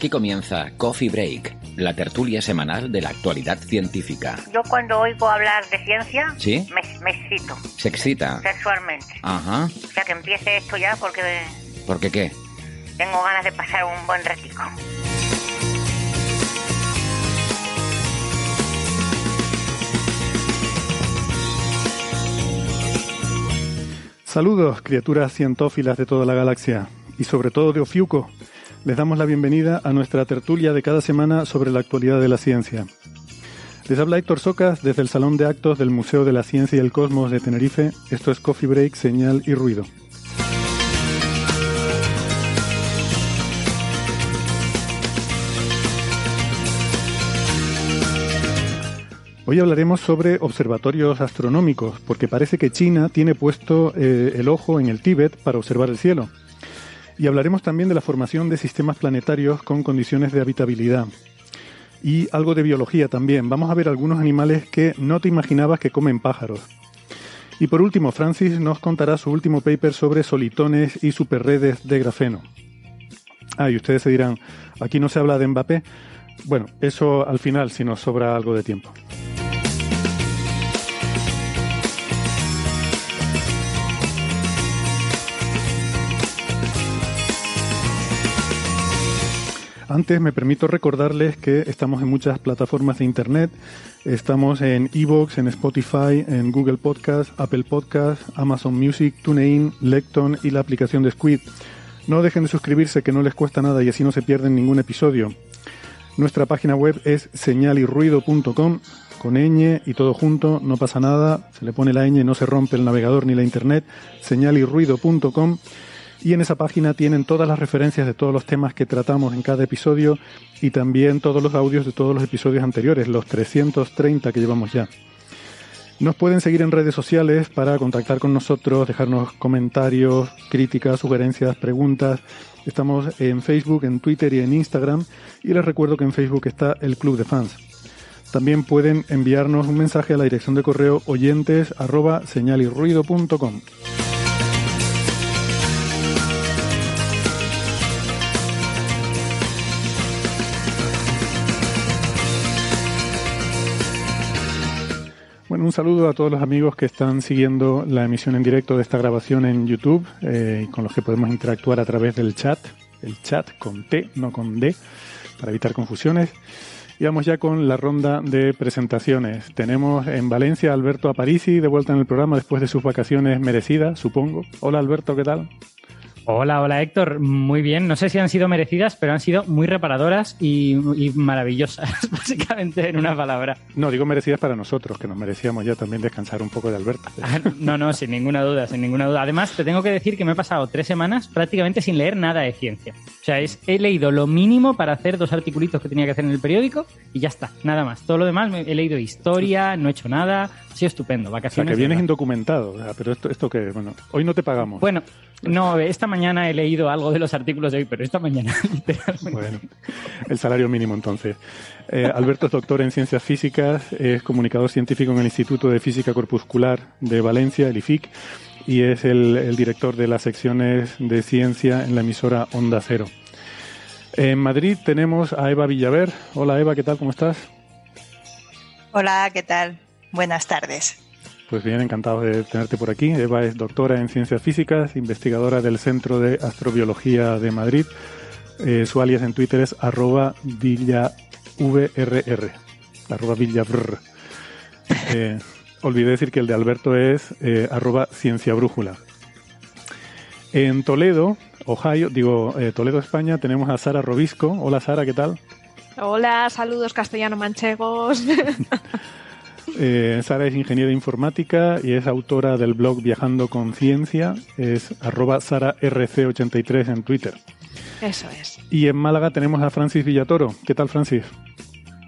Aquí comienza Coffee Break, la tertulia semanal de la actualidad científica. Yo cuando oigo hablar de ciencia, ¿Sí? me, me excito ¿Se excita? sexualmente. Ajá. O sea que empiece esto ya porque ¿Por qué qué? tengo ganas de pasar un buen ratico. Saludos, criaturas cientófilas de toda la galaxia y sobre todo de Ofiuco. Les damos la bienvenida a nuestra tertulia de cada semana sobre la actualidad de la ciencia. Les habla Héctor Socas desde el Salón de Actos del Museo de la Ciencia y el Cosmos de Tenerife. Esto es Coffee Break, Señal y Ruido. Hoy hablaremos sobre observatorios astronómicos, porque parece que China tiene puesto eh, el ojo en el Tíbet para observar el cielo. Y hablaremos también de la formación de sistemas planetarios con condiciones de habitabilidad. Y algo de biología también. Vamos a ver algunos animales que no te imaginabas que comen pájaros. Y por último, Francis nos contará su último paper sobre solitones y superredes de grafeno. Ah, y ustedes se dirán, aquí no se habla de Mbappé. Bueno, eso al final, si nos sobra algo de tiempo. Antes me permito recordarles que estamos en muchas plataformas de internet. Estamos en Evox, en Spotify, en Google Podcast, Apple Podcast, Amazon Music, TuneIn, Lecton y la aplicación de Squid. No dejen de suscribirse que no les cuesta nada y así no se pierden ningún episodio. Nuestra página web es señalirruido.com con ñ y todo junto, no pasa nada, se le pone la ñ, no se rompe el navegador ni la internet, señalirruido.com y en esa página tienen todas las referencias de todos los temas que tratamos en cada episodio y también todos los audios de todos los episodios anteriores, los 330 que llevamos ya. Nos pueden seguir en redes sociales para contactar con nosotros, dejarnos comentarios, críticas, sugerencias, preguntas. Estamos en Facebook, en Twitter y en Instagram y les recuerdo que en Facebook está el Club de Fans. También pueden enviarnos un mensaje a la dirección de correo oyentes. Un saludo a todos los amigos que están siguiendo la emisión en directo de esta grabación en YouTube, eh, con los que podemos interactuar a través del chat, el chat con T, no con D, para evitar confusiones. Y vamos ya con la ronda de presentaciones. Tenemos en Valencia a Alberto Aparici, de vuelta en el programa después de sus vacaciones merecidas, supongo. Hola Alberto, ¿qué tal? Hola, hola Héctor, muy bien. No sé si han sido merecidas, pero han sido muy reparadoras y, y maravillosas, básicamente en una palabra. No, digo merecidas para nosotros, que nos merecíamos ya también descansar un poco de Alberto. Ah, No, no, sin ninguna duda, sin ninguna duda. Además, te tengo que decir que me he pasado tres semanas prácticamente sin leer nada de ciencia. O sea, es, he leído lo mínimo para hacer dos articulitos que tenía que hacer en el periódico y ya está, nada más. Todo lo demás he leído historia, no he hecho nada, sido estupendo. O sea, Vacaciones. que vienes indocumentado. Pero esto, esto que, bueno, hoy no te pagamos. Bueno, no, esta mañana he leído algo de los artículos de hoy, pero esta mañana, literalmente. Bueno, el salario mínimo entonces. Eh, Alberto es doctor en ciencias físicas, es comunicador científico en el Instituto de Física Corpuscular de Valencia, el IFIC, y es el, el director de las secciones de ciencia en la emisora Onda Cero. En Madrid tenemos a Eva Villaver. Hola Eva, ¿qué tal? ¿Cómo estás? Hola, ¿qué tal? Buenas tardes. Pues bien, encantado de tenerte por aquí. Eva es doctora en ciencias físicas, investigadora del Centro de Astrobiología de Madrid. Eh, su alias en Twitter es arroba villavrr, arroba villavrr. Eh, olvidé decir que el de Alberto es eh, arroba cienciabrújula. En Toledo, Ohio, digo, eh, Toledo, España, tenemos a Sara Robisco. Hola Sara, ¿qué tal? Hola, saludos castellano-manchegos. Eh, Sara es ingeniera informática y es autora del blog Viajando con Ciencia. Es arroba SaraRC83 en Twitter. Eso es. Y en Málaga tenemos a Francis Villatoro. ¿Qué tal, Francis?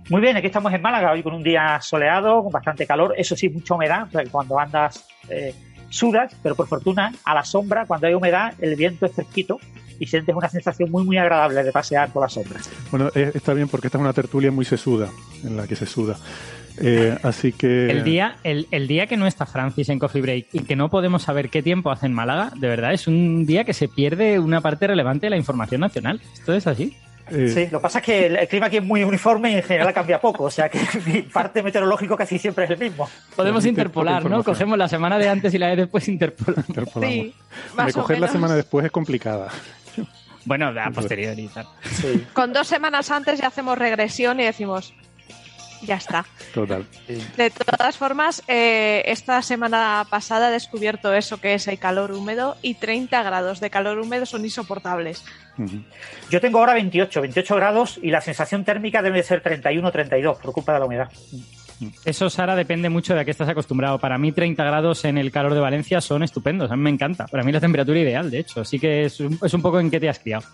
Muy bien, aquí estamos en Málaga, hoy con un día soleado, con bastante calor, eso sí, mucha humedad, cuando andas eh, sudas, pero por fortuna, a la sombra, cuando hay humedad, el viento es fresquito y sientes una sensación muy, muy agradable de pasear por la sombra. Bueno, eh, está bien porque esta es una tertulia muy sesuda, en la que se suda. Eh, así que. El día, el, el, día que no está Francis en Coffee Break y que no podemos saber qué tiempo hace en Málaga, de verdad es un día que se pierde una parte relevante de la información nacional. ¿Esto es así? Eh, sí, lo que pasa es que el, clima aquí es muy uniforme y en general cambia poco, o sea que mi parte meteorológico casi siempre es el mismo. Podemos interpolar, ¿no? Cogemos la semana de antes y la de después interpolamos. interpolamos. Sí, Recoger la semana después es complicada. Bueno, a posteriori. Sí. Con dos semanas antes ya hacemos regresión y decimos, ya está. Total. De todas formas, eh, esta semana pasada he descubierto eso que es el calor húmedo y 30 grados de calor húmedo son insoportables. Yo tengo ahora 28, 28 grados y la sensación térmica debe ser 31, 32 por culpa de la humedad. Eso, Sara, depende mucho de a qué estás acostumbrado. Para mí, 30 grados en el calor de Valencia son estupendos. A mí me encanta. Para mí, la temperatura ideal, de hecho. Así que es un, es un poco en qué te has criado.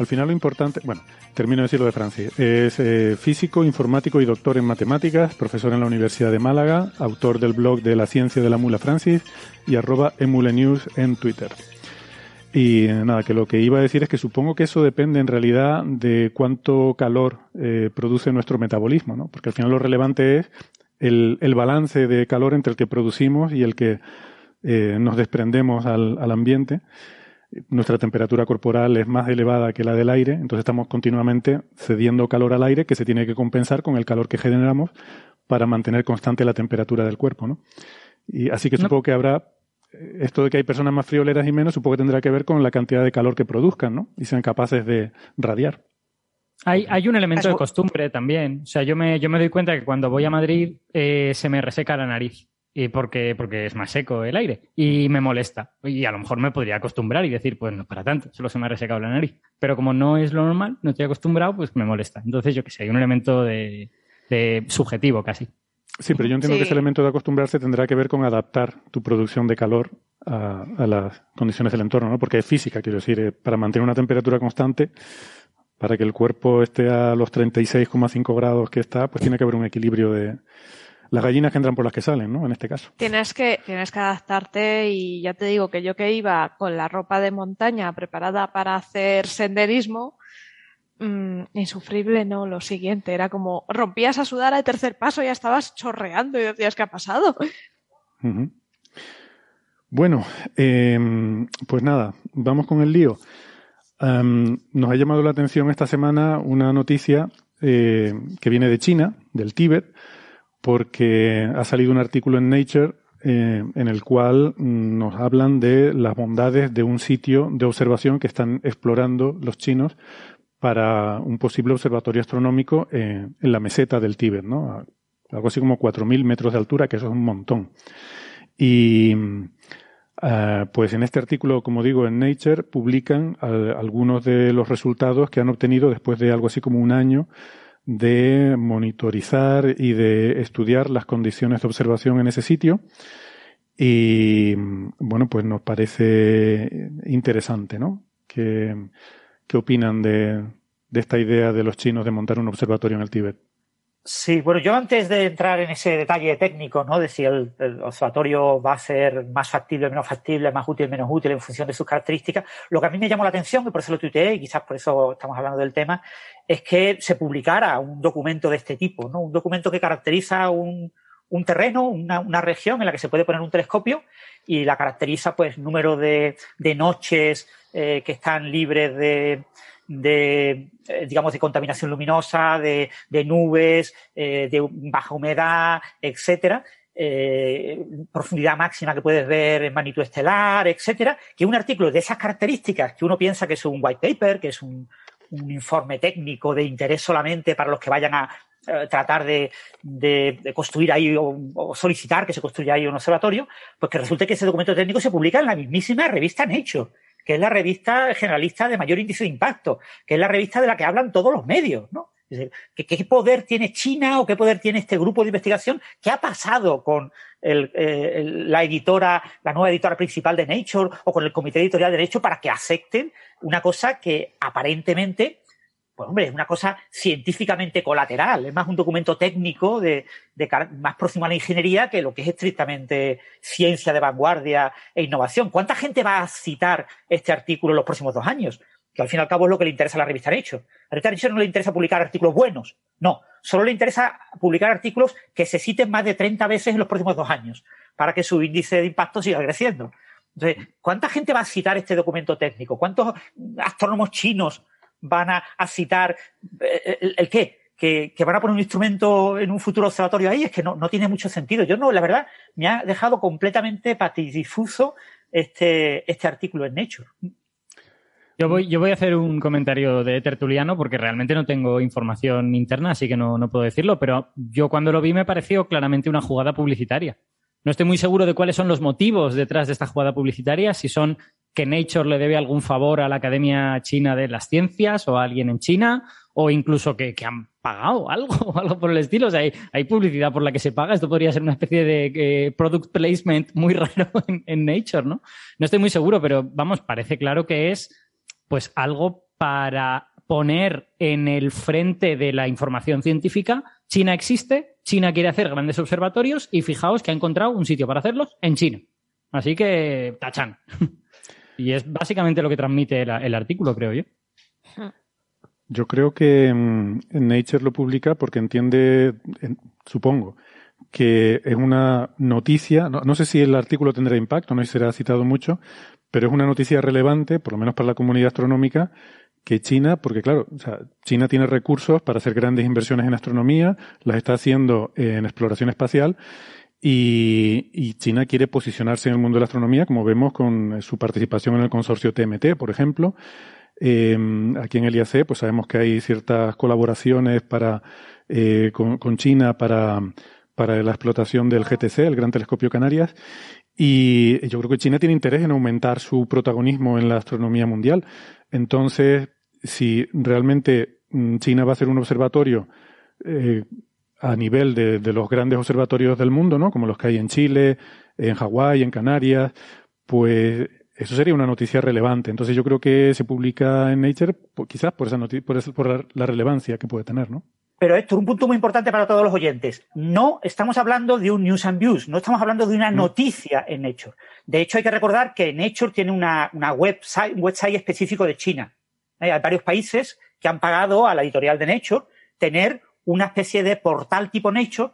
Al final, lo importante, bueno, termino de decirlo de Francis. Es eh, físico, informático y doctor en matemáticas, profesor en la Universidad de Málaga, autor del blog de la ciencia de la mula Francis y arroba emulenews en Twitter. Y eh, nada, que lo que iba a decir es que supongo que eso depende en realidad de cuánto calor eh, produce nuestro metabolismo, ¿no? Porque al final lo relevante es el, balance de calor entre el que producimos y el que nos desprendemos al ambiente nuestra temperatura corporal es más elevada que la del aire, entonces estamos continuamente cediendo calor al aire que se tiene que compensar con el calor que generamos para mantener constante la temperatura del cuerpo, ¿no? Y así que supongo que habrá esto de que hay personas más frioleras y menos, supongo que tendrá que ver con la cantidad de calor que produzcan, ¿no? Y sean capaces de radiar. Hay, hay un elemento de costumbre también. O sea, yo me, yo me doy cuenta que cuando voy a Madrid eh, se me reseca la nariz y porque, porque es más seco el aire y me molesta. Y a lo mejor me podría acostumbrar y decir, pues no para tanto, solo se me ha resecado la nariz. Pero como no es lo normal, no estoy acostumbrado, pues me molesta. Entonces, yo que sé, hay un elemento de, de subjetivo casi. Sí, pero yo entiendo que ese elemento de acostumbrarse tendrá que ver con adaptar tu producción de calor a, a las condiciones del entorno, ¿no? Porque es física, quiero decir, eh, para mantener una temperatura constante, para que el cuerpo esté a los 36,5 grados que está, pues tiene que haber un equilibrio de, las gallinas que entran por las que salen, ¿no? En este caso. Tienes que, tienes que adaptarte y ya te digo que yo que iba con la ropa de montaña preparada para hacer senderismo, mmm, insufrible, no, lo siguiente, era como rompías a sudar al tercer paso y ya estabas chorreando y decías, ¿qué ha pasado? Uh -huh. Bueno, eh, pues nada, vamos con el lío. Um, nos ha llamado la atención esta semana una noticia eh, que viene de China, del Tíbet, porque ha salido un artículo en Nature eh, en el cual nos hablan de las bondades de un sitio de observación que están explorando los chinos para un posible observatorio astronómico eh, en la meseta del Tíbet, ¿no? Algo así como 4.000 metros de altura, que eso es un montón. Y uh, pues en este artículo, como digo, en Nature, publican uh, algunos de los resultados que han obtenido después de algo así como un año de monitorizar y de estudiar las condiciones de observación en ese sitio. Y bueno, pues nos parece interesante, ¿no? ¿Qué, qué opinan de, de esta idea de los chinos de montar un observatorio en el Tíbet? Sí, bueno, yo antes de entrar en ese detalle técnico, ¿no? De si el, observatorio va a ser más factible, menos factible, más útil, menos útil en función de sus características, lo que a mí me llamó la atención, y por eso lo tuiteé, y quizás por eso estamos hablando del tema, es que se publicara un documento de este tipo, ¿no? Un documento que caracteriza un, un terreno, una, una, región en la que se puede poner un telescopio y la caracteriza, pues, número de, de noches eh, que están libres de, de, digamos, de contaminación luminosa, de, de nubes, eh, de baja humedad, etcétera. Eh, profundidad máxima que puedes ver en magnitud estelar, etcétera, que un artículo de esas características que uno piensa que es un white paper, que es un, un informe técnico de interés solamente para los que vayan a eh, tratar de, de, de, construir ahí o, o, solicitar que se construya ahí un observatorio, pues que resulte que ese documento técnico se publica en la mismísima revista Nature que es la revista generalista de mayor índice de impacto, que es la revista de la que hablan todos los medios, ¿no? Es decir, ¿qué, poder tiene China o qué poder tiene este grupo de investigación? ¿Qué ha pasado con eh, la editora, la nueva editora principal de Nature o con el comité editorial de Nature para que acepten una cosa que aparentemente pues hombre, es una cosa científicamente colateral, es más un documento técnico de, más próximo a la ingeniería que lo que es estrictamente ciencia de vanguardia e innovación. ¿Cuánta gente va a citar este artículo en los próximos dos años? Que al fin y al cabo es lo que le interesa a la revista Nature. A la revista Nature no le interesa publicar artículos buenos, no, solo le interesa publicar artículos que se citen más de 30 veces en los próximos dos años, para que su índice de impacto siga creciendo. Entonces, ¿cuánta gente va a citar este documento técnico? ¿Cuántos astrónomos chinos van a, citar eh, el, qué, que, van a poner un instrumento en un futuro observatorio ahí, es que no, no tiene mucho sentido. Yo no, la verdad, me ha dejado completamente patidifuso este, este artículo en Nature. Yo voy, yo voy a hacer un comentario de tertuliano porque realmente no tengo información interna, así que no, no puedo decirlo, pero yo cuando lo vi me pareció claramente una jugada publicitaria. No estoy muy seguro de cuáles son los motivos detrás de esta jugada publicitaria, si son que Nature le debe algún favor a la Academia China de las Ciencias o a alguien en China, o incluso que, han pagado algo algo por el estilo. O sea, hay, publicidad por la que se paga. Esto podría ser una especie de eh, product placement muy raro en, Nature, ¿no? No estoy muy seguro, pero vamos, parece claro que es pues algo para poner en el frente de la información científica. China existe, China quiere hacer grandes observatorios y fijaos que ha encontrado un sitio para hacerlos en China. Así que, tachan. Y es básicamente lo que transmite el, artículo, creo yo. Yo creo que mm, Nature lo publica porque entiende, supongo, que es una noticia, no, sé si el artículo tendrá impacto, no será citado mucho, pero es una noticia relevante, por lo menos para la comunidad astronómica, que China, porque claro, China tiene recursos para hacer grandes inversiones en astronomía, las está haciendo en exploración espacial, y, China quiere posicionarse en el mundo de la astronomía, como vemos con eh, su participación en el consorcio TMT, por ejemplo. Em, aquí en el IAC, pues sabemos que hay ciertas colaboraciones para, eh, con, China para, para la explotación del GTC, el Gran Telescopio Canarias. Y yo creo que China tiene interés en aumentar su protagonismo en la astronomía mundial. Entonces, si realmente mm, China va a ser un observatorio eh, a nivel de, de, los grandes observatorios del mundo, ¿no? Como los que hay en Chile, en Hawái, en Canarias, pues eso sería una noticia relevante. Entonces yo creo que se publica en Nature pues, quizás por esa por, por la, relevancia que puede tener, ¿no? Pero esto es un punto muy importante para todos los oyentes. No estamos hablando de un news and views, no estamos hablando de una mm. noticia en Nature. De hecho, hay que recordar que Nature tiene una, una website, un website específico de China. Hay varios países que han pagado a la editorial de Nature tener una especie de portal tipo Nature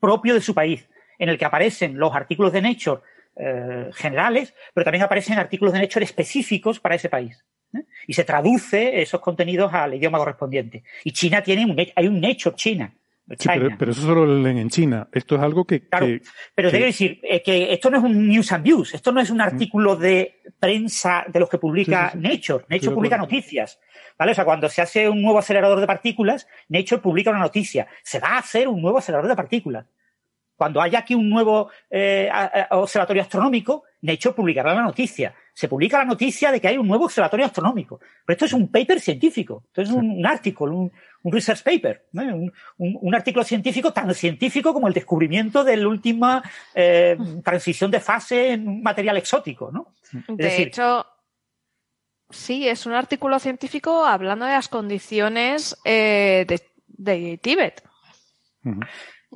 propio de su país, en el que aparecen los artículos de Nature eh, generales, pero también aparecen artículos de Nature específicos para ese país. ¿eh? Y se traduce esos contenidos al idioma correspondiente. Y China tiene un, hay un Nature China. Pero, eso solo lo leen en China. Esto es algo que. Claro, pero que... decir eh, que esto no es un news and views, esto no es un artículo de prensa de los que publica Nature. Nature publica noticias. ¿Vale? O sea, cuando se hace un nuevo acelerador de partículas, Nature publica una noticia. Se va a hacer un nuevo acelerador de partículas. Cuando haya aquí un nuevo eh, observatorio astronómico, Nature publicará la noticia. Se publica la noticia de que hay un nuevo observatorio astronómico. Pero esto es un paper científico. Esto es un, artículo, un, research paper. Un, artículo científico tan científico como el descubrimiento de la última eh, transición de fase en un material exótico. ¿no? De hecho, Sí, es un artículo científico hablando de las condiciones eh, de, Tíbet.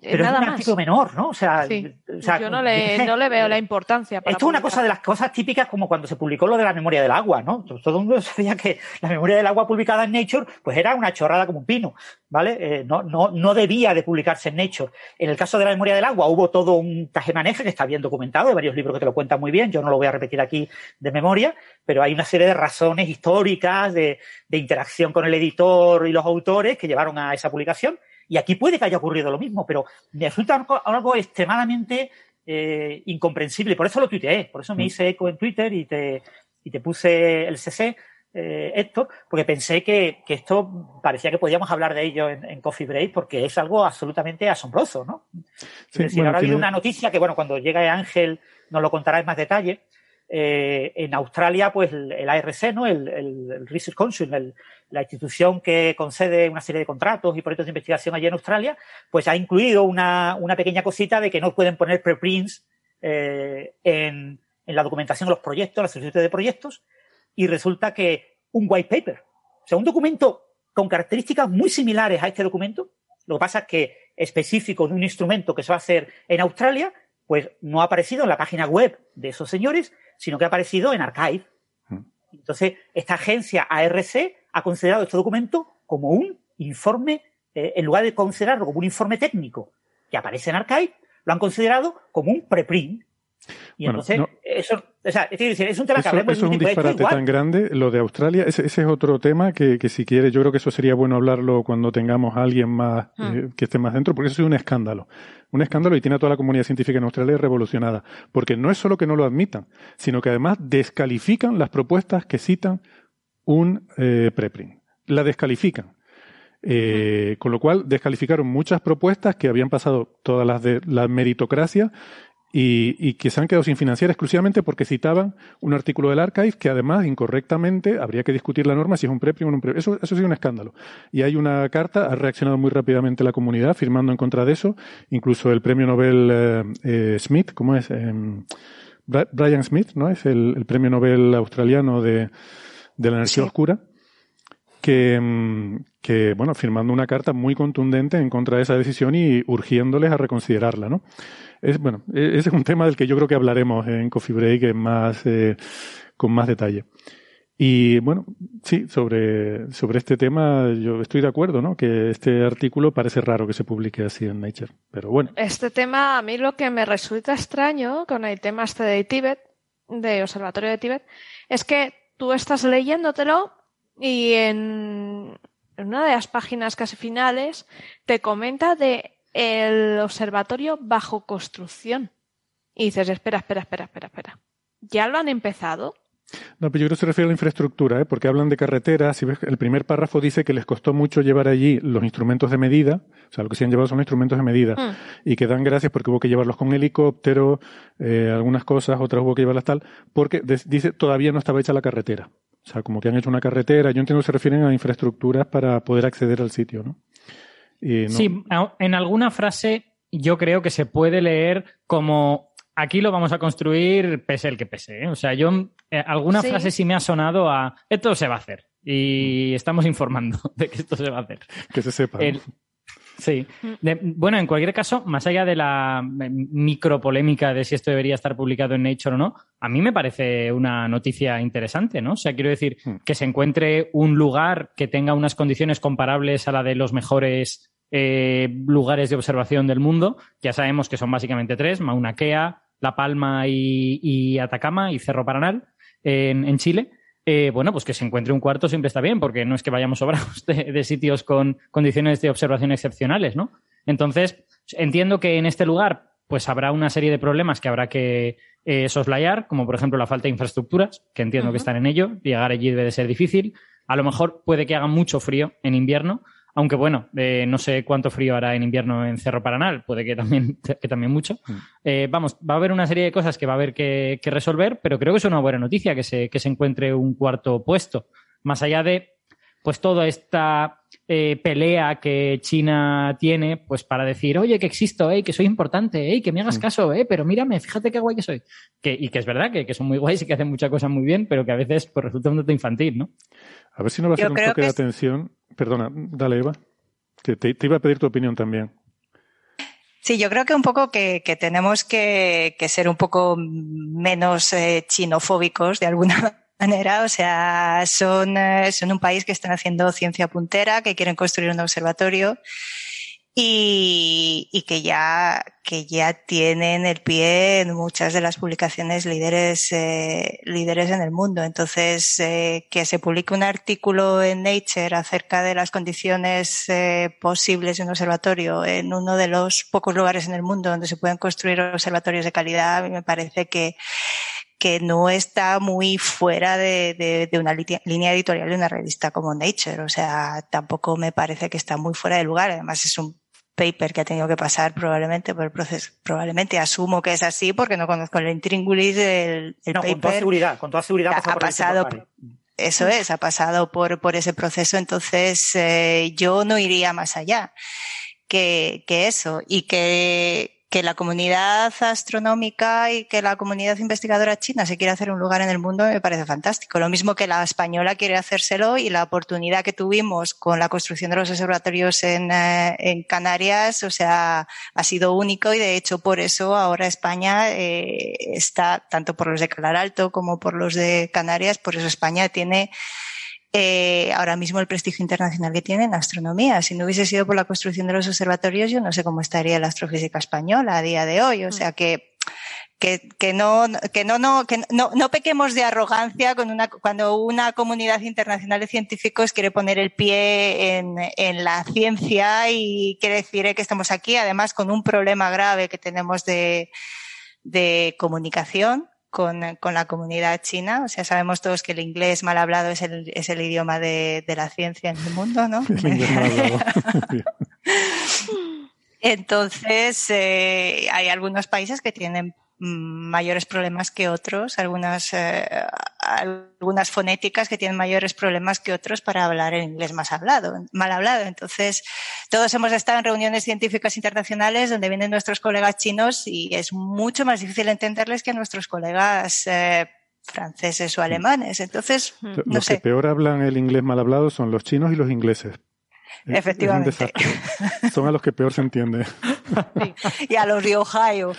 Pero es un artículo menor, ¿no? O sea, yo no le, veo la importancia. esto es una cosa de las cosas típicas como cuando se publicó lo de la memoria del agua, ¿no? Todo el mundo sabía que la memoria del agua publicada en Nature, pues era una chorrada como un pino, ¿vale? Eh, no, no, no debía de publicarse en Nature. En el caso de la memoria del agua hubo todo un manejo que está bien documentado, hay varios libros que te lo cuentan muy bien, yo no lo voy a repetir aquí de memoria, pero hay una serie de razones históricas de, de interacción con el editor y los autores que llevaron a esa publicación y aquí puede que haya ocurrido lo mismo, pero me resulta algo, extremadamente eh, incomprensible. Por eso lo tuiteé, por eso me mm. hice eco en Twitter y te, y te puse el CC, eh, Héctor, porque pensé que, esto parecía que podíamos hablar de ello en, Coffee Break, porque es algo absolutamente asombroso, ¿no? Sí, ahora ha habido una noticia que, bueno, cuando llega Ángel nos lo contará en más detalle, eh, en Australia, pues el, ARC, ¿no? El, Research Council, la institución que concede una serie de contratos y proyectos de investigación allí en Australia, pues ha incluido una, pequeña cosita de que no pueden poner preprints eh, en, la documentación de los proyectos, la solicitud de proyectos, y resulta que un white paper, o sea, un documento con características muy similares a este documento, lo que pasa es que específico de un instrumento que se va a hacer en Australia, pues no ha aparecido en la página web de esos señores, sino que ha aparecido en Archive. Mm. Entonces, esta agencia ARC ha considerado este documento como un informe, eh, en lugar de considerarlo como un informe técnico que aparece en Archive, lo han considerado como un preprint. Y entonces, eso, o sea, es, decir, es un tema que Eso es un disparate tan grande, lo de Australia, ese, es otro tema que, que, si quiere, yo creo que eso sería bueno hablarlo cuando tengamos a alguien más ah. eh, que esté más dentro, porque eso es un escándalo. Un escándalo y tiene a toda la comunidad científica en Australia revolucionada. Porque no es solo que no lo admitan, sino que además descalifican las propuestas que citan un eh, preprint. La descalifican. Eh, con lo cual descalificaron muchas propuestas que habían pasado todas las de la meritocracia y, que se han quedado sin financiar exclusivamente porque citaban un artículo del Archive que además incorrectamente habría que discutir la norma si es un preprint o no un preprint. Eso, eso ha sido un escándalo. Y hay una carta, ha reaccionado muy rápidamente la comunidad firmando en contra de eso, incluso el premio Nobel eh, eh, Smith, ¿cómo es? Em, Brian Smith, ¿no? Es el, premio Nobel australiano de, la energía oscura. Que, em, que, bueno, firmando una carta muy contundente en contra de esa decisión y urgiéndoles a reconsiderarla, ¿no? Es, bueno, e, ese es un tema del que yo creo que hablaremos en Coffee Break más, eh, con más detalle. Y bueno, sí, sobre, sobre este tema yo estoy de acuerdo, ¿no? Que este artículo parece raro que se publique así en Nature, pero bueno. Este tema, a mí lo que me resulta extraño con el tema este de Tíbet, de Observatorio de Tíbet, es que tú estás leyéndotelo y en, en una de las páginas casi finales te comenta de el observatorio bajo construcción. Y dices, espera, espera, espera, espera, espera. ¿Ya lo han empezado? No, pero yo creo que se refiere a la infraestructura, ¿eh? porque hablan de carreteras. Si ves, el primer párrafo dice que les costó mucho llevar allí los instrumentos de medida, o sea, lo que se han llevado son instrumentos de medida, hmm. y que dan gracias porque hubo que llevarlos con helicóptero, eh, algunas cosas, otras hubo que llevarlas tal, porque dice todavía no estaba hecha la carretera. O sea, como que han hecho una carretera. Yo entiendo que se refieren a infraestructuras para poder acceder al sitio, ¿no? Sí, en alguna frase yo creo que se puede leer como aquí lo vamos a construir pese el que pese. ¿eh? O sea, yo eh, alguna frase sí me ha sonado a esto se va a hacer y estamos informando de que esto se va a hacer. Que se sepa. Sí. bueno, en cualquier caso, más allá de la micropolémica de si esto debería estar publicado en Nature o no, a mí me parece una noticia interesante, ¿no? O sea, quiero decir hmm. que se encuentre un lugar que tenga unas condiciones comparables a la de los mejores eh, lugares de observación del mundo. Ya sabemos que son básicamente tres, Mauna Kea, La Palma y, Atacama y Cerro Paranal en, Chile. Eh, bueno, pues que se encuentre un cuarto siempre está bien, porque no es que vayamos sobrados de, sitios con condiciones de observación excepcionales, ¿no? Entonces, entiendo que en este lugar, pues habrá una serie de problemas que habrá que eh, soslayar, como por ejemplo la falta de infraestructuras, que entiendo que están en ello. Llegar allí debe de ser difícil. A lo mejor puede que haga mucho frío en invierno, aunque bueno, eh, no sé cuánto frío hará en invierno en Cerro Paranal, puede que también, que también mucho. Mm. Eh, vamos, va a haber una serie de cosas que va a haber que, resolver, pero creo que es una buena noticia que se, que se encuentre un cuarto puesto. Más allá de pues toda esta eh, pelea que China tiene, pues para decir, oye, que existo, eh, que soy importante, eh, que me hagas mm. caso, eh, pero mírame, fíjate qué guay que soy. Que, y que es verdad que, que, son muy guays y que hacen muchas cosas muy bien, pero que a veces pues, resulta un dato infantil, ¿no? A ver si no va a ser un toque de atención Perdona, dale Eva. Te, te, iba a pedir tu opinión también. Sí, yo creo que un poco que, tenemos que, ser un poco menos eh, chinofóbicos de alguna manera. O sea, son, eh, son un país que están haciendo ciencia puntera, que quieren construir un observatorio y, y, que ya que ya tienen el pie en muchas de las publicaciones líderes eh, líderes en el mundo entonces eh, que se publique un artículo en Nature acerca de las condiciones eh, posibles de un observatorio en uno de los pocos lugares en el mundo donde se pueden construir observatorios de calidad me parece que que no está muy fuera de, de, de, una línea editorial de una revista como Nature. O sea, tampoco me parece que está muy fuera de lugar. Además, es un paper que ha tenido que pasar probablemente por el proceso. Probablemente asumo que es así porque no conozco el intríngulis del el no, paper. Con toda seguridad, con toda seguridad ha, ha pasado. Eso es, ha pasado por, por ese proceso, entonces eh, yo no iría más allá que, que eso y que, que la comunidad astronómica y que la comunidad investigadora china se quiere hacer un lugar en el mundo me parece fantástico. Lo mismo que la española quiere hacérselo y la oportunidad que tuvimos con la construcción de los observatorios en, eh, Canarias, o sea, ha sido único y de hecho por eso ahora España eh, está, tanto por los de Calar Alto como por los de Canarias, por eso España tiene eh, ahora mismo el prestigio internacional que tiene en astronomía. Si no hubiese sido por la construcción de los observatorios, yo no sé cómo estaría la astrofísica española a día de hoy. O sea que que, que, no, que, no, no, que no, no pequemos de arrogancia con una, cuando una comunidad internacional de científicos quiere poner el pie en, en la ciencia y quiere decir que estamos aquí, además, con un problema grave que tenemos de, de comunicación con, con, la comunidad china. O sea, sabemos todos que el inglés mal hablado es el, es el idioma de, de la ciencia en el mundo, ¿no? El inglés mal hablado. Entonces, eh, hay algunos países que tienen mayores problemas que otros, algunas, eh, algunas fonéticas que tienen mayores problemas que otros para hablar el inglés más hablado, mal hablado. Entonces, todos hemos estado en reuniones científicas internacionales donde vienen nuestros colegas chinos y es mucho más difícil entenderles que a nuestros colegas eh, franceses o alemanes. Entonces, no los sé. que peor hablan el inglés mal hablado son los chinos y los ingleses. Efectivamente. Es un desastre. Son a los que peor se entiende. Sí. Y a los de Ohio.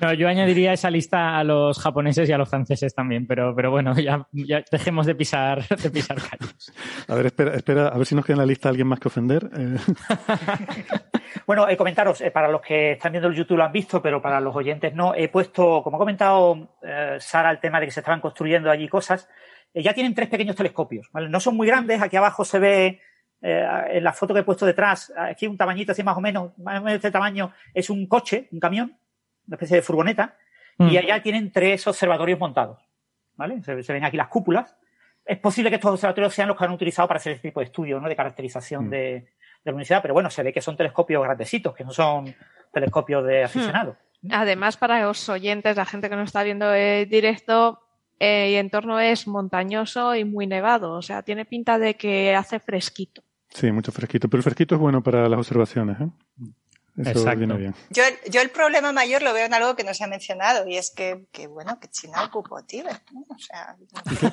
No, yo añadiría esa lista a los japoneses y a los franceses también, pero, pero bueno, ya, ya dejemos de pisar, de pisar callos. A ver, espera, espera, a ver si nos queda en la lista alguien más que ofender. Eh. Bueno, eh, comentaros, eh, para los que están viendo el YouTube lo han visto, pero para los oyentes no, he puesto, como ha comentado eh, Sara, el tema de que se estaban construyendo allí cosas, eh, ya tienen tres pequeños telescopios, ¿vale? No son muy grandes, aquí abajo se ve eh, en la foto que he puesto detrás, aquí un tamañito así más o menos, más o menos este tamaño, es un coche, un camión, una especie de furgoneta, mm. y allá tienen tres observatorios montados, ¿vale? Se, se, ven aquí las cúpulas. Es posible que estos observatorios sean los que han utilizado para hacer este tipo de estudios, ¿no? De caracterización mm. de, de, la universidad, pero bueno, se ve que son telescopios grandecitos, que no son telescopios de aficionados. Mm. Además, para los oyentes, la gente que nos está viendo en directo, eh, y el entorno es montañoso y muy nevado, o sea, tiene pinta de que hace fresquito. Sí, mucho fresquito, pero el fresquito es bueno para las observaciones, ¿eh? Eso Exacto. viene bien. Yo, yo, el problema mayor lo veo en algo que no se ha mencionado y es que, que bueno, que China ocupó Tíbet. ¿no? O sea,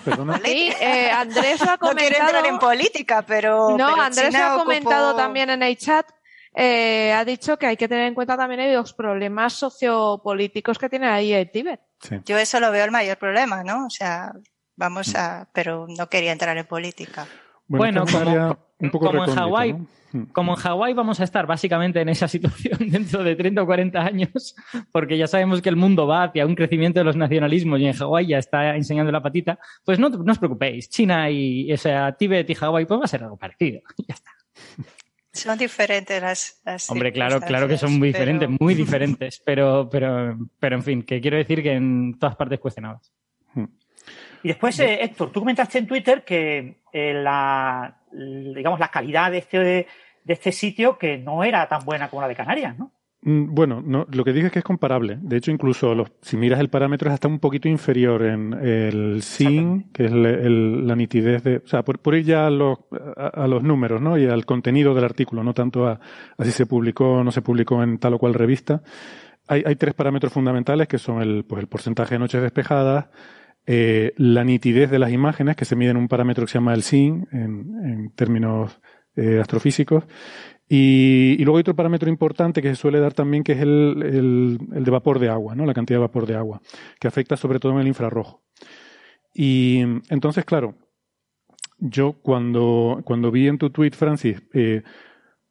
Perdona. Sí, eh, Andrés lo ha comentado. No quiero entrar en política, pero. No, pero Andrés China lo ha ocupó... comentado también en el chat. Eh, ha dicho que hay que tener en cuenta también los problemas sociopolíticos que tiene ahí el Tíbet. Sí. Yo eso lo veo el mayor problema, ¿no? O sea, vamos a. Pero no quería entrar en política. Bueno, como, área un poco como en Hawái, ¿no? Mm. como en Hawái vamos a estar básicamente en esa situación dentro de 30 o 40 años, porque ya sabemos que el mundo va hacia un crecimiento de los nacionalismos y en Hawái ya está enseñando la patita, pues no, no os preocupéis, China y o sea, Tíbet y Hawái pues va a ser algo parecido, ya está. Son diferentes las, las Hombre, claro, claro que son muy pero... diferentes, muy diferentes, pero, pero, pero en fin, que quiero decir que en todas partes cuestionadas. Y después, eh, Héctor, tú comentaste en Twitter que eh, la, digamos, la calidad de este, de este sitio que no era tan buena como la de Canarias, ¿no? Mm, Bueno, no, lo que dije es que es comparable. De hecho, incluso los, si miras el parámetro es hasta un poquito inferior en el SIN, que es el, el, la nitidez de... O sea, por, por ir ya a los, a, a, los números, ¿no? Y al contenido del artículo, no tanto a, a si se publicó o no se publicó en tal o cual revista. Hay, hay tres parámetros fundamentales que son el, pues el porcentaje de noches despejadas, eh, la nitidez de las imágenes, que se mide en un parámetro que se llama el SIN, en, en términos eh, astrofísicos, y, luego hay otro parámetro importante que se suele dar también, que es el, el, de vapor de agua, ¿no? la cantidad de vapor de agua, que afecta sobre todo en el infrarrojo. Y entonces, claro, yo cuando, cuando vi en tu tweet, Francis, eh,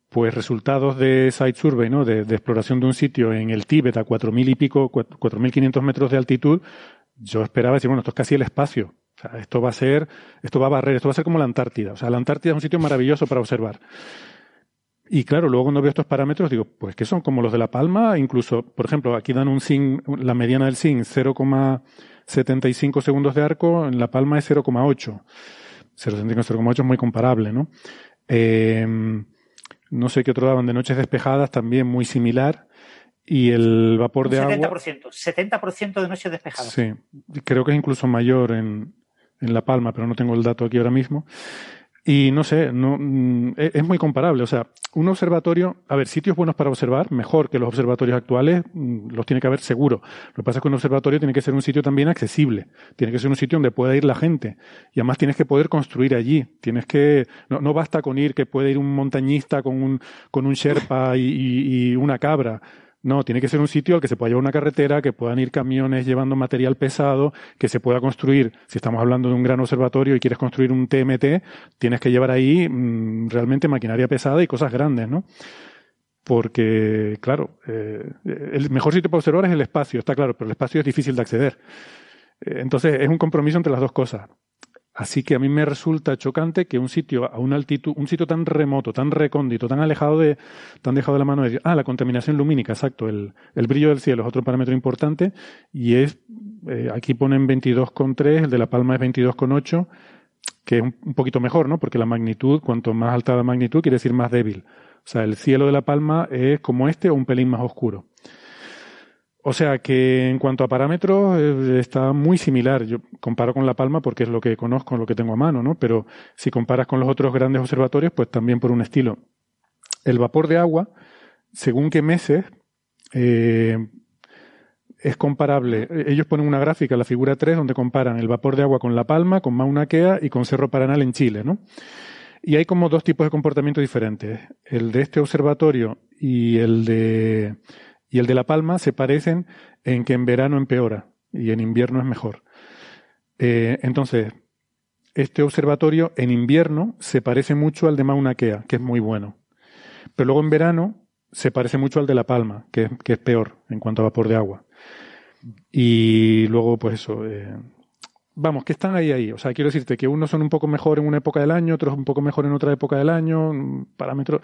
pues resultados de site survey, ¿no? De, exploración de un sitio en el Tíbet a 4.000 y pico, 4.500 metros de altitud, yo esperaba decir, bueno, esto es casi el espacio. Esto va a ser, esto va a barrer, esto va a ser como la Antártida. O sea, la Antártida es un sitio maravilloso para observar. Y claro, luego cuando veo estos parámetros digo, pues que son como los de La Palma, incluso, por ejemplo, aquí dan un SIN, la mediana del SIN 0,75 segundos de arco, en La Palma es 0,8. 0,75, 0,8 es muy comparable, ¿no? Eh, no sé qué otro daban de noches despejadas, también muy similar. Y el vapor de 70%, agua. 70% de noches despejadas. Sí, creo que es incluso mayor en, en La Palma, pero no tengo el dato aquí ahora mismo. Y no sé, no, mm, es es muy comparable. O sea, un observatorio, a ver, sitios buenos para observar, mejor que los observatorios actuales, mm, los tiene que haber seguro. Lo que pasa es que un observatorio tiene que ser un sitio también accesible. Tiene que ser un sitio donde pueda ir la gente. Y además tienes que poder construir allí. Tienes que, no, no basta con ir que puede ir un montañista con un, con un Sherpa y- y una cabra. No, tiene que ser un sitio al que se pueda llevar una carretera, que puedan ir camiones llevando material pesado, que se pueda construir. Si estamos hablando de un gran observatorio y quieres construir un TMT, tienes que llevar ahí mm, realmente maquinaria pesada y cosas grandes, ¿no? Porque, claro, eh, el mejor sitio para observar es el espacio, está claro, pero el espacio es difícil de acceder. Eh, Entonces, es un compromiso entre las dos cosas. Así que a mí me resulta chocante que un sitio a una altitud, un sitio tan remoto, tan recóndito, tan alejado de, tan dejado de la mano de, ah, la contaminación lumínica, exacto, el, brillo del cielo es otro parámetro importante y es, eh, aquí ponen 22,3, el de La Palma es 22,8, que es un poquito mejor, ¿no? Porque la magnitud, cuanto más alta la magnitud, quiere decir más débil. O sea, el cielo de La Palma es como este o un pelín más oscuro. O sea que en cuanto a parámetros eh, está muy similar. Yo comparo con La Palma porque es lo que conozco, lo que tengo a mano, ¿no? Pero si comparas con los otros grandes observatorios, pues también por un estilo. El vapor de agua, según qué meses, eh, es comparable. Ellos ponen una gráfica, la figura 3, donde comparan el vapor de agua con La Palma, con Mauna Kea y con Cerro Paranal en Chile, ¿no? Y hay como dos tipos de comportamiento diferentes. El de este observatorio y el de y el de La Palma se parecen en que en verano empeora y en invierno es mejor. Eh, entonces, este observatorio en invierno se parece mucho al de Mauna Kea, que es muy bueno. Pero luego en verano se parece mucho al de La Palma, que, es peor en cuanto a vapor de agua. Y luego, pues eso. eh, vamos, que están ahí, ahí. O sea, quiero decirte que unos son un poco mejor en una época del año, otros un poco mejor en otra época del año, un parámetro.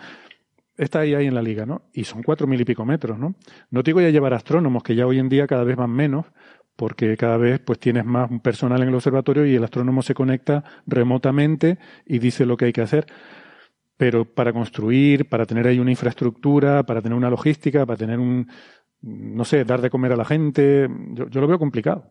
Está ahí, ahí en la liga, ¿no? Y son cuatro mil y pico metros, ¿no? No te digo ya llevar astrónomos, que ya hoy en día cada vez van menos, porque cada vez pues tienes más personal en el observatorio y el astrónomo se conecta remotamente y dice lo que hay que hacer. Pero para construir, para tener ahí una infraestructura, para tener una logística, para tener un, no sé, dar de comer a la gente, yo, yo lo veo complicado.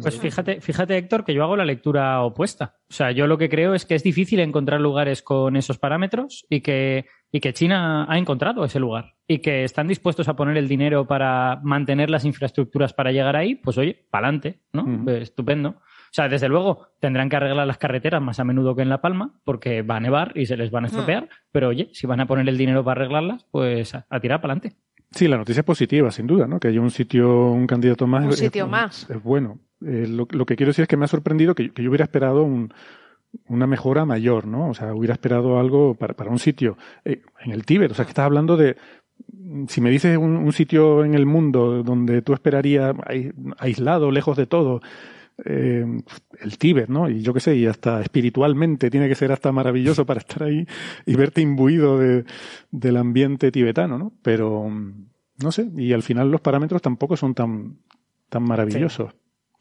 Pues fíjate, fíjate, Héctor, que yo hago la lectura opuesta. O sea, yo lo que creo es que es difícil encontrar lugares con esos parámetros y que, y que China ha encontrado ese lugar y que están dispuestos a poner el dinero para mantener las infraestructuras para llegar ahí, pues oye, pa'lante, ¿no? Eh, Estupendo. O sea, desde luego tendrán que arreglar las carreteras más a menudo que en La Palma, porque va a nevar y se les van a estropear. Pero oye, si van a poner el dinero para arreglarlas, pues a, a tirar para adelante. Sí, la noticia es positiva, sin duda, ¿no? Que haya un sitio, un candidato más. Un es- sitio es, más. Es bueno. Eh, lo, lo que quiero decir es que me ha sorprendido que, que yo hubiera esperado un- una mejora mayor, ¿no? O sea, hubiera esperado algo para, para un sitio eh, en el Tíbet. O sea, que estás hablando de. Si me dices un, sitio en el mundo donde tú esperarías ai- aislado, lejos de todo, eh, el Tíbet, ¿no? Y yo qué sé, y hasta espiritualmente tiene que ser hasta maravilloso para estar ahí y verte imbuido de, del ambiente tibetano, ¿no? Pero, mm, no sé, y al final los parámetros tampoco son tan, tan maravillosos.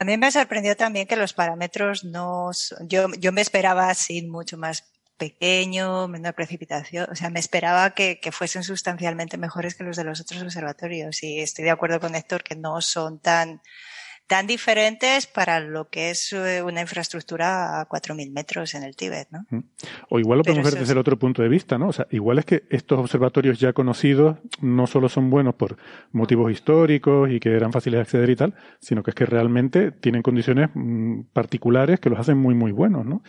A mí me sorprendió también que los parámetros no. Yo, yo me esperaba así mucho más pequeño, menor precipitación. O sea, me esperaba que, que fuesen sustancialmente mejores que los de los otros observatorios. Y estoy de acuerdo con Héctor que no son tan, tan diferentes para lo que es eh, una infraestructura a 4.000 metros en el Tíbet, ¿no? O igual lo Pero podemos ver desde es- el otro punto de vista, ¿no? O sea, igual es que estos observatorios ya conocidos no solo son buenos por motivos históricos y que eran fáciles de acceder y tal, sino que es que realmente tienen condiciones mm, particulares que los hacen muy, muy buenos, ¿no?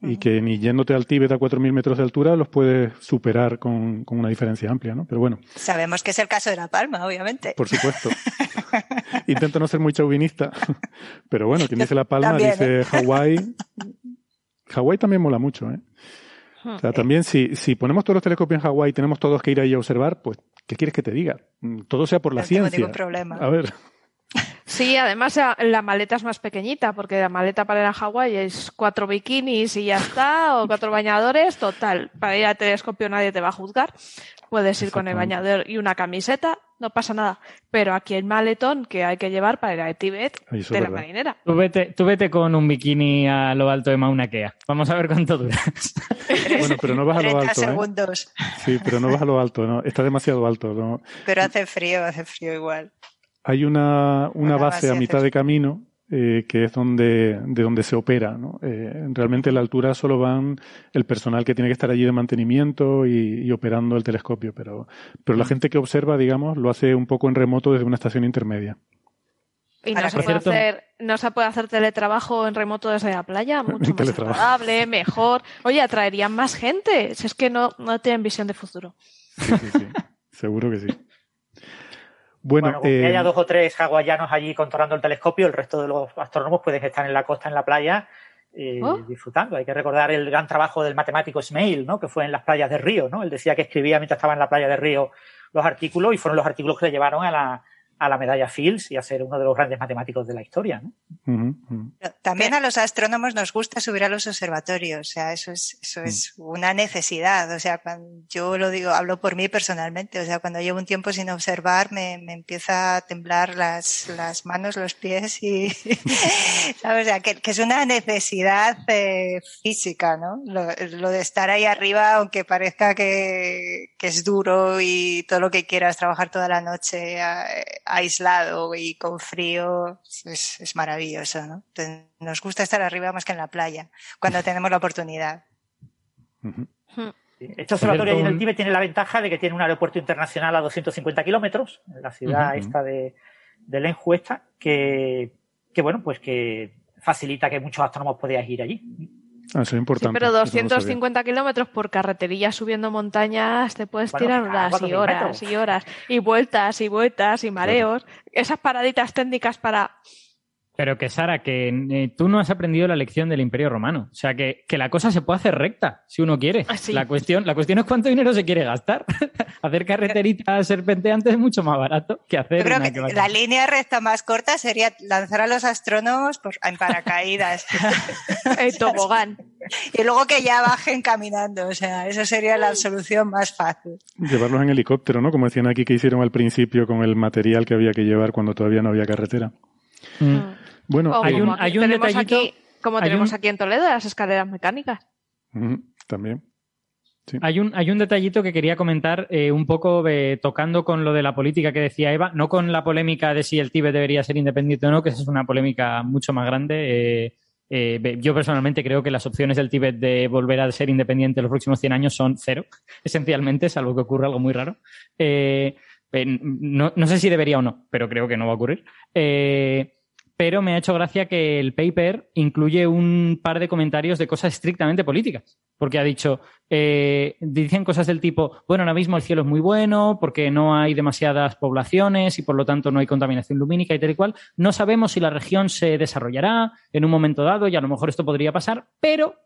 Y que ni yéndote al Tíbet a 4.000 metros de altura los puedes superar con, con una diferencia amplia, ¿no? Pero bueno, Sabemos que es el caso de La Palma, obviamente. por supuesto. Intento no ser muy chauvinista, pero bueno, quien dice La Palma También, dice ¿eh? Hawái. Hawái también mola mucho, ¿eh? O sea, también si, si ponemos todos los telescopios en Hawái y tenemos todos que ir ahí a observar, pues, ¿qué quieres que te diga? Mm, Todo sea por la No tengo ciencia. ningún problema. A ver, Sí, además la, la maleta es más pequeñita, porque la maleta para ir a Hawái es cuatro bikinis y ya está, o cuatro bañadores, total. Para ir al telescopio nadie te va a juzgar. Puedes ir con el bañador y una camiseta no pasa nada. Pero aquí el maletón que hay que llevar para ir a Tíbet Eso es de la verdad. marinera. Tú vete, tú vete con un bikini a lo alto de Mauna Kea. Vamos a ver cuánto duras. Bueno, pero no vas a lo 30 alto, ¿eh? segundos. Sí, pero no vas a lo alto, ¿no? Está demasiado alto, ¿no? Pero hace frío, hace frío igual. Hay una, una Una base base a mitad de camino eh, que es donde, de donde se opera, ¿no? Eh, realmente a la altura solo van el personal que tiene que estar allí de mantenimiento y, y operando el telescopio, pero, pero la Mm. gente que observa, digamos, lo hace un poco en remoto desde una estación intermedia. Y no se, puede hacer, no se puede hacer teletrabajo en remoto desde la playa, mucho más agradable, mejor. Oye, atraerían más gente. Si es que no, no tienen visión de futuro. Sí, sí, sí. Seguro que sí. Bueno, Bueno, con que eh, haya dos o tres hawaianos allí controlando el telescopio, el resto de los astrónomos pueden estar en la costa, en la playa, eh, Oh. disfrutando. Hay que recordar el gran trabajo del matemático Smail, ¿no? que fue en las playas de Río. ¿no? Él decía que escribía mientras estaba en la playa de Río los artículos y fueron los artículos que le llevaron a la, a la medalla Fields y a ser uno de los grandes matemáticos de la historia. ¿no? ujú, ujú. Pero También a los astrónomos nos gusta subir a los observatorios, o sea, eso es, eso es una necesidad, o sea, cuando yo lo digo, hablo por mí personalmente, o sea, cuando llevo un tiempo sin observar me, me empieza a temblar las, las manos, los pies y, ¿sabes? O sea, que, que es una necesidad eh, física, ¿no? Lo, lo de estar ahí arriba, aunque parezca que, que es duro y todo lo que quieras, trabajar toda la noche a- aislado y con frío, es, es maravilloso, ¿no? Entonces, nos gusta estar arriba más que en la playa, cuando tenemos la oportunidad. Ujú. Este observatorio allí en el Tíbet tiene la ventaja de que tiene un aeropuerto internacional a 250 kilómetros, en la ciudad esta de, de Lenju esta, que, que bueno, pues que facilita que muchos astrónomos podáis ir allí. Ah, eso es Sí, importante. pero eso no lo sabía. 250 kilómetros por carreterilla subiendo montañas, te puedes Bueno, tirar horas y 4.000 horas metros. y horas, y vueltas y vueltas y mareos. Esas paraditas técnicas para... Pero que Sara, que eh, tú no has aprendido la lección del Imperio Romano. O sea, que, que la cosa se puede hacer recta, si uno quiere. Ah, sí. La, cuestión, la cuestión es cuánto dinero se quiere gastar. hacer carreteritas serpenteantes es mucho más barato que hacer Yo creo que la línea recta más corta sería lanzar a los astrónomos por- en paracaídas El tobogán. y luego que ya bajen caminando, o sea, esa sería la solución más fácil. Llevarlos en helicóptero, ¿no? Como decían aquí que hicieron al principio con el material que había que llevar cuando todavía no había carretera. Mm. Bueno, O Hay un- hay un tenemos detallito- aquí, como hay tenemos un- aquí en Toledo, las escaleras mecánicas. también. Hay un, hay un detallito que quería comentar eh, un poco eh, tocando con lo de la política que decía Eva, no con la polémica de si el Tíbet debería ser independiente o no, que esa es una polémica mucho más grande. eh, eh, yo personalmente creo que las opciones del Tíbet de volver a ser independiente en los próximos 100 años son cero, esencialmente, salvo que ocurra algo muy raro. Eh, eh, no, no sé si debería o no, pero creo que no va a ocurrir. Eh, pero me ha hecho gracia que el paper incluye un par de comentarios de cosas estrictamente políticas, porque ha dicho, eh, dicen cosas del tipo, bueno, ahora mismo el cielo es muy bueno porque no hay demasiadas poblaciones y por lo tanto no hay contaminación lumínica y tal y cual. No sabemos si la región se desarrollará en un momento dado y a lo mejor esto podría pasar, pero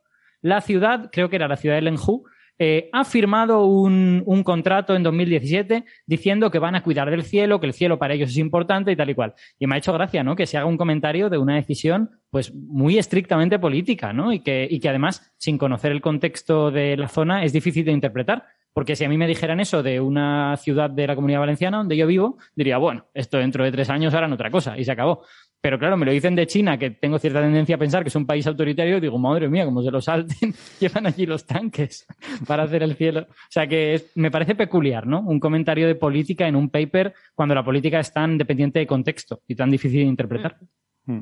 la ciudad, creo que era la ciudad de Lenju, eh, ha firmado un, un contrato en 2017 diciendo que van a cuidar del cielo, que el cielo para ellos es importante y tal y cual. Y me ha hecho gracia, ¿no? Que se haga un comentario de una decisión, pues, muy estrictamente política, ¿no? Y que, y que además, sin conocer el contexto de la zona, es difícil de interpretar. Porque si a mí me dijeran eso de una ciudad de la comunidad valenciana donde yo vivo, diría, bueno, esto dentro de tres años harán otra cosa y se acabó. Pero claro, me lo dicen de China, que tengo cierta tendencia a pensar que es un país autoritario, digo, madre mía, como se lo salten, llevan allí los tanques para hacer el cielo. O sea que me parece peculiar, ¿no? Un comentario de política en un paper cuando la política es tan dependiente de contexto y tan difícil de interpretar. Mm.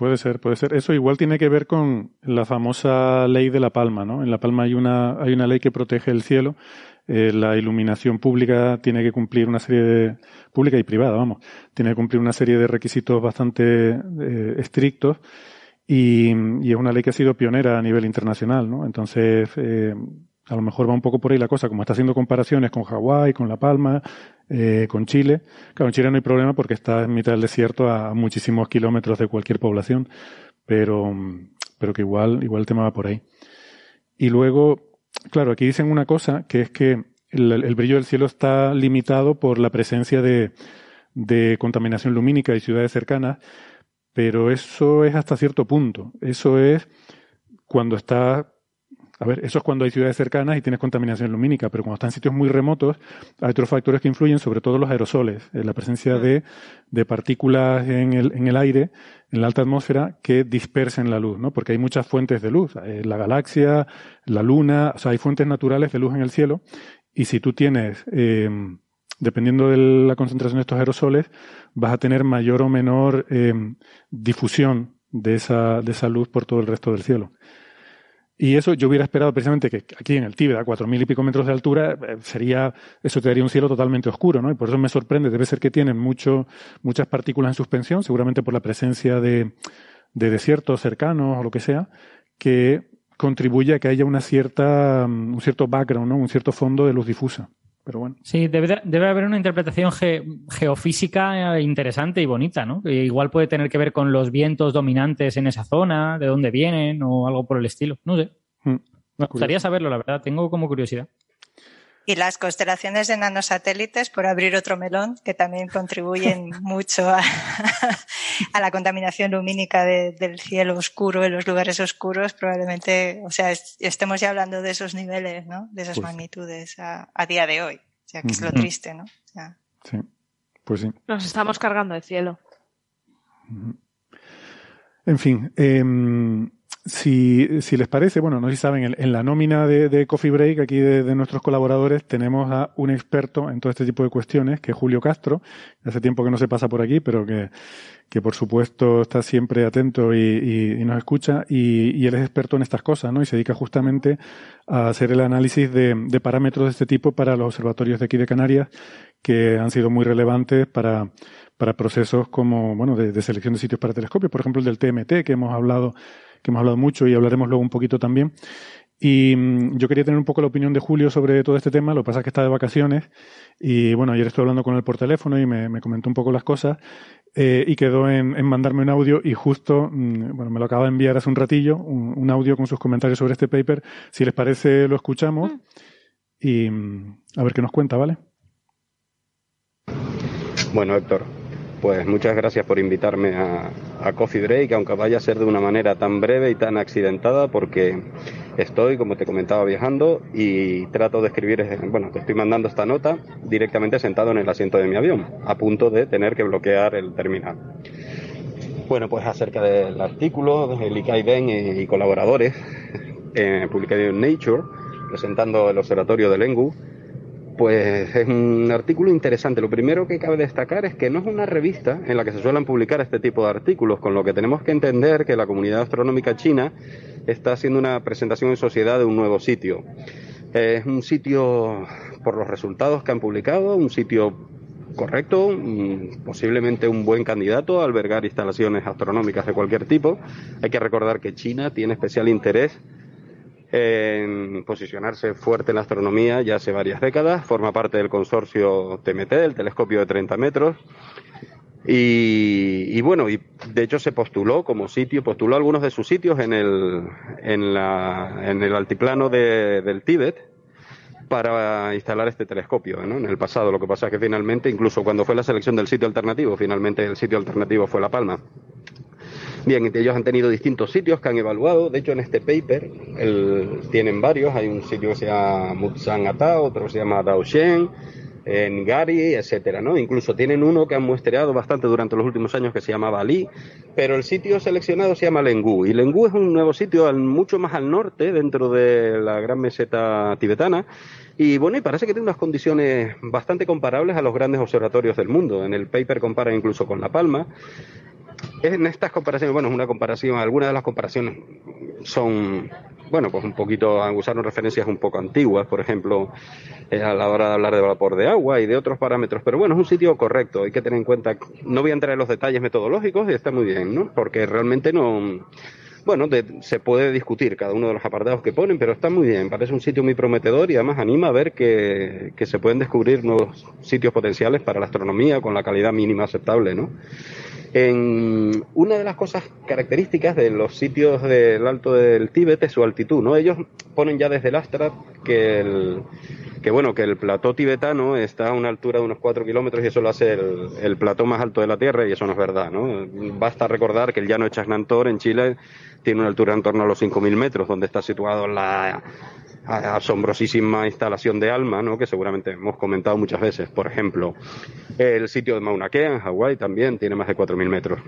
Puede ser, puede ser. Eso igual tiene que ver con la famosa ley de La Palma, ¿no? En La Palma hay una, hay una ley que protege el cielo. Eh, la iluminación pública tiene que cumplir una serie de, pública y privada, vamos, tiene que cumplir una serie de requisitos bastante eh, estrictos y, es una ley que ha sido pionera a nivel internacional, ¿no? Entonces, eh, a lo mejor va un poco por ahí la cosa, como está haciendo comparaciones con Hawái, con La Palma, eh, con Chile. Claro, en Chile no hay problema porque está en mitad del desierto a muchísimos kilómetros de cualquier población, pero, pero que igual, igual el tema va por ahí. Y luego, claro, aquí dicen una cosa, que es que el, brillo del cielo está limitado por la presencia de, de contaminación lumínica y ciudades cercanas, pero eso es hasta cierto punto. Eso es cuando está A ver, eso es cuando hay ciudades cercanas y tienes contaminación lumínica, pero cuando están en sitios muy remotos, hay otros factores que influyen, sobre todo los aerosoles, eh, la presencia de, de partículas en el, en el aire, en la alta atmósfera, que dispersen la luz, ¿no? Porque hay muchas fuentes de luz, eh, la galaxia, la luna, o sea, hay fuentes naturales de luz en el cielo, y si tú tienes, eh, dependiendo de la concentración de estos aerosoles, vas a tener mayor o menor difusión de esa, de esa luz por todo el resto del cielo. Y eso yo hubiera esperado precisamente que aquí en el Tíbet, a cuatro mil y pico metros de altura, eh, sería, eso te daría un cielo totalmente oscuro, ¿no? Y por eso me sorprende, debe ser que tienen mucho, muchas partículas en suspensión, seguramente por la presencia de, de desiertos cercanos o lo que sea, que contribuye a que haya una cierta, mm, un cierto background, ¿no? Un cierto fondo de luz difusa. Pero bueno. Sí, debe, debe haber una interpretación ge, geofísica interesante y bonita, ¿no? Que igual puede tener que ver con los vientos dominantes en esa zona, de dónde vienen o algo por el estilo. No sé. Mm, Me gustaría saberlo, la verdad. Tengo como curiosidad. Y las constelaciones de nanosatélites, por abrir otro melón, que también contribuyen mucho a, a, la contaminación lumínica de, del cielo oscuro en los lugares oscuros, probablemente, o sea, es, estemos ya hablando de esos niveles, ¿no? De esas Pues- magnitudes a, a día de hoy. O sea, que es lo triste, ¿no? O sea, Sí, pues sí. Nos estamos cargando de cielo. En fin, em, si, si les parece, bueno, no sé si saben, en, la nómina de, Coffee Break, aquí de, nuestros colaboradores, tenemos a un experto en todo este tipo de cuestiones, que es Julio Castro. Hace tiempo que no se pasa por aquí, pero que, que por supuesto está siempre atento y, nos escucha. Y, él es experto en estas cosas, ¿no? Y se dedica justamente a hacer el análisis de, de parámetros de este tipo para los observatorios de aquí de Canarias, que han sido muy relevantes para, para procesos como, bueno, de, de selección de sitios para telescopios, por ejemplo el del TMT, que hemos hablado, que hemos hablado mucho y hablaremos luego un poquito también. Y mm, yo quería tener un poco la opinión de Julio sobre todo este tema, lo que pasa es que está de vacaciones y bueno, ayer estuve hablando con él por teléfono y me, me comentó un poco las cosas eh, y quedó en, en mandarme un audio y justo, mm, bueno, me lo acaba de enviar hace un ratillo, un, un audio con sus comentarios sobre este paper. Si les parece, lo escuchamos y mm, a ver qué nos cuenta, ¿vale? Bueno, Héctor, pues muchas gracias por invitarme a, Coffee Break, aunque vaya a ser de una manera tan breve y tan accidentada, porque estoy, como te comentaba, viajando y trato de escribir, eh, bueno, te estoy mandando esta nota directamente sentado en el asiento de mi avión, a punto de tener que bloquear el terminal. Bueno, pues acerca del artículo de Likai Ben y, y colaboradores, eh, publicado en Nature, presentando el observatorio de Lengu, pues es un artículo interesante. Lo primero que cabe destacar es que no es una revista en la que se suelen publicar este tipo de artículos, con lo que tenemos que entender que la comunidad astronómica china está haciendo una presentación en sociedad de un nuevo sitio. Es un sitio, por los resultados que han publicado, un sitio correcto, mm, posiblemente un buen candidato a albergar instalaciones astronómicas de cualquier tipo. Hay que recordar que China tiene especial interés en posicionarse fuerte en la astronomía ya hace varias décadas, forma parte del consorcio TMT, del telescopio de 30 metros. Y, bueno, y de hecho se postuló como sitio, postuló algunos de sus sitios en el, en la, en el altiplano de- del Tíbet para instalar este telescopio en el pasado. Lo que pasa es que finalmente, incluso cuando fue la selección del sitio alternativo, finalmente el sitio alternativo fue La Palma. Bien, ellos han tenido distintos sitios que han evaluado. De hecho, en este paper el- tienen varios. Hay un sitio que se llama Mutsan Ata, otro se llama Daoshen, en Gari, etcétera, ¿no? Incluso tienen uno que han muestreado bastante durante los últimos años que se llama Bali, pero el sitio seleccionado se llama Lengu. Y Lengu es un nuevo sitio al- mucho más al norte, dentro de la gran meseta tibetana. Y bueno, y parece que tiene unas condiciones bastante comparables a los grandes observatorios del mundo. En el paper compara incluso con La Palma. En estas comparaciones, bueno, es una comparación, algunas de las comparaciones son, bueno, pues un poquito, usaron referencias un poco antiguas, por ejemplo, eh, a la hora de hablar de vapor de agua y de otros parámetros, pero bueno, es un sitio correcto, hay que tener en cuenta, no voy a entrar en los detalles metodológicos y está muy bien, ¿no? Porque realmente no, bueno, de- se puede discutir cada uno de los apartados que ponen, pero está muy bien, parece un sitio muy prometedor y además anima a ver que, que se pueden descubrir nuevos sitios potenciales para la astronomía con la calidad mínima aceptable, ¿no? En una de las cosas características de los sitios del Alto del Tíbet es su altitud, ¿no? Ellos ponen ya desde el Astra que el, que bueno, que el plató tibetano está a una altura de unos 4 kilómetros y eso lo hace el, el, plató más alto de la Tierra y eso no es verdad, ¿no? Basta recordar que el llano de Chasnantor en Chile tiene una altura en torno a los 5.000 metros, donde está situado la asombrosísima instalación de Alma, ¿no? que seguramente hemos comentado muchas veces. Por ejemplo, el sitio de Mauna Kea en Hawái también tiene más de 4.000 metros.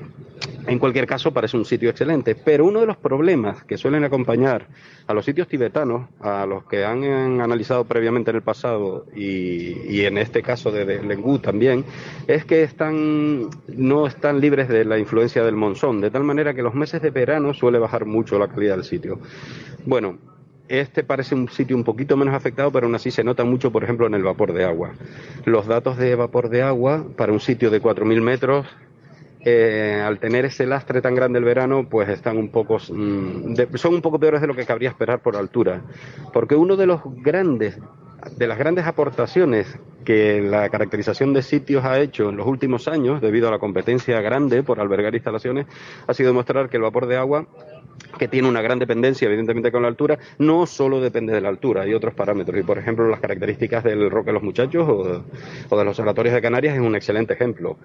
En cualquier caso, parece un sitio excelente, pero uno de los problemas que suelen acompañar a los sitios tibetanos, a los que han, analizado previamente en el pasado y, en este caso de, de Lengu también, es que están, no están libres de la influencia del monzón, de tal manera que los meses de verano suele bajar mucho la calidad del sitio. Bueno, este parece un sitio un poquito menos afectado, pero aún así se nota mucho, por ejemplo, en el vapor de agua. Los datos de vapor de agua para un sitio de 4.000 metros, eh, al tener ese lastre tan grande el verano, pues están un poco, mm, son un poco peores de lo que cabría esperar por altura. Porque uno de los grandes, de las grandes aportaciones que la caracterización de sitios ha hecho en los últimos años, debido a la competencia grande por albergar instalaciones, ha sido demostrar que el vapor de agua que tiene una gran dependencia, evidentemente, con la altura, no solo depende de la altura, hay otros parámetros. Y, por ejemplo, las características del Roque de los Muchachos o de, los observatorios de Canarias es un excelente ejemplo,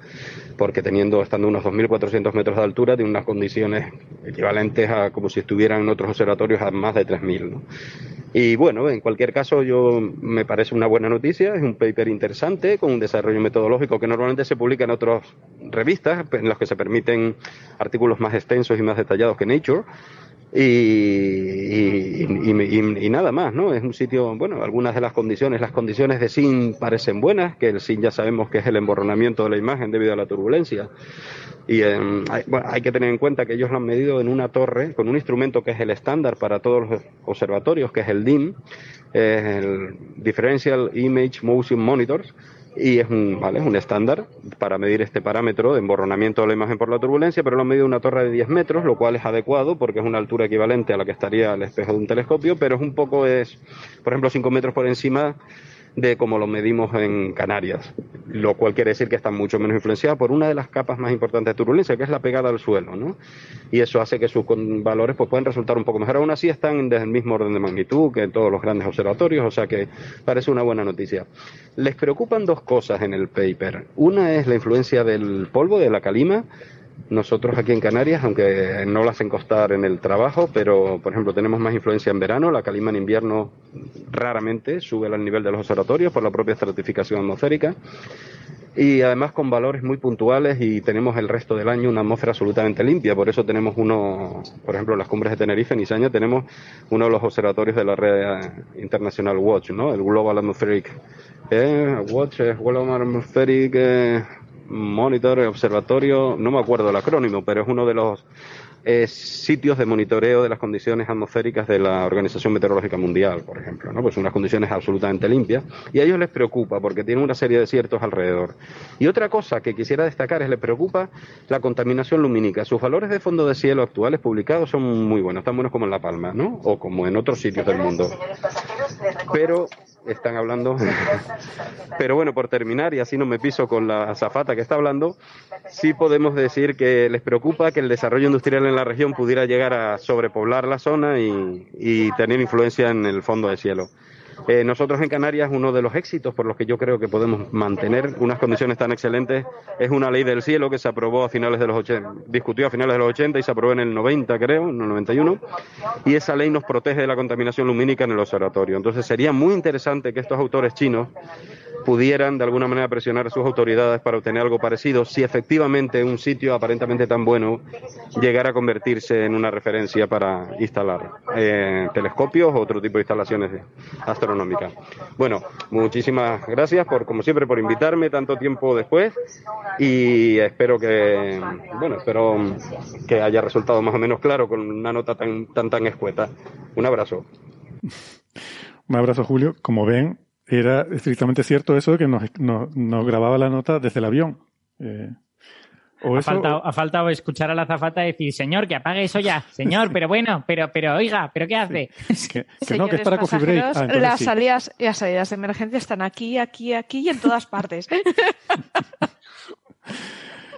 porque teniendo, estando unos 2.400 metros de altura, tiene unas condiciones equivalentes a como si estuvieran en otros observatorios a más de 3.000. ¿no? Y bueno, en cualquier caso, yo me parece una buena noticia, es un paper interesante con un desarrollo metodológico que normalmente se publica en otras revistas, en las que se permiten artículos más extensos y más detallados que Nature. Y, y, nada más, ¿no? Es un sitio, bueno, algunas de las condiciones, las condiciones de SIN parecen buenas, que el SIN ya sabemos que es el emborronamiento de la imagen debido a la turbulencia. Y eh, hay, hay, que tener en cuenta que ellos lo han medido en una torre con un instrumento que es el estándar para todos los observatorios, que es el DIM, es el Differential Image Motion Monitors, y es un, ¿vale? es un estándar para medir este parámetro de emborronamiento de la imagen por la turbulencia, pero lo han medido una torre de 10 metros, lo cual es adecuado porque es una altura equivalente a la que estaría el espejo de un telescopio, pero es un poco, es, por ejemplo, 5 metros por encima de como lo medimos en Canarias, lo cual quiere decir que está mucho menos influenciada por una de las capas más importantes de turbulencia, que es la pegada al suelo, ¿no? Y eso hace que sus valores pues, pueden resultar un poco mejor. Aún así están desde el mismo orden de magnitud que en todos los grandes observatorios, o sea que parece una buena noticia. Les preocupan dos cosas en el paper. Una es la influencia del polvo, de la calima, nosotros aquí en Canarias, aunque no lo hacen costar en el trabajo, pero por ejemplo tenemos más influencia en verano, la calima en invierno raramente sube al nivel de los observatorios por la propia estratificación atmosférica y además con valores muy puntuales y tenemos el resto del año una atmósfera absolutamente limpia. Por eso tenemos uno, por ejemplo, en las cumbres de Tenerife, en Izaña, tenemos uno de los observatorios de la red internacional Watch, ¿no? El Global Atmospheric eh, Watch, Global Atmospheric eh, Monitor, Observatorio, no me acuerdo el acrónimo, pero es uno de los eh, sitios de monitoreo de las condiciones atmosféricas de la Organización Meteorológica Mundial, por ejemplo, ¿no? Pues unas condiciones absolutamente limpias y a ellos les preocupa porque tienen una serie de desiertos alrededor. Y otra cosa que quisiera destacar es les preocupa la contaminación lumínica. Sus valores de fondo de cielo actuales publicados son muy buenos, tan buenos como en La Palma, ¿no? O como en otros sitios del mundo. Pero están hablando. Pero bueno, por terminar, y así no me piso con la zafata que está hablando, sí podemos decir que les preocupa que el desarrollo industrial en la región pudiera llegar a sobrepoblar la zona y, y tener influencia en el fondo del cielo. Eh, nosotros en Canarias, uno de los éxitos por los que yo creo que podemos mantener unas condiciones tan excelentes es una ley del cielo que se aprobó a finales de los 80, discutió a finales de los 80 y se aprobó en el 90, creo, en el 91, y esa ley nos protege de la contaminación lumínica en el observatorio. Entonces sería muy interesante que estos autores chinos pudieran de alguna manera presionar a sus autoridades para obtener algo parecido, si efectivamente un sitio aparentemente tan bueno llegara a convertirse en una referencia para instalar eh, telescopios o otro tipo de instalaciones astronómicas. Bueno, muchísimas gracias por, como siempre, por invitarme tanto tiempo después y espero que, bueno, espero que haya resultado más o menos claro con una nota tan tan tan escueta. Un abrazo. Un abrazo, Julio. Como ven, era estrictamente cierto eso de que nos, nos, nos grababa la nota desde el avión. Eh, o ha, eso, faltado, o- ha faltado escuchar a la zafata decir, señor, que apague eso ya, señor, pero bueno, pero, pero oiga, pero ¿qué hace? que, que no, que es para coffee break. Ah, entonces las, sí. salidas, las salidas de emergencia están aquí, aquí, aquí y en todas partes.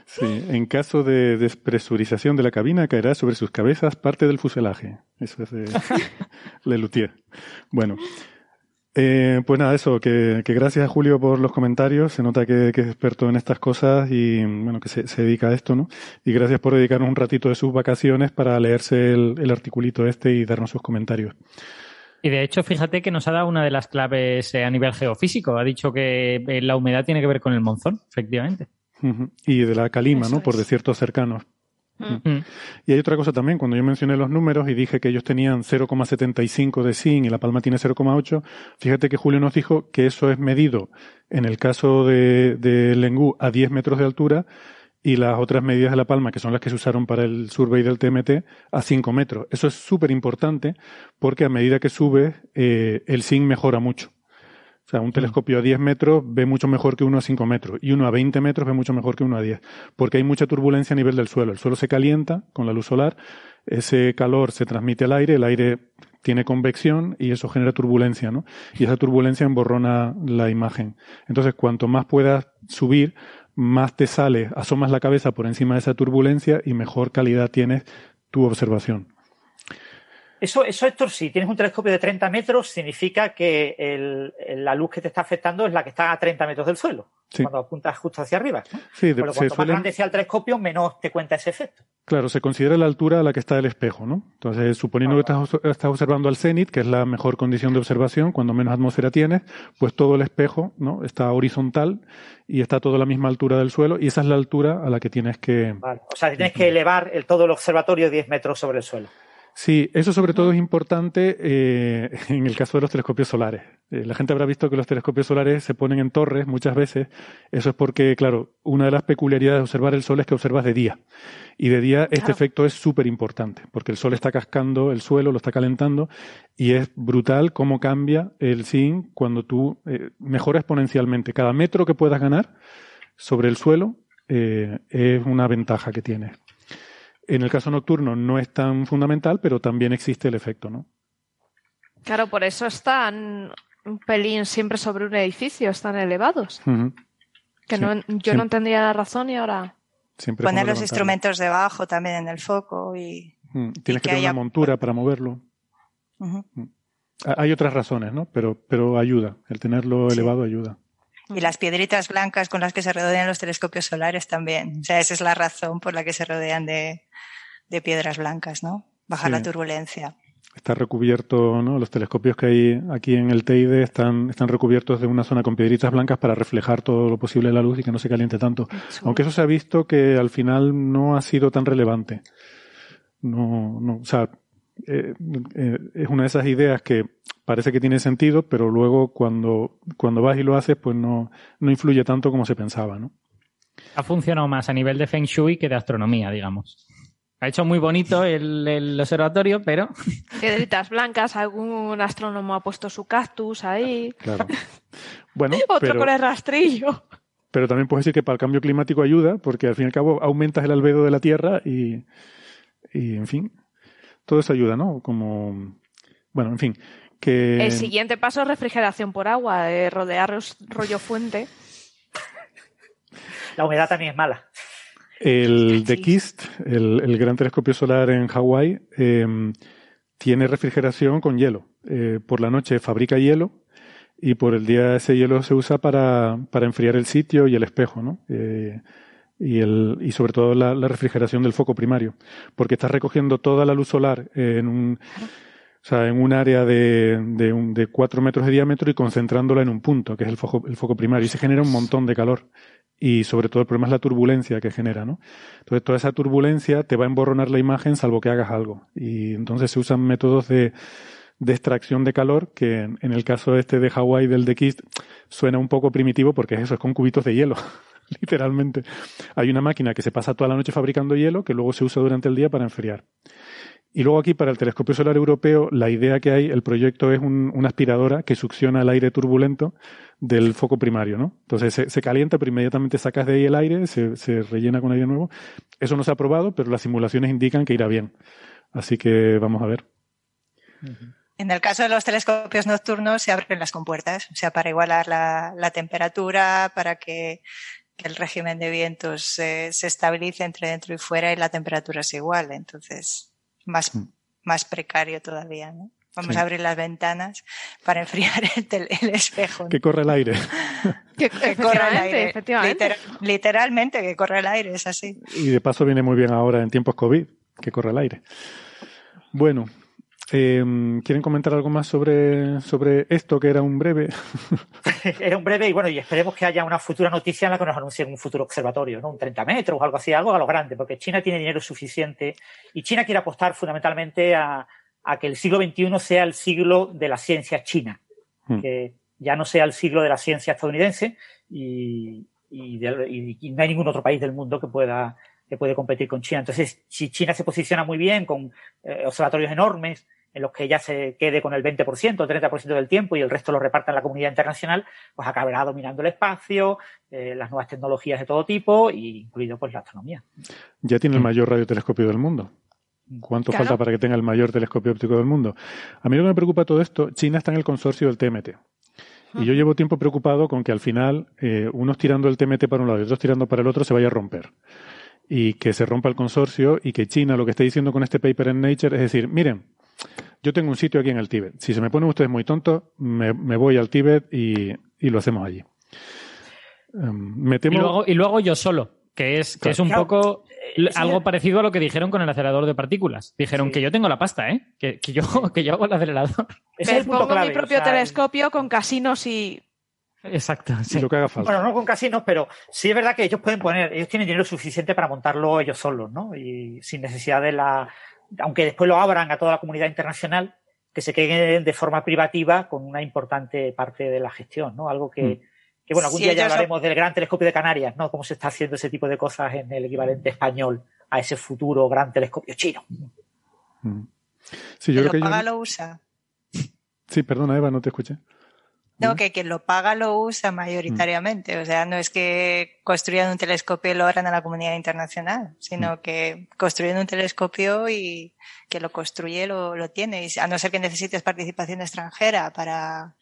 Sí, en caso de despresurización de la cabina caerá sobre sus cabezas parte del fuselaje. Eso es de Lelutier. Bueno, Eh, pues nada, eso, que, que, gracias a Julio por los comentarios. Se nota que, que es experto en estas cosas y bueno, que se, se, dedica a esto, ¿no? Y gracias por dedicarnos un ratito de sus vacaciones para leerse el, el articulito este y darnos sus comentarios. Y de hecho, fíjate que nos ha dado una de las claves eh, a nivel geofísico. Ha dicho que eh, la humedad tiene que ver con el monzón, efectivamente. Y de la calima, Eso ¿no? Es. Por desiertos cercanos. Mm. Y hay otra cosa también, cuando yo mencioné los números y dije que ellos tenían 0,75 de zinc y La Palma tiene 0,8, fíjate que Julio nos dijo que eso es medido en el caso de, de Lengú a 10 metros de altura y las otras medidas de La Palma, que son las que se usaron para el survey del TMT, a 5 metros. Eso es súper importante porque a medida que sube, eh, el zinc mejora mucho. O sea, un telescopio a 10 metros ve mucho mejor que uno a 5 metros y uno a 20 metros ve mucho mejor que uno a 10, porque hay mucha turbulencia a nivel del suelo. El suelo se calienta con la luz solar, ese calor se transmite al aire, el aire tiene convección y eso genera turbulencia, ¿no? Y esa turbulencia emborrona la imagen. Entonces, cuanto más puedas subir, más te sale, asomas la cabeza por encima de esa turbulencia y mejor calidad tienes tu observación. Eso, eso, Héctor, si tienes un telescopio de 30 metros, significa que el, la luz que te está afectando es la que está a 30 metros del suelo, sí. cuando apuntas justo hacia arriba. ¿no? Sí, de, Pero cuanto suelen... más grande sea el telescopio, menos te cuenta ese efecto. Claro, se considera la altura a la que está el espejo, ¿no? Entonces, suponiendo que estás, estás, observando al cenit, que es la mejor condición de observación, cuando menos atmósfera tienes, pues todo el espejo, ¿no? Está horizontal y está a toda la misma altura del suelo, y esa es la altura a la que tienes que... Vale. O sea, tienes que elevar el, todo el observatorio 10 metros sobre el suelo. Sí, eso sobre todo es importante eh, en el caso de los telescopios solares. Eh, la gente habrá visto que los telescopios solares se ponen en torres muchas veces. Eso es porque, claro, una de las peculiaridades de observar el sol es que observas de día. Y de día este claro. efecto es súper importante, porque el sol está cascando el suelo, lo está calentando, y es brutal cómo cambia el zinc cuando tú eh, mejora exponencialmente. Cada metro que puedas ganar sobre el suelo eh, es una ventaja que tienes. En el caso nocturno no es tan fundamental, pero también existe el efecto, ¿no? Claro, por eso están un pelín siempre sobre un edificio, están elevados. Uh -huh. Que sí. no, yo siempre. no entendía la razón y ahora. Siempre Poner los instrumentos debajo también en el foco y. Tienes y que, que, tener haya... una montura para moverlo. Uh -huh. Hay otras razones, ¿no? Pero, pero ayuda. El tenerlo sí. elevado ayuda. Y las piedritas blancas con las que se rodean los telescopios solares también. O sea, esa es la razón por la que se rodean de, de piedras blancas, ¿no? Bajar sí. la turbulencia. Está recubierto, ¿no? Los telescopios que hay aquí en el Teide están, están recubiertos de una zona con piedritas blancas para reflejar todo lo posible la luz y que no se caliente tanto. Sí. Aunque eso se ha visto que al final no ha sido tan relevante. No, no, o sea, eh, eh, es una de esas ideas que parece que tiene sentido, pero luego cuando, cuando vas y lo haces, pues no, no influye tanto como se pensaba, ¿no? Ha funcionado más a nivel de Feng Shui que de astronomía, digamos. Ha hecho muy bonito el, el observatorio, pero... Piedritas blancas, algún astrónomo ha puesto su cactus ahí. Claro. Bueno, Otro pero, con el rastrillo. Pero también puedes decir que para el cambio climático ayuda, porque al fin y al cabo aumentas el albedo de la Tierra y, y en fin, todo eso ayuda, ¿no? Como... Bueno, en fin, que... El siguiente paso es refrigeración por agua, eh, rodear rollo fuente. La humedad también es mala. El The KIST, el, el, gran telescopio solar en Hawái, eh, tiene refrigeración con hielo. Eh, por la noche fabrica hielo y por el día ese hielo se usa para, para enfriar el sitio y el espejo, ¿no? Y, el, y sobre todo la, refrigeración del foco primario, porque estás recogiendo toda la luz solar en un, o sea, en un área de, de, un, de cuatro metros de diámetro y concentrándola en un punto, que es el foco, el foco primario, y se genera un montón de calor y sobre todo el problema es la turbulencia que genera, ¿no? Entonces toda esa turbulencia te va a emborronar la imagen salvo que hagas algo. Y entonces se usan métodos de, de extracción de calor que en, el caso este de Hawái del de Kist suena un poco primitivo porque eso es con cubitos de hielo, literalmente. Hay una máquina que se pasa toda la noche fabricando hielo que luego se usa durante el día para enfriar. Y luego aquí para el telescopio solar europeo, la idea que hay, el proyecto es un, una aspiradora que succiona el aire turbulento del foco primario, ¿no? Entonces se, calienta, pero inmediatamente sacas de ahí el aire, se, rellena con aire nuevo. Eso no se ha probado, pero las simulaciones indican que irá bien. Así que vamos a ver. En el caso de los telescopios nocturnos se abren las compuertas, o sea, para igualar la, la temperatura, para que, que, el régimen de vientos se, se estabilice entre dentro y fuera y la temperatura es igual. Entonces, más, mm. más precario todavía, ¿no? Vamos Sí. a abrir las ventanas para enfriar el, tel- el espejo. Que corre el aire. Que, Que corre el aire. efectivamente. Literal- literalmente, que corre el aire, es así. Y de paso viene muy bien ahora en tiempos COVID, que corre el aire. Bueno, eh, ¿quieren comentar algo más sobre, sobre esto que era un breve? Era un breve y bueno, y esperemos que haya una futura noticia en la que nos anuncien un futuro observatorio, ¿no? Un 30 metros o algo así, algo a lo grande, porque China tiene dinero suficiente y China quiere apostar fundamentalmente a, a que el siglo XXI sea el siglo de la ciencia china, Hmm. que ya no sea el siglo de la ciencia estadounidense y, y, de- y- y no hay ningún otro país del mundo que pueda que puede competir con China. Entonces, si China se posiciona muy bien con eh, observatorios enormes en los que ya se quede con el 20%, el 30% del tiempo y el resto lo reparta en la comunidad internacional, pues acabará dominando el espacio, eh, las nuevas tecnologías de todo tipo, y incluido pues la astronomía. Ya tiene el mayor radiotelescopio del mundo. ¿Cuánto Claro. falta para que tenga el mayor telescopio óptico del mundo? A mí lo que me preocupa todo esto, China está en el consorcio del TMT. Y yo llevo tiempo preocupado con que al final eh, unos tirando el TMT para un lado y otros tirando para el otro se vaya a romper. Y que se rompa el consorcio y que China lo que está diciendo con este paper en Nature es decir, miren, yo tengo un sitio aquí en el Tíbet. Si se me ponen ustedes muy tontos, me, me voy al Tíbet y, y lo hacemos allí. Em, me Y y luego yo solo, que es, que Claro. es un Claro. poco l- ese- algo parecido a lo que dijeron con el acelerador de partículas. Dijeron Sí. que yo tengo la pasta, ¿eh? Que, que yo, que yo hago el acelerador. Es el punto pongo clave. mi propio o sea, telescopio con casinos y Exacto. y sí. lo que haga falta. Bueno, no con casinos, pero sí es verdad que ellos pueden poner, ellos tienen dinero suficiente para montarlo ellos solos, ¿no? Y sin necesidad de la, aunque después lo abran a toda la comunidad internacional, que se queden de forma privativa con una importante parte de la gestión, ¿no? Algo que, Mm. que bueno, algún día ya hablaremos del gran telescopio de Canarias, ¿no? Cómo se está haciendo ese tipo de cosas en el equivalente español a ese futuro gran telescopio chino. Mm. Sí, yo creo que paga lo usa. Sí, perdona, Eva, no te escuché. No, que quien lo paga lo usa mayoritariamente. O sea, no es que construyan un telescopio y lo abran a la comunidad internacional, sino que construyen un telescopio y que lo construye lo, lo tiene. Y a no ser que necesites participación extranjera para,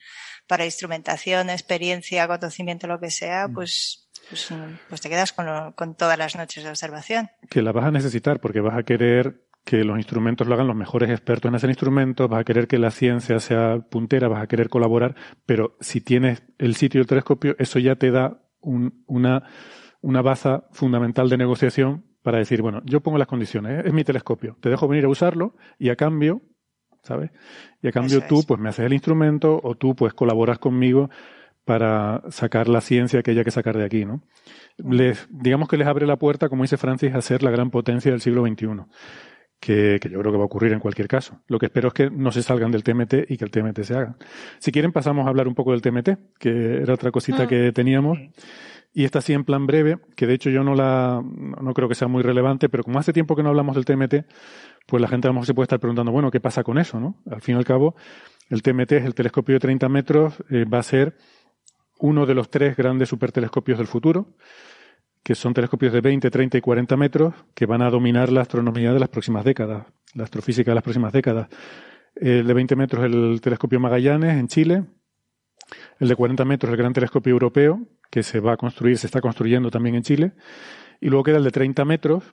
para instrumentación, experiencia, conocimiento, lo que sea, pues, pues, pues te quedas con, lo- con todas las noches de observación. que la vas a necesitar porque vas a querer que los instrumentos lo hagan los mejores expertos en hacer instrumentos, vas a querer que la ciencia sea puntera, vas a querer colaborar, pero si tienes el sitio del telescopio, eso ya te da un- una, una baza fundamental de negociación para decir, bueno, yo pongo las condiciones, ¿eh? es mi telescopio, te dejo venir a usarlo y a cambio, ¿sabes? Y a cambio tú es. pues me haces el instrumento o tú pues colaboras conmigo para sacar la ciencia que haya que sacar de aquí, ¿no? Les, digamos que les abre la puerta, como dice Francis, a ser la gran potencia del siglo XXI, que, que yo creo que va a ocurrir en cualquier caso. Lo que espero es que no se salgan del TMT y que el TMT se haga. Si quieren pasamos a hablar un poco del TMT, que era otra cosita Mm. que teníamos. Y esta sí en plan breve, que de hecho yo no la, no creo que sea muy relevante, pero como hace tiempo que no hablamos del TMT, pues la gente a lo mejor se puede estar preguntando, bueno, ¿qué pasa con eso? ¿no? Al fin y al cabo, el TMT es el telescopio de 30 metros, eh, va a ser uno de los tres grandes supertelescopios del futuro, que son telescopios de 20, 30 y 40 metros, que van a dominar la astronomía de las próximas décadas, la astrofísica de las próximas décadas. El de 20 metros el telescopio Magallanes en Chile, el de 40 metros el gran telescopio europeo, que se va a construir, se está construyendo también en Chile, y luego queda el de 30 metros,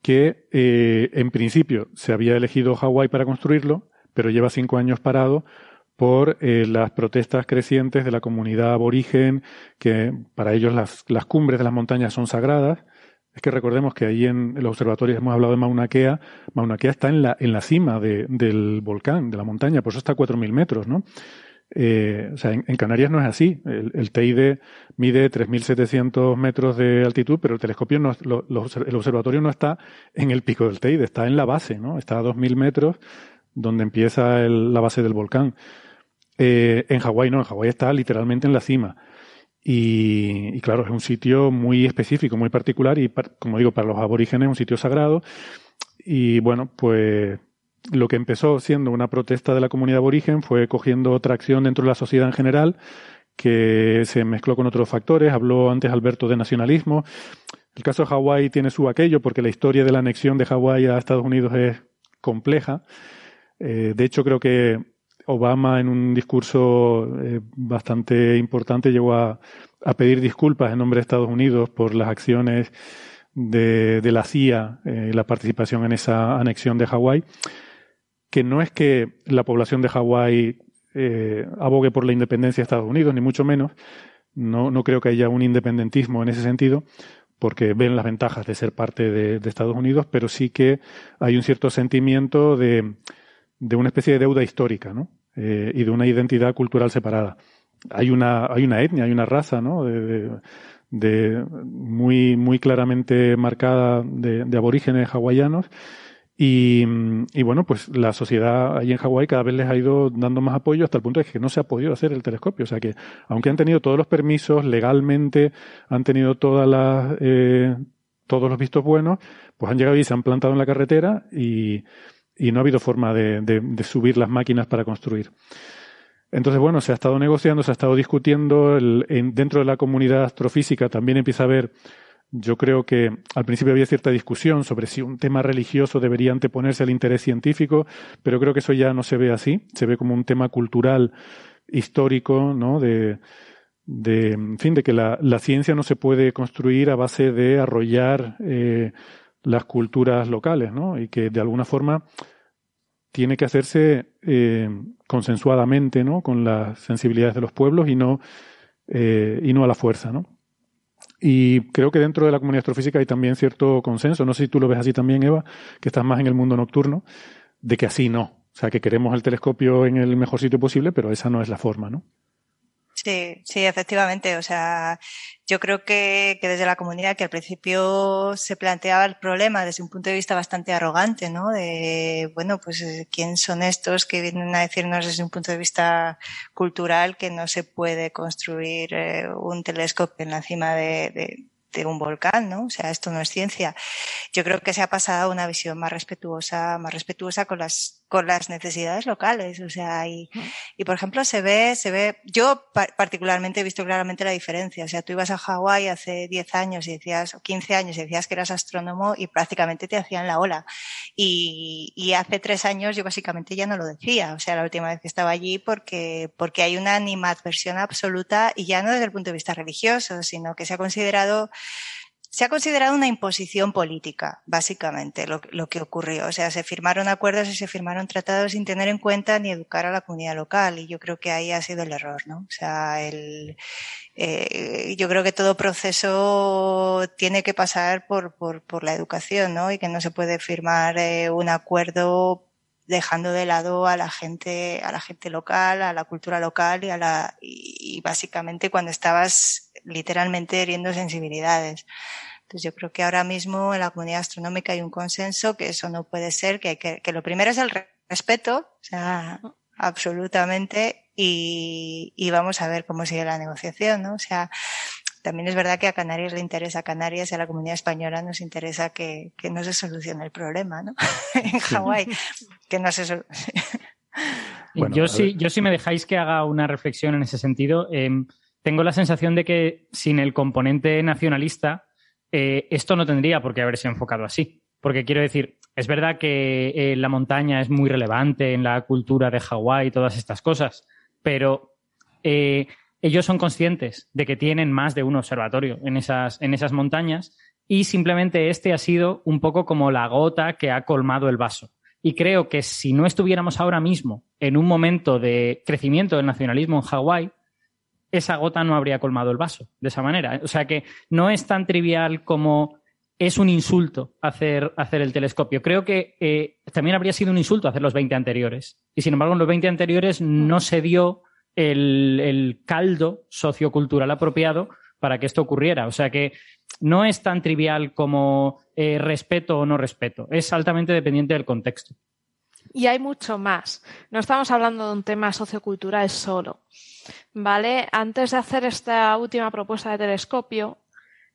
que eh, en principio se había elegido Hawái para construirlo, pero lleva cinco años parado por eh, las protestas crecientes de la comunidad aborigen, que para ellos las, las cumbres de las montañas son sagradas. Es que recordemos que ahí en los observatorios hemos hablado de Mauna Kea. Mauna Kea está en la, en la cima de- del volcán, de la montaña, por eso está a 4.000 metros, ¿no? Eh, o sea, en, Canarias no es así. El, el Teide mide 3.700 metros de altitud, pero el telescopio, no, lo- el observatorio no está en el pico del Teide, está en la base, ¿no? Está a 2.000 metros, donde empieza la base del volcán. Eh, en Hawái no, en Hawái está literalmente en la cima. Y, y claro, es un sitio muy específico, muy particular y, como digo, para los aborígenes un sitio sagrado. Y bueno, pues lo que empezó siendo una protesta de la comunidad aborigen fue cogiendo tracción dentro de la sociedad en general, que se mezcló con otros factores. Habló antes Alberto de nacionalismo. El caso de Hawái tiene su aquello, porque la historia de la anexión de Hawái a Estados Unidos es compleja. Eh, de hecho, creo que Obama en un discurso eh, bastante importante llegó a, a pedir disculpas en nombre de Estados Unidos por las acciones de, la CIA, eh, la participación en esa anexión de Hawái, que no es que la población de Hawái eh, abogue por la independencia de Estados Unidos, ni mucho menos. No, no creo que haya un independentismo en ese sentido, porque ven las ventajas de ser parte de, Estados Unidos, pero sí que hay un cierto sentimiento de, de una especie de deuda histórica, ¿no? Eh, y de una identidad cultural separada. Hay una, hay una etnia, hay una raza, ¿no? De, de, muy, muy claramente marcada de, de aborígenes hawaianos y, y, bueno, pues la sociedad allí en Hawái cada vez les ha ido dando más apoyo hasta el punto de que no se ha podido hacer el telescopio. O sea que, aunque han tenido todos los permisos legalmente, han tenido todas las, eh, todos los vistos buenos, pues han llegado y se han plantado en la carretera y, y no ha habido forma de, de, subir las máquinas para construir. Entonces, bueno, se ha estado negociando, se ha estado discutiendo. Dentro de la comunidad astrofísica también empieza a haber yo creo que al principio había cierta discusión sobre si un tema religioso debería anteponerse al interés científico, pero creo que eso ya no se ve así, se ve como un tema cultural, histórico, ¿no? De, de en fin, de que la, la ciencia no se puede construir a base de arrollar eh, las culturas locales, ¿no? Y que de alguna forma tiene que hacerse eh, consensuadamente, ¿no? Con las sensibilidades de los pueblos y no, eh, y no a la fuerza, ¿no? Y creo que dentro de la comunidad astrofísica hay también cierto consenso, no sé si tú lo ves así también, Eva, que estás más en el mundo nocturno, de que así no. O sea, que queremos el telescopio en el mejor sitio posible, pero esa no es la forma, ¿no? Sí, sí, efectivamente. O sea, yo creo que, que, desde la comunidad que al principio se planteaba el problema desde un punto de vista bastante arrogante, ¿no? De, bueno, pues, ¿quién son estos que vienen a decirnos desde un punto de vista cultural que no se puede construir eh, un telescopio en la cima de, de de un volcán, ¿no? O sea, esto no es ciencia. Yo creo que se ha pasado a una visión más respetuosa, más respetuosa con las con las necesidades locales, o sea, y, y por ejemplo se ve, se ve, yo particularmente he visto claramente la diferencia, o sea, tú ibas a Hawái hace 10 años y decías, o 15 años y decías que eras astrónomo y prácticamente te hacían la ola. Y, y hace tres años yo básicamente ya no lo decía, o sea, la última vez que estaba allí porque, porque hay una animadversión absoluta y ya no desde el punto de vista religioso, sino que se ha considerado se ha considerado una imposición política, básicamente, lo, lo, que ocurrió. O sea, se firmaron acuerdos y se firmaron tratados sin tener en cuenta ni educar a la comunidad local. Y yo creo que ahí ha sido el error, ¿no? O sea, el, eh, yo creo que todo proceso tiene que pasar por, por, por la educación, ¿no? Y que no se puede firmar eh, un acuerdo dejando de lado a la gente, a la gente local, a la cultura local y a la, y, y básicamente cuando estabas literalmente heriendo sensibilidades. Entonces yo creo que ahora mismo en la comunidad astronómica hay un consenso que eso no puede ser, que, que, que lo primero es el respeto, o sea, absolutamente, y, y, vamos a ver cómo sigue la negociación, ¿no? O sea, también es verdad que a Canarias le interesa a Canarias y a la comunidad española nos interesa que, que no se solucione el problema, ¿no? en Hawái, que no se solucione. Bueno, yo sí, yo sí me dejáis que haga una reflexión en ese sentido. Eh, tengo la sensación de que sin el componente nacionalista, eh, esto no tendría por qué haberse enfocado así. Porque quiero decir, es verdad que eh, la montaña es muy relevante en la cultura de Hawái y todas estas cosas, pero eh, ellos son conscientes de que tienen más de un observatorio en esas, en esas montañas y simplemente este ha sido un poco como la gota que ha colmado el vaso. Y creo que si no estuviéramos ahora mismo en un momento de crecimiento del nacionalismo en Hawái, esa gota no habría colmado el vaso de esa manera. O sea que no es tan trivial como es un insulto hacer, hacer el telescopio. Creo que eh, también habría sido un insulto hacer los 20 anteriores. Y sin embargo, en los 20 anteriores no se dio el, el caldo sociocultural apropiado para que esto ocurriera. O sea que no es tan trivial como eh, respeto o no respeto. Es altamente dependiente del contexto. Y hay mucho más. No estamos hablando de un tema sociocultural solo. ¿vale? Antes de hacer esta última propuesta de telescopio,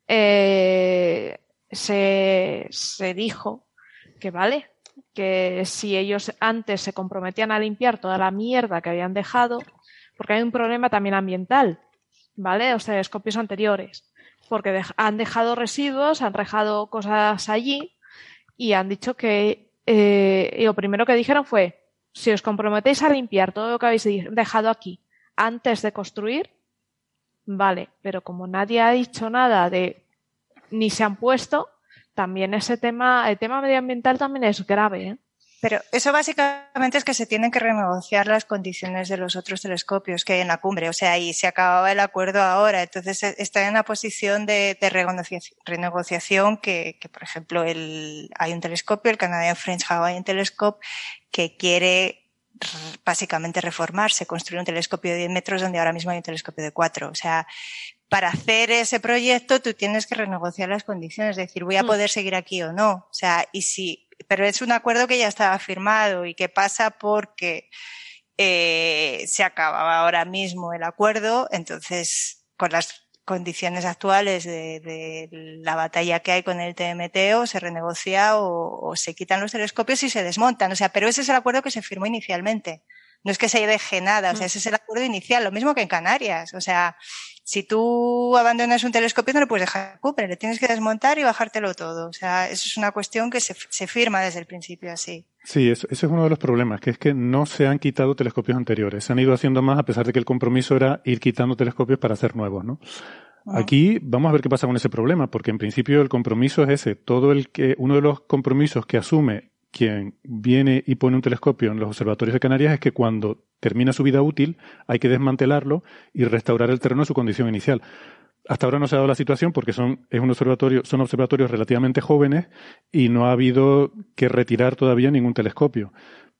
eh, se, se dijo que, ¿vale? Que si ellos antes se comprometían a limpiar toda la mierda que habían dejado, porque hay un problema también ambiental, ¿vale? Los telescopios anteriores, porque han dejado residuos, han dejado cosas allí y han dicho que eh, y lo primero que dijeron fue, si os comprometéis a limpiar todo lo que habéis dejado aquí antes de construir, vale, pero como nadie ha dicho nada de ni se han puesto, también ese tema, el tema medioambiental también es grave. ¿eh? Pero eso básicamente es que se tienen que renegociar las condiciones de los otros telescopios que hay en la cumbre. O sea, ahí se acababa el acuerdo ahora. Entonces e, está en una posición de, renegociación que, que, por ejemplo, el, hay un telescopio, el Canadian French Hawaiian Telescope, que quiere básicamente reformarse, construir un telescopio de 10 metros donde ahora mismo hay un telescopio de 4. O sea, para hacer ese proyecto tú tienes que renegociar las condiciones, es decir, voy a mm. poder seguir aquí o no. O sea, y si, pero es un acuerdo que ya estaba firmado y que pasa porque eh, se acababa ahora mismo el acuerdo, entonces con las condiciones actuales de, la batalla que hay con el TMT o se renegocia o, o, se quitan los telescopios y se desmontan. O sea, pero ese es el acuerdo que se firmó inicialmente. No es que se deje nada, o sea, mm. ese es el acuerdo inicial, lo mismo que en Canarias. O sea, si tú abandonas un telescopio no le puedes dejar Cooper, le tienes que desmontar y bajártelo todo. O sea, eso es una cuestión que se, se firma desde el principio así. Sí, eso, ese es uno de los problemas, que es que no se han quitado telescopios anteriores. Se han ido haciendo más a pesar de que el compromiso era ir quitando telescopios para hacer nuevos, ¿no? Aquí vamos a ver qué pasa con ese problema, porque en principio el compromiso es ese. Todo el que, uno de los compromisos que asume quien viene y pone un telescopio en los observatorios de Canarias es que cuando termina su vida útil hay que desmantelarlo y restaurar el terreno a su condición inicial. Hasta ahora no se ha dado la situación porque son, observatorio, son observatorios relativamente jóvenes y no ha habido que retirar todavía ningún telescopio.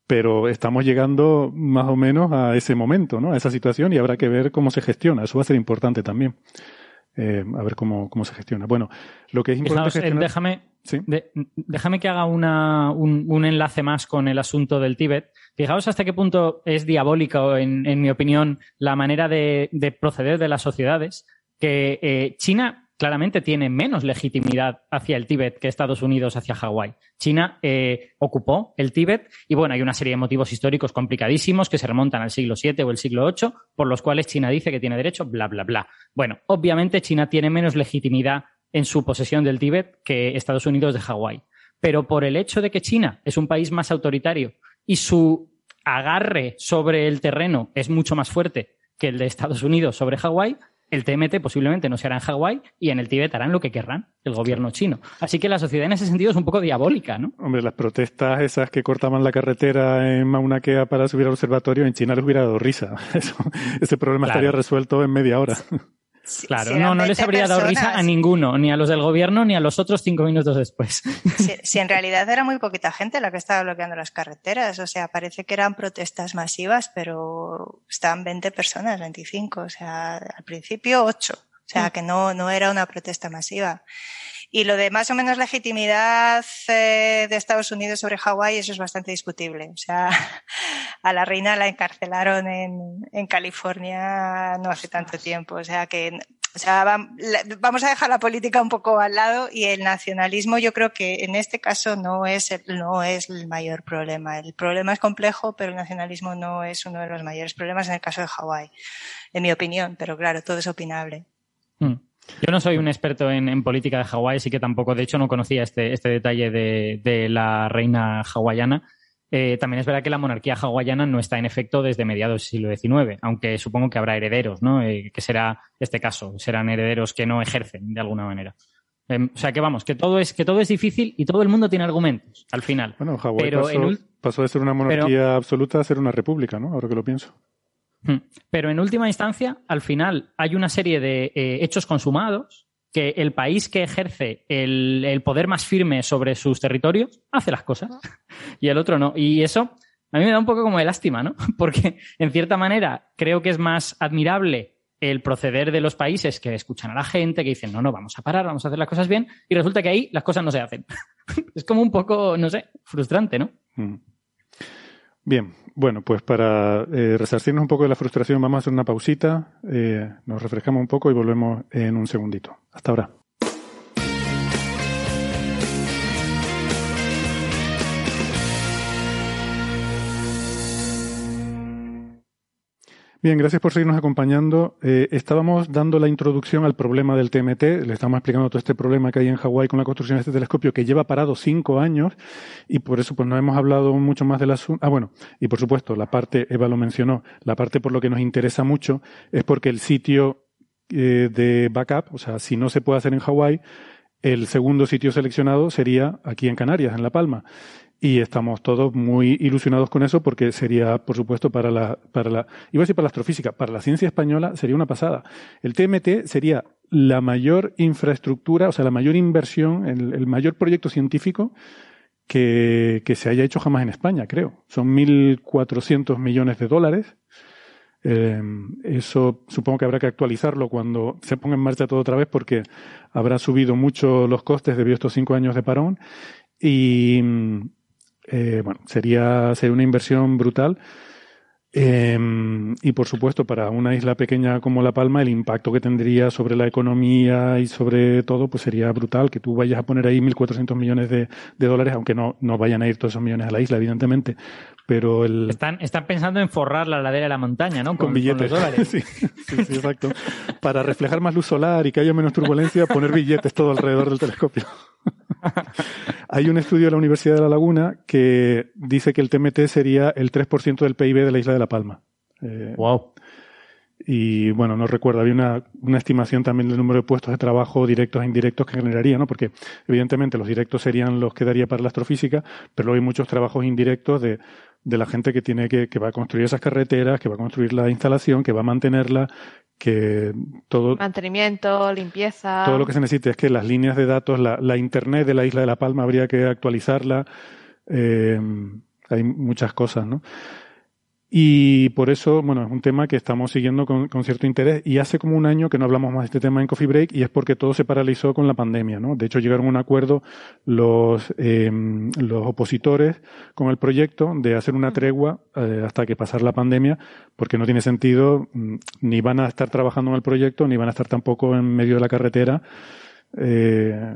Pero estamos llegando más o menos a ese momento, ¿no? A esa situación y habrá que ver cómo se gestiona. Eso va a ser importante también. Eh, a ver cómo, cómo se gestiona. Bueno, lo que es importante eh, déjame, déjame que haga una, un, enlace más con el asunto del Tíbet. Fijaos hasta qué punto es diabólico, en, en mi opinión, la manera de, de, proceder de las sociedades, que eh, China claramente tiene menos legitimidad hacia el Tíbet que Estados Unidos hacia Hawái. China eh, ocupó el Tíbet y bueno, hay una serie de motivos históricos complicadísimos que se remontan al siglo VII o el siglo VIII, por los cuales China dice que tiene derecho, bla, bla, bla. Bueno, obviamente China tiene menos legitimidad en su posesión del Tíbet que Estados Unidos de Hawái. Pero por el hecho de que China es un país más autoritario y su agarre sobre el terreno es mucho más fuerte que el de Estados Unidos sobre Hawái, el TMT posiblemente no se hará en Hawái y en el Tíbet harán lo que querrán, el gobierno chino. Así que la sociedad en ese sentido es un poco diabólica, ¿no? Hombre, las protestas esas que cortaban la carretera en Mauna Kea para subir al observatorio, en China les hubiera dado risa. ese problema estaría resuelto en media hora. claro, no, no les habría dado risa a ninguno, ni a los del gobierno, ni a los otros cinco minutos después. Si, en realidad era muy poquita gente la que estaba bloqueando las carreteras, o sea, parece que eran protestas masivas, pero estaban 20 personas, 25, o sea, al principio 8, o sea, mm. que no, no era una protesta masiva. Y lo de más o menos legitimidad eh, de Estados Unidos sobre Hawái, eso es bastante discutible. O sea, a la reina la encarcelaron en, en California no hace tanto tiempo. O sea que o sea, vamos a dejar la política un poco al lado y el nacionalismo yo creo que en este caso no es el, no es el mayor problema. El problema es complejo, pero el nacionalismo no es uno de los mayores problemas en el caso de Hawái, en mi opinión, pero claro, todo es opinable. Mm. Yo no soy un experto en, política de Hawái, así que tampoco, de hecho, no conocía este, este detalle de, la reina hawaiana. Eh, también es verdad que la monarquía hawaiana no está en efecto desde mediados del siglo XIX, aunque supongo que habrá herederos, ¿no? Eh, que será este caso, serán herederos que no ejercen de alguna manera. Em, o sea que vamos, que todo es que todo es difícil y todo el mundo tiene argumentos al final. Bueno, Hawái pasó, de ser una monarquía absoluta a ser una república, ¿no? Ahora que lo pienso. Hmm. Pero en última instancia, al final hay una serie de eh, hechos consumados que el país que ejerce el, poder más firme sobre sus territorios hace las cosas y el otro no. Y eso a mí me da un poco como de lástima, ¿no? Porque en cierta manera creo que es más admirable el proceder de los países que escuchan a la gente, que dicen, no, no, vamos a parar, vamos a hacer las cosas bien, y resulta que ahí las cosas no se hacen. es como un poco, no sé, frustrante, ¿no? Hmm. Bien, bueno, pues para eh, resarcirnos un poco de la frustración vamos a hacer una pausita, eh, nos refrescamos un poco y volvemos en un segundito. Hasta ahora. Bien, gracias por seguirnos acompañando. Eh, estábamos dando la introducción al problema del TMT. Le estamos explicando todo este problema que hay en Hawái con la construcción de este telescopio que lleva parado cinco años y por eso pues no hemos hablado mucho más del asunto. Ah, bueno, y por supuesto, la parte, Eva lo mencionó, la parte por lo que nos interesa mucho es porque el sitio eh, de backup, o sea, si no se puede hacer en Hawái, el segundo sitio seleccionado sería aquí en Canarias, en La Palma. Y estamos todos muy ilusionados con eso porque sería, por supuesto, para la, para la, iba a decir para la astrofísica, para la ciencia española sería una pasada. El TMT sería la mayor infraestructura, o sea, la mayor inversión, el, el mayor proyecto científico que, que, se haya hecho jamás en España, creo. Son 1.400 millones de dólares. Eh, eso supongo que habrá que actualizarlo cuando se ponga en marcha todo otra vez porque habrá subido mucho los costes debido a estos cinco años de parón. Y, eh, bueno, sería, sería una inversión brutal. Eh, y por supuesto, para una isla pequeña como La Palma, el impacto que tendría sobre la economía y sobre todo, pues sería brutal que tú vayas a poner ahí 1.400 millones de, de, dólares, aunque no, no vayan a ir todos esos millones a la isla, evidentemente. Pero el... están, están pensando en forrar la ladera de la montaña, ¿no? Con, con billetes. Con dólares. sí, sí, sí, exacto. Para reflejar más luz solar y que haya menos turbulencia, poner billetes todo alrededor del telescopio. Hay un estudio de la Universidad de La Laguna que dice que el TMT sería el 3% del PIB de la isla de La Palma. Eh, wow. Y bueno, no recuerdo, había una, una, estimación también del número de puestos de trabajo directos e indirectos que generaría, ¿no? Porque evidentemente los directos serían los que daría para la astrofísica, pero luego hay muchos trabajos indirectos de, de la gente que tiene que, que va a construir esas carreteras, que va a construir la instalación, que va a mantenerla, que todo mantenimiento, limpieza, todo lo que se necesite es que las líneas de datos, la, la internet de la isla de La Palma habría que actualizarla. Eh, hay muchas cosas, ¿no? Y por eso, bueno, es un tema que estamos siguiendo con, con, cierto interés. Y hace como un año que no hablamos más de este tema en Coffee Break y es porque todo se paralizó con la pandemia, ¿no? De hecho, llegaron a un acuerdo los, eh, los opositores con el proyecto de hacer una tregua eh, hasta que pasara la pandemia, porque no tiene sentido, ni van a estar trabajando en el proyecto, ni van a estar tampoco en medio de la carretera. Eh,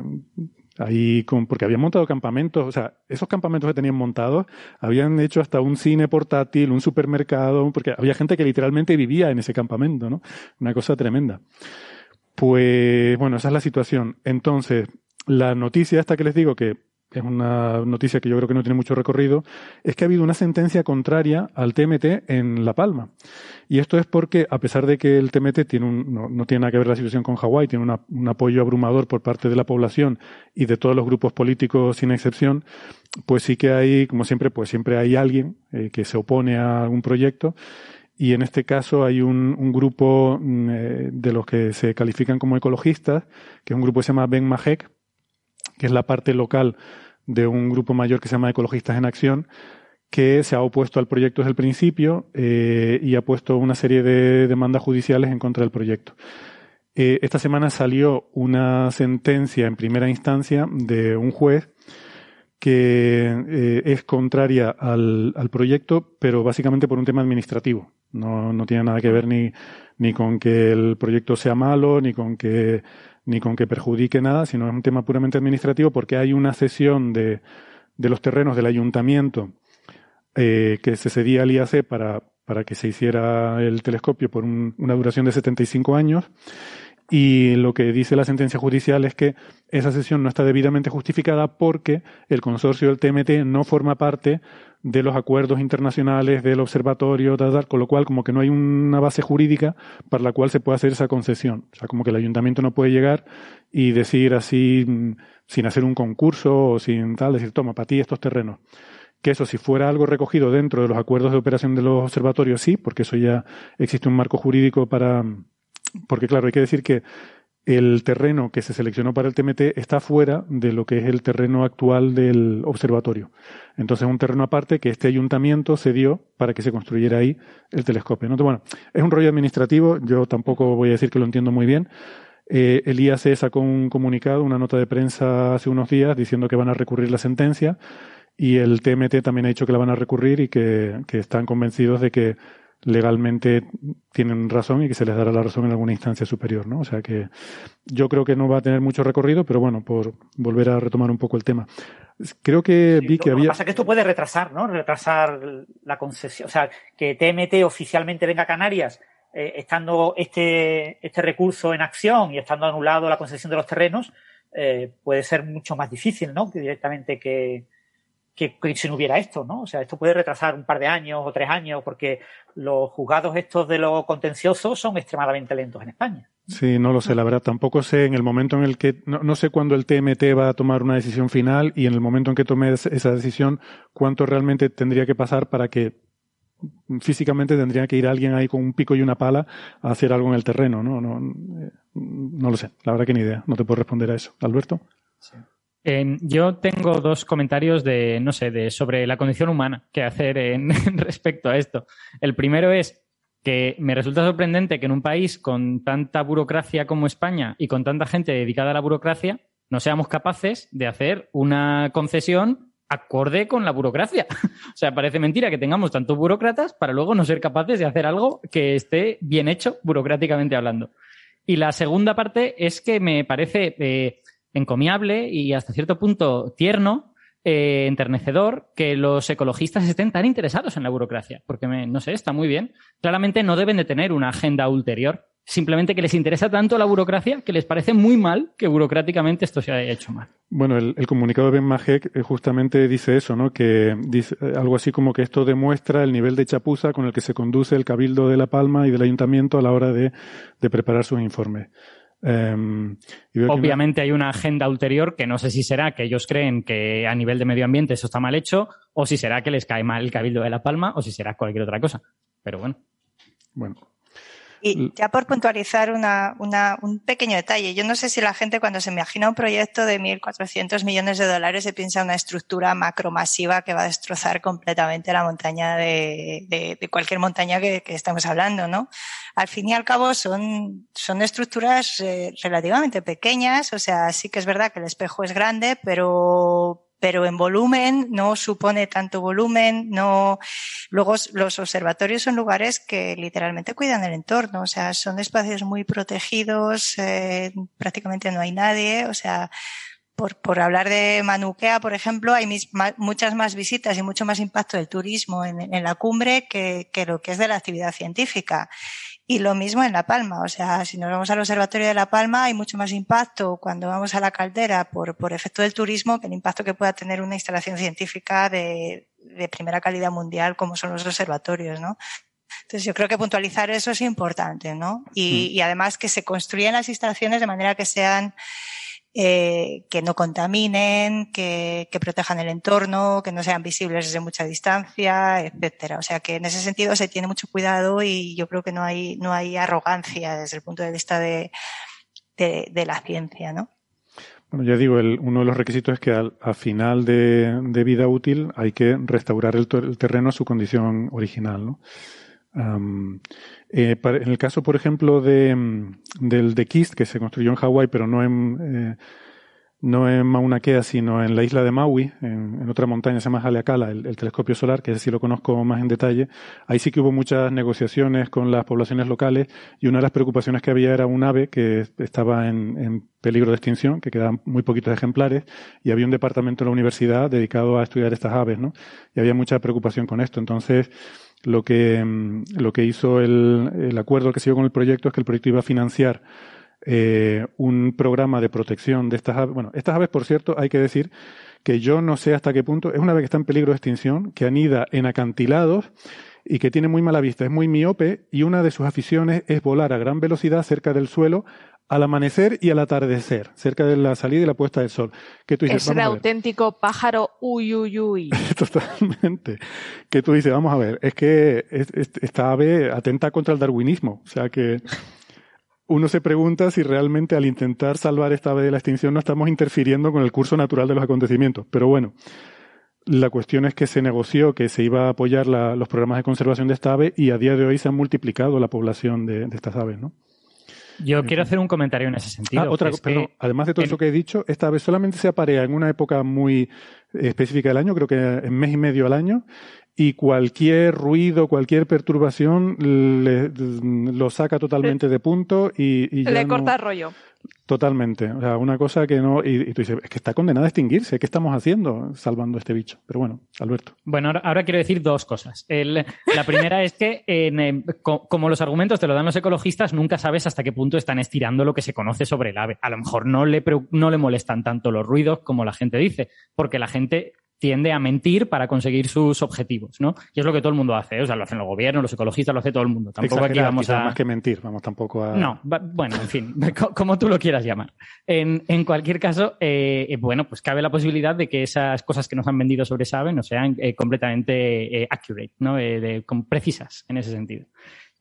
Ahí, con, porque habían montado campamentos, o sea, esos campamentos que tenían montados, habían hecho hasta un cine portátil, un supermercado, porque había gente que literalmente vivía en ese campamento, ¿no? Una cosa tremenda. Pues, bueno, esa es la situación. Entonces, la noticia esta que les digo que es una noticia que yo creo que no tiene mucho recorrido, es que ha habido una sentencia contraria al TMT en La Palma. Y esto es porque, a pesar de que el TMT tiene un, no, tiene nada que ver la situación con Hawái, tiene un apoyo abrumador por parte de la población y de todos los grupos políticos sin excepción, pues sí que hay, como siempre, pues siempre hay alguien eh, que se opone a algún proyecto. Y en este caso hay un, un grupo eh, de los que se califican como ecologistas, que es un grupo que se llama Ben que es la parte local de un grupo mayor que se llama Ecologistas en Acción, que se ha opuesto al proyecto desde el principio eh, y ha puesto una serie de demandas judiciales en contra del proyecto. Eh, esta semana salió una sentencia en primera instancia de un juez que eh, es contraria al, al, proyecto, pero básicamente por un tema administrativo. No, no tiene nada que ver ni, ni con que el proyecto sea malo, ni con que ni con que perjudique nada, sino es un tema puramente administrativo porque hay una cesión de, de los terrenos del ayuntamiento eh, que se cedía al IAC para, para que se hiciera el telescopio por un, una duración de 75 años. Y lo que dice la sentencia judicial es que esa cesión no está debidamente justificada porque el consorcio del TMT no forma parte de los acuerdos internacionales del observatorio, tal, con lo cual como que no hay una base jurídica para la cual se pueda hacer esa concesión. O sea, como que el ayuntamiento no puede llegar y decir así, mm, sin hacer un concurso o sin tal, decir, toma, para ti estos terrenos. Que eso, si fuera algo recogido dentro de los acuerdos de operación de los observatorios, sí, porque eso ya existe un marco jurídico para... Porque claro, hay que decir que el terreno que se seleccionó para el TMT está fuera de lo que es el terreno actual del observatorio. Entonces es un terreno aparte que este ayuntamiento cedió para que se construyera ahí el telescopio. Entonces, bueno, es un rollo administrativo, yo tampoco voy a decir que lo entiendo muy bien. Eh, el IAC sacó un comunicado, una nota de prensa hace unos días diciendo que van a recurrir la sentencia y el TMT también ha dicho que la van a recurrir y que están convencidos de que legalmente tienen razón y que se les dará la razón en alguna instancia superior, ¿no? O sea que yo creo que no va a tener mucho recorrido, pero bueno, por volver a retomar un poco el tema. Creo que sí, vi que lo había. Lo que pasa es que esto puede retrasar, ¿no? Retrasar la concesión. O sea, que TMT oficialmente venga a Canarias, eh, estando este, este recurso en acción y estando anulado la concesión de los terrenos, eh, puede ser mucho más difícil, ¿no? Que directamente que, que, si no hubiera esto, ¿no? O sea, esto puede retrasar un par de años o tres años porque los juzgados estos de lo contencioso son extremadamente lentos en España. Sí, no lo sé, la verdad. Tampoco sé en el momento en el que, no, sé cuándo el TMT va a tomar una decisión final y en el momento en que tome esa decisión, cuánto realmente tendría que pasar para que físicamente tendría que ir alguien ahí con un pico y una pala a hacer algo en el terreno, ¿no? No, eh, no lo sé, la verdad que ni idea. No te puedo responder a eso. Alberto. Sí. Yo tengo dos comentarios de, no sé, de sobre la condición humana que hacer en respecto a esto. El primero es que me resulta sorprendente que en un país con tanta burocracia como España y con tanta gente dedicada a la burocracia no seamos capaces de hacer una concesión acorde con la burocracia. o sea, parece mentira que tengamos tantos burócratas para luego no ser capaces de hacer algo que esté bien hecho burocráticamente hablando. Y la segunda parte es que me parece eh, encomiable y hasta cierto punto tierno eh, enternecedor que los ecologistas estén tan interesados en la burocracia, porque no sé, está muy bien. Claramente no deben de tener una agenda ulterior, simplemente que les interesa tanto la burocracia que les parece muy mal que burocráticamente esto se haya hecho mal. Bueno, el, comunicado de Ben Majek eh, justamente dice eso, ¿no? Que dice eh, algo así como que esto demuestra el nivel de chapuza con el que se conduce el Cabildo de La Palma y del Ayuntamiento a la hora de, de preparar sus informes. Em, Obviamente hay una agenda ulterior que no sé si será que ellos creen que a nivel de medio ambiente eso está mal hecho, o si será que les cae mal el cabildo de La Palma, o si será cualquier otra cosa. Pero bueno. Bueno, y ya por puntualizar una, una, un pequeño detalle, yo no sé si la gente cuando se imagina un proyecto de 1.400 millones de dólares se piensa en una estructura macromasiva que va a destrozar completamente la montaña de, de, de cualquier montaña que, que, estamos hablando, ¿no? Al fin y al cabo son, son estructuras eh, relativamente pequeñas, o sea, sí que es verdad que el espejo es grande, pero, pero en volumen no supone tanto volumen, no. Luego los observatorios son lugares que literalmente cuidan el entorno, o sea, son espacios muy protegidos, eh, prácticamente no hay nadie, o sea, por, por hablar de Manuquea, por ejemplo, hay muchas más visitas y mucho más impacto del turismo en, en la cumbre que, que, lo que es de la actividad científica. Y lo mismo en La Palma, o sea, si nos vamos al Observatorio de La Palma hay mucho más impacto cuando vamos a la caldera por, por efecto del turismo que el impacto que pueda tener una instalación científica de, de primera calidad mundial como son los observatorios, ¿no? Entonces yo creo que puntualizar eso es importante, ¿no? Y, mm. y además que se construyan las instalaciones de manera que sean eh, que no contaminen, que, protejan el entorno, que no sean visibles desde mucha distancia, etcétera. O sea que en ese sentido se tiene mucho cuidado y yo creo que no hay, no hay arrogancia desde el punto de vista de, de, la ciencia, ¿no? Bueno, ya digo, el, uno de los requisitos es que al, a final de, de, vida útil hay que restaurar el, el terreno a su condición original, ¿no? Eh, en el caso, por ejemplo, de, mm, del de Kist, que se construyó en Hawái, pero no en, eh, no en Mauna Kea, sino en la isla de Maui, en, en otra montaña, se llama Haleakala, el, el, telescopio solar, que sí lo conozco más en detalle. Ahí sí que hubo muchas negociaciones con las poblaciones locales y una de las preocupaciones que había era un ave que estaba en, en peligro de extinción, que quedaban muy poquitos ejemplares, y había un departamento en la universidad dedicado a estudiar estas aves, ¿no? Y había mucha preocupación con esto. Entonces, lo que, mm, lo que hizo el, el acuerdo que se dio con el proyecto es que el proyecto iba a financiar eh, un programa de protección de estas aves. Bueno, estas aves, por cierto, hay que decir que yo no sé hasta qué punto, es una ave que está en peligro de extinción, que anida en acantilados y que tiene muy mala vista, es muy miope y una de sus aficiones es volar a gran velocidad cerca del suelo al amanecer y al atardecer, cerca de la salida y la puesta del sol. Que tú dices, es el auténtico pájaro uy, uy, uy. Totalmente. Que tú dices, vamos a ver, es que esta ave atenta contra el darwinismo. O sea que uno se pregunta si realmente al intentar salvar esta ave de la extinción no estamos interfiriendo con el curso natural de los acontecimientos. Pero bueno, la cuestión es que se negoció que se iba a apoyar la, los programas de conservación de esta ave y a día de hoy se han multiplicado la población de, de estas aves, ¿no? Yo quiero hacer un comentario en ese sentido. Ah, otra, perdón, además de todo eso que he dicho, esta vez solamente se aparea en una época muy específica del año, creo que en mes y medio al año, y cualquier ruido, cualquier perturbación le, lo saca totalmente de punto y, y ya le no, corta rollo. Totalmente. O sea, una cosa que no. Y, y, tú dices, es que está condenada a extinguirse. ¿Qué estamos haciendo salvando a este bicho? Pero bueno, Alberto. Bueno, ahora, ahora quiero decir dos cosas. El, la primera es que, en, en, como los argumentos te lo dan los ecologistas, nunca sabes hasta qué punto están estirando lo que se conoce sobre el ave. A lo mejor no le, no le molestan tanto los ruidos como la gente dice, porque la gente tiende a mentir para conseguir sus objetivos, ¿no? Y es lo que todo el mundo hace, ¿eh? o sea, lo hacen los gobiernos, los ecologistas, lo hace todo el mundo. Tampoco aquí vamos a... Más que mentir, vamos tampoco a... No, va- bueno, en fin, co- como tú lo quieras llamar. En, en cualquier caso, eh, eh, bueno, pues cabe la posibilidad de que esas cosas que nos han vendido sobre ese ave no sean eh, completamente accurate, ¿no? De- precisas en ese sentido.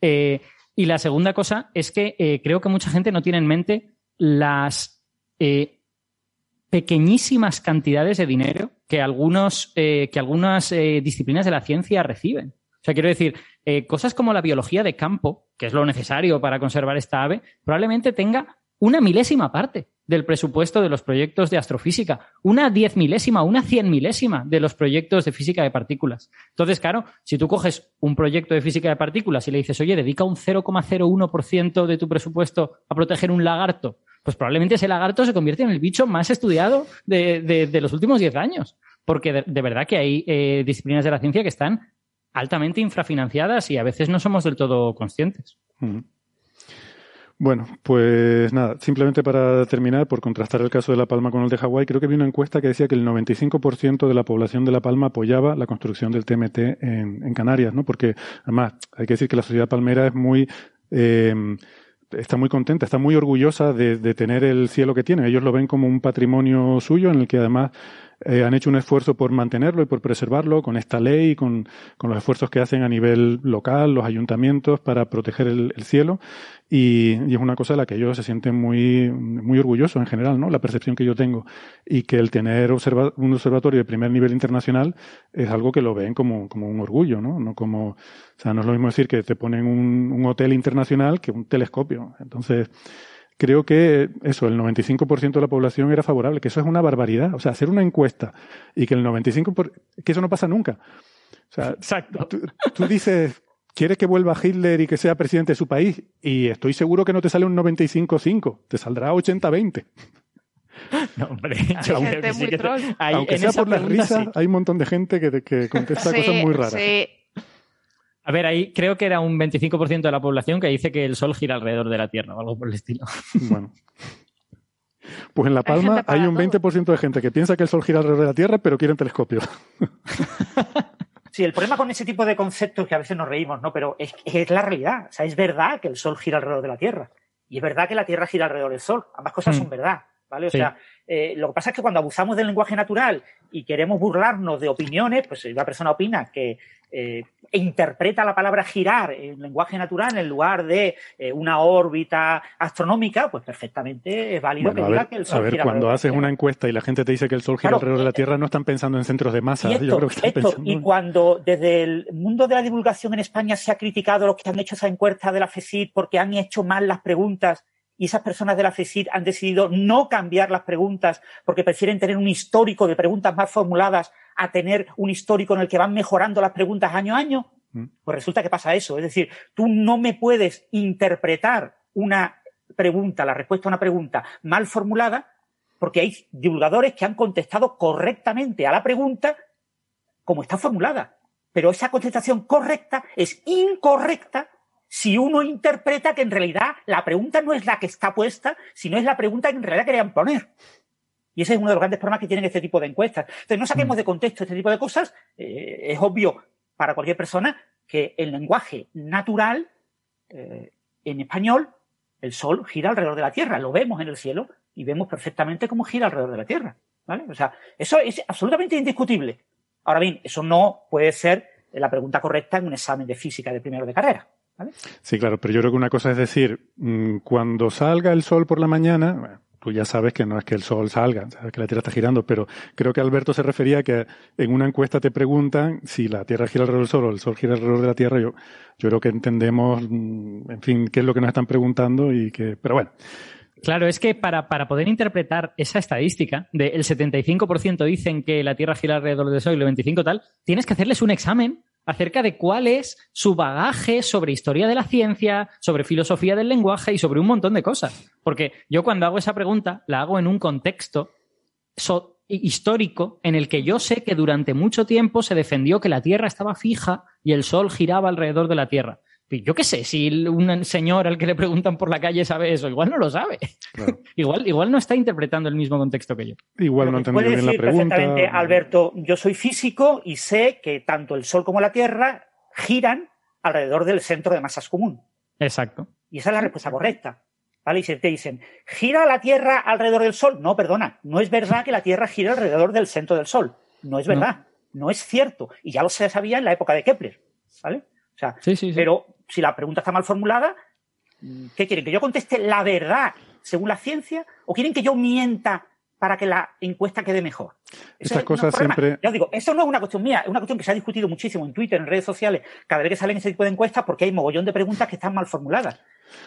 Y la segunda cosa es que creo que mucha gente no tiene en mente las pequeñísimas cantidades de dinero que, algunos, eh, que algunas eh, disciplinas de la ciencia reciben. O sea, quiero decir, eh, cosas como la biología de campo, que es lo necesario para conservar esta ave, probablemente tenga una milésima parte del presupuesto de los proyectos de astrofísica, una diez milésima, una cien milésima de los proyectos de física de partículas. Entonces, claro, si tú coges un proyecto de física de partículas y le dices, oye, dedica un 0,01% de tu presupuesto a proteger un lagarto, pues probablemente ese lagarto se convierte en el bicho más estudiado de, de- los últimos 10 años. Porque de, verdad que hay eh, disciplinas de la ciencia que están altamente infrafinanciadas y a veces no somos del todo conscientes. Bueno, pues nada, simplemente para terminar, por contrastar el caso de La Palma con el de Hawái, creo que vi una encuesta que decía que el 95% de la población de La Palma apoyaba la construcción del TMT en, Canarias, ¿no? Porque además hay que decir que la sociedad palmera es muy... eh, está muy contenta, está muy orgullosa de tener el cielo que tiene. Ellos lo ven como un patrimonio suyo en el que además eh, han hecho un esfuerzo por mantenerlo y por preservarlo con esta ley, con, con los esfuerzos que hacen a nivel local, los ayuntamientos para proteger el, el cielo. Y, y es una cosa de la que ellos se sienten muy, muy orgullosos en general, ¿no? La percepción que yo tengo. Y que el tener observa- un observatorio de primer nivel internacional es algo que lo ven como, como un orgullo, ¿no? No como, o sea, no es lo mismo decir que te ponen un, un hotel internacional que un telescopio. Entonces, creo que eso, el 95% de la población era favorable, que eso es una barbaridad. O sea, hacer una encuesta y que el 95%, por- que eso no pasa nunca. O sea, Exacto. tú, tú dices, ¿quieres que vuelva Hitler y que sea presidente de su país? Y estoy seguro que no te sale un 95-5, te saldrá 80-20. No, hombre, Hay yo creo gente que sí muy que te- ahí, Aunque en sea esa por las risas, sí. hay un montón de gente que, que contesta Sí, cosas muy raras. sí. A ver, ahí creo que era un 25% de la población que dice que el Sol gira alrededor de la Tierra o algo por el estilo. Bueno. Pues en La Palma hay un todo. 20% de gente que piensa que el Sol gira alrededor de la Tierra, pero quieren telescopio. Sí, el problema con ese tipo de conceptos que a veces nos reímos, ¿no? Pero es, es la realidad. O sea, es verdad que el Sol gira alrededor de la Tierra. Y es verdad que la Tierra gira alrededor del Sol. Ambas cosas Mm. son verdad. ¿Vale? O Sí. sea, eh, lo que pasa es que cuando abusamos del lenguaje natural y queremos burlarnos de opiniones, pues si una persona opina que eh, e interpreta la palabra girar en lenguaje natural en lugar de eh, una órbita astronómica, pues perfectamente es válido Bueno, que diga ver, que el Sol a ver, gira cuando haces una encuesta y la gente te dice que el Sol gira Claro, alrededor de la eh, Tierra, no están pensando en centros de masa. Y Yo esto, creo que están esto, pensando y cuando desde el mundo de la divulgación en España se ha criticado a los que han hecho esa encuesta de la FECID porque han hecho mal las preguntas y esas personas de la FECID han decidido no cambiar las preguntas porque prefieren tener un histórico de preguntas más formuladas a tener un histórico en el que van mejorando las preguntas año a año, Mm. pues resulta que pasa eso. Es decir, tú no me puedes interpretar una pregunta, la respuesta a una pregunta mal formulada, porque hay divulgadores que han contestado correctamente a la pregunta como está formulada. Pero esa contestación correcta es incorrecta si uno interpreta que en realidad la pregunta no es la que está puesta, sino es la pregunta que en realidad querían poner. Y ese es uno de los grandes problemas que tienen este tipo de encuestas. Entonces, no saquemos de contexto este tipo de cosas. Eh, es obvio para cualquier persona que el lenguaje natural, eh, en español, el Sol gira alrededor de la Tierra. Lo vemos en el cielo y vemos perfectamente cómo gira alrededor de la Tierra. ¿vale? O sea, eso es absolutamente indiscutible. Ahora bien, eso no puede ser la pregunta correcta en un examen de física de primero de carrera. ¿Vale? Sí, claro, pero yo creo que una cosa es decir, mm, cuando salga el sol por la mañana, bueno, tú ya sabes que no es que el sol salga, sabes que la Tierra está girando, pero creo que Alberto se refería a que en una encuesta te preguntan si la Tierra gira alrededor del sol o el sol gira alrededor de la Tierra. Yo, yo creo que entendemos, mm, en fin, qué es lo que nos están preguntando y que, pero bueno, Claro, es que para, para poder interpretar esa estadística de el 75% dicen que la Tierra gira alrededor del Sol y el 25% tal, tienes que hacerles un examen acerca de cuál es su bagaje sobre historia de la ciencia, sobre filosofía del lenguaje y sobre un montón de cosas. Porque yo cuando hago esa pregunta la hago en un contexto histórico en el que yo sé que durante mucho tiempo se defendió que la Tierra estaba fija y el Sol giraba alrededor de la Tierra. Yo qué sé, si un señor al que le preguntan por la calle sabe eso, igual no lo sabe. igual, igual no está interpretando el mismo contexto que yo. Igual no entendido bien la pregunta. Perfectamente, Alberto, yo soy físico y sé que tanto el Sol como la Tierra giran alrededor del centro de masas común. Exacto. Y esa es la respuesta correcta. ¿Vale? Y si te dicen, ¿gira la Tierra alrededor del Sol? No, perdona, no es verdad que la Tierra gira alrededor del centro del Sol. No es verdad, no, es cierto. Y ya lo se sabía en la época de Kepler. ¿Vale? O sea, pero si la pregunta está mal formulada, ¿qué quieren? ¿Que yo conteste la verdad según la ciencia? ¿O quieren que yo mienta para que la encuesta quede mejor? Estas cosas siempre. Yo digo, eso no es una cuestión mía, es una cuestión que se ha discutido muchísimo en Twitter, en redes sociales, cada vez que salen ese tipo de encuestas, porque hay mogollón de preguntas que están mal formuladas.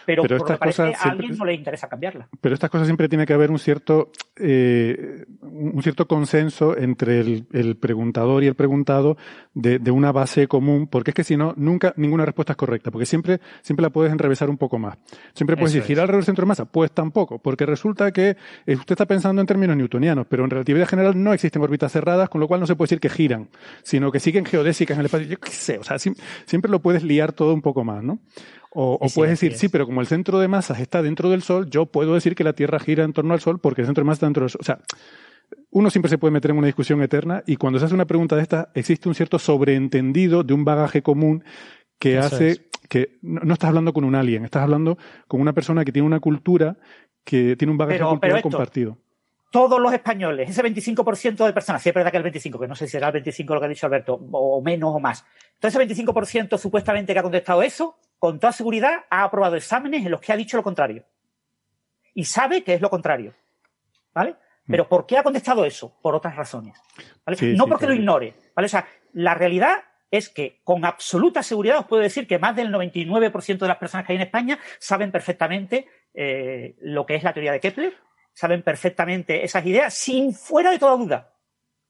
Pero, por estas cosas a alguien no le interesa cambiarla. Pero estas cosas siempre tiene que haber un cierto, eh, un cierto consenso entre el, preguntador y el preguntado de, una base común, porque es que si no, nunca ninguna respuesta es correcta, porque siempre, siempre la puedes enrevesar un poco más. Siempre puedes decir, ¿girar alrededor del centro de masa? Pues tampoco, porque resulta que eh, usted está pensando en términos newtonianos, pero en relatividad general no existen órbitas cerradas, con lo cual no se puede decir que giran, sino que siguen geodésicas en el espacio. Yo qué sé, o sea, siempre lo puedes liar todo un poco más, ¿no? O, puedes decir, sí, pero como el centro de masas está dentro del Sol, yo puedo decir que la Tierra gira en torno al Sol porque el centro de masas está dentro del Sol. O sea, uno siempre se puede meter en una discusión eterna y cuando se hace una pregunta de esta, existe un cierto sobreentendido de un bagaje común que hace que no, estás hablando con un alien, estás hablando con una persona que tiene una cultura, que tiene un bagaje cultural compartido. todos los españoles, ese 25% de personas, si es verdad que el 25, que no sé si será el 25 lo que ha dicho Alberto, o menos o más, todo ese 25% supuestamente que ha contestado eso, con toda seguridad ha aprobado exámenes en los que ha dicho lo contrario. Y sabe que es lo contrario. ¿Vale? Mm. Pero ¿por qué ha contestado eso? Por otras razones. no porque lo ignore. ¿vale? O sea, la realidad es que con absoluta seguridad os puedo decir que más del 99% de las personas que hay en España saben perfectamente eh, lo que es la teoría de Kepler, saben perfectamente esas ideas sin fuera de toda duda.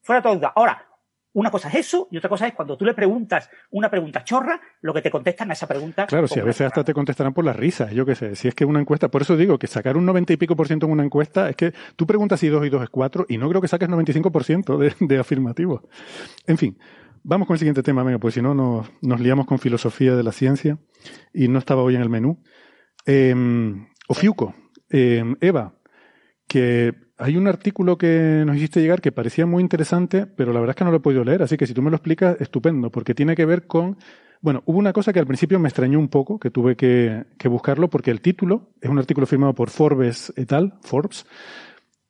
Fuera de toda duda. Ahora, una cosa es eso y otra cosa es cuando tú le preguntas una pregunta chorra, lo que te contestan a esa pregunta. Claro, si a veces hasta te contestarán por las risas, yo qué sé. Si es que una encuesta, por eso digo que sacar un 90 y pico por ciento en una encuesta es que tú preguntas si 2 y 2 es 4 y no creo que saques 95% de, de afirmativo. En fin, vamos con el siguiente tema, venga, pues si no nos, nos liamos con filosofía de la ciencia y no estaba hoy en el menú. Eh, Ofiuco, eh, Eva, que hay un artículo que nos hiciste llegar que parecía muy interesante, pero la verdad es que no lo he podido leer, así que si tú me lo explicas, estupendo, porque tiene que ver con... Bueno, hubo una cosa que al principio me extrañó un poco, que tuve que, buscarlo, porque el título es un artículo firmado por Forbes et al, Forbes,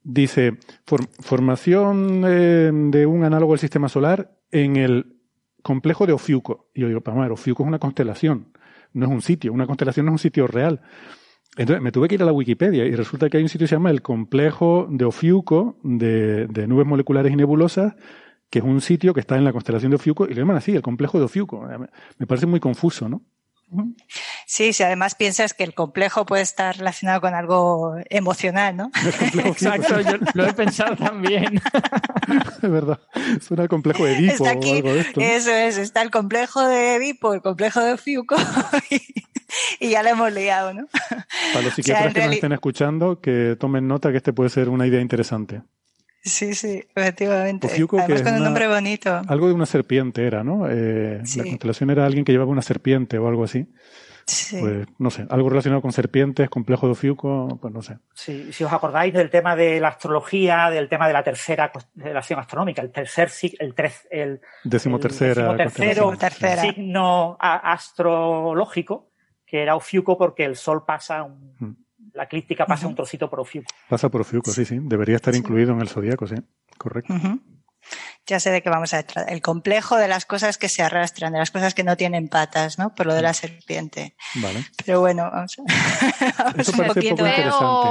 dice formación eh, de un análogo del sistema solar en el complejo de Ofiuco. Y yo digo, vamos a Ofiuco es una constelación, no es un sitio, una constelación no es un sitio real. Entonces me tuve que ir a la Wikipedia y resulta que hay un sitio que se llama el complejo de Ofiuco de, nubes moleculares y nebulosas, que es un sitio que está en la constelación de Ofiuco y lo llaman así, el complejo de Ofiuco. Me parece muy confuso, ¿no? Sí, si además piensas que el complejo puede estar relacionado con algo emocional, ¿no? Exacto, yo lo he pensado también. es verdad, suena el complejo de Edipo o algo de esto. Eso es, está el complejo de Edipo, el complejo de Ofiuco y ya lo hemos liado, ¿no? Para los psiquiatras que nos estén escuchando, que tomen nota que este puede ser una idea interesante. Sí, sí, efectivamente. Además con un nombre bonito. Algo de una serpiente era, ¿no? Eh, La constelación era alguien que llevaba una serpiente o algo así. Sí. Pues no sé, algo relacionado con serpientes, complejo de Ofiuco, pues no sé. Sí, si os acordáis del tema de la astrología, del tema de la tercera constelación astronómica, el tercer el, tres, el decimotercera, signo astrológico, que era Ofiuco porque el Sol pasa un, hmm la eclíptica pasa un trocito por Ofiuco. Pasa por Ofiuco, sí, sí. Debería estar incluido en el zodíaco, sí. Correcto. Ya sé de qué vamos a entrar. El complejo de las cosas que se arrastran, de las cosas que no tienen patas, ¿no? Por lo de la serpiente. Vale. Pero bueno, vamos a, Eso parece poco interesante.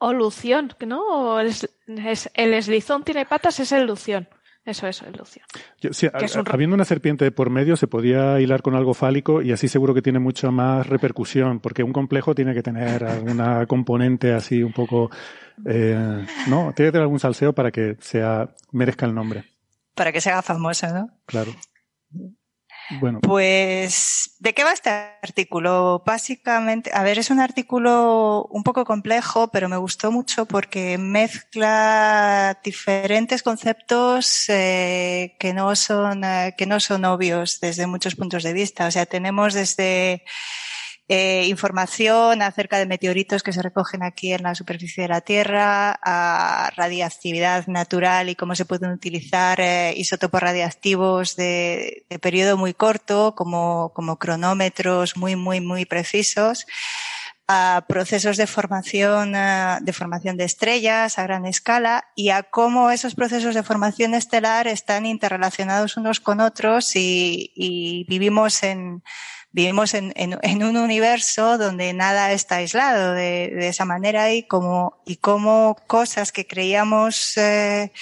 O, lución, ¿no? el, el eslizón tiene patas, es el lución. Eso es ilusión. Habiendo una serpiente por medio, se podía hilar con algo fálico y así seguro que tiene mucha más repercusión, porque un complejo tiene que tener alguna componente así un poco. Eh, ¿No? Tiene que tener algún salseo para que sea merezca el nombre. Para que sea famosa, ¿no? Claro. Bueno, Pues, ¿de qué va este artículo? Básicamente, a ver, es un artículo un poco complejo, pero me gustó mucho porque mezcla diferentes conceptos eh, que no son eh, que no son obvios desde muchos puntos de vista. O sea, tenemos desde eh, información acerca de meteoritos que se recogen aquí en la superficie de la Tierra, a radiactividad natural y cómo se pueden utilizar eh, isótopos radiactivos de, de, periodo muy corto, como, como cronómetros muy, muy, muy precisos a procesos de formación, eh, de formación de estrellas a gran escala y a cómo esos procesos de formación estelar están interrelacionados unos con otros y, y vivimos en, vivimos en, en, un universo donde nada está aislado de, de, esa manera y como, y como cosas que creíamos eh,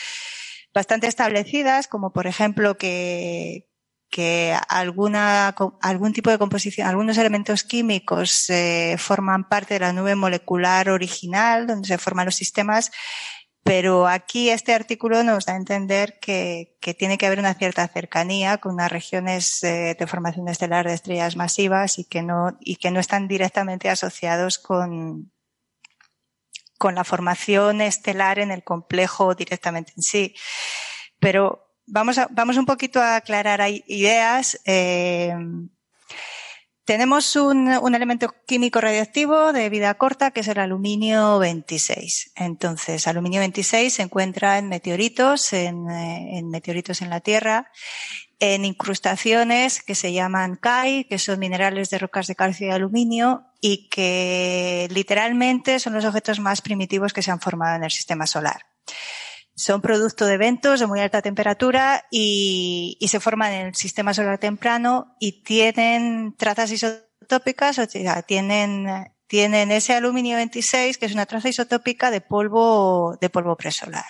bastante establecidas, como por ejemplo que, que alguna, algún tipo de composición, algunos elementos químicos eh, forman parte de la nube molecular original, donde se forman los sistemas, pero aquí este artículo nos da a entender que, que tiene que haber una cierta cercanía con unas regiones eh, de formación estelar de estrellas masivas y que no, y que no están directamente asociados con, con la formación estelar en el complejo directamente en sí. Pero vamos, a, vamos un poquito a aclarar ideas. Eh, tenemos un, un, elemento químico radioactivo de vida corta que es el aluminio 26. Entonces, aluminio 26 se encuentra en meteoritos, en, eh, en meteoritos en la Tierra, en incrustaciones que se llaman CAI, que son minerales de rocas de calcio y aluminio y que literalmente son los objetos más primitivos que se han formado en el sistema solar son producto de eventos de muy alta temperatura y, y, se forman en el sistema solar temprano y tienen trazas isotópicas, o sea, tienen, tienen ese aluminio 26, que es una traza isotópica de polvo, de polvo presolar.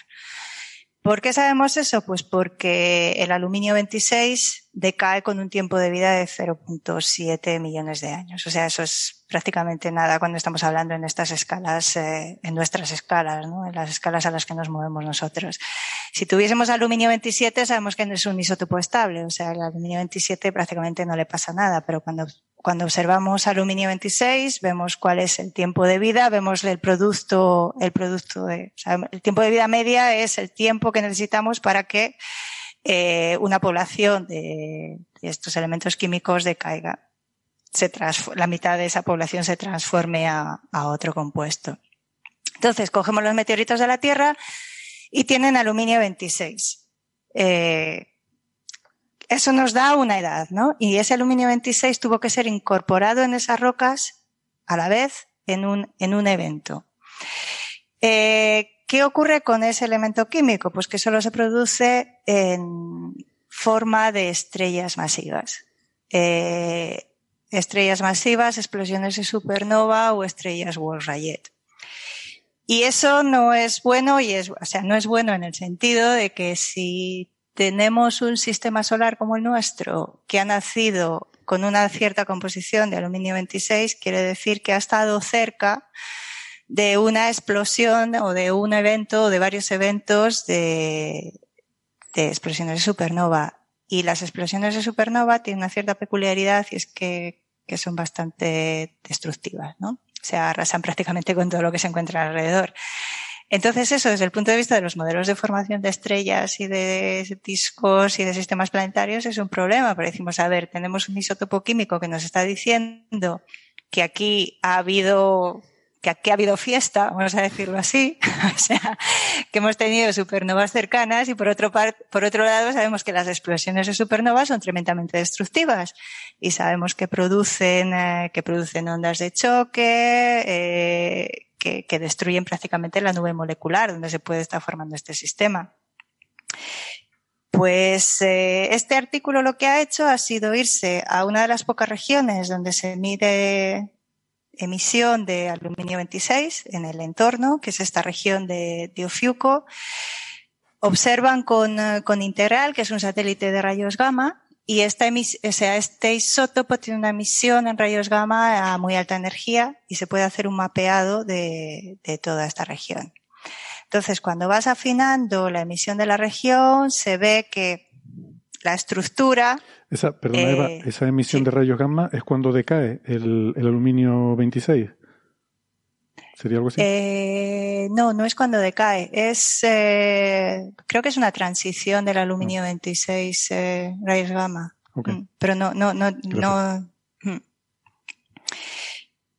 ¿Por qué sabemos eso? Pues porque el aluminio 26 decae con un tiempo de vida de 0.7 millones de años. O sea, eso es prácticamente nada cuando estamos hablando en estas escalas, eh, en nuestras escalas, en las escalas a las que nos movemos nosotros. Si tuviésemos aluminio 27, sabemos que no es un isótopo estable. O sea, el aluminio 27 prácticamente no le pasa nada, pero cuando cuando observamos aluminio 26, vemos cuál es el tiempo de vida, vemos el producto, el producto de, o sea, el tiempo de vida media es el tiempo que necesitamos para que eh, una población de, estos elementos químicos decaiga. Se la mitad de esa población se transforme a, a otro compuesto. Entonces, cogemos los meteoritos de la Tierra y tienen aluminio 26. Eh, eso nos da una edad, ¿no? Y ese aluminio 26 tuvo que ser incorporado en esas rocas a la vez en un, en un evento. Eh, ¿Qué ocurre con ese elemento químico? Pues que solo se produce en forma de estrellas masivas. Eh, estrellas masivas, explosiones de supernova o estrellas Wolf-Rayet. Y eso no es bueno y es, o sea, no es bueno en el sentido de que si tenemos un sistema solar como el nuestro que ha nacido con una cierta composición de aluminio 26, quiere decir que ha estado cerca de una explosión o de un evento o de varios eventos de, explosiones de supernova. Y las explosiones de supernova tienen una cierta peculiaridad y es que, que son bastante destructivas, ¿no? Se arrasan prácticamente con todo lo que se encuentra alrededor. Entonces eso, desde el punto de vista de los modelos de formación de estrellas y de discos y de sistemas planetarios, es un problema, pero decimos, a ver, tenemos un isótopo químico que nos está diciendo que aquí ha habido que aquí ha habido fiesta, vamos a decirlo así, o sea, que hemos tenido supernovas cercanas y por otro, por otro lado sabemos que las explosiones de supernovas son tremendamente destructivas y sabemos que producen, eh, que producen ondas de choque, eh, que, que destruyen prácticamente la nube molecular donde se puede estar formando este sistema. Pues eh, este artículo lo que ha hecho ha sido irse a una de las pocas regiones donde se mide emisión de aluminio 26 en el entorno, que es esta región de, de Ofiuco. Observan con, con Integral, que es un satélite de rayos gamma, y esta o sea, este isótopo tiene una emisión en rayos gamma a muy alta energía y se puede hacer un mapeado de, de toda esta región. Entonces, cuando vas afinando la emisión de la región, se ve que la estructura. Esa, perdona, Eva, eh, esa emisión sí. de rayos gamma es cuando decae el, el aluminio 26. ¿Sería algo así? Eh, no, no es cuando decae. Es, eh, creo que es una transición del aluminio 26 eh, rayos gamma. Mm, Pero no, no, no, no.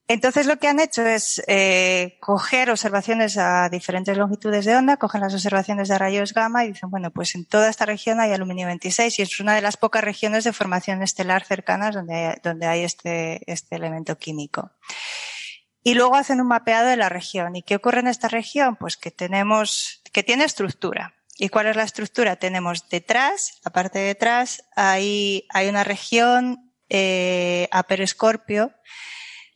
Entonces lo que han hecho es eh, coger observaciones a diferentes longitudes de onda, cogen las observaciones de rayos gamma y dicen, bueno, pues en toda esta región hay aluminio 26 y es una de las pocas regiones de formación estelar cercanas donde, donde hay este, este elemento químico. Y luego hacen un mapeado de la región. ¿Y qué ocurre en esta región? Pues que tenemos, que tiene estructura. ¿Y cuál es la estructura? Tenemos detrás, la parte de detrás, hay, hay una región eh, Upper Scorpio,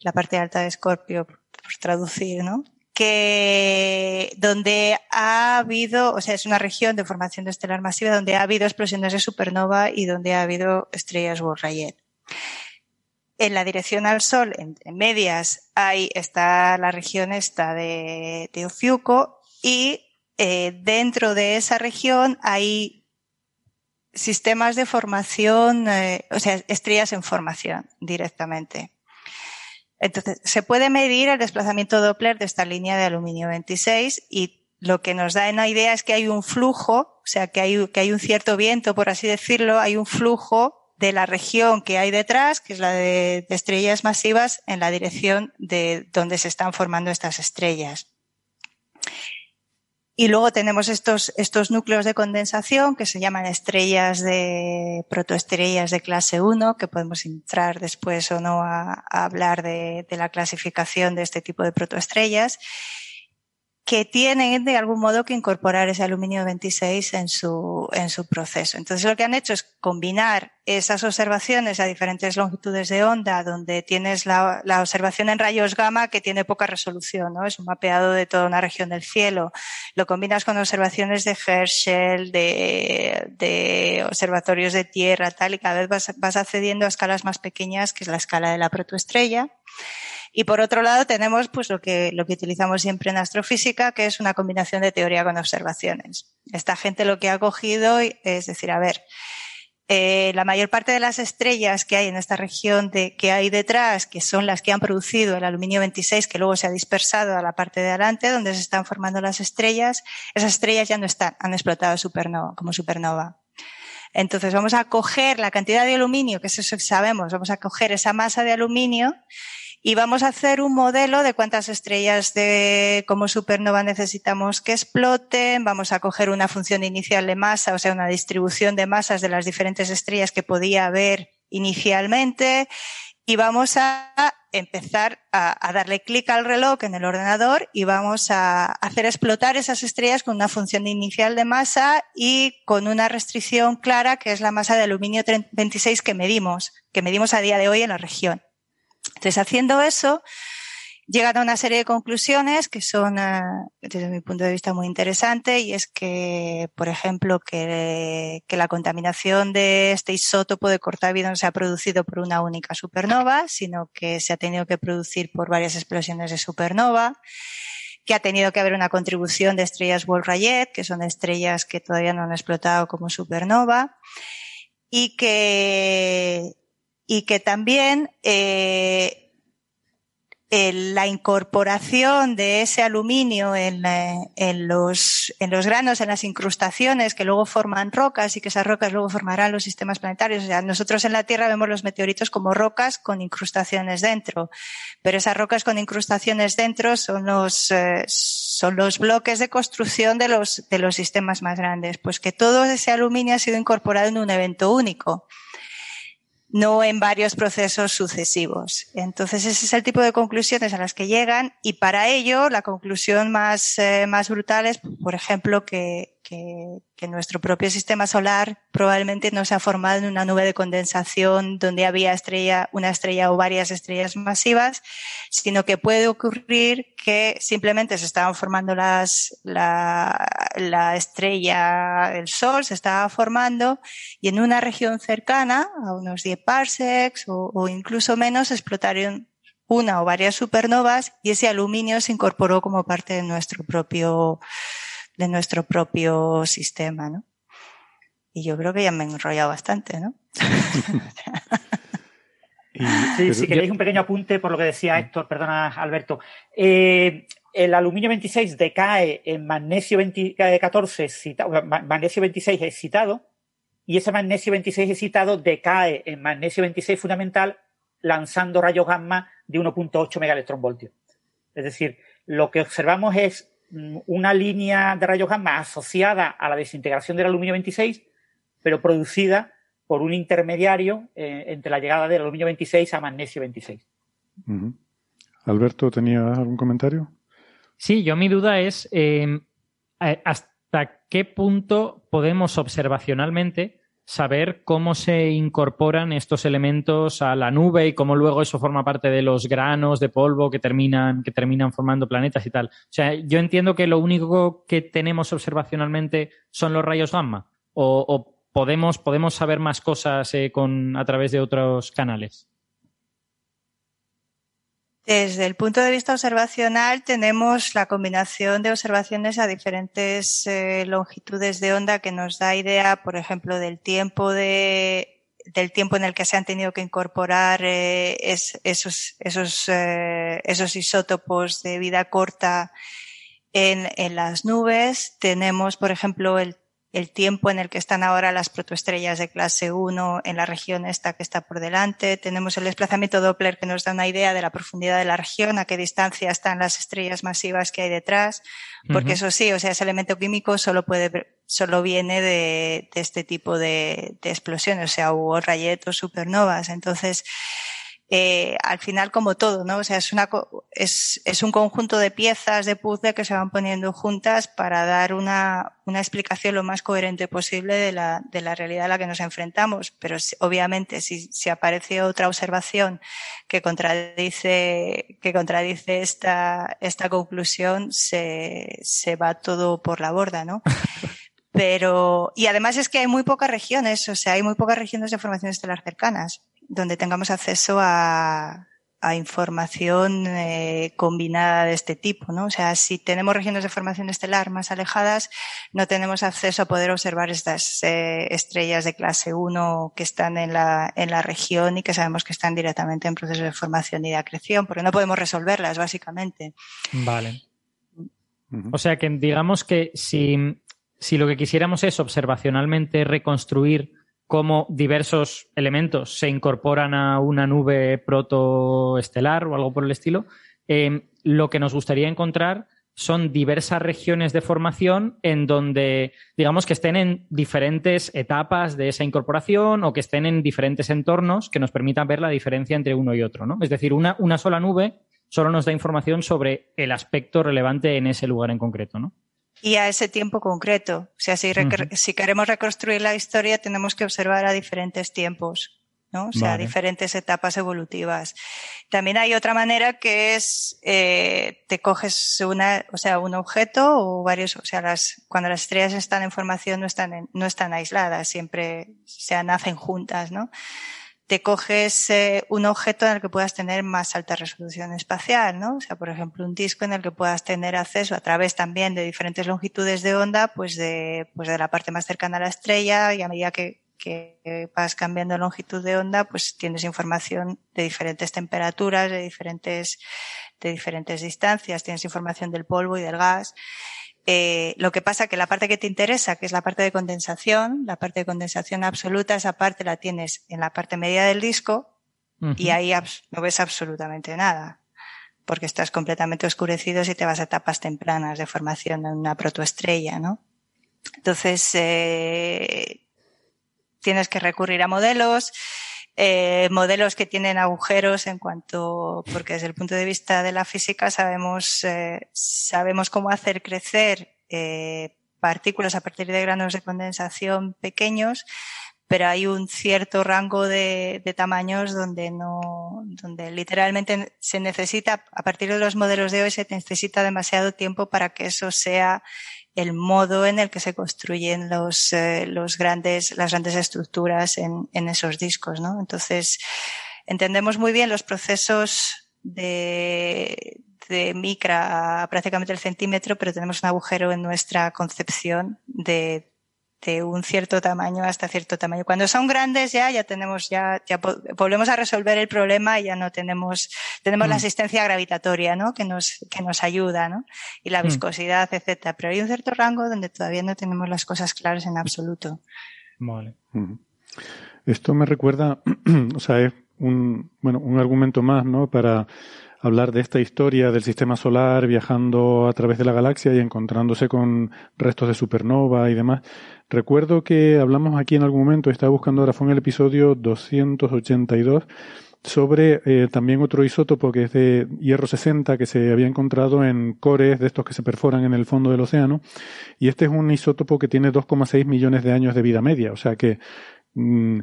la parte alta de Escorpio, por traducir, ¿no? Que donde ha habido, o sea, es una región de formación estelar masiva donde ha habido explosiones de supernova y donde ha habido estrellas Wolf-Rayet. En la dirección al Sol, en, medias, hay está la región esta de, de Ofiuco y eh, dentro de esa región hay sistemas de formación, eh, o sea, estrellas en formación directamente. Entonces, se puede medir el desplazamiento Doppler de esta línea de aluminio 26 y lo que nos da una idea es que hay un flujo, o sea, que hay, que hay un cierto viento, por así decirlo, hay un flujo de la región que hay detrás, que es la de, de estrellas masivas, en la dirección de donde se están formando estas estrellas. Y luego tenemos estos, estos núcleos de condensación que se llaman estrellas de protoestrellas de clase 1, que podemos entrar después o no a, hablar de, de, la clasificación de este tipo de protoestrellas, que tienen de algún modo que incorporar ese aluminio 26 en su, en su proceso. Entonces lo que han hecho es combinar esas observaciones a diferentes longitudes de onda, donde tienes la, la, observación en rayos gamma que tiene poca resolución, ¿no? Es un mapeado de toda una región del cielo. Lo combinas con observaciones de Herschel, de, de observatorios de tierra, tal, y cada vez vas, vas accediendo a escalas más pequeñas, que es la escala de la protoestrella. Y por otro lado tenemos pues lo que, lo que utilizamos siempre en astrofísica, que es una combinación de teoría con observaciones. Esta gente lo que ha cogido es decir, a ver, eh, la mayor parte de las estrellas que hay en esta región de, que hay detrás, que son las que han producido el aluminio 26, que luego se ha dispersado a la parte de adelante, donde se están formando las estrellas, esas estrellas ya no están, han explotado supernova, como supernova. Entonces vamos a coger la cantidad de aluminio, que es eso que sabemos, vamos a coger esa masa de aluminio y vamos a hacer un modelo de cuántas estrellas de como supernova necesitamos que exploten. Vamos a coger una función inicial de masa, o sea, una distribución de masas de las diferentes estrellas que podía haber inicialmente. Y vamos a empezar a, a darle clic al reloj en el ordenador y vamos a hacer explotar esas estrellas con una función inicial de masa y con una restricción clara que es la masa de aluminio 26 que medimos, que medimos a día de hoy en la región. Entonces, haciendo eso, llegan a una serie de conclusiones que son, uh, desde mi punto de vista, muy interesantes y es que, por ejemplo, que, que, la contaminación de este isótopo de corta no se ha producido por una única supernova, sino que se ha tenido que producir por varias explosiones de supernova que ha tenido que haber una contribución de estrellas Wolf-Rayet, que son estrellas que todavía no han explotado como supernova, y que, y que también eh, el, la incorporación de ese aluminio en, en, los, en los granos, en las incrustaciones que luego forman rocas y que esas rocas luego formarán los sistemas planetarios. O sea, nosotros en la Tierra vemos los meteoritos como rocas con incrustaciones dentro, pero esas rocas con incrustaciones dentro son los, eh, son los bloques de construcción de los, de los sistemas más grandes. Pues que todo ese aluminio ha sido incorporado en un evento único no en varios procesos sucesivos. Entonces, ese es el tipo de conclusiones a las que llegan y para ello la conclusión más, eh, más brutal es, por ejemplo, que, que, que, nuestro propio sistema solar probablemente no se ha formado en una nube de condensación donde había estrella, una estrella o varias estrellas masivas, sino que puede ocurrir que simplemente se estaban formando las, la, la estrella, el Sol se estaba formando y en una región cercana, a unos 10 parsecs o, o incluso menos, explotaron una o varias supernovas y ese aluminio se incorporó como parte de nuestro propio de nuestro propio sistema, ¿no? Y yo creo que ya me he enrollado bastante, ¿no? sí, si queréis un pequeño apunte por lo que decía Héctor, perdona Alberto. Eh, el aluminio 26 decae en magnesio 14, magnesio 26 excitado, y ese magnesio 26 excitado decae en magnesio 26 fundamental lanzando rayos gamma de 1.8 megaelectronvoltios. Es decir, lo que observamos es una línea de rayos gamma asociada a la desintegración del aluminio 26, pero producida por un intermediario eh, entre la llegada del aluminio 26 a magnesio 26. Alberto, ¿tenía algún comentario? Sí, yo mi duda es eh, hasta qué punto podemos observacionalmente saber cómo se incorporan estos elementos a la nube y cómo luego eso forma parte de los granos de polvo que terminan, que terminan formando planetas y tal. O sea, yo entiendo que lo único que tenemos observacionalmente son los rayos gamma. O, podemos, podemos saber más cosas eh, con, a través de otros canales. Desde el punto de vista observacional tenemos la combinación de observaciones a diferentes eh, longitudes de onda que nos da idea, por ejemplo, del tiempo de, del tiempo en el que se han tenido que incorporar eh, esos, esos, eh, esos isótopos de vida corta en, en las nubes. Tenemos, por ejemplo, el el tiempo en el que están ahora las protoestrellas de clase 1 en la región esta que está por delante. Tenemos el desplazamiento Doppler que nos da una idea de la profundidad de la región, a qué distancia están las estrellas masivas que hay detrás, porque eso sí, o sea, ese elemento químico solo puede, solo viene de, este tipo de, de, explosiones, o sea, hubo rayetos, supernovas. Entonces, eh, al final como todo, ¿no? O sea, es, una, es, es, un conjunto de piezas de puzzle que se van poniendo juntas para dar una, una explicación lo más coherente posible de la, de la realidad a la que nos enfrentamos. Pero obviamente si, si aparece otra observación que contradice, que contradice esta, esta conclusión, se, se va todo por la borda, ¿no? Pero, y además es que hay muy pocas regiones, o sea, hay muy pocas regiones de formación estelar cercanas donde tengamos acceso a, a información eh, combinada de este tipo, ¿no? O sea, si tenemos regiones de formación estelar más alejadas, no tenemos acceso a poder observar estas eh, estrellas de clase 1 que están en la, en la región y que sabemos que están directamente en proceso de formación y de acreción, porque no podemos resolverlas, básicamente. Vale. O sea que digamos que si, si lo que quisiéramos es observacionalmente reconstruir cómo diversos elementos se incorporan a una nube protoestelar o algo por el estilo, eh, lo que nos gustaría encontrar son diversas regiones de formación en donde, digamos, que estén en diferentes etapas de esa incorporación o que estén en diferentes entornos que nos permitan ver la diferencia entre uno y otro, ¿no? Es decir, una, una sola nube solo nos da información sobre el aspecto relevante en ese lugar en concreto, ¿no? Y a ese tiempo concreto. O sea, si, si, queremos reconstruir la historia, tenemos que observar a diferentes tiempos, ¿no? O sea, diferentes etapas evolutivas. También hay otra manera que es, eh, te coges una, o sea, un objeto o varios, o sea, las, cuando las estrellas están en formación no están, no están aisladas, siempre se nacen juntas, ¿no? Te coges eh, un objeto en el que puedas tener más alta resolución espacial, ¿no? O sea, por ejemplo, un disco en el que puedas tener acceso a través también de diferentes longitudes de onda, pues de, pues de la parte más cercana a la estrella y a medida que, que vas cambiando longitud de onda, pues tienes información de diferentes temperaturas, de diferentes, de diferentes distancias, tienes información del polvo y del gas. Eh, lo que pasa que la parte que te interesa, que es la parte de condensación, la parte de condensación absoluta, esa parte la tienes en la parte media del disco y ahí no ves absolutamente nada, porque estás completamente oscurecido si te vas a etapas tempranas de formación en una protoestrella, ¿no? Entonces, eh, tienes que recurrir a modelos eh, modelos que tienen agujeros en cuanto, porque desde el punto de vista de la física sabemos, eh, sabemos cómo hacer crecer eh, partículas a partir de granos de condensación pequeños, pero hay un cierto rango de, de, tamaños donde no, donde literalmente se necesita, a partir de los modelos de hoy se necesita demasiado tiempo para que eso sea el modo en el que se construyen los, eh, los grandes, las grandes estructuras en, en esos discos, ¿no? Entonces, entendemos muy bien los procesos de, de micra a prácticamente el centímetro, pero tenemos un agujero en nuestra concepción de, de un cierto tamaño hasta cierto tamaño. Cuando son grandes ya, ya tenemos, ya, ya volvemos a resolver el problema y ya no tenemos, tenemos la mm. asistencia gravitatoria, ¿no? Que nos, que nos ayuda, ¿no? Y la mm. viscosidad, etcétera. Pero hay un cierto rango donde todavía no tenemos las cosas claras en absoluto. Vale. Esto me recuerda, o sea, es un, bueno, un argumento más, ¿no? Para hablar de esta historia del sistema solar viajando a través de la galaxia y encontrándose con restos de supernova y demás. Recuerdo que hablamos aquí en algún momento, estaba buscando ahora, fue en el episodio 282, sobre eh, también otro isótopo que es de hierro 60 que se había encontrado en cores de estos que se perforan en el fondo del océano. Y este es un isótopo que tiene 2,6 millones de años de vida media. O sea que mm,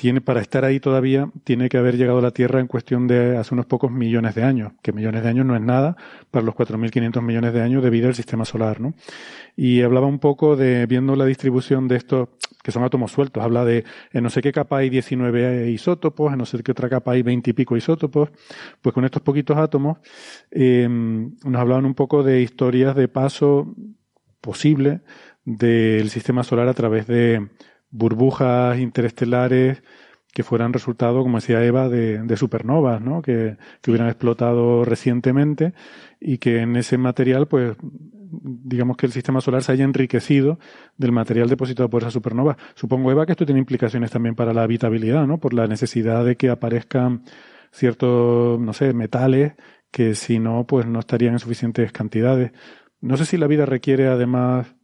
tiene, para estar ahí todavía, tiene que haber llegado a la Tierra en cuestión de hace unos pocos millones de años, que millones de años no es nada para los 4.500 millones de años de vida del sistema solar, ¿no? Y hablaba un poco de, viendo la distribución de estos, que son átomos sueltos, habla de, en no sé qué capa hay 19 isótopos, en no sé qué otra capa hay 20 y pico isótopos, pues con estos poquitos átomos, eh, nos hablaban un poco de historias de paso posible del sistema solar a través de, burbujas interestelares que fueran resultado, como decía Eva, de, de supernovas, ¿no? Que, que, hubieran explotado recientemente y que en ese material, pues, digamos que el sistema solar se haya enriquecido del material depositado por esa supernova. Supongo, Eva, que esto tiene implicaciones también para la habitabilidad, ¿no? Por la necesidad de que aparezcan ciertos, no sé, metales que si no, pues no estarían en suficientes cantidades. No sé si la vida requiere además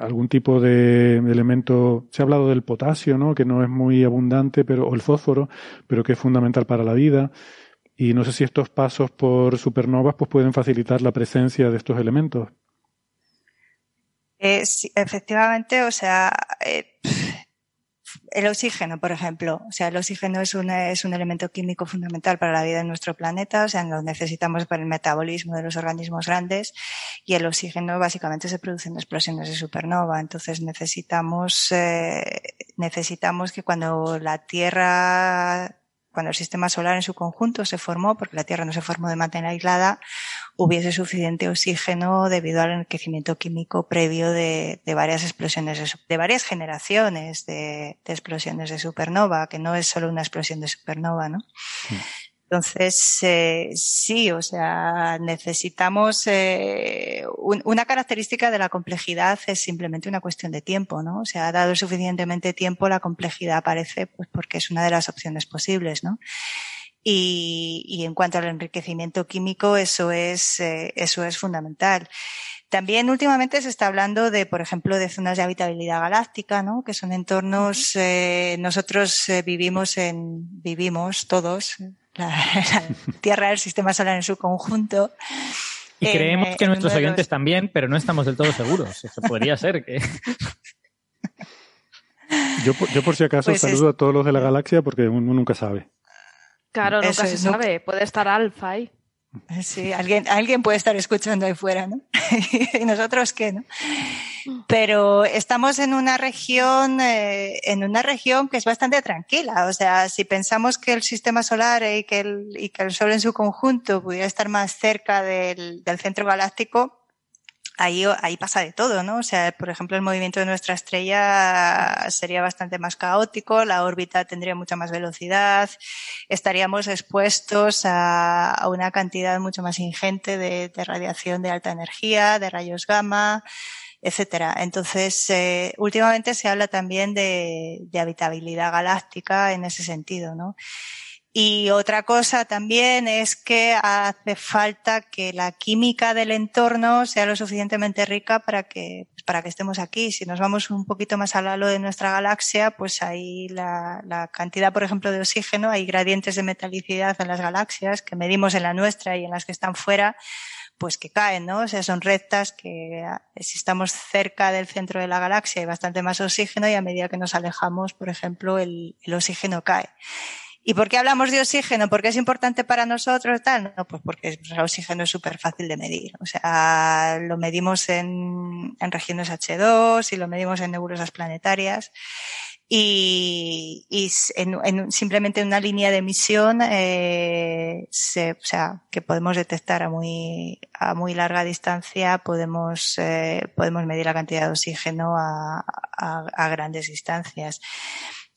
algún tipo de elemento, se ha hablado del potasio, ¿no? que no es muy abundante, pero, o el fósforo, pero que es fundamental para la vida. Y no sé si estos pasos por supernovas pues, pueden facilitar la presencia de estos elementos. Eh, efectivamente, o sea, eh, el oxígeno, por ejemplo. O sea, el oxígeno es un, es un elemento químico fundamental para la vida en nuestro planeta, o sea, lo necesitamos para el metabolismo de los organismos grandes y el oxígeno básicamente se produce en explosiones de supernova. Entonces necesitamos, eh, necesitamos que cuando la Tierra cuando el sistema solar en su conjunto se formó, porque la Tierra no se formó de manera aislada, hubiese suficiente oxígeno debido al enriquecimiento químico previo de, varias explosiones, de, varias generaciones de, explosiones de supernova, que no es solo una explosión de supernova, ¿no? Entonces, eh, sí, o sea, necesitamos eh, una característica de la complejidad es simplemente una cuestión de tiempo, ¿no? O sea, dado suficientemente tiempo, la complejidad aparece, pues porque es una de las opciones posibles, ¿no? Y, y en cuanto al enriquecimiento químico, eso es, eh, eso es fundamental. También últimamente se está hablando de, por ejemplo, de zonas de habitabilidad galáctica, ¿no? Que son entornos, eh, nosotros eh, vivimos en, vivimos todos, la, Tierra, el sistema solar en su conjunto. Y creemos que nuestros oyentes también, pero no estamos del todo seguros. Eso podría ser que. Yo, yo por si acaso pues saludo a todos los de la galaxia porque uno nunca sabe. Claro, nunca se sabe. Puede estar alfa ahí. Sí, alguien, alguien puede estar escuchando ahí fuera, ¿no? y nosotros qué, ¿no? Pero estamos en una región, eh, en una región que es bastante tranquila. O sea, si pensamos que el sistema solar y que el, y que el Sol en su conjunto pudiera estar más cerca del, del centro galáctico, ahí, ahí pasa de todo, ¿no? O sea, por ejemplo, el movimiento de nuestra estrella sería bastante más caótico, la órbita tendría mucha más velocidad, estaríamos expuestos a, una cantidad mucho más ingente de, radiación de alta energía, de rayos gamma, etcétera. Entonces, eh, últimamente se habla también de habitabilidad galáctica en ese sentido, ¿no? Y otra cosa también es que hace falta que la química del entorno sea lo suficientemente rica para que, para que estemos aquí. Si nos vamos un poquito más al halo de nuestra galaxia, pues ahí la, la cantidad, por ejemplo, de oxígeno, hay gradientes de metalicidad en las galaxias que medimos en la nuestra y en las que están fuera, pues que caen, ¿no? O sea, son rectas que si estamos cerca del centro de la galaxia hay bastante más oxígeno y a medida que nos alejamos, por ejemplo, el, el oxígeno cae. ¿Y por qué hablamos de oxígeno? ¿Por qué es importante para nosotros? Tal? No, pues porque el oxígeno es súper fácil de medir. O sea, lo medimos en, en regiones H2 y lo medimos en nebulosas planetarias. y, y en, en, simplemente una línea de emisión eh, se, o sea, que podemos detectar a muy, a muy larga distancia, podemos, eh, podemos medir la cantidad de oxígeno a, a, a, grandes distancias.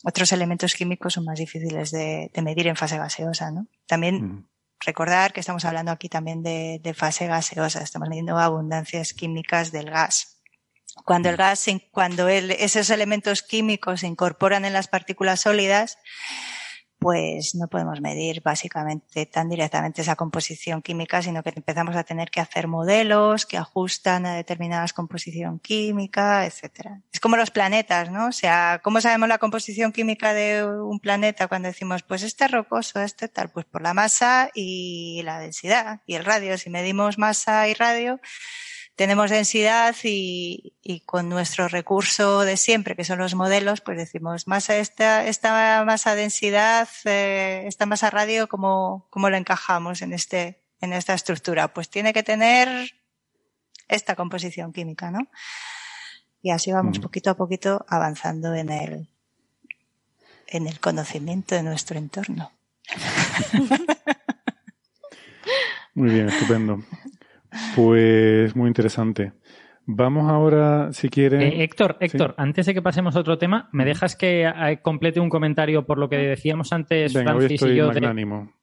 Otros elementos químicos son más difíciles de, de medir en fase gaseosa, ¿no? También mm. recordar que estamos hablando aquí también de, de fase gaseosa, estamos midiendo abundancias químicas del gas. Cuando el gas, cuando el, esos elementos químicos se incorporan en las partículas sólidas, pues no podemos medir básicamente tan directamente esa composición química, sino que empezamos a tener que hacer modelos que ajustan a determinadas composición química, etcétera. Es como los planetas, ¿no? O sea, ¿cómo sabemos la composición química de un planeta cuando decimos, pues este es rocoso, este tal? Pues por la masa y la densidad y el radio. Si medimos masa y radio, tenemos densidad y, y, con nuestro recurso de siempre, que son los modelos, pues decimos masa esta, esta masa densidad, eh, esta masa radio, ¿cómo, ¿cómo lo encajamos en este, en esta estructura? Pues tiene que tener esta composición química, ¿no? Y así vamos mm. poquito a poquito avanzando en el, en el conocimiento de nuestro entorno. Muy bien, estupendo. Pues muy interesante. Vamos ahora, si quiere. Eh, Héctor, Héctor, antes de que pasemos a otro tema, ¿me dejas que eh, complete un comentario por lo que decíamos antes, Venga, Francis hoy estoy y yo? magnánimo.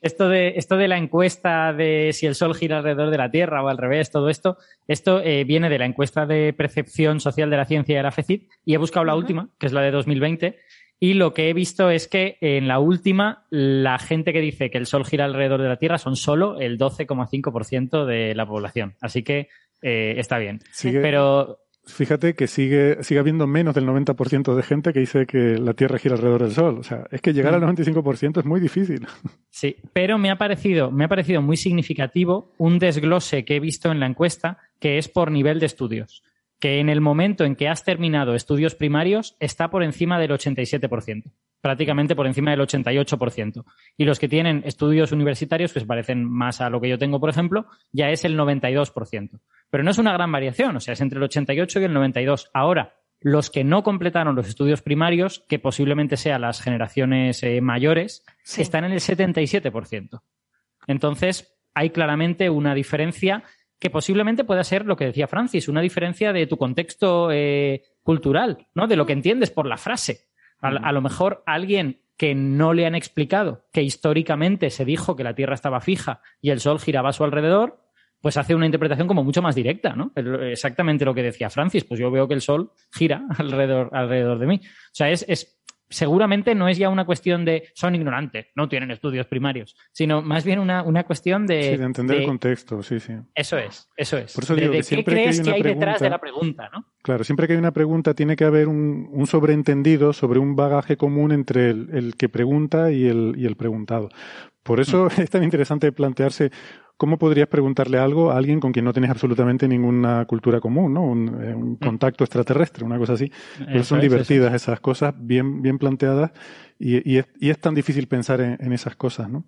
Esto de, esto de la encuesta de si el Sol gira alrededor de la Tierra o al revés, todo esto, esto eh, viene de la encuesta de percepción social de la ciencia de la FECID y he buscado la última, que es la de 2020, y lo que he visto es que en la última, la gente que dice que el Sol gira alrededor de la Tierra son solo el 12,5% de la población. Así que eh, está bien. Sigue, Pero Fíjate que sigue, sigue habiendo menos del 90% de gente que dice que la Tierra gira alrededor del Sol. O sea, es que llegar al 95% es muy difícil. Sí, pero me ha parecido, me ha parecido muy significativo un desglose que he visto en la encuesta que es por nivel de estudios que en el momento en que has terminado estudios primarios está por encima del 87%, prácticamente por encima del 88%. Y los que tienen estudios universitarios, que se parecen más a lo que yo tengo, por ejemplo, ya es el 92%. Pero no es una gran variación, o sea, es entre el 88 y el 92. Ahora, los que no completaron los estudios primarios, que posiblemente sean las generaciones eh, mayores, Sí. están en el 77%. Entonces, hay claramente una diferencia que posiblemente pueda ser lo que decía Francis, una diferencia de tu contexto eh, cultural, ¿no? De lo que entiendes por la frase. A, a, lo mejor alguien que no le han explicado que históricamente se dijo que la Tierra estaba fija y el Sol giraba a su alrededor, pues hace una interpretación como mucho más directa, ¿no? Exactamente lo que decía Francis, pues yo veo que el Sol gira alrededor, alrededor de mí. O sea, es, es seguramente no es ya una cuestión de son ignorantes, no tienen estudios primarios, sino más bien una, una cuestión de... Sí, de entender de, el contexto, sí, sí. Eso es, eso es. Por eso de, digo de que siempre ¿Qué crees que que hay, detrás de la pregunta, no? Claro, siempre que hay una pregunta tiene que haber un, un sobreentendido sobre un bagaje común entre el, el que pregunta y el, y el preguntado. Por eso Mm. es tan interesante plantearse ¿Cómo podrías preguntarle algo a alguien con quien no tienes absolutamente ninguna cultura común, ¿no? Un, eh, un contacto extraterrestre, una cosa así. Pero Mm. Son divertidas es. esas cosas, bien, bien planteadas, y, y, es, y es tan difícil pensar en, en esas cosas, ¿no?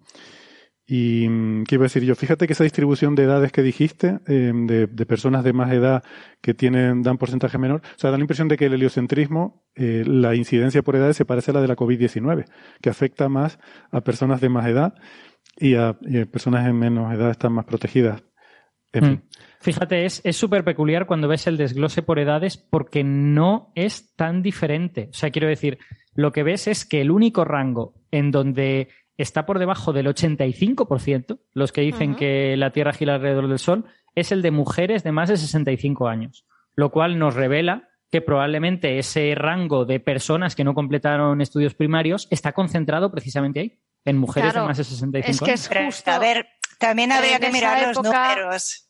Y mm, qué iba a decir yo, fíjate que esa distribución de edades que dijiste, eh, de, de, personas de más edad que tienen, dan porcentaje menor, o sea, da la impresión de que el heliocentrismo, eh, la incidencia por edades se parece a la de la COVID-19, que afecta más a personas de más edad y a, y a personas en menos edad están más protegidas. En fin. Mm. Fíjate, es súper peculiar cuando ves el desglose por edades porque no es tan diferente. O sea, quiero decir, lo que ves es que el único rango en donde está por debajo del 85%, los que dicen que la Tierra gira alrededor del Sol, es el de mujeres de más de 65 años, lo cual nos revela que probablemente ese rango de personas que no completaron estudios primarios está concentrado precisamente ahí, en mujeres Claro, de más de 65 es que años. es justo. a ver, también habría que mirar los época- números.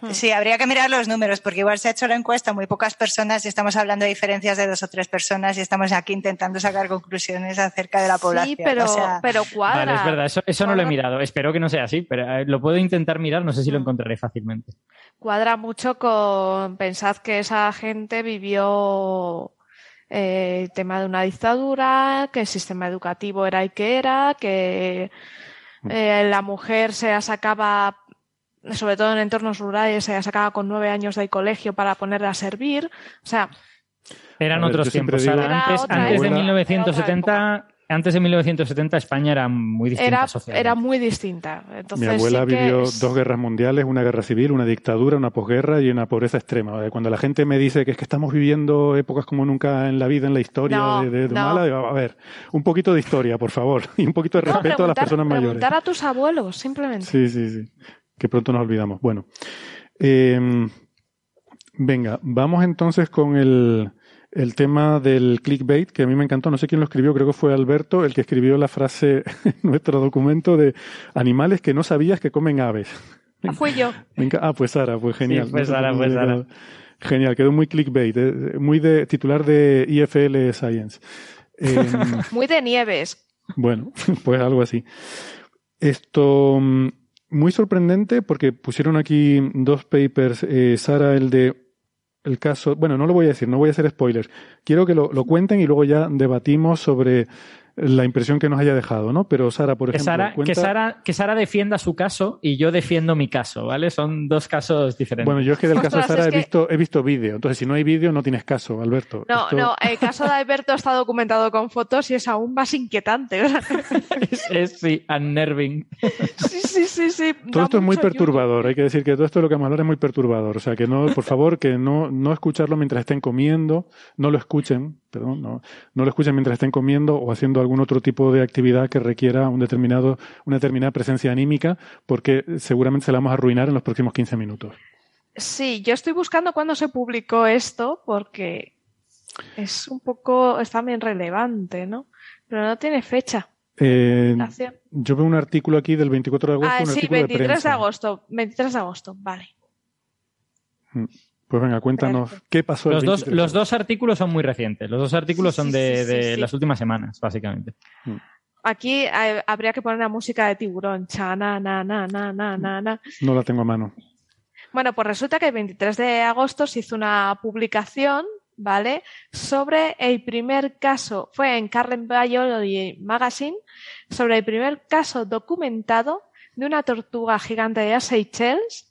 Hmm. Sí, habría que mirar los números, porque igual se ha hecho la encuesta muy pocas personas y estamos hablando de diferencias de dos o tres personas y estamos aquí intentando sacar conclusiones acerca de la población. Sí, pero, o sea, pero cuadra. Vale, es verdad, eso, eso no lo he mirado. Espero que no sea así, pero eh, lo puedo intentar mirar, no sé si lo Mm. encontraré fácilmente. cuadra mucho con pensad que esa gente vivió eh, el tema de una dictadura, que el sistema educativo era el que era, que eh, la mujer se sacaba, sobre todo en entornos rurales, se sacaba con nueve años del colegio para ponerla a servir. O sea, Eran ver, otros tiempos. digo- Sara. Era Antes, de época. 1970, antes de 1970 España era muy distinta Era, socialmente. era muy distinta. Entonces, Mi abuela sí vivió es- dos guerras mundiales, una guerra civil, una dictadura, una posguerra y una pobreza extrema. Cuando la gente me dice que es que estamos viviendo épocas como nunca en la vida, en la historia No, de, de- de no. Mala, digo, a ver, un poquito de historia, por favor, y un poquito de No, respeto a las personas mayores. Preguntar a tus abuelos, simplemente. Sí, sí, sí. Que pronto nos olvidamos. Bueno. eh, venga, vamos entonces con el, el tema del clickbait, que a mí me encantó. No sé quién lo escribió, creo que fue Alberto, el que escribió la frase en nuestro documento de animales que no sabías que comen aves. Ah, Fui yo. Ah, pues Sara, pues genial. Sí, fue No sé Sara, me Sara. Genial, quedó muy clickbait, eh, muy de titular de IFL Science. Em, Muy de nieves. bueno, pues algo así. Esto, mm, muy sorprendente porque pusieron aquí dos papers, eh, Sara, el de el caso, bueno, no lo voy a decir, no voy a hacer spoilers. Quiero que lo, lo cuenten y luego ya debatimos sobre la impresión que nos haya dejado, ¿no? Pero Sara, por Que ejemplo, Sara, cuenta- que, Sara, que Sara defienda su caso y yo defiendo mi caso, ¿vale? Son dos casos diferentes. Bueno, yo es que del caso de Sara he que- visto, he visto vídeo, entonces si no hay vídeo no tienes caso, Alberto. No, Esto- no, el caso de Alberto está documentado con fotos y es aún más inquietante. es, es, sí, unnerving. sí, sí, sí, sí. Todo esto es muy perturbador, hay que decir que todo esto lo que vamos a hablar es muy perturbador. O sea, que no, por favor, que no, no escucharlo mientras estén comiendo, no lo escuchen, perdón, no, no lo escuchen mientras estén comiendo o haciendo algún otro tipo de actividad que requiera un determinado, una determinada presencia anímica, porque seguramente se la vamos a arruinar en los próximos 15 minutos. Sí, yo estoy buscando cuándo se publicó esto porque es un poco, es también relevante, ¿no? Pero no tiene fecha. Eh, yo veo un artículo aquí del 24 de agosto, Ah, un sí, artículo de 23 de, prensa. agosto. 23 de agosto, vale. Pues venga, cuéntanos Perfecto. qué pasó el Los dos, 23 de los dos artículos son muy recientes. Los dos artículos Sí, son sí, de, sí, sí, de sí. las últimas semanas, básicamente. Aquí eh, habría que poner la música de tiburón. Cha, na, na, na, na, na, na, na. No la tengo a mano. Bueno, pues resulta que el 23 de agosto se hizo una publicación, ¿vale? Sobre el primer caso, fue en Current Biology Magazine, sobre el primer caso documentado de una tortuga gigante de las Seychelles,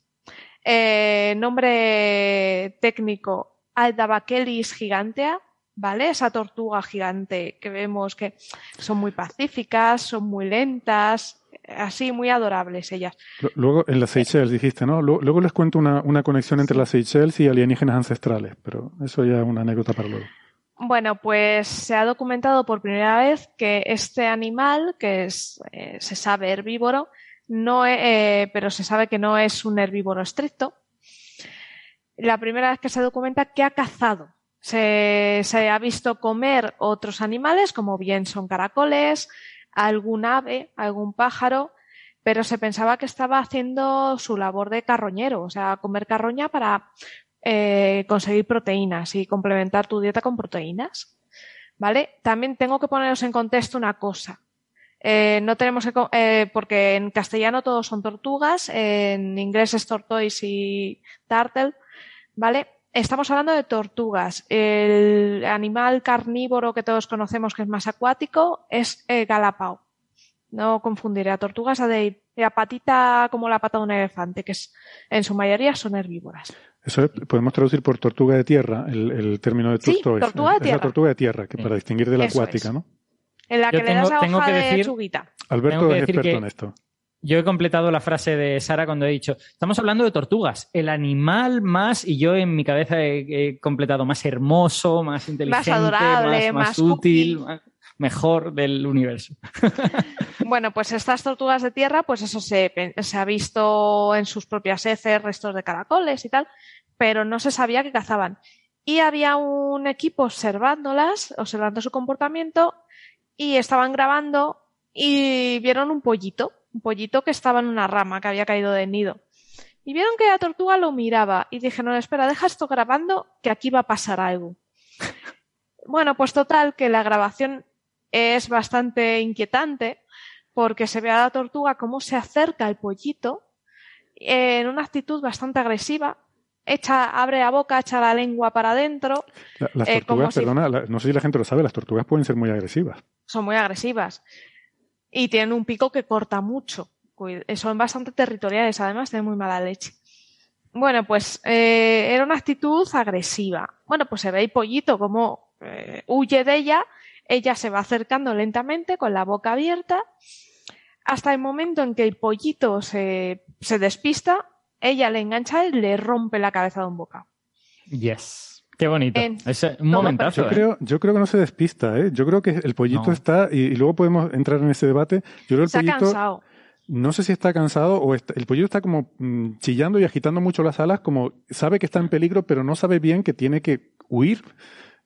eh, nombre técnico Aldabakelis gigantea, ¿vale? Esa tortuga gigante que vemos que son muy pacíficas, son muy lentas, así muy adorables ellas. Lu- Luego, en las Seychelles dijiste, ¿no? Lu- Luego les cuento una, una conexión entre las Seychelles y alienígenas ancestrales, pero eso ya es una anécdota para luego. Bueno, pues se ha documentado por primera vez que este animal, que es, eh, se sabe herbívoro, no eh, pero se sabe que no es un herbívoro estricto. La primera vez que se documenta que ha cazado. Se, se ha visto comer otros animales, como bien son caracoles, algún ave, algún pájaro, pero se pensaba que estaba haciendo su labor de carroñero, o sea, comer carroña para eh, conseguir proteínas y complementar tu dieta con proteínas. ¿Vale? También tengo que poneros en contexto una cosa. Eh, no tenemos que, eh, porque en castellano todos son tortugas, en inglés es tortoise y turtle, ¿vale? Estamos hablando de tortugas. El animal carnívoro que todos conocemos que es más acuático es el galápago. No confundiré a tortugas a de patita como la pata de un elefante, que es, en su mayoría son herbívoras. Eso es- podemos traducir por tortuga de tierra, el, el término de Sí, tortoise. tortuga de Es la tierra. tortuga de tierra, que Sí. para distinguir de la Eso acuática, es. ¿no? En la Yo que le das la tengo hoja que de decir- chuguita. Alberto Tengo que es decir experto que- en esto. Yo he completado la frase de Sara cuando he dicho, estamos hablando de tortugas, el animal más, y yo en mi cabeza he, he completado más hermoso, más inteligente, adorable, más, más útil, más- mejor del universo. Bueno, pues estas tortugas de tierra, pues eso se ha visto en sus propias heces, restos de caracoles y tal, pero no se sabía que cazaban. Y había un equipo observándolas, observando su comportamiento, y estaban grabando y vieron un pollito, un pollito que estaba en una rama que había caído del nido. Y vieron que la tortuga lo miraba y dijeron, espera, deja esto grabando, que aquí va a pasar algo. Bueno, pues total, que la grabación es bastante inquietante porque se ve a la tortuga cómo se acerca al pollito en una actitud bastante agresiva. Echa, abre la boca, echa la lengua para adentro, La- Las eh, como tortugas, si- perdona, la- no sé si la gente lo sabe, las tortugas pueden ser muy agresivas. Son muy agresivas y tienen un pico que corta mucho. Son bastante territoriales, además tienen muy mala leche. Bueno, pues eh, era una actitud agresiva. Bueno, pues se ve el pollito como eh, huye de ella, ella se va acercando lentamente con la boca abierta, hasta el momento en que el pollito se, se despista, ella le engancha y le rompe la cabeza de un boca. Yes. Qué bonito. En Es un momentazo. Yo ¿eh? creo, yo creo que no se despista, ¿eh? Yo creo que el pollito No. está, y, y luego podemos entrar en ese debate. Yo creo que el Se ha pollito, cansado. no sé si está cansado o está- el pollito está como mm, chillando y agitando mucho las alas, como sabe que está en peligro, pero no sabe bien que tiene que huir.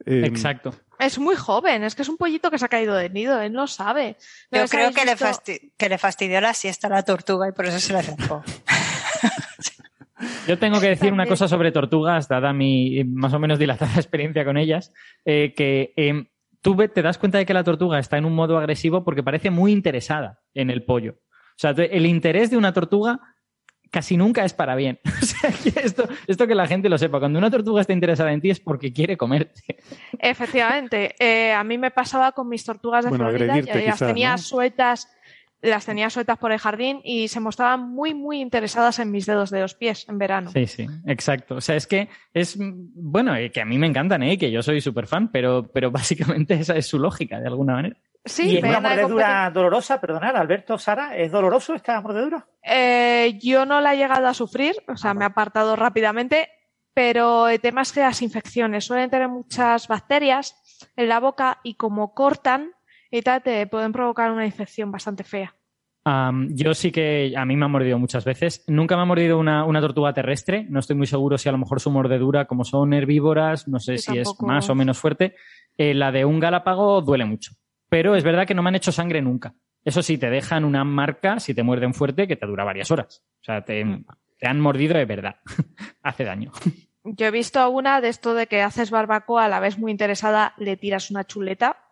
Eh, Exacto. Es muy joven, es que es un pollito que se ha caído del nido, él no sabe. ¿No Yo creo que le, visto? fasti- que le fastidió la siesta a la tortuga y por eso se la acercó. Yo tengo que decir una cosa sobre tortugas, dada mi más o menos dilatada experiencia con ellas, eh, que eh, tú te das cuenta de que la tortuga está en un modo agresivo porque parece muy interesada en el pollo. O sea, el interés de una tortuga casi nunca es para bien. O sea, que esto, esto que la gente lo sepa. Cuando una tortuga está interesada en ti es porque quiere comerte. Efectivamente, eh, a mí me pasaba con mis tortugas de Bueno, Florida, las tenía ¿no? sueltas, las tenía sueltas por el jardín y se mostraban muy, muy interesadas en mis dedos de los pies en verano. Sí, sí, exacto. O sea, es que es, bueno, eh, que a mí me encantan, ¿eh? que yo soy súper fan, pero, pero básicamente esa es su lógica, de alguna manera. Sí, y es una mordedura dolorosa, perdonad, Alberto, Sara, ¿es doloroso esta mordedura? Eh, yo no la he llegado a sufrir, o sea, me he apartado rápidamente, pero el tema es que las infecciones suelen tener muchas bacterias en la boca y como cortan y tal, te pueden provocar una infección bastante fea. Yo sí que a mí me ha mordido muchas veces. Nunca me ha mordido una, una tortuga terrestre. No estoy muy seguro si a lo mejor su mordedura, como son herbívoras, no sé Yo si es más o menos fuerte. Eh, la de un galápago duele mucho. Pero es verdad que no me han hecho sangre nunca. Eso sí, te dejan una marca, si te muerden fuerte, que te dura varias horas. O sea, te, te han mordido de verdad. Hace daño. Yo he visto una de esto de que haces barbacoa, la ves muy interesada, le tiras una chuleta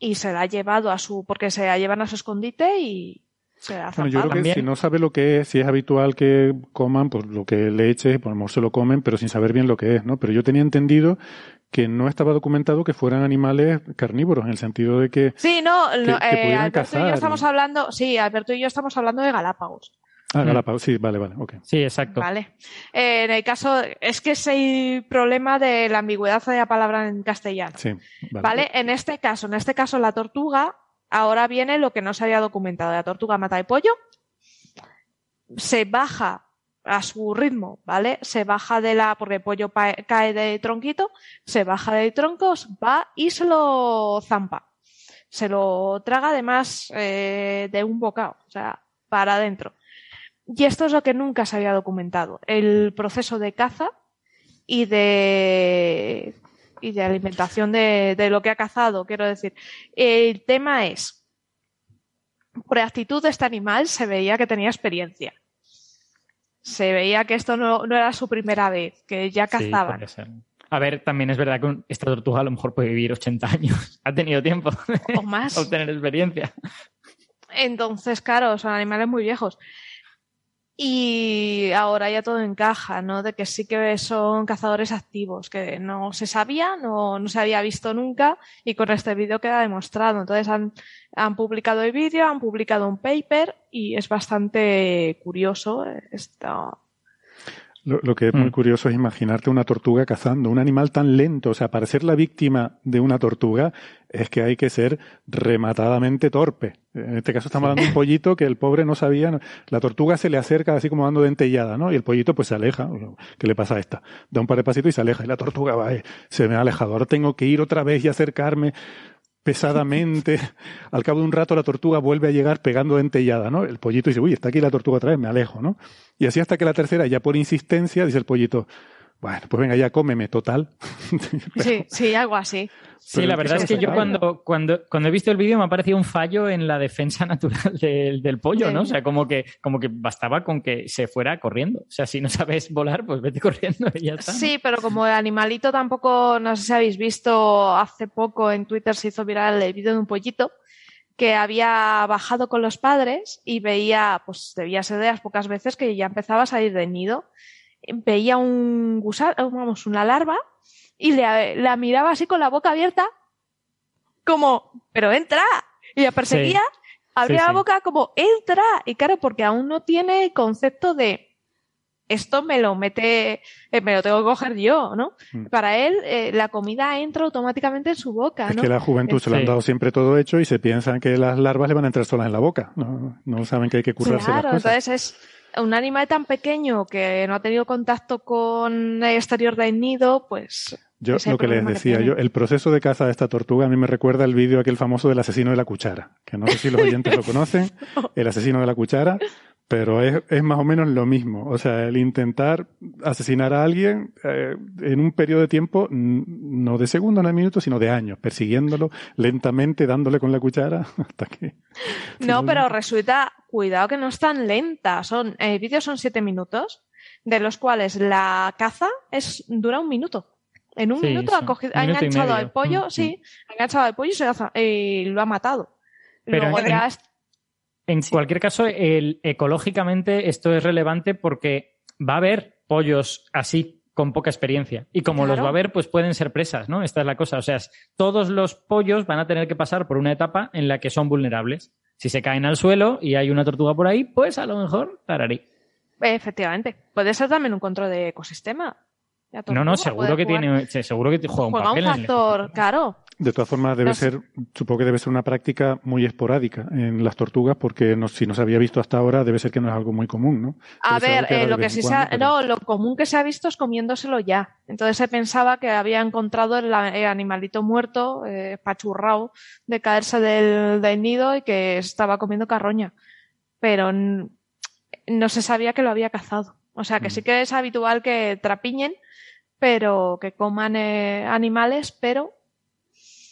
y se la ha llevado a su, porque se la llevan a su escondite y se la ha Bueno, yo creo que También- si no sabe lo que es, si es habitual que coman, pues lo que le eche, pues a lo mejor se lo comen, pero sin saber bien lo que es, ¿no? Pero yo tenía entendido que no estaba documentado que fueran animales carnívoros, en el sentido de que... Sí, no, no, que eh, pudieran Alberto y cazar yo y- estamos hablando, sí, Alberto y yo estamos hablando de Galápagos. Ah, Mm. Galápagos, sí, vale, vale, ok. Sí, exacto. Vale. Eh, en el caso, es que es el problema de la ambigüedad de la palabra en castellano. Sí, vale. ¿Vale? En este caso, en este caso la tortuga, ahora viene lo que no se había documentado. La tortuga mata el pollo, se baja a su ritmo, ¿vale? Se baja de la, porque el pollo cae del tronquito, se baja del tronco, va y se lo zampa. Se lo traga además eh, de un bocado, o sea, para adentro. Y esto es lo que nunca se había documentado. El proceso de caza y de y de alimentación de, de lo que ha cazado, quiero decir. El tema es, por actitud de este animal se veía que tenía experiencia. Se veía que esto no, no era su primera vez, que ya cazaban. A ver, también es verdad que esta tortuga a lo mejor puede vivir 80 años. Ha tenido tiempo o más. de obtener experiencia. Entonces, claro, son animales muy viejos. Y ahora ya todo encaja, ¿no? De que sí que son cazadores activos, que no se sabía, no, no se había visto nunca, y con este vídeo queda demostrado. Entonces han, han publicado el vídeo, han publicado un paper, y es bastante curioso esto. Lo, lo que es muy Mm. curioso es imaginarte una tortuga cazando, un animal tan lento. O sea, para ser la víctima de una tortuga es que hay que ser rematadamente torpe. En este caso estamos hablando de un pollito que el pobre no sabía. La tortuga se le acerca así como dando dentellada, ¿no? Y el pollito pues se aleja. ¿Qué le pasa a esta? Da un par de pasitos y se aleja. Y la tortuga va, eh, se me ha alejado. Ahora tengo que ir otra vez y acercarme pesadamente. Al cabo de un rato la tortuga vuelve a llegar pegando dentellada, ¿no? El pollito dice, uy, está aquí la tortuga otra vez, me alejo, ¿no? Y así hasta que la tercera, ya por insistencia, dice el pollito, bueno, pues venga, ya cómeme, total. Sí, sí, algo así. Sí, la verdad es que yo cuando, cuando, cuando he visto el vídeo me ha parecido un fallo en la defensa natural del, del pollo, Sí. ¿no? O sea, como que, como que bastaba con que se fuera corriendo. O sea, si no sabes volar, pues vete corriendo y ya está. Sí, pero como el animalito tampoco, no sé si habéis visto, hace poco en Twitter se hizo viral el vídeo de un pollito que había bajado con los padres y veía, pues debía ser de las pocas veces que ya empezaba a salir del nido. Veía un gusano, vamos, una larva y le, la miraba así con la boca abierta, como, pero entra. Y la perseguía, abría Sí, la boca como, entra. Y claro, porque aún no tiene concepto de esto me lo mete, eh, me lo tengo que coger yo, ¿no? Mm. Para él, eh, la comida entra automáticamente en su boca, Es ¿no? que la juventud se lo han dado siempre todo hecho y se piensan que las larvas le van a entrar solas en la boca. No, no saben que hay que currarse Claro, las cosas. entonces es un animal tan pequeño que no ha tenido contacto con el exterior del nido, pues Yo lo que les que decía, yo, el proceso de caza de esta tortuga a mí me recuerda el vídeo aquel famoso del asesino de la cuchara, que no sé si los oyentes lo conocen, el asesino de la cuchara, pero es, es más o menos lo mismo. O sea, el intentar asesinar a alguien eh, en un periodo de tiempo, no de segundos, no de minutos, sino de años, persiguiéndolo lentamente, dándole con la cuchara hasta que... No, pero resulta, cuidado que no es tan lenta. Son, el vídeo son siete minutos, de los cuales la caza es, dura un minuto. En un Sí, minuto ha, cogido, ha minuto enganchado al pollo, Mm, sí, ha enganchado al pollo y, se lo ha- y lo ha matado. Pero Luego en- ya es- En cualquier caso, el, ecológicamente esto es relevante porque va a haber pollos así con poca experiencia. Y como los va a haber, pues pueden ser presas, ¿no? Esta es la cosa. O sea, todos los pollos van a tener que pasar por una etapa en la que son vulnerables. Si se caen al suelo y hay una tortuga por ahí, pues a lo mejor tararí. efectivamente, puede ser también un control de ecosistema. No, no, seguro que jugar- tiene, seguro que juega un juega un papel. en el factor, claro. De todas formas, debe No sé. ser, supongo que debe ser una práctica muy esporádica en las tortugas, porque no, si no se había visto hasta ahora, debe ser que no es algo muy común, ¿no? A Debe ver, eh, lo que en sí se cuando, ha- pero- no, lo común que se ha visto es comiéndoselo ya. Entonces se pensaba que había encontrado el, el animalito muerto, eh, pachurrao, de caerse del, del nido y que estaba comiendo carroña. Pero no se sabía que lo había cazado. O sea que Mm. sí que es habitual que trapiñen, pero que coman eh, animales, pero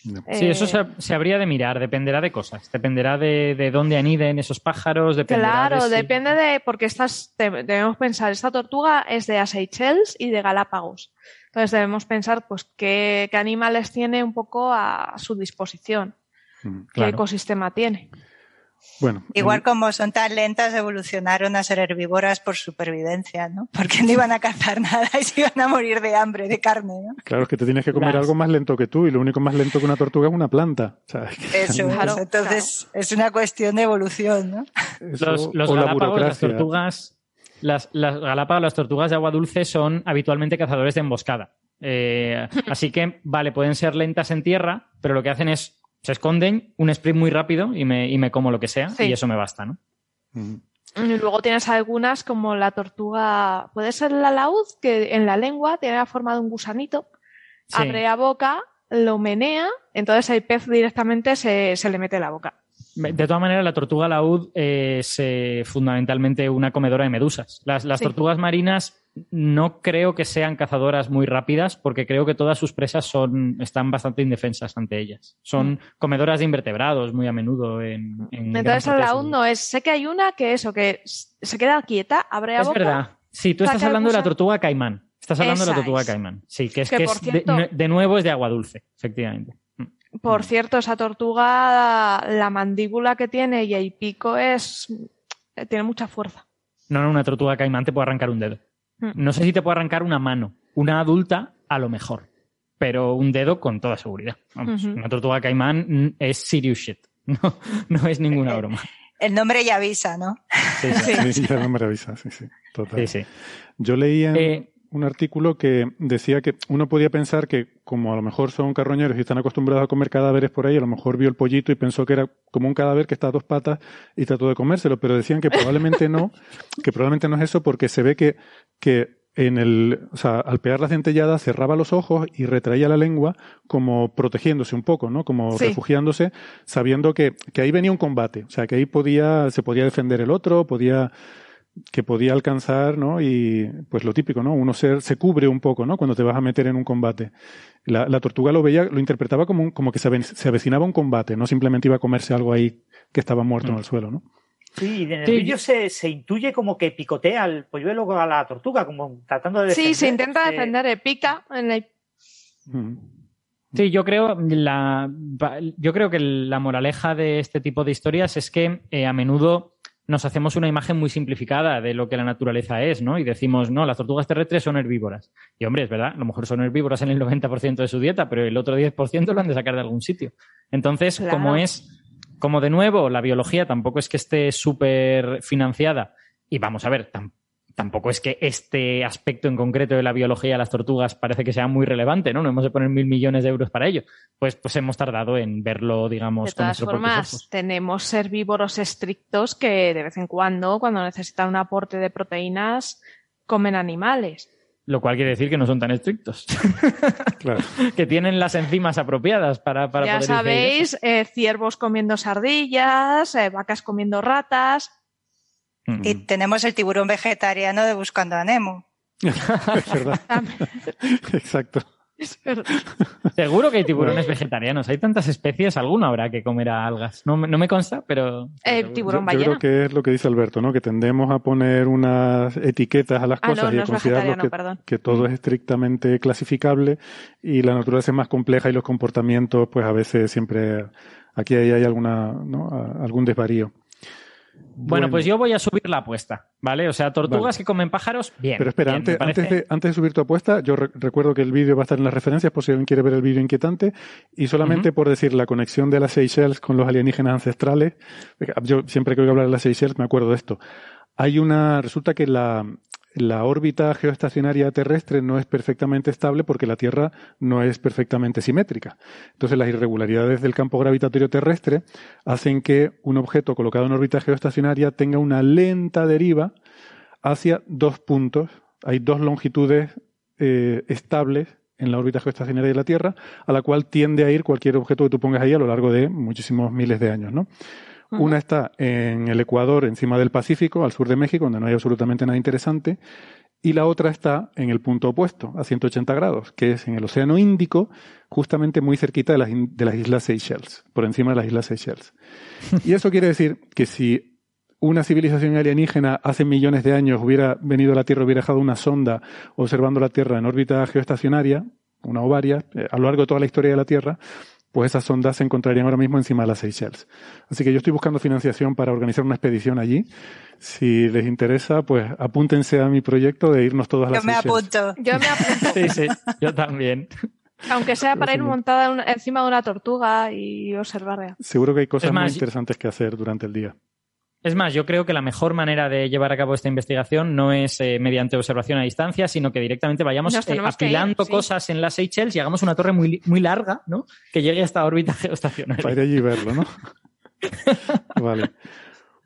No. Sí, eso se, se habría de mirar, dependerá de cosas. Dependerá de, de dónde aniden esos pájaros, dependerá Claro, de si- depende de, porque estas, de- debemos pensar, esta tortuga es de Seychelles y de Galápagos. Entonces debemos pensar, pues, qué, qué animales tiene un poco a su disposición, Mm. qué ecosistema tiene. Bueno, Igual como son tan lentas, evolucionaron a ser herbívoras por supervivencia, ¿no? Porque no iban a cazar nada y se iban a morir de hambre, de carne, ¿no? claro, es que te tienes que comer algo más lento que tú, y lo único más lento que una tortuga es una planta. O sea, es que- Eso, Claro, entonces es una cuestión de evolución, ¿no? eso- Los, la las tortugas, las, las galápagos, las tortugas de agua dulce son habitualmente cazadores de emboscada. Eh, así que, vale, pueden ser lentas en tierra, pero lo que hacen es se esconden, un sprint muy rápido y me, y me como lo que sea Sí. y eso me basta, ¿no? Y luego tienes algunas como la tortuga, puede ser la laúd, que en la lengua tiene la forma de un gusanito, Sí. abre la boca, lo menea, entonces el pez directamente se, se le mete en la boca. De todas maneras, la tortuga laúd es eh, fundamentalmente una comedora de medusas. Las, las Sí. tortugas marinas no creo que sean cazadoras muy rápidas porque creo que todas sus presas son, están bastante indefensas ante ellas. Son comedoras de invertebrados muy a menudo. En, en Entonces la no es, sé que hay una que eso, que se queda quieta, abre la Es boca. verdad. Sí, tú estás hablando de la tortuga caimán. Estás hablando de la tortuga es. caimán. Sí, que es Que, es cierto- de, de nuevo es de agua dulce, efectivamente. Mm. Por cierto, esa tortuga, la mandíbula que tiene y el pico es, tiene mucha fuerza. No, no, una tortuga caimán te puede arrancar un dedo. Mm. No sé si te puede arrancar una mano. Una adulta, a lo mejor. Pero un dedo con toda seguridad. Vamos. Una tortuga caimán mm, es serious shit. No, no es ninguna broma. El nombre ya avisa, ¿no? Sí, sí. Sí, ya no me avisa, sí, sí, total. sí, sí. Yo leí en Eh, un artículo que decía que uno podía pensar que como a lo mejor son carroñeros y están acostumbrados a comer cadáveres por ahí, a lo mejor vio el pollito y pensó que era como un cadáver que está a dos patas y trató de comérselo, pero decían que probablemente no, que probablemente no es eso porque se ve que, que en el, o sea, al pegar la centellada cerraba los ojos y retraía la lengua como protegiéndose un poco, ¿no? Como Sí. refugiándose, sabiendo que, que ahí venía un combate, o sea, que ahí podía, se podía defender el otro, podía, que podía alcanzar, ¿no? Y pues lo típico, ¿no? Uno se, se cubre un poco, ¿no? Cuando te vas a meter en un combate. La, la tortuga lo veía, lo interpretaba como, un- como que se, ave- se avecinaba un combate, no simplemente iba a comerse algo ahí que estaba muerto en Mm. el suelo, ¿no? Sí, y en el Sí. vídeo se, se intuye como que picotea al polluelo a la tortuga, como tratando de Sí, se defender, intenta defender, eh, pica en el Mm. Sí, yo creo, la, yo creo que la moraleja de este tipo de historias es que eh, a menudo nos hacemos una imagen muy simplificada de lo que la naturaleza es, ¿no? Y decimos, no, las tortugas terrestres son herbívoras. Y hombre, es verdad, a lo mejor son herbívoras en el 90% de su dieta, pero el otro 10% lo han de sacar de algún sitio. Entonces, Claro. como es, como de nuevo, la biología tampoco es que esté súper financiada, y vamos a ver, tam- tampoco es que este aspecto en concreto de la biología de las tortugas parece que sea muy relevante, ¿no? No hemos de poner mil millones de euros para ello. Pues, pues hemos tardado en verlo, digamos, de todas formas, tenemos herbívoros estrictos que de vez en cuando, cuando necesitan un aporte de proteínas, comen animales. Lo cual quiere decir que no son tan estrictos. Claro. que tienen las enzimas apropiadas para, para ya poder sabéis, eh, ciervos comiendo sardillas, eh, vacas comiendo ratas. Mm. Y tenemos el tiburón vegetariano de Buscando a Nemo. es verdad. Exacto. Es verdad. Seguro que hay tiburones vegetarianos. Hay tantas especies, alguno habrá que comerá algas. No, me- no me consta, pero. Eh, pero tiburón Yo ballena. creo que es lo que dice Alberto, ¿no? Que tendemos a poner unas etiquetas a las Ah, cosas no, y no a vegetariano, que, que todo es estrictamente clasificable y la naturaleza es más compleja y los comportamientos, pues a veces siempre aquí hay, hay alguna, ¿no? A- algún desvarío. Bueno, pues yo voy a subir la apuesta, ¿vale? O sea, tortugas Vale. que comen pájaros, bien. Pero espera, bien, antes, de, antes de subir tu apuesta, yo re- recuerdo que el vídeo va a estar en las referencias por si alguien quiere ver el vídeo inquietante. Y solamente por decir la conexión de las Seychelles con los alienígenas ancestrales, yo siempre que oigo hablar de las Seychelles me acuerdo de esto. Hay una, resulta que la, la órbita geoestacionaria terrestre no es perfectamente estable porque la Tierra no es perfectamente simétrica. Entonces las irregularidades del campo gravitatorio terrestre hacen que un objeto colocado en órbita geoestacionaria tenga una lenta deriva hacia dos puntos. Hay dos longitudes eh, estables en la órbita geoestacionaria de la Tierra, a la cual tiende a ir cualquier objeto que tú pongas ahí a lo largo de muchísimos miles de años, ¿no? Una está en el Ecuador, encima del Pacífico, al sur de México, donde no hay absolutamente nada interesante, y la otra está en el punto opuesto, a 180 grados, que es en el Océano Índico, justamente muy cerquita de las, de las Islas Seychelles, por encima de las Islas Seychelles. Y eso quiere decir que si una civilización alienígena hace millones de años hubiera venido a la Tierra, hubiera dejado una sonda observando la Tierra en órbita geoestacionaria, una o varias, eh, a lo largo de toda la historia de la Tierra, pues esas sondas se encontrarían ahora mismo encima de las Seychelles. Así que yo estoy buscando financiación para organizar una expedición allí. Si les interesa, pues apúntense a mi proyecto de irnos todos a las Yo me Seychelles. apunto. Yo me apunto, Sí, sí, yo también. aunque sea para ir montada una- encima de una tortuga y observarla. Seguro que hay cosas más, muy interesantes que hacer durante el día. Es más, yo creo que la mejor manera de llevar a cabo esta investigación no es eh, mediante observación a distancia, sino que directamente vayamos eh, ir, apilando sí. cosas en las Seychelles y hagamos una torre muy, muy larga, ¿no? Que llegue hasta órbita Para ir geoestacionaria. allí y verlo, ¿no? vale.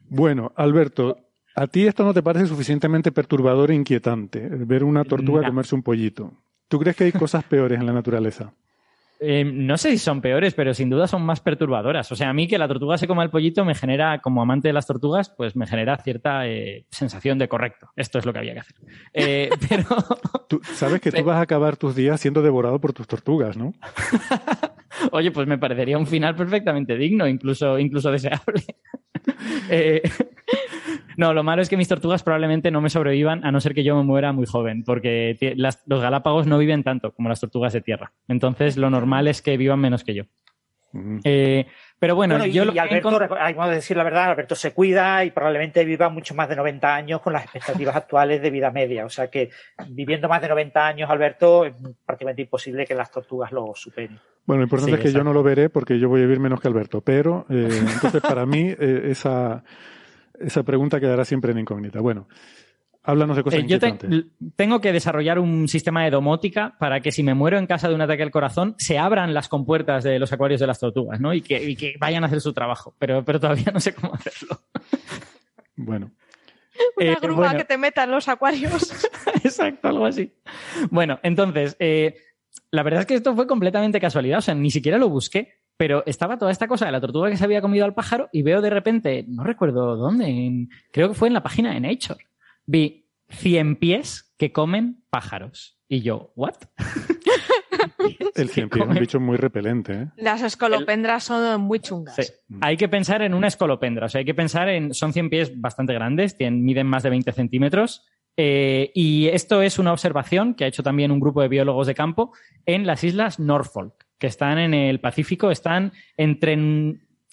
Bueno, Alberto, ¿a ti esto no te parece suficientemente perturbador e inquietante? Ver una tortuga No. comerse un pollito. ¿Tú crees que hay cosas peores en la naturaleza? Eh, no sé si son peores, pero sin duda son más perturbadoras. O sea, a mí que la tortuga se coma el pollito me genera, como amante de las tortugas, pues me genera cierta eh, sensación de correcto. Esto es lo que había que hacer. Eh, pero Tú sabes que tú vas a acabar tus días siendo devorado por tus tortugas, ¿no? Oye, pues me parecería un final perfectamente digno, incluso, incluso deseable. No, lo malo es que mis tortugas probablemente no me sobrevivan a no ser que yo me muera muy joven, porque las- los galápagos no viven tanto como las tortugas de tierra. Entonces, lo normal es que vivan menos que yo. Eh, pero bueno, Bueno, y, yo lo y Alberto, hay que decir la verdad, Alberto se cuida y probablemente viva mucho más de 90 años con las expectativas actuales de vida media. O sea que viviendo más de 90 años, Alberto, es prácticamente imposible que las tortugas lo superen. Bueno, lo importante Sí, es que yo no lo veré porque yo voy a vivir menos que Alberto. Pero, eh, entonces, para mí, eh, esa, esa pregunta quedará siempre en incógnita. Bueno, háblanos de cosas Eh, yo te- tengo que desarrollar un sistema de domótica para que si me muero en casa de un ataque al corazón, se abran las compuertas de los acuarios de las tortugas, ¿no? Y que, y que vayan a hacer su trabajo. Pero, pero todavía no sé cómo hacerlo. Bueno, Una Eh, grúa bueno. que te meta en los acuarios. Exacto, algo así. Bueno, entonces, eh, la verdad es que esto fue completamente casualidad, o sea, ni siquiera lo busqué, pero estaba toda esta cosa de la tortuga que se había comido al pájaro y veo de repente, no recuerdo dónde, en- creo que fue en la página de Nature, vi 100 pies que comen pájaros. Y yo, ¿what? el cien pies es un bicho muy repelente, ¿eh? Las escolopendras son muy chungas. Sí. Hay que pensar en una escolopendra, o sea, hay que pensar en, son 100 pies bastante grandes, tienen, miden más de 20 centímetros, eh, y esto es una observación que ha hecho también un grupo de biólogos de campo en las islas Norfolk, que están en el Pacífico, están entre,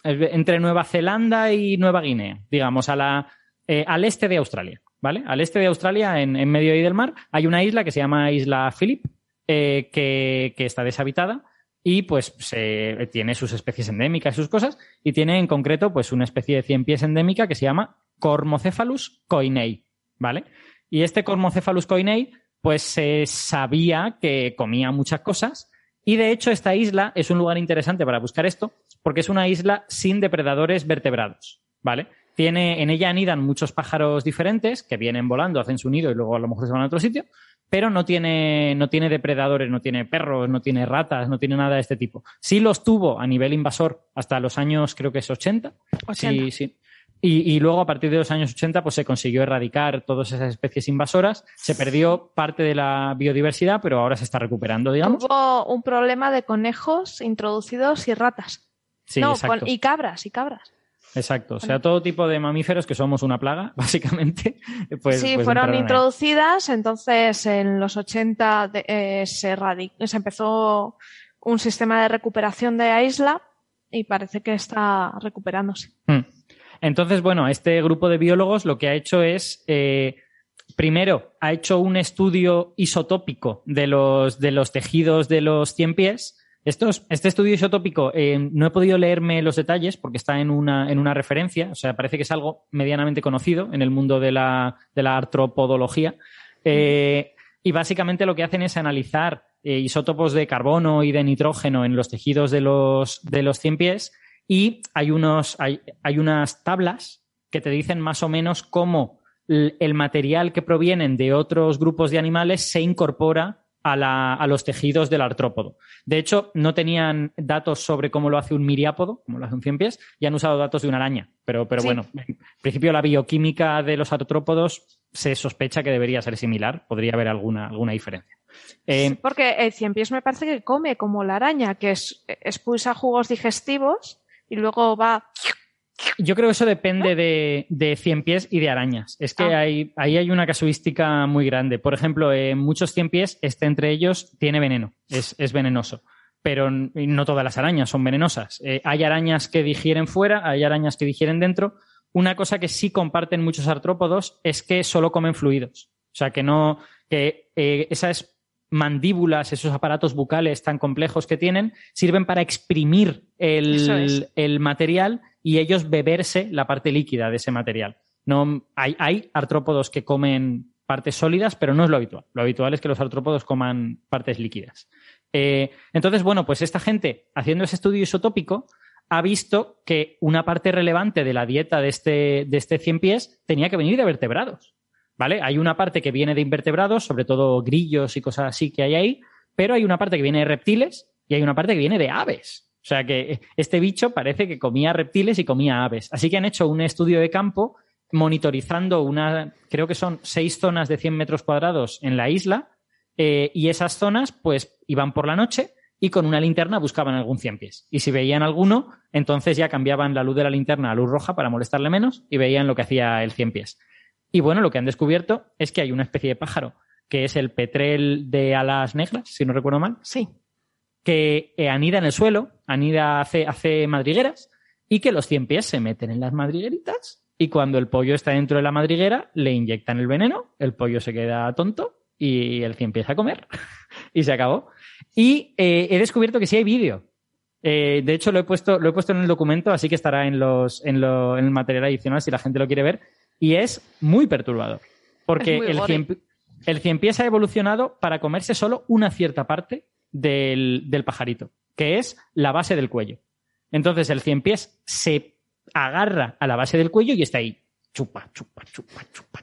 entre Nueva Zelanda y Nueva Guinea, digamos, a la, eh, al este de Australia, ¿vale? Al este de Australia, en, en medio ahí del mar, hay una isla que se llama Isla Phillip, eh, que, que está deshabitada y pues tiene sus especies endémicas y sus cosas y tiene en concreto pues una especie de cien pies endémica que se llama Cormocephalus coinei, ¿vale? Y este Cormocephalus coinei, pues se sabía que comía muchas cosas. Y de hecho, esta isla es un lugar interesante para buscar esto, porque es una isla sin depredadores vertebrados. ¿Vale? Tiene, en ella anidan muchos pájaros diferentes que vienen volando, hacen su nido y luego a lo mejor se van a otro sitio, pero no tiene, no tiene depredadores, no tiene perros, no tiene ratas, no tiene nada de este tipo. Sí los tuvo a nivel invasor hasta los años, creo que es 80. 80. Sí, sí. Y, y luego, a partir de los años 80, pues se consiguió erradicar todas esas especies invasoras. Se perdió parte de la biodiversidad, pero ahora se está recuperando, digamos. Hubo un problema de conejos introducidos y ratas. Sí, no, exacto. con- y cabras, y cabras. Exacto. O sea, todo tipo de mamíferos que somos una plaga, básicamente. Pues, sí, pues fueron introducidas, entonces en los 80 de- eh, se empezó un sistema de recuperación de la isla y parece que está recuperándose. Mm. Entonces, bueno, este grupo de biólogos lo que ha hecho es, eh, primero, ha hecho un estudio isotópico de los, de los tejidos de los cien pies. Este estudio isotópico eh, no he podido leerme los detalles porque está en una, en una referencia, o sea, parece que es algo medianamente conocido en el mundo de la, de la artropodología. Eh, y básicamente lo que hacen es analizar eh, isótopos de carbono y de nitrógeno en los tejidos de los, de los cien pies y hay, unos, hay, hay unas tablas que te dicen más o menos cómo el material que provienen de otros grupos de animales se incorpora a, la- a los tejidos del artrópodo. De hecho, no tenían datos sobre cómo lo hace un miriápodo, como lo hace un cien pies, y han usado datos de una araña. Pero, pero Sí. bueno, en principio la bioquímica de los artrópodos se sospecha que debería ser similar, podría haber alguna, alguna diferencia. Eh, Porque el cien pies me parece que come como la araña, que es, expulsa jugos digestivos y luego va. Yo creo que eso depende de, de cien pies y de arañas. Es que Ah. hay, ahí hay una casuística muy grande. Por ejemplo, en muchos cien pies, este entre ellos tiene veneno, es, es venenoso. Pero no todas las arañas son venenosas. Eh, hay arañas que digieren fuera, hay arañas que digieren dentro. Una cosa que sí comparten muchos artrópodos es que solo comen fluidos. O sea, que no, que eh, esas mandíbulas, esos aparatos bucales tan complejos que tienen, sirven para exprimir el, es. el material y ellos beberse la parte líquida de ese material. No, hay, hay artrópodos que comen partes sólidas, pero no es lo habitual. Lo habitual es que los artrópodos coman partes líquidas. Eh, entonces, bueno, pues esta gente, haciendo ese estudio isotópico, ha visto que una parte relevante de la dieta de este, de este cien pies tenía que venir de vertebrados. ¿Vale? Hay una parte que viene de invertebrados, sobre todo grillos y cosas así que hay ahí, pero hay una parte que viene de reptiles y hay una parte que viene de aves. O sea que este bicho parece que comía reptiles y comía aves. Así que han hecho un estudio de campo monitorizando una, creo que son seis zonas de 100 metros cuadrados en la isla, eh, y esas zonas, pues, iban por la noche y con una linterna buscaban algún cien pies. Y si veían alguno, entonces ya cambiaban la luz de la linterna a luz roja para molestarle menos y veían lo que hacía el cien pies. Y bueno, lo que han descubierto es que hay una especie de pájaro, que es el petrel de alas negras, si no recuerdo mal, Sí. que eh, anida en el suelo, anida, hace, hace madrigueras, y que los cien pies se meten en las madrigueritas, y cuando el pollo está dentro de la madriguera, le inyectan el veneno, el pollo se queda tonto, y el cien pies a comer, y se acabó. Y eh, he descubierto que sí hay vídeo. Eh, de hecho, lo he puesto, lo he puesto en el documento, así que estará en, los, en, lo- en el material adicional si la gente lo quiere ver. Y es muy perturbador. Porque muy el cien, el cien pies ha evolucionado para comerse solo una cierta parte del, del pajarito, que es la base del cuello. Entonces el cien pies se agarra a la base del cuello y está ahí, chupa, chupa, chupa, chupa,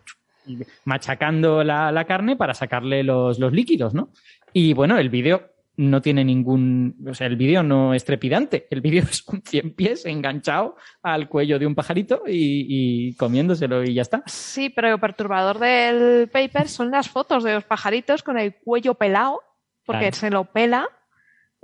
machacando la, la carne para sacarle los, los líquidos, ¿no? Y bueno, el vídeo no tiene ningún, o sea, el vídeo no es trepidante, el vídeo es un cien pies enganchado al cuello de un pajarito y, y comiéndoselo y ya está. Sí, pero lo perturbador del paper son las fotos de los pajaritos con el cuello pelado, porque Claro. se lo pela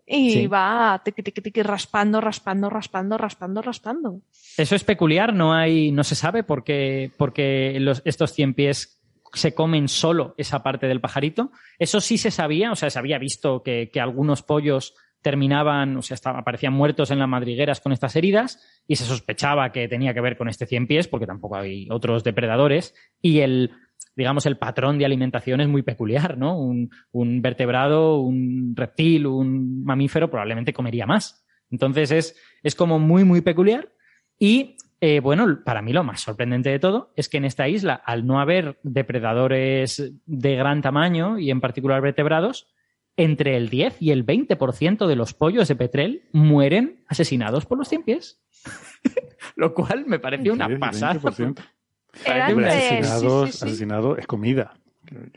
y Sí. va tiqui, tiqui, tiqui, raspando, raspando, raspando, raspando, raspando. Eso es peculiar, no hay, no se sabe por qué, por qué los, estos cien pies se comen solo esa parte del pajarito. Eso sí se sabía, o sea, se había visto que, que algunos pollos terminaban, o sea, aparecían muertos en las madrigueras con estas heridas y se sospechaba que tenía que ver con este cien pies porque tampoco hay otros depredadores y el, digamos, el patrón de alimentación es muy peculiar, ¿no? Un, un vertebrado, un reptil, un mamífero probablemente comería más. Entonces es, es como muy, muy peculiar y eh, bueno, para mí lo más sorprendente de todo es que en esta isla, al no haber depredadores de gran tamaño y en particular vertebrados, entre el 10 y el 20% de los pollos de petrel mueren asesinados por los cien pies. lo cual me pareció una 10 y pasada. 20%. Era Hombre, de- Asesinado, sí, sí, sí. asesinado es comida.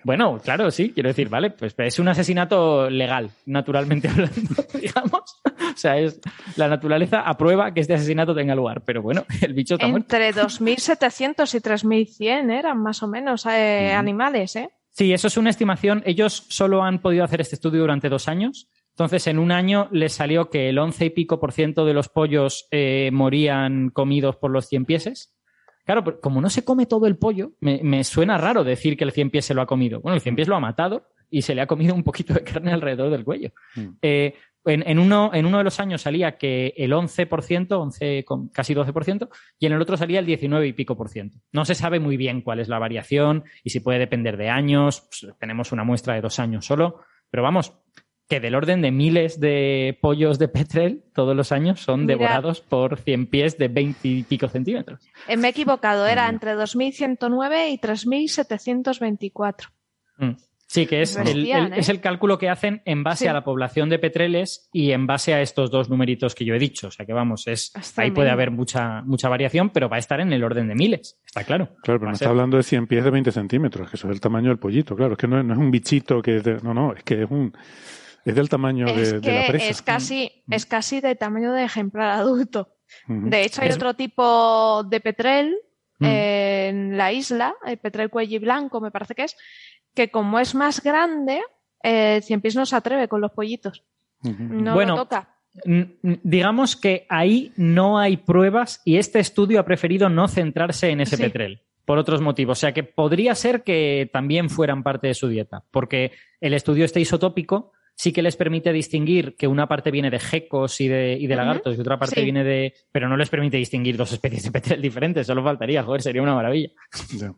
Bueno, claro, sí, quiero decir, vale, pues es un asesinato legal, naturalmente hablando, digamos. O sea, es la naturaleza aprueba que este asesinato tenga lugar, pero bueno, el bicho está. Entre 2.700 y 3.100 eran más o menos eh, animales, ¿eh? Sí, eso es una estimación. Ellos solo han podido hacer este estudio durante dos años. Entonces, en un año les salió que el 11 y pico por ciento de los pollos eh, morían comidos por los cien pieses. Claro, pero como no se come todo el pollo, me, me suena raro decir que el cien pies se lo ha comido. Bueno, el cien pies lo ha matado y se le ha comido un poquito de carne alrededor del cuello. Mm. Eh, en, en uno, en uno de los años salía que el 11%, 11, con casi 12%, y en el otro salía el 19 y pico por ciento. No se sabe muy bien cuál es la variación y si puede depender de años. Pues, tenemos una muestra de dos años solo, pero vamos, que del orden de miles de pollos de petrel todos los años son Mira. devorados por 100 pies de 20 y pico centímetros. Eh, me he equivocado, era Mm. entre 2.109 y 3.724. Mm. Sí, que es el, Bestial, el- ¿eh? es el cálculo que hacen en base Sí. a la población de petreles y en base a estos dos numeritos que yo he dicho. O sea que vamos, es, ahí puede haber mucha, mucha variación, pero va a estar en el orden de miles, está claro. Claro, pero no está hablando de 100 pies de 20 centímetros, que eso es el tamaño del pollito, claro. Es que no, no es un bichito que es de- No, no, es que es un... Es del tamaño de, Es de la presa. es casi, es casi de tamaño de ejemplar adulto. De hecho, hay Es- otro tipo de petrel Mm. en la isla, el petrel cuello blanco, me parece que es, que como es más grande, eh, Cien Pies no se atreve con los pollitos. No Bueno, lo toca. Digamos que ahí no hay pruebas y este estudio ha preferido no centrarse en ese Sí. petrel por otros motivos. O sea que podría ser que también fueran parte de su dieta, porque el estudio este isotópico sí que les permite distinguir que una parte viene de gecos y de, y de Ujú. lagartos y otra parte Sí. viene de... Pero no les permite distinguir dos especies de petrel diferentes, solo faltaría, joder, sería una maravilla. Ya.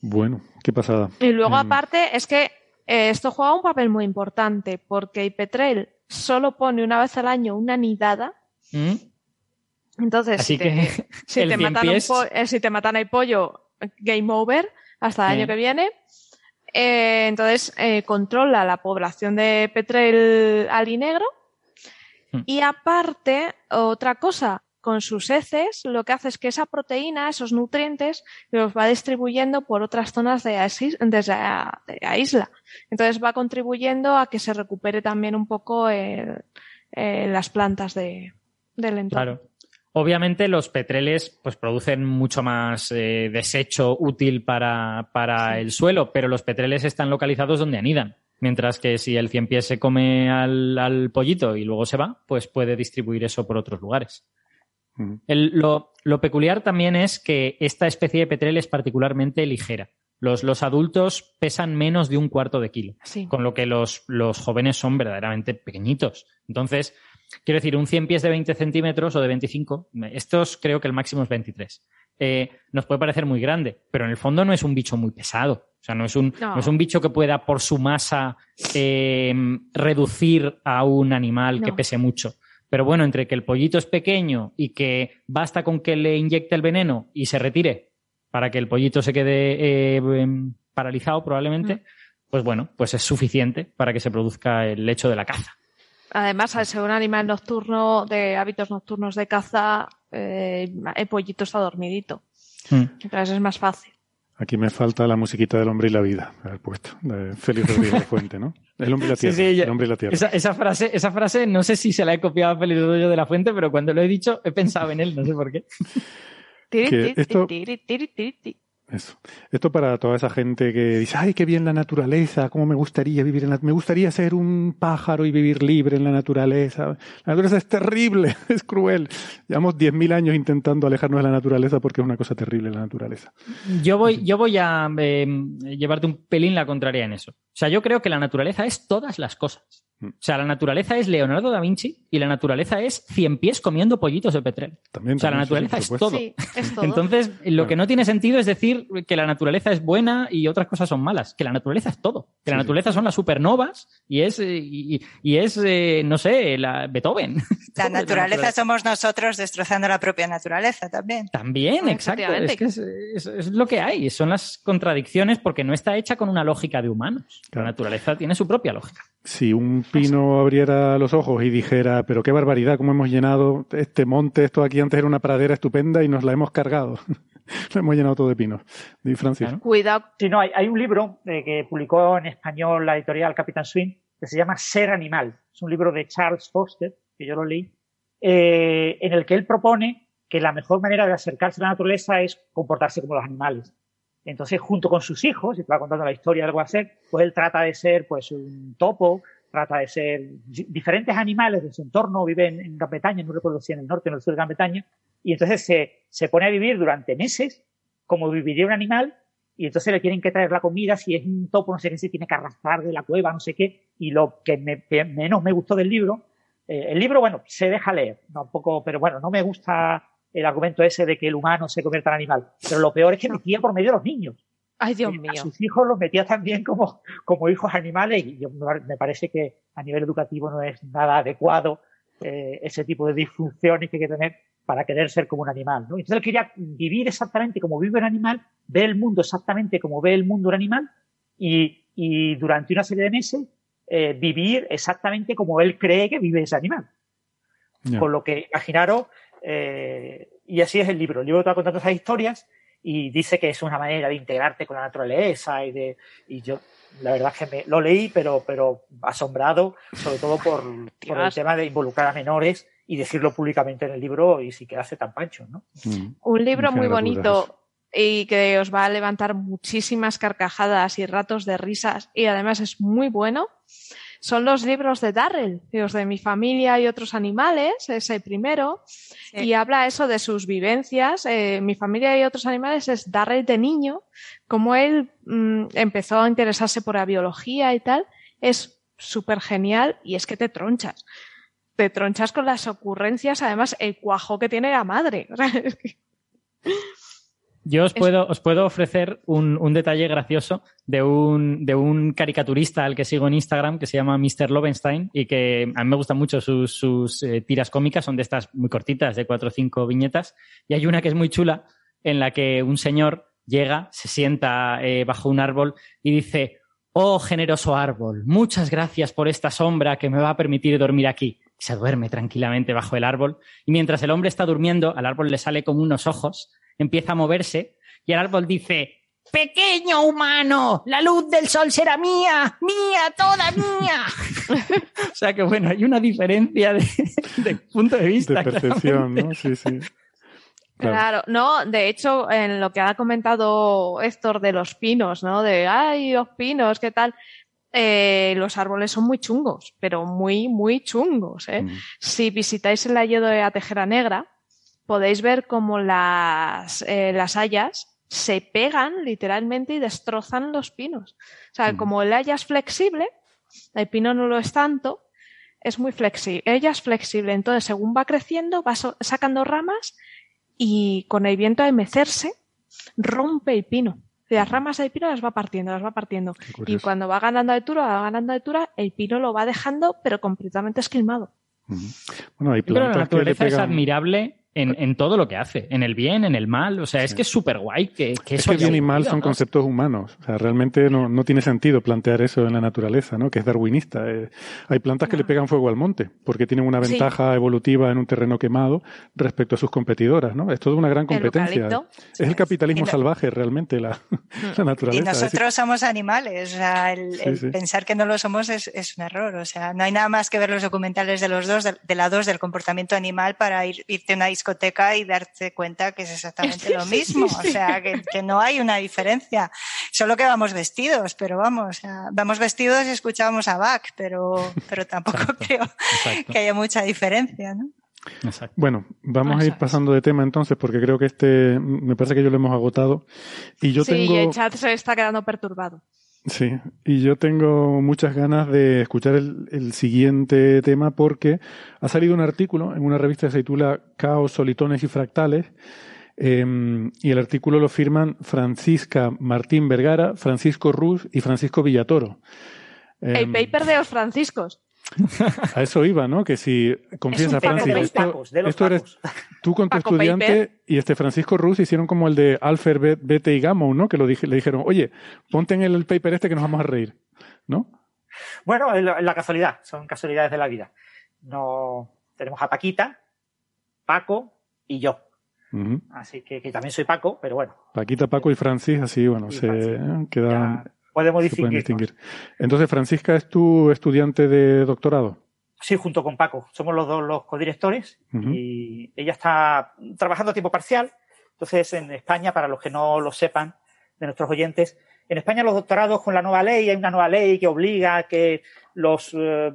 Bueno, qué pasada. Y luego, Em, aparte, es que eh, esto juega un papel muy importante, porque el petrel solo pone una vez al año una nidada. ¿Mm? Entonces, Así si te, que si te un pies- po- eh, si te matan el pollo, game over, hasta el año que viene. Eh, entonces, eh, controla la población de petrel alinegro. Hmm. Y aparte, otra cosa, con sus heces, lo que hace es que esa proteína, esos nutrientes, los va distribuyendo por otras zonas de la, de isla. Entonces va contribuyendo a que se recupere también un poco el- las plantas de, del entorno. Claro. Obviamente los petreles pues, producen mucho más eh, desecho útil para, para Sí. el suelo, pero los petreles están localizados donde anidan. Mientras que si el cien pies se come al, al pollito y luego se va, pues puede distribuir eso por otros lugares. El- lo, lo peculiar también es que esta especie de petrel es particularmente ligera. Los, los adultos pesan menos de un cuarto de kilo Sí. con lo que los, los jóvenes son verdaderamente pequeñitos. Entonces, quiero decir, un 100 pies de 20 centímetros o de 25, estos creo que el máximo es 23. Eh, nos puede parecer muy grande, pero en el fondo no es un bicho muy pesado. O sea, no es un, No. no es un bicho que pueda, por su masa, eh, reducir a un animal que pese mucho. Pero bueno, entre que el pollito es pequeño y que basta con que le inyecte el veneno y se retire para que el pollito se quede eh, em, paralizado probablemente, Mm. pues bueno, pues es suficiente para que se produzca el hecho de la caza. Además, al ser un animal nocturno, de hábitos nocturnos de caza, eh, el pollito está dormidito. Entonces es más fácil. Aquí me falta la musiquita del hombre y la vida, haber puesto, de Félix Rodríguez de Fuente, ¿no? El hombre y la Sí, tierra. sí, ya- el hombre y la tierra. Esa, esa frase, esa frase, no sé si se la he copiado a Félix Rodríguez de la Fuente, pero cuando lo he dicho he pensado en él, no sé por qué. Tiri, Que tiri, esto- Eso. Esto para toda esa gente que dice, ay, qué bien la naturaleza, cómo me gustaría vivir en la... Me gustaría ser un pájaro y vivir libre en la naturaleza. La naturaleza es terrible, es cruel. Llevamos 10.000 años intentando alejarnos de la naturaleza porque es una cosa terrible la naturaleza. Yo voy, yo voy a eh, llevarte un pelín la contraria en eso. O sea, yo creo que la naturaleza es todas las cosas. O sea, la naturaleza es Leonardo da Vinci y la naturaleza es cien pies comiendo pollitos de petrel. También, o sea, la naturaleza sí, es todo. Sí, es todo. Entonces, lo que no tiene sentido es decir que la naturaleza es buena y otras cosas son malas. Que la naturaleza es todo. Que la Sí, naturaleza son las supernovas y es, eh, y, y es eh, no sé, la Beethoven. La naturaleza somos nosotros destrozando la propia naturaleza también. También, Ah, exacto. Es que es, es- es lo que hay. Son las contradicciones porque no está hecha con una lógica de humanos. Claro. La naturaleza tiene su propia lógica. Si un pino abriera los ojos y dijera, pero qué barbaridad, cómo hemos llenado este monte, esto aquí antes era una pradera estupenda y nos la hemos cargado. Lo hemos llenado todo de pinos. Di Francis. Cuidado. Sí, no, hay, hay un libro eh, que publicó en español la editorial Capitán Swing que se llama Ser Animal. Es un libro de Charles Foster, que yo lo leí, eh, en el que él propone que la mejor manera de acercarse a la naturaleza es comportarse como los animales. Entonces, junto con sus hijos, y te contando la historia del ser, pues él trata de ser pues un topo, trata de ser di- diferentes animales de su entorno, vive en, en Gran Bretaña, no recuerdo si en el norte o en el sur de Gran Bretaña, y entonces se, se pone a vivir durante meses como viviría un animal, y entonces le tienen que traer la comida, si es un topo, no sé qué, se tiene que arrastrar de la cueva, no sé qué, y lo que me- menos me gustó del libro, eh, el libro, bueno, se deja leer, no, un poco, pero bueno, no me gusta el argumento ese de que el humano se convierta en animal, pero lo peor es que metía por medio de los niños. Ay, Dios Eh, mío. A sus hijos los metía también como, como hijos animales y yo, me parece que a nivel educativo no es nada adecuado eh, ese tipo de disfunciones que hay que tener para querer ser como un animal. ¿no? Entonces él quería vivir exactamente como vive un animal, ver el mundo exactamente como ve el mundo un animal y, y durante una serie de meses eh, vivir exactamente como él cree que vive ese animal. Con lo que, imaginaros, eh, y así es el libro. El libro te va contando esas historias y dice que es una manera de integrarte con la naturaleza y de y yo la verdad es que me, lo leí pero pero asombrado sobre todo por, por el tema de involucrar a menores y decirlo públicamente en el libro y si quedase tan pancho ¿no? Mm. Un libro muy bonito y que os va a levantar muchísimas carcajadas y ratos de risas y además es muy bueno. Son los libros de Darrell, los de mi familia y otros animales, es el primero, Sí. y habla eso de sus vivencias. Eh, mi familia y otros animales es Darrell de niño, como él mm, empezó a interesarse por la biología y tal, es súper genial y es que te tronchas. Te tronchas con las ocurrencias, además el cuajo que tiene la madre. O sea, es que- Yo os puedo, os puedo ofrecer un, un detalle gracioso de un, de un caricaturista al que sigo en Instagram que se llama Mr. Lovenstein y que a mí me gustan mucho sus, sus eh, tiras cómicas, son de estas muy cortitas, de cuatro o cinco viñetas. Y hay una que es muy chula en la que un señor llega, se sienta eh, bajo un árbol y dice, oh generoso árbol, muchas gracias por esta sombra que me va a permitir dormir aquí. Se duerme tranquilamente bajo el árbol y mientras el hombre está durmiendo, al árbol le sale como unos ojos empieza a moverse y el árbol dice, pequeño humano, la luz del sol será mía, mía, toda mía. o sea que bueno, hay una diferencia de, de punto de vista. De percepción, claramente. ¿no? Sí, sí. Claro. Claro, no, de hecho, en lo que ha comentado Héctor de los pinos, ¿no? De, ay, los pinos, ¿qué tal? Eh, los árboles son muy chungos, pero muy, muy chungos, ¿eh? Mm. Si visitáis el Alledo de la Tejera Negra, podéis ver cómo las, eh, las hayas se pegan literalmente y destrozan los pinos. O sea, Mm. como el haya es flexible, el pino no lo es tanto, es muy flexible. Ella es flexible, entonces según va creciendo, va so- sacando ramas y con el viento de mecerse rompe el pino. Las ramas del pino las va partiendo, las va partiendo. Y cuando va ganando altura, va ganando altura, el pino lo va dejando, pero completamente esquilmado. Bueno, hay Pero la plantas que le naturaleza es admirable en, en todo lo que hace, en el bien, en el mal. O sea, es Sí. que es súper guay que, que Es eso que haya bien y mal son ¿no? conceptos humanos. O sea, realmente no, no tiene sentido plantear eso en la naturaleza, ¿no? Que es darwinista. Eh, hay plantas que le No. pegan fuego al monte porque tienen una Sí. ventaja evolutiva en un terreno quemado respecto a sus competidoras, ¿no? Es toda una gran El competencia. eucalipto. Es el capitalismo no- salvaje realmente, la, la naturaleza. Y Es decir, nosotros somos animales, o sea, el, Sí, el sí. pensar que no lo somos es, es un error, o sea, no hay nada más que ver los documentales de los dos, de, de la dos del comportamiento animal para ir, irte una discoteca y darte cuenta que es exactamente lo mismo, o sea, que, que no hay una diferencia, solo que vamos vestidos, pero vamos, o sea, vamos vestidos y escuchábamos a Bach, pero, pero tampoco Exacto. creo Exacto, que haya mucha diferencia, ¿no? exacto. Bueno, vamos a ir pasando de tema entonces, porque creo que este, me parece que yo lo hemos agotado. Y yo sí, tengo. y el chat se está quedando perturbado. Sí, y yo tengo muchas ganas de escuchar el, el, siguiente tema porque ha salido un artículo en una revista que se titula Caos, Solitones y Fractales eh, y el artículo lo firman Francisca Martín Vergara, Francisco Ruz y Francisco Villatoro. Eh, el paper de los franciscos. A eso iba, ¿no? Que si confiesa, Francis, de esto, tacos, de los esto eres tú con tu Paco estudiante Paper. y este Francisco Ruz hicieron como el de Alfred, Bete y Gamow, ¿no? Que lo dije, le dijeron, oye, ponte en el paper este que nos vamos a reír, ¿no? Bueno, es la, la casualidad, son casualidades de la vida. No tenemos a Paquita, Paco y yo. Así que, que también soy Paco, pero bueno, Paquita, Paco y Francis, así, bueno, Y se Francis. quedan, ya podemos distinguir. distinguir. Entonces, Francisca es tu estudiante de doctorado. Sí, junto con Paco. Somos los dos los codirectores Ujú. y ella está trabajando a tiempo parcial. Entonces, en España, para los que no lo sepan, de nuestros oyentes, en España los doctorados con la nueva ley, hay una nueva ley que obliga a que los eh,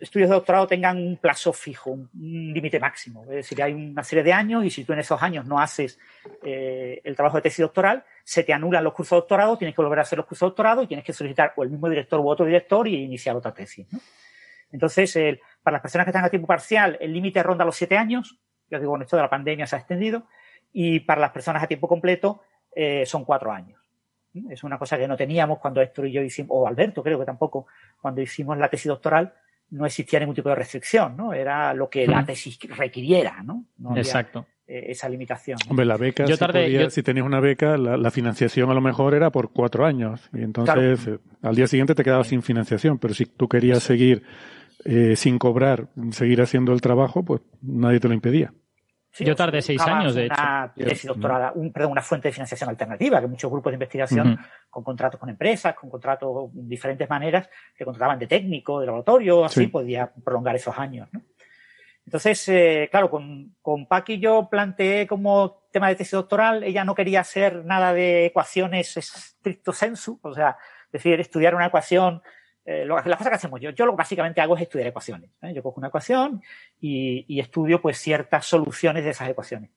estudios de doctorado tengan un plazo fijo, un límite máximo. Es decir, hay una serie de años y si tú en esos años no haces eh, el trabajo de tesis doctoral, se te anulan los cursos de doctorado, tienes que volver a hacer los cursos de doctorado y tienes que solicitar o el mismo director u otro director y iniciar otra tesis. Entonces, para las personas que están a tiempo parcial, el límite ronda los siete años. Ya digo, con esto de la pandemia se ha extendido. Y para las personas a tiempo completo, eh, son cuatro años. ¿Mm? Es una cosa que no teníamos cuando Héctor y yo hicimos, o Alberto creo que tampoco, cuando hicimos la tesis doctoral, no existía ningún tipo de restricción, ¿no? Era lo que la Ujú. tesis requiriera, ¿no? No había, Exacto. eh, esa limitación. ¿no? Hombre, la beca, Yo si, tardé- yo- si tenías una beca, la, la financiación a lo mejor era por cuatro años. Y entonces, eh, al día siguiente te quedabas sin financiación. Pero si tú querías seguir eh, sin cobrar, seguir haciendo el trabajo, pues nadie te lo impedía. Sí, Yo tardé seis años, de una hecho. tesis doctoral, un, perdón, una fuente de financiación alternativa, que muchos grupos de investigación con contratos con empresas, con contratos de diferentes maneras, que contrataban de técnico, de laboratorio, así Sí. podía prolongar esos años. ¿no? Entonces, eh, claro, con, con Paqui yo planteé como tema de tesis doctoral, ella no quería hacer nada de ecuaciones stricto sensu, o sea, es decir, estudiar una ecuación, eh, lo, las cosas que hacemos yo, yo lo que básicamente hago es estudiar ecuaciones. ¿eh? Yo cojo una ecuación y, y estudio pues ciertas soluciones de esas ecuaciones.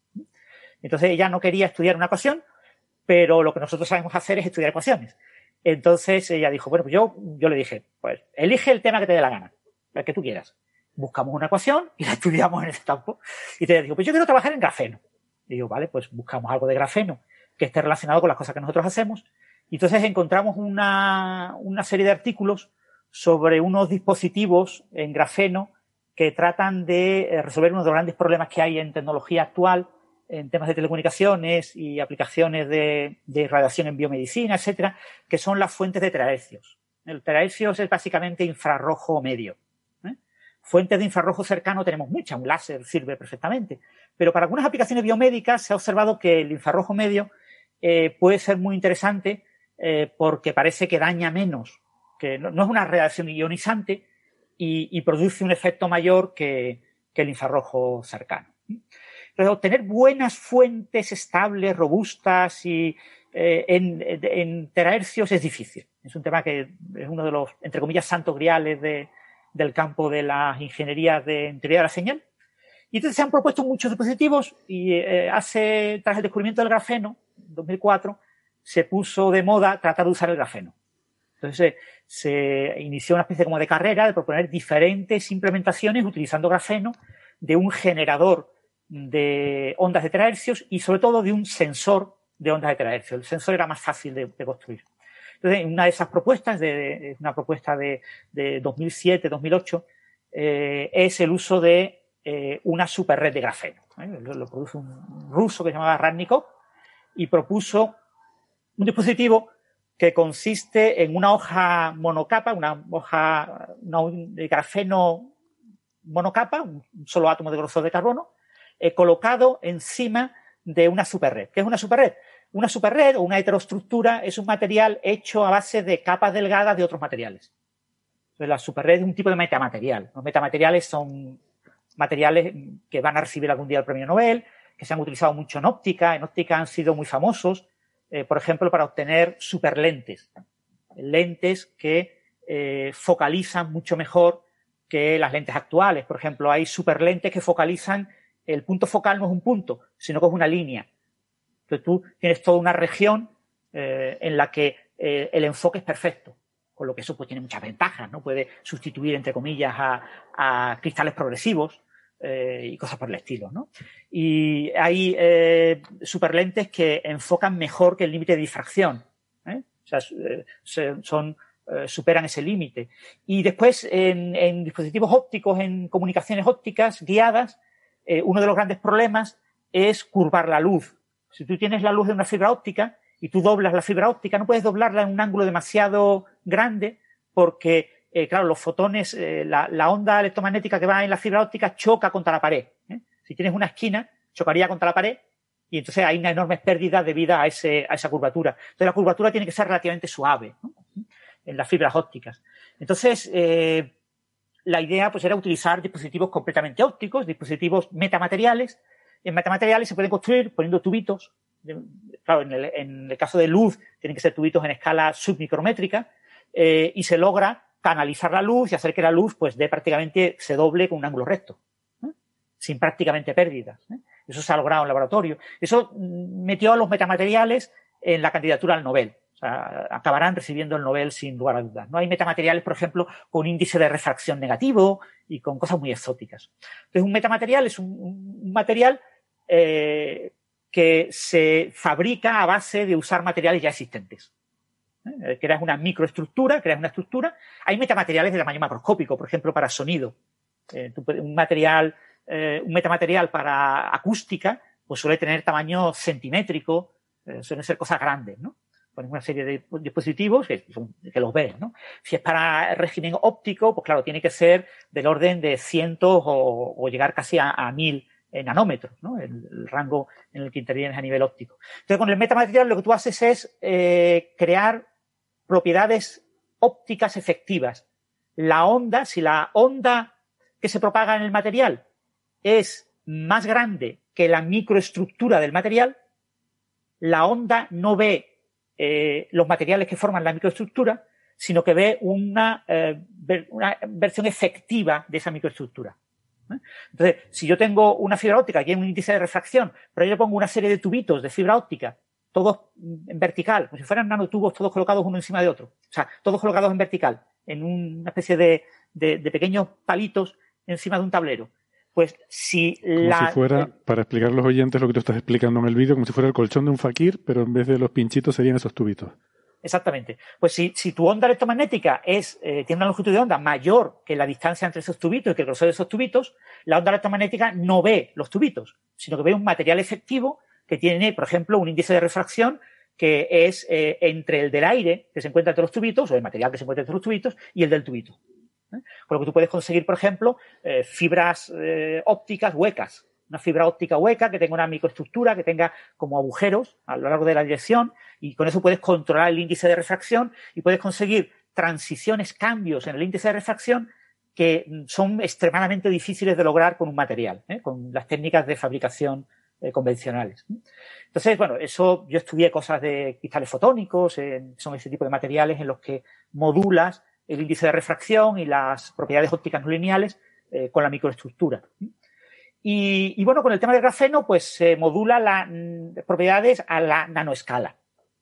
Entonces ella no quería estudiar una ecuación, pero lo que nosotros sabemos hacer es estudiar ecuaciones. Entonces ella dijo, bueno, pues yo, yo le dije, pues elige el tema que te dé la gana, el que tú quieras. Buscamos una ecuación y la estudiamos en ese campo. Y te digo, pues yo quiero trabajar en grafeno. Y digo, vale, pues buscamos algo de grafeno que esté relacionado con las cosas que nosotros hacemos. Entonces encontramos una, una serie de artículos sobre unos dispositivos en grafeno que tratan de eh, resolver uno de los grandes problemas que hay en tecnología actual, en temas de telecomunicaciones y aplicaciones de, radiación en biomedicina, etcétera, que son las fuentes de terahercios. El terahercios es básicamente infrarrojo medio. ¿eh? Fuentes de infrarrojo cercano tenemos muchas, un láser sirve perfectamente, pero para algunas aplicaciones biomédicas se ha observado que el infrarrojo medio eh, puede ser muy interesante porque parece que daña menos, que no, es una radiación ionizante y, produce un efecto mayor que, el infrarrojo cercano. Entonces, obtener buenas fuentes estables, robustas y eh, en, en terahercios es difícil. Es un tema que es uno de los, entre comillas, santos griales de, del campo de las ingenierías de teoría de la señal. Y entonces se han propuesto muchos dispositivos y eh, hace, tras el descubrimiento del grafeno, en 2004, se puso de moda tratar de usar el grafeno. Entonces se inició una especie como de carrera de proponer diferentes implementaciones utilizando grafeno de un generador de ondas de terahercios y sobre todo de un sensor de ondas de terahercios. El sensor era más fácil de, construir. Entonces, una de esas propuestas, de, una propuesta de, de 2007-2008, eh, es el uso de eh, una superred de grafeno. ¿eh? Lo, lo, produce un ruso que se llamaba Radnikov y propuso un dispositivo que consiste en una hoja monocapa, una hoja de grafeno monocapa, un solo átomo de grosor de carbono, eh, colocado encima de una superred. ¿Qué es una superred? Una superred o una heteroestructura es un material hecho a base de capas delgadas de otros materiales. Entonces, la superred es un tipo de metamaterial. Los metamateriales son materiales que van a recibir algún día el premio Nobel, que se han utilizado mucho en óptica. En óptica han sido muy famosos, eh, por ejemplo, para obtener superlentes. Lentes que eh, focalizan mucho mejor que las lentes actuales. Por ejemplo, hay superlentes que focalizan, el punto focal no es un punto, sino que es una línea. Entonces tú tienes toda una región eh, en la que el enfoque es perfecto. Con lo que eso pues, tiene muchas ventajas, ¿no? Puede sustituir, entre comillas, a, cristales progresivos y cosas por el estilo, ¿no? Y hay superlentes que enfocan mejor que el límite de difracción. O sea, son superan ese límite. Y después, en, dispositivos ópticos, en comunicaciones ópticas guiadas, uno de los grandes problemas es curvar la luz. Si tú tienes la luz de una fibra óptica y tú doblas la fibra óptica, no puedes doblarla en un ángulo demasiado grande porque, eh, claro, los fotones, eh, la, onda electromagnética que va en la fibra óptica choca contra la pared. ¿eh? Si tienes una esquina, chocaría contra la pared y entonces hay una enorme pérdida debido a, ese, a esa curvatura. Entonces la curvatura tiene que ser relativamente suave en las fibras ópticas. Entonces, la idea pues era utilizar dispositivos completamente ópticos, dispositivos metamateriales. En metamateriales se pueden construir poniendo tubitos. Claro, en el, caso de luz tienen que ser tubitos en escala submicrométrica eh, y se logra canalizar la luz y hacer que la luz pues dé prácticamente se doble con un ángulo recto, ¿eh? sin prácticamente pérdidas. ¿eh? Eso se ha logrado en laboratorio. Eso mm, metió a los metamateriales en la candidatura al Nobel acabarán recibiendo el Nobel sin lugar a dudas. ¿no? Hay metamateriales, por ejemplo, con índice de refracción negativo y con cosas muy exóticas. Entonces, un metamaterial es un, material eh, que se fabrica a base de usar materiales ya existentes. ¿Eh? Creas una microestructura, creas una estructura. Hay metamateriales de tamaño macroscópico, por ejemplo, para sonido. Eh, un material, un metamaterial para acústica, pues suele tener tamaño centimétrico, suelen ser cosas grandes, ¿no? pones una serie de dispositivos que, los ves, ¿no? Si es para régimen óptico, pues claro, tiene que ser del orden de cientos o, llegar casi a, mil nanómetros, ¿no? El, rango en el que intervienes a nivel óptico. Entonces, con el metamaterial lo que tú haces es eh, crear propiedades ópticas efectivas. La onda, si la onda que se propaga en el material es más grande que la microestructura del material, la onda no ve eh, los materiales que forman la microestructura, sino que ve una, eh, versión efectiva de esa microestructura. ¿eh? Entonces, si yo tengo una fibra óptica que tiene un índice de refracción, pero yo pongo una serie de tubitos de fibra óptica, todos en vertical, como si fueran nanotubos todos colocados uno encima de otro, o sea, todos colocados en vertical, en una especie de, de pequeños palitos encima de un tablero, pues si la... si fuera, para explicar a los oyentes lo que tú estás explicando en el vídeo, como si fuera el colchón de un fakir, pero en vez de los pinchitos serían esos tubitos. Exactamente. Pues si, si tu onda electromagnética es, eh, tiene una longitud de onda mayor que la distancia entre esos tubitos y que el grosor de esos tubitos, la onda electromagnética no ve los tubitos, sino que ve un material efectivo que tiene, por ejemplo, un índice de refracción que es eh, entre el del aire que se encuentra entre los tubitos, o el material que se encuentra entre los tubitos, y el del tubito. ¿eh? Con lo que tú puedes conseguir, por ejemplo, eh, fibras eh, ópticas huecas. Una fibra óptica hueca que tenga una microestructura, que tenga como agujeros a lo largo de la dirección, y con eso puedes controlar el índice de refracción y puedes conseguir transiciones, cambios en el índice de refracción que son extremadamente difíciles de lograr con un material, con las técnicas de fabricación convencionales. Entonces, bueno, eso yo estudié cosas de cristales fotónicos, son ese tipo de materiales en los que modulas el índice de refracción y las propiedades ópticas no lineales eh, con la microestructura. Y, bueno, con el tema del grafeno, pues se modula las mm, propiedades a la nanoescala.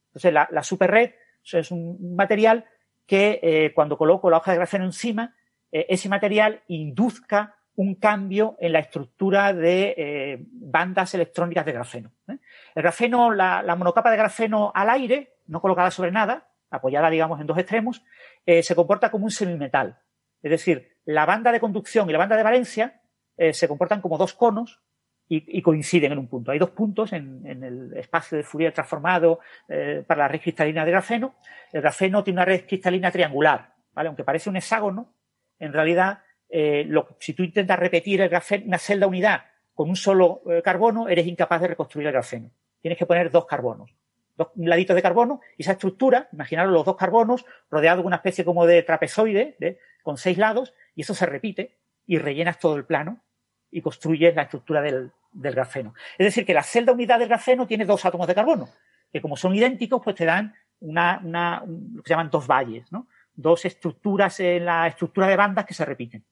Entonces, la, la superred es un material que eh, cuando coloco la hoja de grafeno encima, eh, ese material induzca un cambio en la estructura de bandas electrónicas de grafeno. El grafeno, la, monocapa de grafeno al aire, no colocada sobre nada, apoyada, digamos, en dos extremos, eh, se comporta como un semimetal. Es decir, la banda de conducción y la banda de valencia eh, se comportan como dos conos y, coinciden en un punto. Hay dos puntos en, el espacio de Fourier transformado eh, para la red cristalina de grafeno. El grafeno tiene una red cristalina triangular, ¿vale? Aunque parece un hexágono, en realidad, si tú intentas repetir el grafeno, una celda unidad con un solo carbono, eres incapaz de reconstruir el grafeno. Tienes que poner dos carbonos dos laditos de carbono y esa estructura, imaginaros los dos carbonos rodeados de una especie como de trapezoide con seis lados y eso se repite y rellenas todo el plano y construyes la estructura del, grafeno. Es decir, que la celda unidad del grafeno tiene dos átomos de carbono, que como son idénticos, pues te dan una, una lo que se llaman dos valles, ¿no? Dos estructuras en la estructura de bandas que se repiten.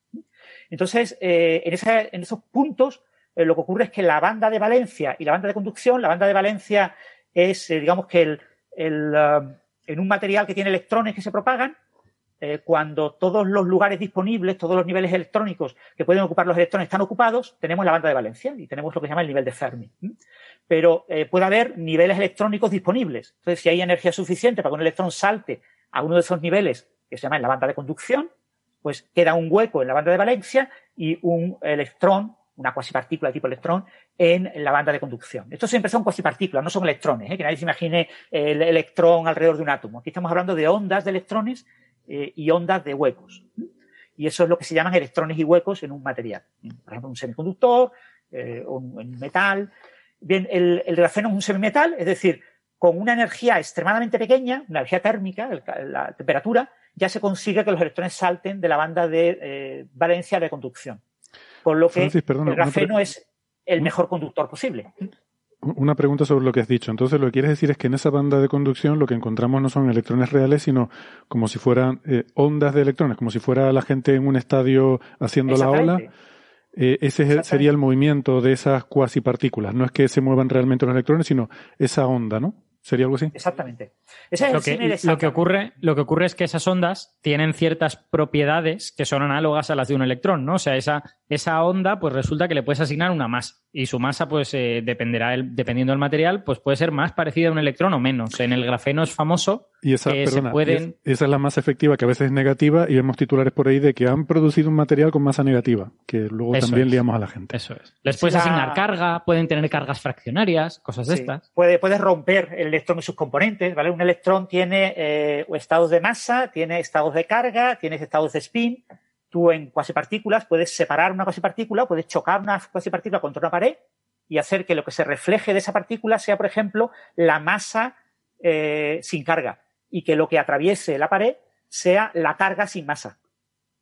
Entonces, eh, en, en, esos puntos, eh, lo que ocurre es que la banda de valencia y la banda de conducción, la banda de valencia es, eh, digamos que el, en un material que tiene electrones que se propagan, cuando todos los lugares disponibles, todos los niveles electrónicos que pueden ocupar los electrones están ocupados, tenemos la banda de valencia y tenemos lo que se llama el nivel de Fermi. Pero puede haber niveles electrónicos disponibles. Entonces, si hay energía suficiente para que un electrón salte a uno de esos niveles, que se llama la banda de conducción, pues queda un hueco en la banda de valencia y un electrón, una cuasipartícula de tipo electrón, en la banda de conducción. Estos siempre son cuasipartículas, no son electrones, ¿eh? que nadie se imagine el electrón alrededor de un átomo. Aquí estamos hablando de ondas de electrones eh, y ondas de huecos. Y eso es lo que se llaman electrones y huecos en un material. Por ejemplo, un semiconductor, eh, un, metal. Bien, el, grafeno es un semimetal, es decir, con una energía extremadamente pequeña, una energía térmica, la temperatura, ya se consigue que los electrones salten de la banda de eh, valencia de conducción. Por lo que el grafeno es el mejor conductor posible. Una pregunta sobre lo que has dicho. Entonces, lo que quieres decir es que en esa banda de conducción lo que encontramos no son electrones reales, sino como si fueran eh, ondas de electrones, como si fuera la gente en un estadio haciendo la ola. Eh, ese sería el movimiento de esas cuasi partículas. No es que se muevan realmente los electrones, sino esa onda, ¿no? ¿Sería algo así? Exactamente. lo, que, lo, que ocurre, lo que ocurre es que esas ondas tienen ciertas propiedades que son análogas a las de un electrón, ¿no? O sea, esa, esa onda, pues resulta que le puedes asignar una masa. Y su masa, pues eh, dependerá, el, dependiendo del material, pues puede ser más parecida a un electrón o menos. En el grafeno es famoso y esa, pueden... esa es la masa efectiva, que a veces es negativa, y vemos titulares por ahí de que han producido un material con masa negativa, que luego también liamos a la gente. Eso es. Les puedes asignar carga, pueden tener cargas fraccionarias, cosas de estas. Puede, puedes romper el electrón y sus componentes, ¿vale? Un electrón tiene eh, estados de masa, tiene estados de carga, tiene estados de spin. Tú en cuasipartículas puedes separar una cuasipartícula, puedes chocar una cuasipartícula contra una pared y hacer que lo que se refleje de esa partícula sea, por ejemplo, la masa eh, sin carga y que lo que atraviese la pared sea la carga sin masa.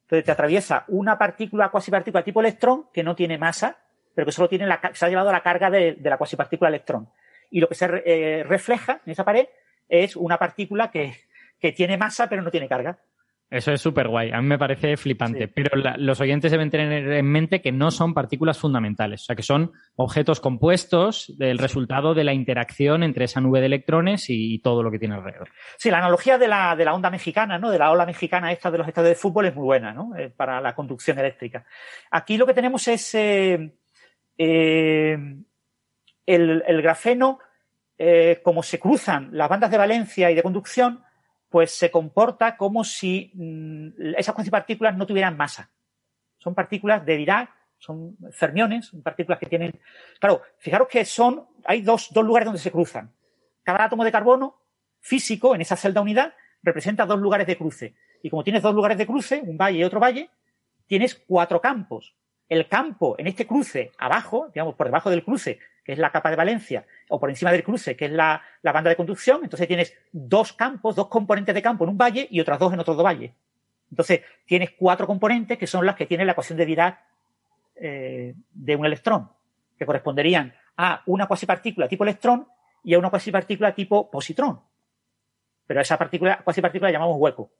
Entonces te atraviesa una partícula cuasipartícula tipo electrón que no tiene masa, pero que solo tiene la, se ha llevado la carga de, la cuasipartícula electrón. Y lo que se eh, refleja en esa pared es una partícula que tiene masa pero no tiene carga. Eso es súper guay. A mí me parece flipante. Pero los oyentes deben tener en mente que no son partículas fundamentales. O sea, que son objetos compuestos del resultado de la interacción entre esa nube de electrones y, todo lo que tiene alrededor. Sí, la analogía de la, de la onda mexicana, ¿no? De la ola mexicana esta de los estados de fútbol es muy buena, ¿no? Eh, para la conducción eléctrica. Aquí lo que tenemos es eh, eh, el, grafeno, como se cruzan las bandas de valencia y de conducción, pues se comporta como si mm, esas cuasipartículas no tuvieran masa. Son partículas de Dirac, son fermiones, son partículas que tienen. Claro, fijaros que son. Hay dos, dos lugares donde se cruzan. Cada átomo de carbono físico en esa celda unidad representa dos lugares de cruce. Y como tienes dos lugares de cruce, un valle y otro valle, tienes cuatro campos. El campo en este cruce, abajo, digamos, por debajo del cruce, que es la capa de valencia, o por encima del cruce, que es la, banda de conducción, entonces tienes dos campos, dos componentes de campo en un valle y otras dos en otro valle. Entonces tienes cuatro componentes que son las que tienen la ecuación de Dirac eh, de un electrón, que corresponderían a una cuasipartícula tipo electrón y a una cuasipartícula tipo positrón. Pero esa partícula, cuasipartícula la llamamos hueco.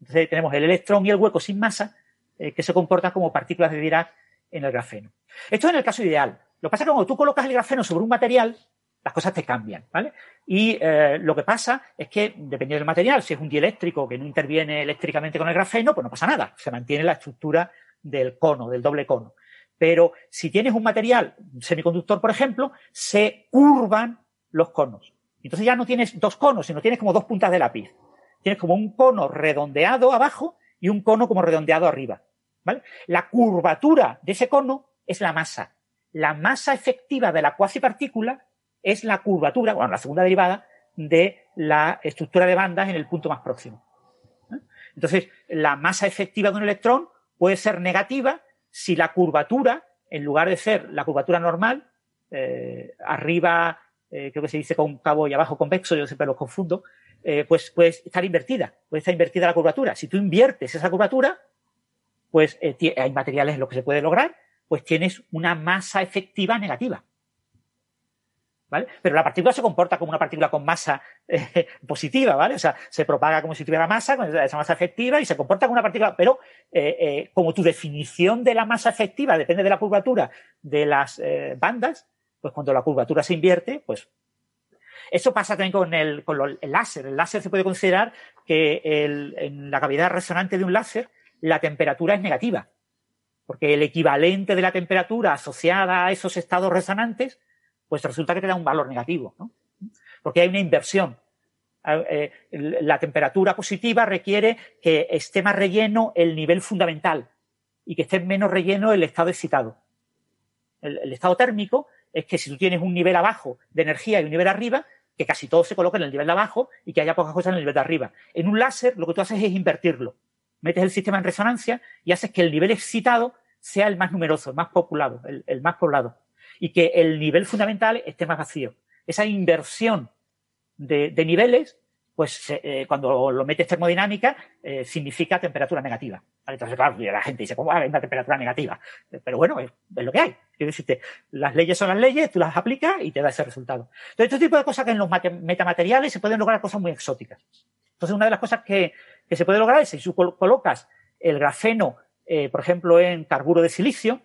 Entonces tenemos el electrón y el hueco sin masa eh, que se comportan como partículas de Dirac en el grafeno. Esto es en el caso ideal. Lo que pasa es que cuando tú colocas el grafeno sobre un material, las cosas te cambian, ¿vale? Y eh, lo que pasa es que, dependiendo del material, si es un dieléctrico que no interviene eléctricamente con el grafeno, pues no pasa nada, se mantiene la estructura del cono, del doble cono. Pero si tienes un material, un semiconductor, por ejemplo, se curvan los conos. Entonces ya no tienes dos conos, sino tienes como dos puntas de lápiz. Tienes como un cono redondeado abajo y un cono como redondeado arriba. ¿vale? La curvatura de ese cono es la masa la masa efectiva de la cuasipartícula es la curvatura, bueno, la segunda derivada de la estructura de bandas en el punto más próximo. ¿eh? Entonces, la masa efectiva de un electrón puede ser negativa si la curvatura, en lugar de ser la curvatura normal, eh, arriba, eh, creo que se dice cóncavo y abajo convexo, yo siempre los confundo, pues puede estar invertida, puede estar invertida la curvatura. Si tú inviertes esa curvatura, pues hay materiales en los que se puede lograr, pues tienes una masa efectiva negativa. ¿Vale? Pero la partícula se comporta como una partícula con masa eh, positiva, ¿vale? O sea, se propaga como si tuviera masa, con esa masa efectiva, y se comporta como una partícula, pero eh, eh, como tu definición de la masa efectiva depende de la curvatura de las bandas, pues cuando la curvatura se invierte, pues. Eso pasa también con el, con el láser. El láser se puede considerar que en la cavidad resonante de un láser la temperatura es negativa, porque el equivalente de la temperatura asociada a esos estados resonantes, pues resulta que te da un valor negativo, ¿no? porque hay una inversión. Eh, la temperatura positiva requiere que esté más relleno el nivel fundamental y que esté menos relleno el estado excitado. El, estado térmico es que si tú tienes un nivel abajo de energía y un nivel arriba, que casi todo se coloque en el nivel de abajo y que haya pocas cosas en el nivel de arriba. En un láser lo que tú haces es invertirlo. Metes el sistema en resonancia y haces que el nivel excitado sea el más numeroso, el más populado, el más poblado. Y que el nivel fundamental esté más vacío. Esa inversión de, niveles, pues eh, cuando lo metes termodinámica, eh, significa temperatura negativa. Entonces, claro, la gente dice, ¿cómo va una temperatura negativa? Pero bueno, es, lo que hay. Quiero decirte, las leyes son las leyes, tú las aplicas y te da ese resultado. Entonces, este tipo de cosas que en los metamateriales se pueden lograr cosas muy exóticas. Entonces, una de las cosas que, se puede lograr es si tú colocas el grafeno, eh, por ejemplo, en carburo de silicio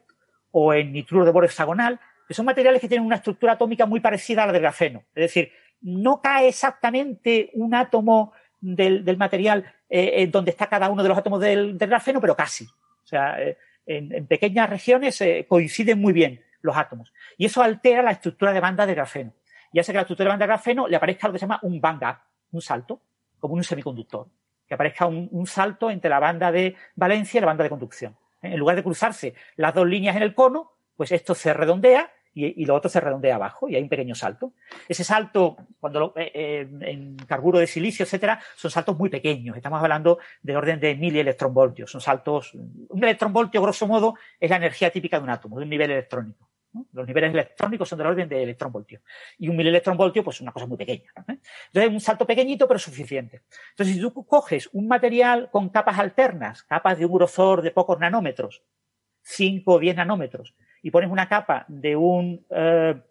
o en nitruro de boro hexagonal, que son materiales que tienen una estructura atómica muy parecida a la del grafeno. Es decir, no cae exactamente un átomo del, material eh, en donde está cada uno de los átomos del, grafeno, pero casi. O sea, eh, en, pequeñas regiones coinciden muy bien los átomos. Y eso altera la estructura de banda de grafeno. Y hace que la estructura de banda de grafeno le aparezca lo que se llama un band un salto, como un semiconductor. Que aparezca un, un salto entre la banda de valencia y la banda de conducción. En lugar de cruzarse las dos líneas en el cono, pues esto se redondea y, lo otro se redondea abajo y hay un pequeño salto. Ese salto, cuando lo, eh, eh, en carburo de silicio, etcétera, son saltos muy pequeños. Estamos hablando de orden de mil electronvoltios. Son saltos. Un electronvoltio, grosso modo, es la energía típica de un átomo, de un nivel electrónico. Los niveles electrónicos son del orden de electronvoltio. Y un mil electronvoltio, pues es una cosa muy pequeña. Entonces, un salto pequeñito, pero suficiente. Entonces, si tú coges un material con capas alternas, capas de un grosor de pocos nanómetros, 5 o 10 nanómetros, y pones una capa de un, eh,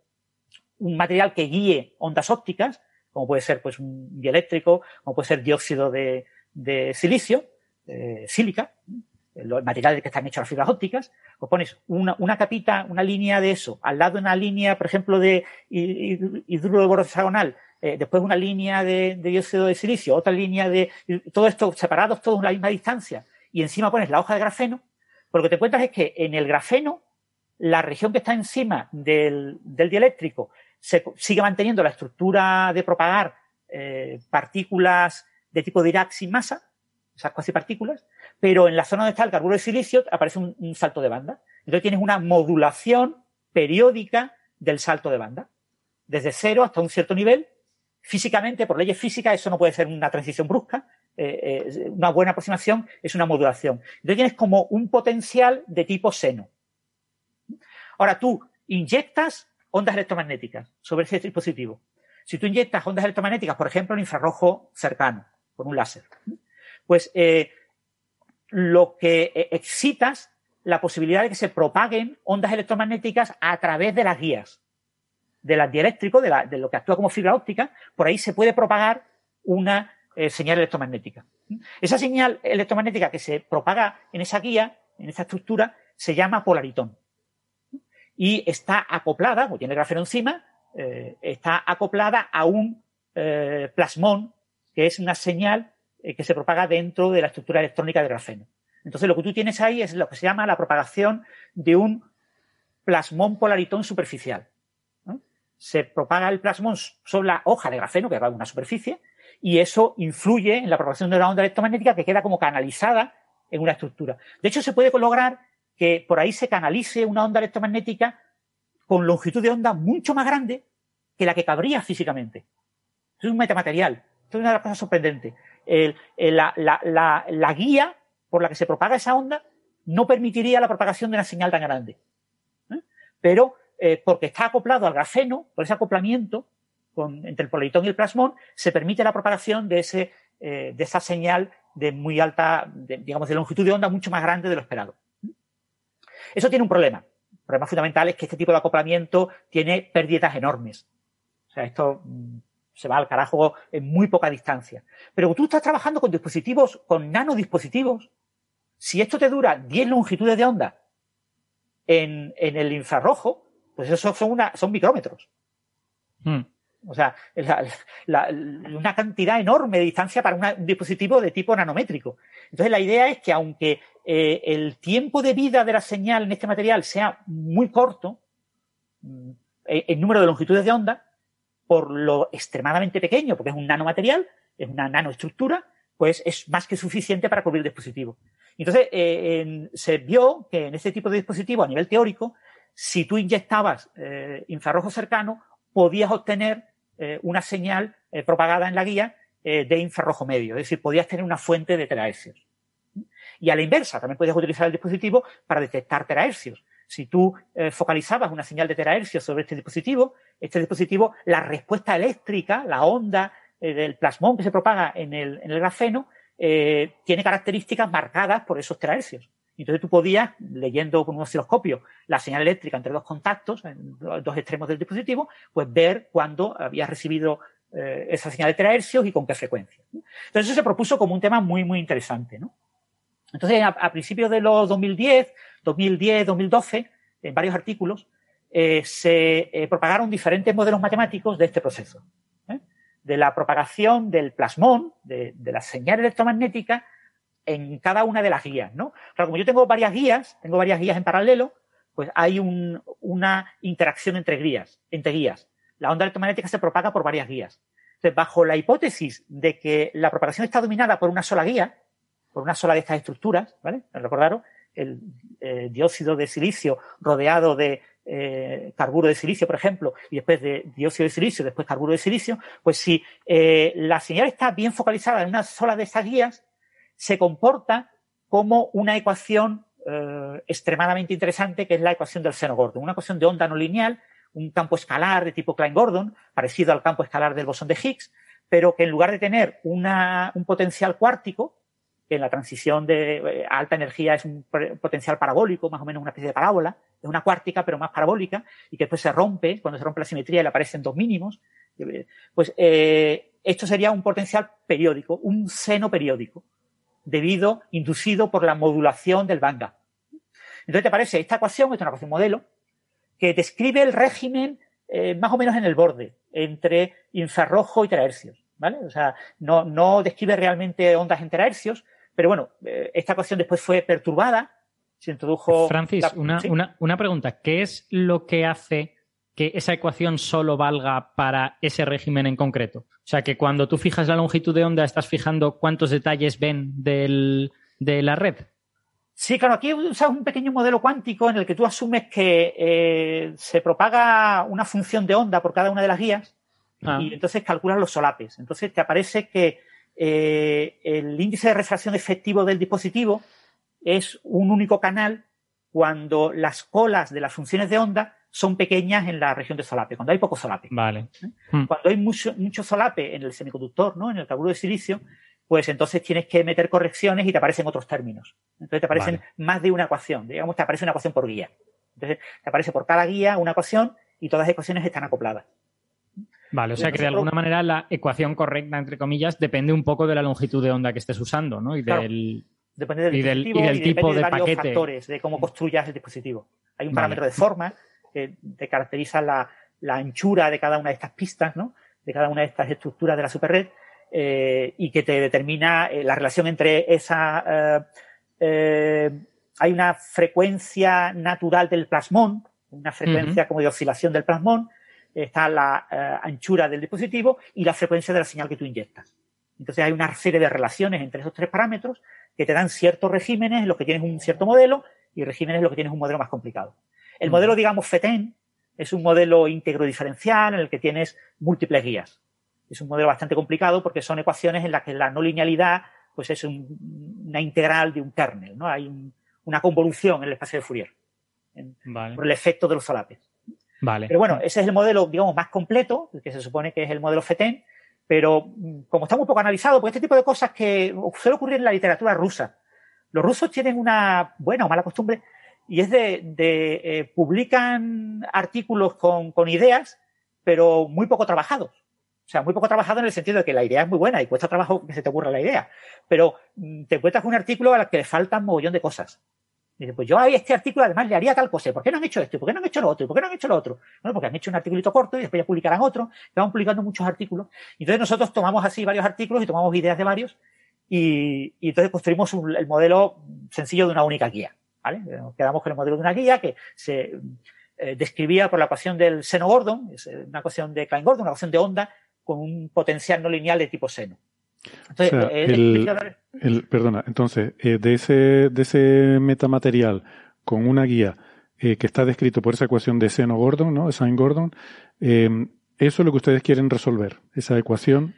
un material que guíe ondas ópticas, como puede ser pues un dieléctrico, como puede ser dióxido de, de silicio, eh, sílica, los materiales que están hechos las fibras ópticas, pues pones una, una, capita, una línea de eso, al lado de una línea, por ejemplo, de hidruro de boro hexagonal, eh, después una línea de, de, dióxido de silicio, otra línea de, todo esto separados todos a la misma distancia, y encima pones la hoja de grafeno, pues lo que te encuentras es que en el grafeno la región que está encima del, dieléctrico se, sigue manteniendo la estructura de propagar eh, partículas de tipo Dirac sin masa, esas cuasi partículas, pero en la zona donde está el carburo de silicio aparece un, salto de banda. Entonces tienes una modulación periódica del salto de banda, desde cero hasta un cierto nivel. Físicamente, por leyes físicas, eso no puede ser una transición brusca. Eh, eh, una buena aproximación es una modulación. Entonces tienes como un potencial de tipo seno. Ahora tú inyectas ondas electromagnéticas sobre ese dispositivo. Si tú inyectas ondas electromagnéticas, por ejemplo, en infrarrojo cercano, con un láser, pues eh, lo que eh, excitas la posibilidad de que se propaguen ondas electromagnéticas a través de las guías, del dieléctrico, de, de lo que actúa como fibra óptica, por ahí se puede propagar una eh, señal electromagnética. Esa señal electromagnética que se propaga en esa guía, en esa estructura, se llama polaritón y está acoplada, como tiene el grafeno encima, eh, está acoplada a un plasmón, que es una señal eh, que se propaga dentro de la estructura electrónica del grafeno. Entonces lo que tú tienes ahí es lo que se llama la propagación de un plasmón polaritón superficial. Se propaga el plasmón sobre la hoja de grafeno, que va a una superficie, y eso influye en la propagación de una onda electromagnética que queda como canalizada en una estructura. De hecho, se puede lograr que por ahí se canalice una onda electromagnética con longitud de onda mucho más grande que la que cabría físicamente. es un metamaterial. Esto es una de las cosas sorprendentes. La, guía por la que se propaga esa onda no permitiría la propagación de una señal tan grande. ¿eh? Pero eh, porque está acoplado al grafeno, por ese acoplamiento entre el polaritón y el plasmón, se permite la propagación de, ese, eh, de esa señal de muy alta, digamos, de longitud de onda mucho más grande de lo esperado. Eso tiene un problema. El problema fundamental es que este tipo de acoplamiento tiene pérdidas enormes. O sea, esto mm, se va al carajo en muy poca distancia. Pero tú estás trabajando con dispositivos, con nanodispositivos. Si esto te dura 10 longitudes de onda en, el infrarrojo, pues eso son, una, son micrómetros. Hmm. O sea, una cantidad enorme de distancia para un dispositivo de tipo nanométrico. Entonces, la idea es que aunque eh, el tiempo de vida de la señal en este material sea muy corto, mm, el número de longitudes de onda, por lo extremadamente pequeño, porque es un nanomaterial, es una nanoestructura, pues es más que suficiente para cubrir el dispositivo. Entonces, eh, se vio que en este tipo de dispositivo, a nivel teórico, si tú inyectabas eh, infrarrojo cercano, podías obtener eh, una señal propagada en la guía de infrarrojo medio, es decir, podías tener una fuente de terahercios. Y a la inversa, también podías utilizar el dispositivo para detectar terahercios. Si tú focalizabas una señal de terahercios sobre este dispositivo, este dispositivo, la respuesta eléctrica, la onda del plasmón que se propaga en el, en el grafeno, eh, tiene características marcadas por esos terahercios. Entonces tú podías, leyendo con un osciloscopio la señal eléctrica entre dos contactos, en dos extremos del dispositivo, pues ver cuándo habías recibido eh, esa señal de terahercios y con qué frecuencia. Entonces eso se propuso como un tema muy, muy interesante. Entonces, a, principios de los 2010, 2010, 2012, en varios artículos, eh, se propagaron diferentes modelos matemáticos de este proceso de la propagación del plasmón, de, la señal electromagnética, en cada una de las guías, ¿no? Claro, como yo tengo varias guías, tengo varias guías en paralelo, pues hay una interacción entre guías, entre guías. La onda electromagnética se propaga por varias guías. Entonces, bajo la hipótesis de que la propagación está dominada por una sola guía, por una sola de estas estructuras, ¿vale? Recordaros, el eh, dióxido de silicio rodeado de eh, carburo de silicio, por ejemplo, y después de dióxido de silicio, después carburo de silicio, pues si eh, la señal está bien focalizada en una sola de estas guías, se comporta como una ecuación extremadamente interesante, que es la ecuación del seno Gordon, una ecuación de onda no lineal, un campo escalar de tipo Klein-Gordon, parecido al campo escalar del bosón de Higgs, pero que en lugar de tener un potencial cuártico, en la transición de eh, alta energía es un potencial parabólico, más o menos una especie de parábola, es una cuártica pero más parabólica y que después se rompe, cuando se rompe la simetría le aparecen dos mínimos, pues eh, esto sería un potencial periódico, un seno periódico, debido, inducido por la modulación del banda. Entonces te parece, esta ecuación, es una ecuación modelo, que describe el régimen eh, más o menos en el borde, entre infrarrojo y terahercios, ¿vale? O sea, no, no describe realmente ondas en terahercios, pero bueno, eh, esta ecuación después fue perturbada se introdujo. Francis, una, una, pregunta. ¿Qué es lo que hace que esa ecuación solo valga para ese régimen en concreto? O sea, que cuando tú fijas la longitud de onda, estás fijando cuántos detalles ven de la red. Sí, claro, aquí usas un pequeño modelo cuántico en el que tú asumes que eh, se propaga una función de onda por cada una de las guías ah. y entonces calculas los solapes. Entonces te aparece que eh, el índice de refracción efectivo del dispositivo es un único canal cuando las colas de las funciones de onda son pequeñas en la región de solape, cuando hay poco solape. Vale. ¿Eh? Hmm. Cuando hay mucho, mucho solape en el semiconductor, ¿no? En el carburo de silicio, pues entonces tienes que meter correcciones y te aparecen otros términos. Entonces te aparecen más de una ecuación. Digamos, te aparece una ecuación por guía. Entonces te aparece por cada guía una ecuación y todas las ecuaciones están acopladas. Vale, o sea que de alguna manera la ecuación correcta, entre comillas, depende un poco de la longitud de onda que estés usando, ¿no? Y del, Depende del dispositivo y, del tipo de, varios factores de cómo construyas el dispositivo. Hay un parámetro de forma que te caracteriza la, anchura de cada una de estas pistas, ¿no? De cada una de estas estructuras de la superred eh, y que te determina eh, la relación entre esa. Eh, hay una frecuencia natural del plasmón, una frecuencia como de oscilación del plasmón, está la anchura del dispositivo y la frecuencia de la señal que tú inyectas. Entonces hay una serie de relaciones entre esos tres parámetros que te dan ciertos regímenes en los que tienes un cierto modelo y regímenes en los que tienes un modelo más complicado. El mm. modelo, digamos, FETEN es un modelo íntegro diferencial en el que tienes múltiples guías. Es un modelo bastante complicado porque son ecuaciones en las que la no linealidad pues es una integral de un kernel, ¿no? Hay una convolución en el espacio de Fourier por el efecto de los solapes. Vale. Pero bueno, ese es el modelo, digamos, más completo, que se supone que es el modelo FETEN, pero mm, como está un poco analizado, pues este tipo de cosas que suele ocurrir en la literatura rusa. Los rusos tienen una buena o mala costumbre y es de, de eh, publican artículos con, con, ideas, pero muy poco trabajados. O sea, muy poco trabajado en el sentido de que la idea es muy buena y cuesta trabajo que se te ocurra la idea. Pero mm, te encuentras un artículo al que le faltan mogollón de cosas. Dice, pues yo a este artículo además le haría tal cosa. ¿Por qué no han hecho esto? ¿Por qué no han hecho lo otro? ¿Por qué no han hecho lo otro? Bueno, porque han hecho un articulito corto y después ya publicarán otro. Van publicando muchos artículos. Entonces nosotros tomamos así varios artículos y tomamos ideas de varios y, entonces construimos el modelo sencillo de una única guía. ¿vale? Nos quedamos con el modelo de una guía que se eh, describía por la ecuación del seno Gordon, eh, una ecuación de Klein-Gordon, una ecuación de onda con un potencial no lineal de tipo seno. Entonces, o sea, eh, el, el, perdona, entonces, eh, de, ese, de ese metamaterial con una guía eh, que está descrito por esa ecuación de seno Gordon, ¿no? Sine Gordon, eso es lo que ustedes quieren resolver, esa ecuación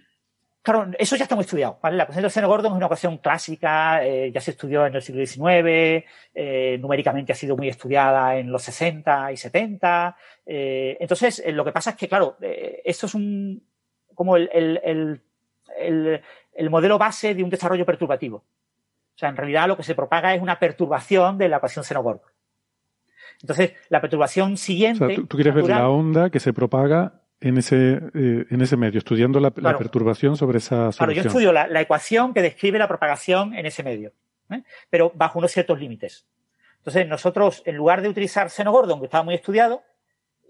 Claro, eso ya está muy estudiado. ¿vale? La ecuación del seno Gordon es una ecuación clásica, ya se estudió en el siglo XIX, numéricamente ha sido muy estudiada en los 60 y 70. Eh, entonces, lo que pasa es que, claro, esto es un como el, el, el, el, modelo base de un desarrollo perturbativo. O sea, en realidad lo que se propaga es una perturbación de la ecuación seno Gordon. Entonces, la perturbación siguiente. O sea, tú, tú quieres natural, ver la onda que se propaga en ese, eh, en ese medio, estudiando la, claro. la, perturbación sobre esa solución. Claro, yo estudio la, la, ecuación que describe la propagación en ese medio, ¿eh? pero bajo unos ciertos límites. Entonces, nosotros, en lugar de utilizar seno Gordon, que estaba muy estudiado,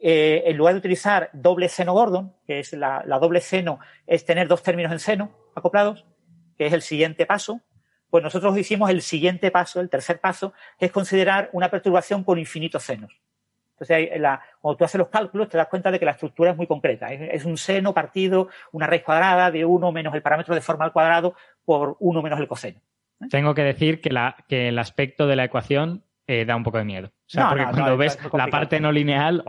eh, en lugar de utilizar doble seno Gordon, que es la, doble seno, es tener dos términos en seno acoplados, que es el siguiente paso, pues nosotros hicimos el siguiente paso, el tercer paso, que es considerar una perturbación con infinitos senos. Entonces, la, cuando tú haces los cálculos, te das cuenta de que la estructura es muy concreta. Es, un seno partido, una raíz cuadrada de 1 menos el parámetro de forma al cuadrado por 1 menos el coseno. ¿Eh? Tengo que decir que, que el aspecto de la ecuación eh, da un poco de miedo. O sea, no, porque no, cuando no, ves la parte no lineal,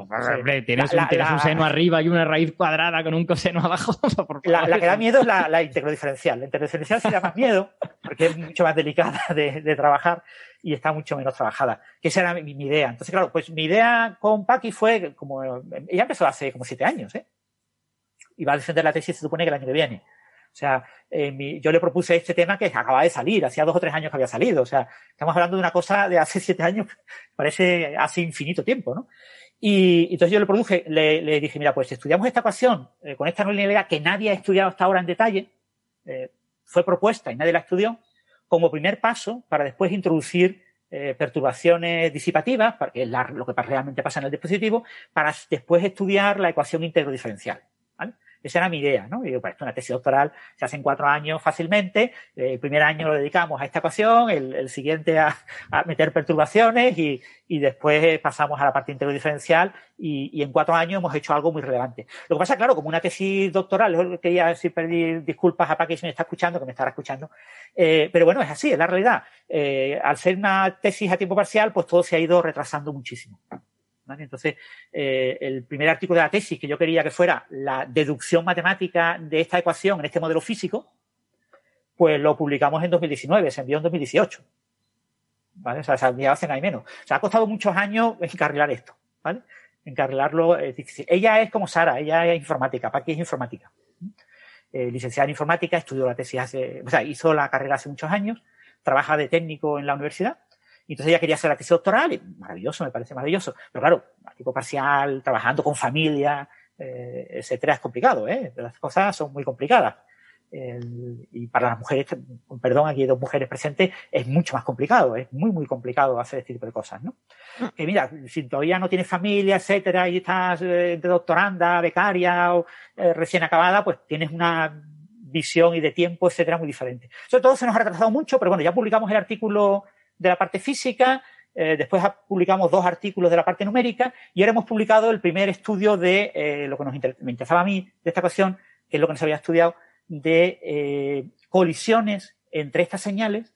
tienes, la, un, tienes un, seno arriba y una raíz cuadrada con un coseno abajo. la, que da miedo es la, la integrodiferencial. La integrodiferencial sí da más miedo, porque es mucho más delicada de, de trabajar y está mucho menos trabajada. Que esa era mi, mi, idea. Entonces, claro, pues mi idea con Paqui fue como, ella empezó hace como siete años, ¿eh? Y va a defender la tesis, se supone que el año que viene. O sea, eh, yo le propuse este tema que acababa de salir, hacía dos o tres años que había salido. O sea, estamos hablando de una cosa de hace siete años, parece hace infinito tiempo, ¿no? Y, entonces yo le produje, le, dije, mira, pues estudiamos esta ecuación eh, con esta linealidad que nadie ha estudiado hasta ahora en detalle, eh, fue propuesta y nadie la estudió, como primer paso para después introducir eh, perturbaciones disipativas, que es lo que realmente pasa en el dispositivo, para después estudiar la ecuación íntegro diferencial. ¿vale? Esa era mi idea, ¿no? Y digo, pues una tesis doctoral se hace en cuatro años fácilmente. El primer año lo dedicamos a esta ecuación, el, siguiente a, meter perturbaciones y, y, después pasamos a la parte íntegro diferencial y, y, en cuatro años hemos hecho algo muy relevante. Lo que pasa, claro, como una tesis doctoral, yo quería decir, pedir disculpas a Paqui si me está escuchando, que me estará escuchando, eh, pero bueno, es así, es la realidad. Eh, al ser una tesis a tiempo parcial, pues todo se ha ido retrasando muchísimo. Entonces, eh, el primer artículo de la tesis que yo quería que fuera la deducción matemática de esta ecuación en este modelo físico, pues lo publicamos en 2019, se envió en 2018. ¿Vale? O sea, se enviado hace menos. O sea, ha costado muchos años encarrilar esto, ¿vale? Encarrilarlo. Ella es como Sara, ella es informática, Paqui es informática. Eh, licenciada en informática, estudió la tesis hace, o sea, hizo la carrera hace muchos años, trabaja de técnico en la universidad y entonces ella quería hacer la tesis doctoral y maravilloso, me parece maravilloso. Pero claro, a tipo parcial, trabajando con familia, eh, etcétera, es complicado, ¿eh? Las cosas son muy complicadas. Y para las mujeres, perdón, aquí hay dos mujeres presentes, es mucho más complicado, es muy, muy complicado hacer este tipo de cosas, ¿no? Que mira, si todavía no tienes familia, etcétera, y estás eh, de doctoranda, becaria o eh, recién acabada, pues tienes una visión y de tiempo, etcétera, muy diferente. Sobre todo se nos ha retrasado mucho, pero bueno, ya publicamos el artículo de la parte física, eh, después publicamos dos artículos de la parte numérica y ahora hemos publicado el primer estudio de eh, lo que nos me interesaba a mí de esta cuestión, que es lo que nos había estudiado, de eh, colisiones entre estas señales.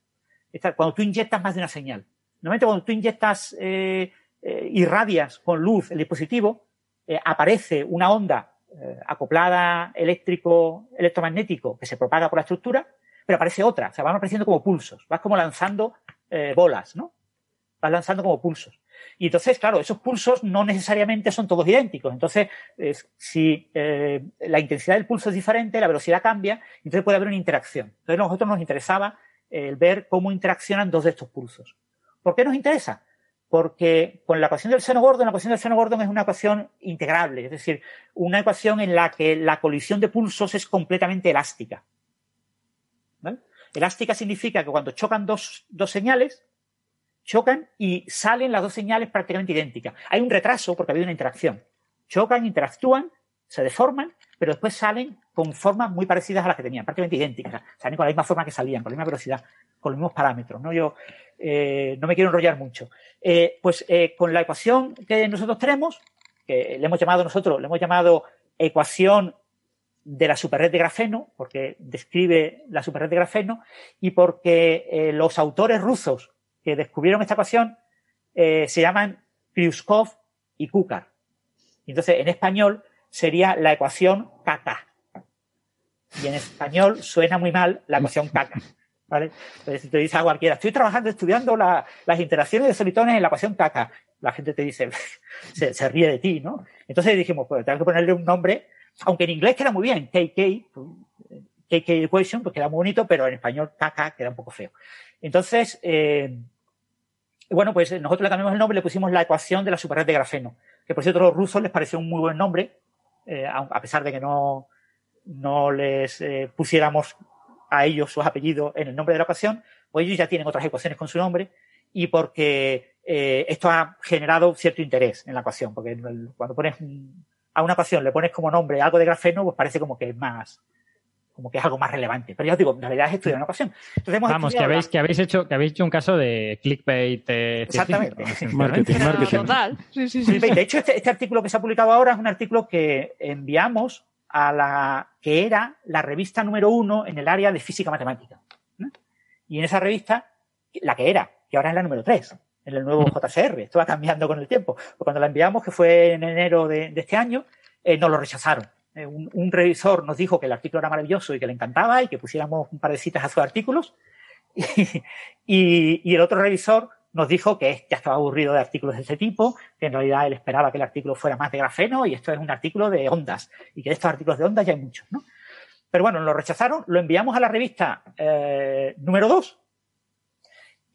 Cuando tú inyectas más de una señal. Normalmente cuando tú inyectas, irradias con luz el dispositivo, aparece una onda acoplada eléctrico, electromagnético que se propaga por la estructura, pero aparece otra, o sea, van apareciendo como pulsos, vas como lanzando eh, bolas, ¿no? Vas lanzando como pulsos. Y entonces, claro, esos pulsos no necesariamente son todos idénticos. Entonces, eh, si eh, la intensidad del pulso es diferente, la velocidad cambia, entonces puede haber una interacción. Entonces, a nosotros nos interesaba el ver cómo interaccionan dos de estos pulsos. ¿Por qué nos interesa? Porque con la ecuación del seno Gordon, la ecuación del seno Gordon es una ecuación integrable, es decir, una ecuación en la que la colisión de pulsos es completamente elástica. Elástica significa que cuando chocan dos, dos señales, chocan y salen las dos señales prácticamente idénticas. Hay un retraso porque ha habido una interacción. Chocan, interactúan, se deforman, pero después salen con formas muy parecidas a las que tenían, prácticamente idénticas. Salen con la misma forma que salían, con la misma velocidad, con los mismos parámetros. ¿no? Yo eh, no me quiero enrollar mucho. Eh, pues eh, con la ecuación que nosotros tenemos, que le hemos llamado nosotros, le hemos llamado ecuación de la superred de grafeno, porque describe la superred de grafeno, y porque los autores rusos que descubrieron esta ecuación se llaman Kryuskov y Kukar. entonces, en español sería la ecuación caca. Y en español suena muy mal la ecuación caca. ¿Vale? Entonces, te dice a cualquiera, estoy trabajando, estudiando las interacciones de solitones en la ecuación caca, la gente te dice, se, ríe de ti, ¿no? Entonces dijimos, pues tengo que ponerle un nombre, aunque en inglés queda muy bien, KK, KK equation, pues queda muy bonito, pero en español caca queda un poco feo. Entonces, eh, bueno, pues nosotros le cambiamos el nombre, le pusimos la ecuación de la superred de grafeno, que por cierto a los rusos les pareció un muy buen nombre, eh, a pesar de que no, no les eh, pusiéramos a ellos sus apellidos en el nombre de la ecuación, pues ellos ya tienen otras ecuaciones con su nombre y porque eh, esto ha generado cierto interés en la ecuación, porque cuando pones a una ecuación le pones como nombre algo de grafeno, pues parece como que es más, como que es algo más relevante. Pero ya os digo, en realidad es estudiar una ecuación. Vamos, que habéis, que habéis hecho, que habéis hecho un caso de clickbait. Eh, Exactamente. marketing, marketing. Total. Sí, sí, sí. De hecho, este, este, artículo que se ha publicado ahora es un artículo que enviamos a la que era la revista número uno en el área de física matemática. Y en esa revista, la que era, que ahora es la número tres, en el nuevo JCR. Esto va cambiando con el tiempo. cuando la enviamos, que fue en enero de, este año, eh, nos lo rechazaron. Eh, un, revisor nos dijo que el artículo era maravilloso y que le encantaba y que pusiéramos un par de citas a sus artículos. y el otro revisor nos dijo que ya estaba aburrido de artículos de este tipo, que en realidad él esperaba que el artículo fuera más de grafeno y esto es un artículo de ondas y que de estos artículos de ondas ya hay muchos, ¿no? Pero bueno, lo rechazaron, lo enviamos a la revista eh, número 2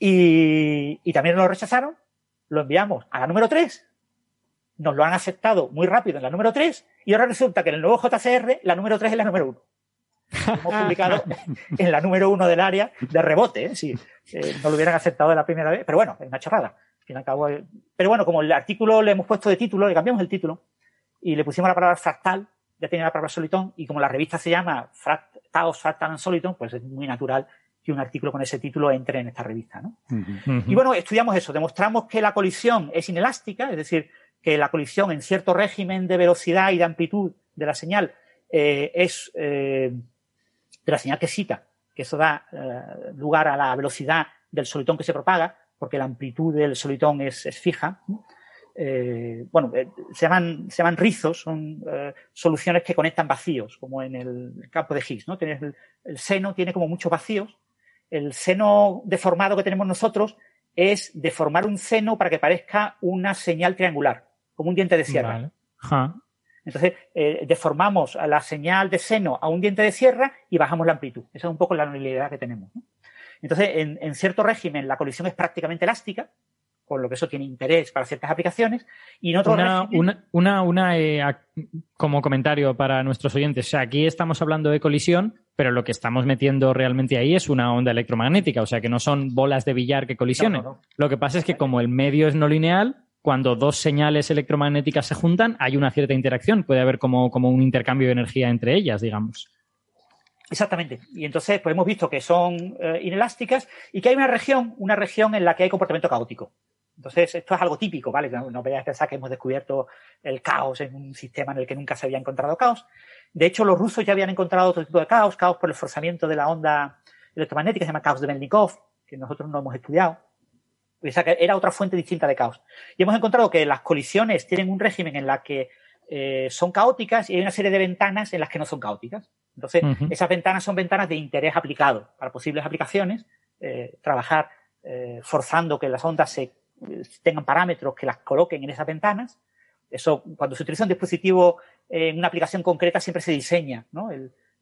y, y también lo rechazaron, lo enviamos a la número 3, nos lo han aceptado muy rápido en la número 3 y ahora resulta que en el nuevo JCR la número 3 es la número 1 hemos publicado en la número uno del área de rebote, ¿eh? si eh, no lo hubieran aceptado de la primera vez, pero bueno, es una chorrada. pero bueno, como el artículo le hemos puesto de título, le cambiamos el título y le pusimos la palabra fractal, ya tiene la palabra solitón, y como la revista se llama Chaos, Fractal and Solitón, pues es muy natural que un artículo con ese título entre en esta revista. ¿no? Y bueno, estudiamos eso, demostramos que la colisión es inelástica, es decir, que la colisión en cierto régimen de velocidad y de amplitud de la señal eh, es de la señal que cita, que eso da eh, lugar a la velocidad del solitón que se propaga, porque la amplitud del solitón es, fija. Eh, bueno, eh, se, llaman, se llaman rizos, son soluciones que conectan vacíos, como en el campo de Higgs. ¿no? Tienes el, seno tiene como muchos vacíos. El seno deformado que tenemos nosotros es deformar un seno para que parezca una señal triangular, como un diente de sierra. Entonces, eh, deformamos la señal de seno a un diente de sierra y bajamos la amplitud. Esa es un poco la nulidad que tenemos. Entonces, en, cierto régimen, la colisión es prácticamente elástica, con lo que eso tiene interés para ciertas aplicaciones. Y en otro una, una, una, eh, como comentario para nuestros oyentes. O sea, aquí estamos hablando de colisión, pero lo que estamos metiendo realmente ahí es una onda electromagnética. O sea, que no son bolas de billar que colisionen. Lo que pasa es que como el medio es no lineal, cuando dos señales electromagnéticas se juntan, hay una cierta interacción. Puede haber como, un intercambio de energía entre ellas, digamos. Exactamente. Y entonces, pues hemos visto que son eh, inelásticas y que hay una región, una región en la que hay comportamiento caótico. Entonces, esto es algo típico, ¿vale? No, no a pensar que hemos descubierto el caos en un sistema en el que nunca se había encontrado caos. De hecho, los rusos ya habían encontrado otro tipo de caos, caos por el forzamiento de la onda electromagnética, se llama caos de Melnikov, que nosotros no hemos estudiado era otra fuente distinta de caos. Y hemos encontrado que las colisiones tienen un régimen en la que eh, son caóticas y hay una serie de ventanas en las que no son caóticas. Entonces, esas ventanas son ventanas de interés aplicado para posibles aplicaciones, eh, trabajar eh, forzando que las ondas se, tengan parámetros que las coloquen en esas ventanas. Eso, cuando se utiliza un dispositivo en una aplicación concreta, siempre se diseña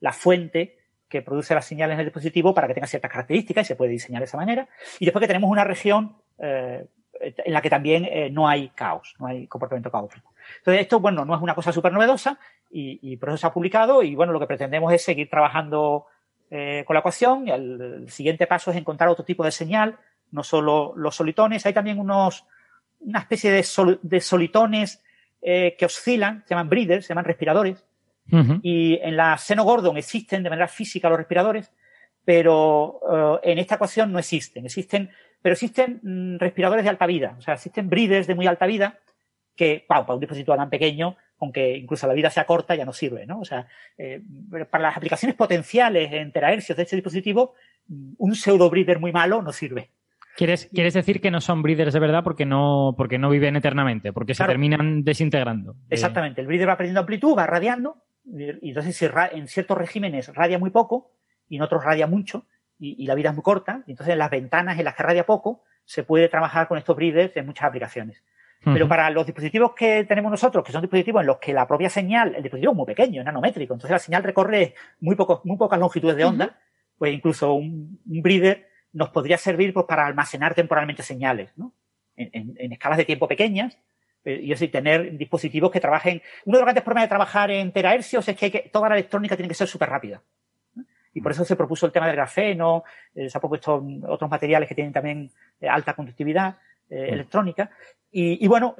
la fuente que produce las señales en el dispositivo para que tenga ciertas características y se puede diseñar de esa manera. Y después que tenemos una región eh, en la que también eh, no hay caos, no hay comportamiento caótico. Entonces, esto, bueno, no es una cosa súper novedosa y, por eso se ha publicado y, bueno, lo que pretendemos es seguir trabajando eh, con la ecuación. El, el, siguiente paso es encontrar otro tipo de señal no solo los solitones, hay también unos, una especie de, de solitones eh, que oscilan, se llaman breeders, se llaman respiradores, y en la seno Gordon existen de manera física los respiradores, pero eh, en esta ecuación no existen. Existen, pero existen mm, respiradores de alta vida, o sea, existen breeders de muy alta vida que, para un dispositivo tan pequeño, aunque incluso la vida sea corta, ya no sirve, ¿no? O sea, eh, para las aplicaciones potenciales en terahercios de este dispositivo, mm, un pseudo breeder muy malo no sirve. ¿Quieres, ¿Quieres decir que no son breeders de verdad porque no, porque no viven eternamente, porque se terminan desintegrando? Exactamente. El breeder va perdiendo amplitud, va radiando, y entonces en ciertos regímenes radia muy poco y en otros radia mucho, y, la vida es muy corta, y entonces en las ventanas en las que radia poco se puede trabajar con estos breeders en muchas aplicaciones. Pero para los dispositivos que tenemos nosotros, que son dispositivos en los que la propia señal, el dispositivo es muy pequeño, es nanométrico, entonces la señal recorre muy, poco, muy pocas longitudes de onda, pues incluso un, un breeder nos podría servir pues, para almacenar temporalmente señales, ¿no? En, escalas de tiempo pequeñas, eh, y así tener dispositivos que trabajen. Uno de los grandes problemas de trabajar en terahercios es que, toda la electrónica tiene que ser súper rápida. Y por eso se propuso el tema del grafeno, eh, se ha propuesto otros materiales que tienen también eh, alta conductividad electrónica. Y, y bueno,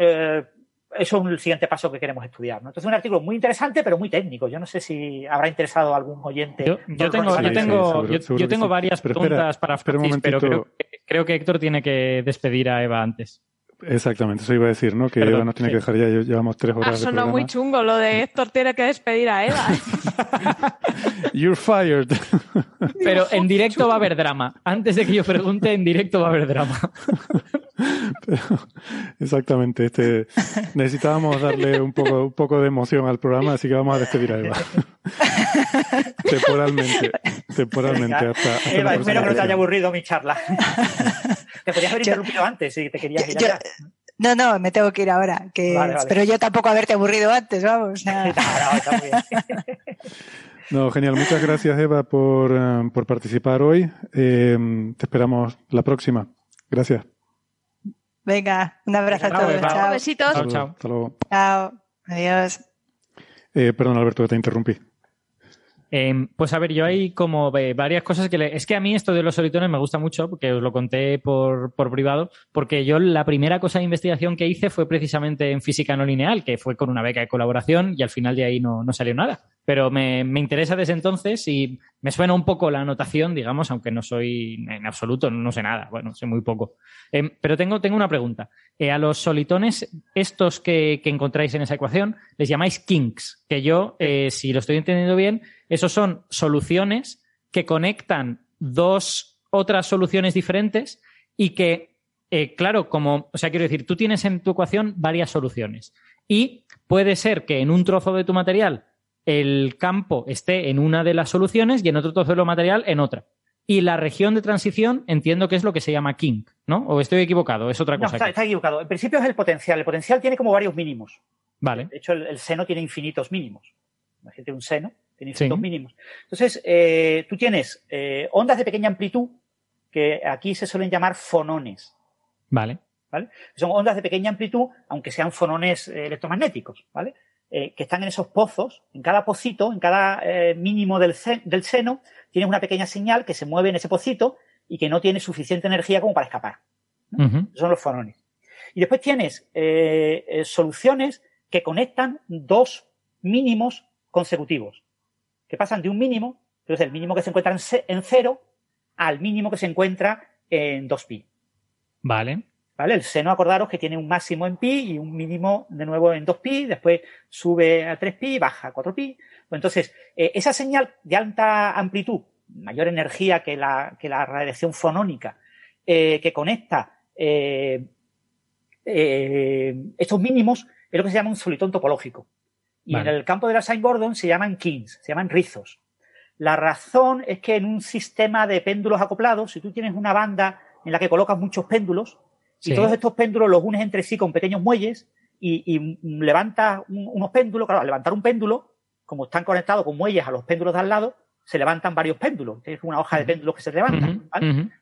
eso es el siguiente paso que queremos estudiar. ¿no? Entonces, un artículo muy interesante, pero muy técnico. Yo no sé si habrá interesado a algún oyente. Yo, tengo, yo tengo, yo, tengo varias preguntas para Francis, pero creo que, creo que Héctor tiene que despedir a Eva antes. Exactamente, eso iba a decir, ¿no? Que Eva nos tiene que dejar ya, llevamos tres horas. Ha sonado muy chungo lo de Héctor tiene que despedir a Eva. You're fired. Pero en directo va a haber drama. Antes de que yo pregunte, en directo va a haber drama. exactamente, este, necesitábamos darle un poco, un poco de emoción al programa, así que vamos a despedir a Eva. temporalmente, temporalmente. Hasta, Eva, espero que no te haya aburrido mi charla. te podías haber interrumpido antes si te querías ir allá. No, no, me tengo que ir ahora. Que, Pero yo tampoco haberte aburrido antes, vamos. no, genial. Muchas gracias, Eva, por, eh, por participar hoy. Eh, te esperamos la próxima. Gracias. Venga, un abrazo a todos. Chao. Besitos. Chao, chao. Hasta luego. Chao. Adiós. Eh, perdón, Alberto, que te interrumpí. Em, pues a ver, yo hay como eh, varias cosas que... Le... Es que a mí esto de los solitones me gusta mucho, porque os lo conté por, por, privado, porque yo la primera cosa de investigación que hice fue precisamente en física no lineal, que fue con una beca de colaboración y al final de ahí no, no salió nada. Pero me, me, interesa desde entonces y me suena un poco la anotación, digamos, aunque no soy en absoluto, no sé nada, bueno, sé muy poco. Em, pero tengo, tengo una pregunta. Eh, a los solitones, estos que, que, encontráis en esa ecuación, les llamáis kinks, que yo, eh, si lo estoy entendiendo bien, esos son soluciones que conectan dos otras soluciones diferentes y que, eh, claro, como, o sea, quiero decir, tú tienes en tu ecuación varias soluciones y puede ser que en un trozo de tu material el campo esté en una de las soluciones y en otro trozo de lo material en otra. Y la región de transición entiendo que es lo que se llama kink, ¿no? ¿O estoy equivocado? Es otra cosa. No, está, equivocado. En principio es el potencial. El potencial tiene como varios mínimos. Vale. De hecho, el, seno tiene infinitos mínimos. Imagínate un seno tiene mínimos. Entonces, eh, tú tienes eh, ondas de pequeña amplitud que aquí se suelen llamar fonones. Vale. ¿Vale? Son ondas de pequeña amplitud, aunque sean fonones eh, electromagnéticos, ¿vale? Que están en esos pozos, en cada pocito, en cada mínimo del, del seno, tienes una pequeña señal que se mueve en ese pocito y que no tiene suficiente energía como para escapar. Son los fonones. Y después tienes soluciones que conectan dos mínimos consecutivos que pasan de un mínimo, entonces el mínimo que se encuentra en cero, al mínimo que se encuentra en 2pi. Vale. ¿Vale? El seno, acordaros que tiene un máximo en pi y un mínimo de nuevo en 2pi, después sube a 3pi, baja a 4pi. Pues entonces, eh, esa señal de alta amplitud, mayor energía que la, que la radiación fonónica, eh, que conecta eh, estos mínimos, es lo que se llama un solitón topológico. Y en el campo de la Saint Gordon se llaman kings, se llaman rizos. La razón es que en un sistema de péndulos acoplados, si tú tienes una banda en la que colocas muchos péndulos y todos estos péndulos los unes entre sí con pequeños muelles y, levantas unos péndulos, claro, al levantar un péndulo, como están conectados con muelles a los péndulos de al lado, se levantan varios péndulos. Tienes una hoja de péndulos que se levanta.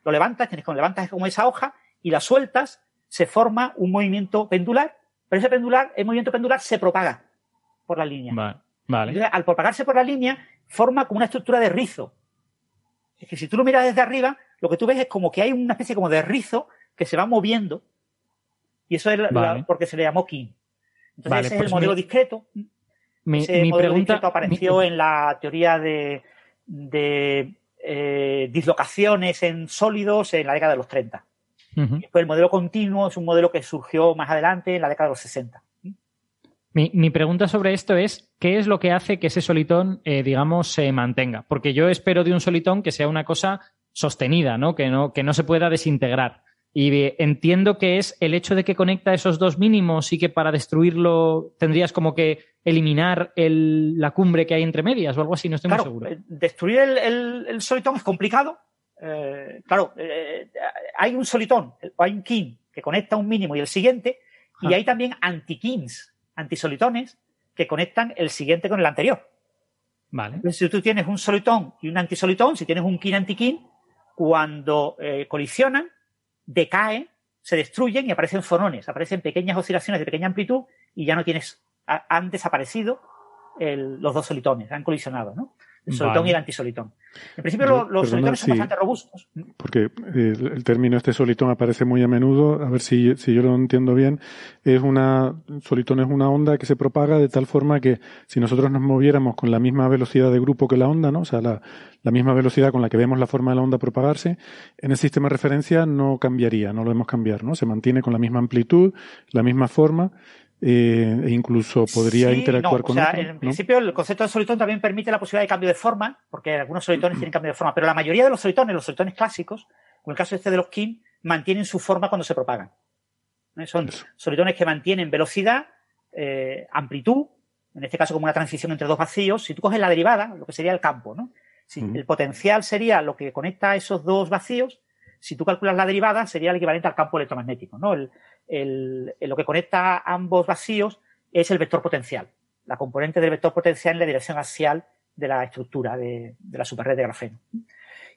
Lo levantas, tienes que levantas como esa hoja y la sueltas, se forma un movimiento pendular, pero ese pendular, el movimiento pendular se propaga por la línea. Vale. al propagarse por la línea, forma como una estructura de rizo. Es que si tú lo miras desde arriba, lo que tú ves es como que hay una especie como de rizo que se va moviendo y eso es la- Vale. la- porque se le llamó King. Entonces Vale, ese es pues el modelo mi- discreto. Mi, Ese mi modelo pregunta. discreto apareció en la teoría de, de eh, dislocaciones en sólidos en la década de los 30. Ujú. Después el modelo continuo es un modelo que surgió más adelante en la década de los 60. Mi, mi pregunta sobre esto es, ¿qué es lo que hace que ese solitón, eh, digamos, se mantenga? Porque yo espero de un solitón que sea una cosa sostenida, ¿no? Que no, que no se pueda desintegrar. Y entiendo que es el hecho de que conecta esos dos mínimos y que para destruirlo tendrías como que eliminar el- la cumbre que hay entre medias o algo así, no estoy Claro, muy seguro. eh, destruir el, el- el solitón es complicado. Eh, claro, eh, hay un solitón, hay un kin que conecta un mínimo y el siguiente, y hay también anti-kins, antisolitones, que conectan el siguiente con el anterior. Vale. Entonces, si tú tienes un solitón y un antisolitón, si tienes un kin antikin, cuando eh, colisionan, decaen, se destruyen y aparecen fonones, aparecen pequeñas oscilaciones de pequeña amplitud y ya no tienes, ha- han desaparecido el- los dos solitones, han colisionado, ¿no? El solitón Vale. y el antisolitón. En principio Yo- los perdona, solitones son sí. bastante robustos. porque eh, el término este solitón aparece muy a menudo, a ver si, si yo lo entiendo bien, es una, solitón es una onda que se propaga de tal forma que si nosotros nos moviéramos con la misma velocidad de grupo que la onda, ¿no? O sea, la, la misma velocidad con la que vemos la forma de la onda propagarse, en el sistema de referencia no cambiaría, no lo vemos cambiar, ¿no? Se mantiene con la misma amplitud, la misma forma, eh, e incluso podría Sí, interactuar no, con o sea, otro, en ¿no? principio el concepto de solitón también permite la posibilidad de cambio de forma, porque algunos solitones tienen cambio de forma, pero la mayoría de los solitones, los solitones clásicos, como el caso este de los kin, mantienen su forma cuando se propagan. ¿Eh? Son Eso. solitones que mantienen velocidad, eh, amplitud, en este caso como una transición entre dos vacíos. Si tú coges la derivada, lo que sería el campo, ¿no? Si el potencial sería lo que conecta esos dos vacíos, si tú calculas la derivada, sería el equivalente al campo electromagnético, ¿no? El, el- lo que conecta ambos vacíos es el vector potencial, la componente del vector potencial en la dirección axial de la estructura de, de la superred de grafeno.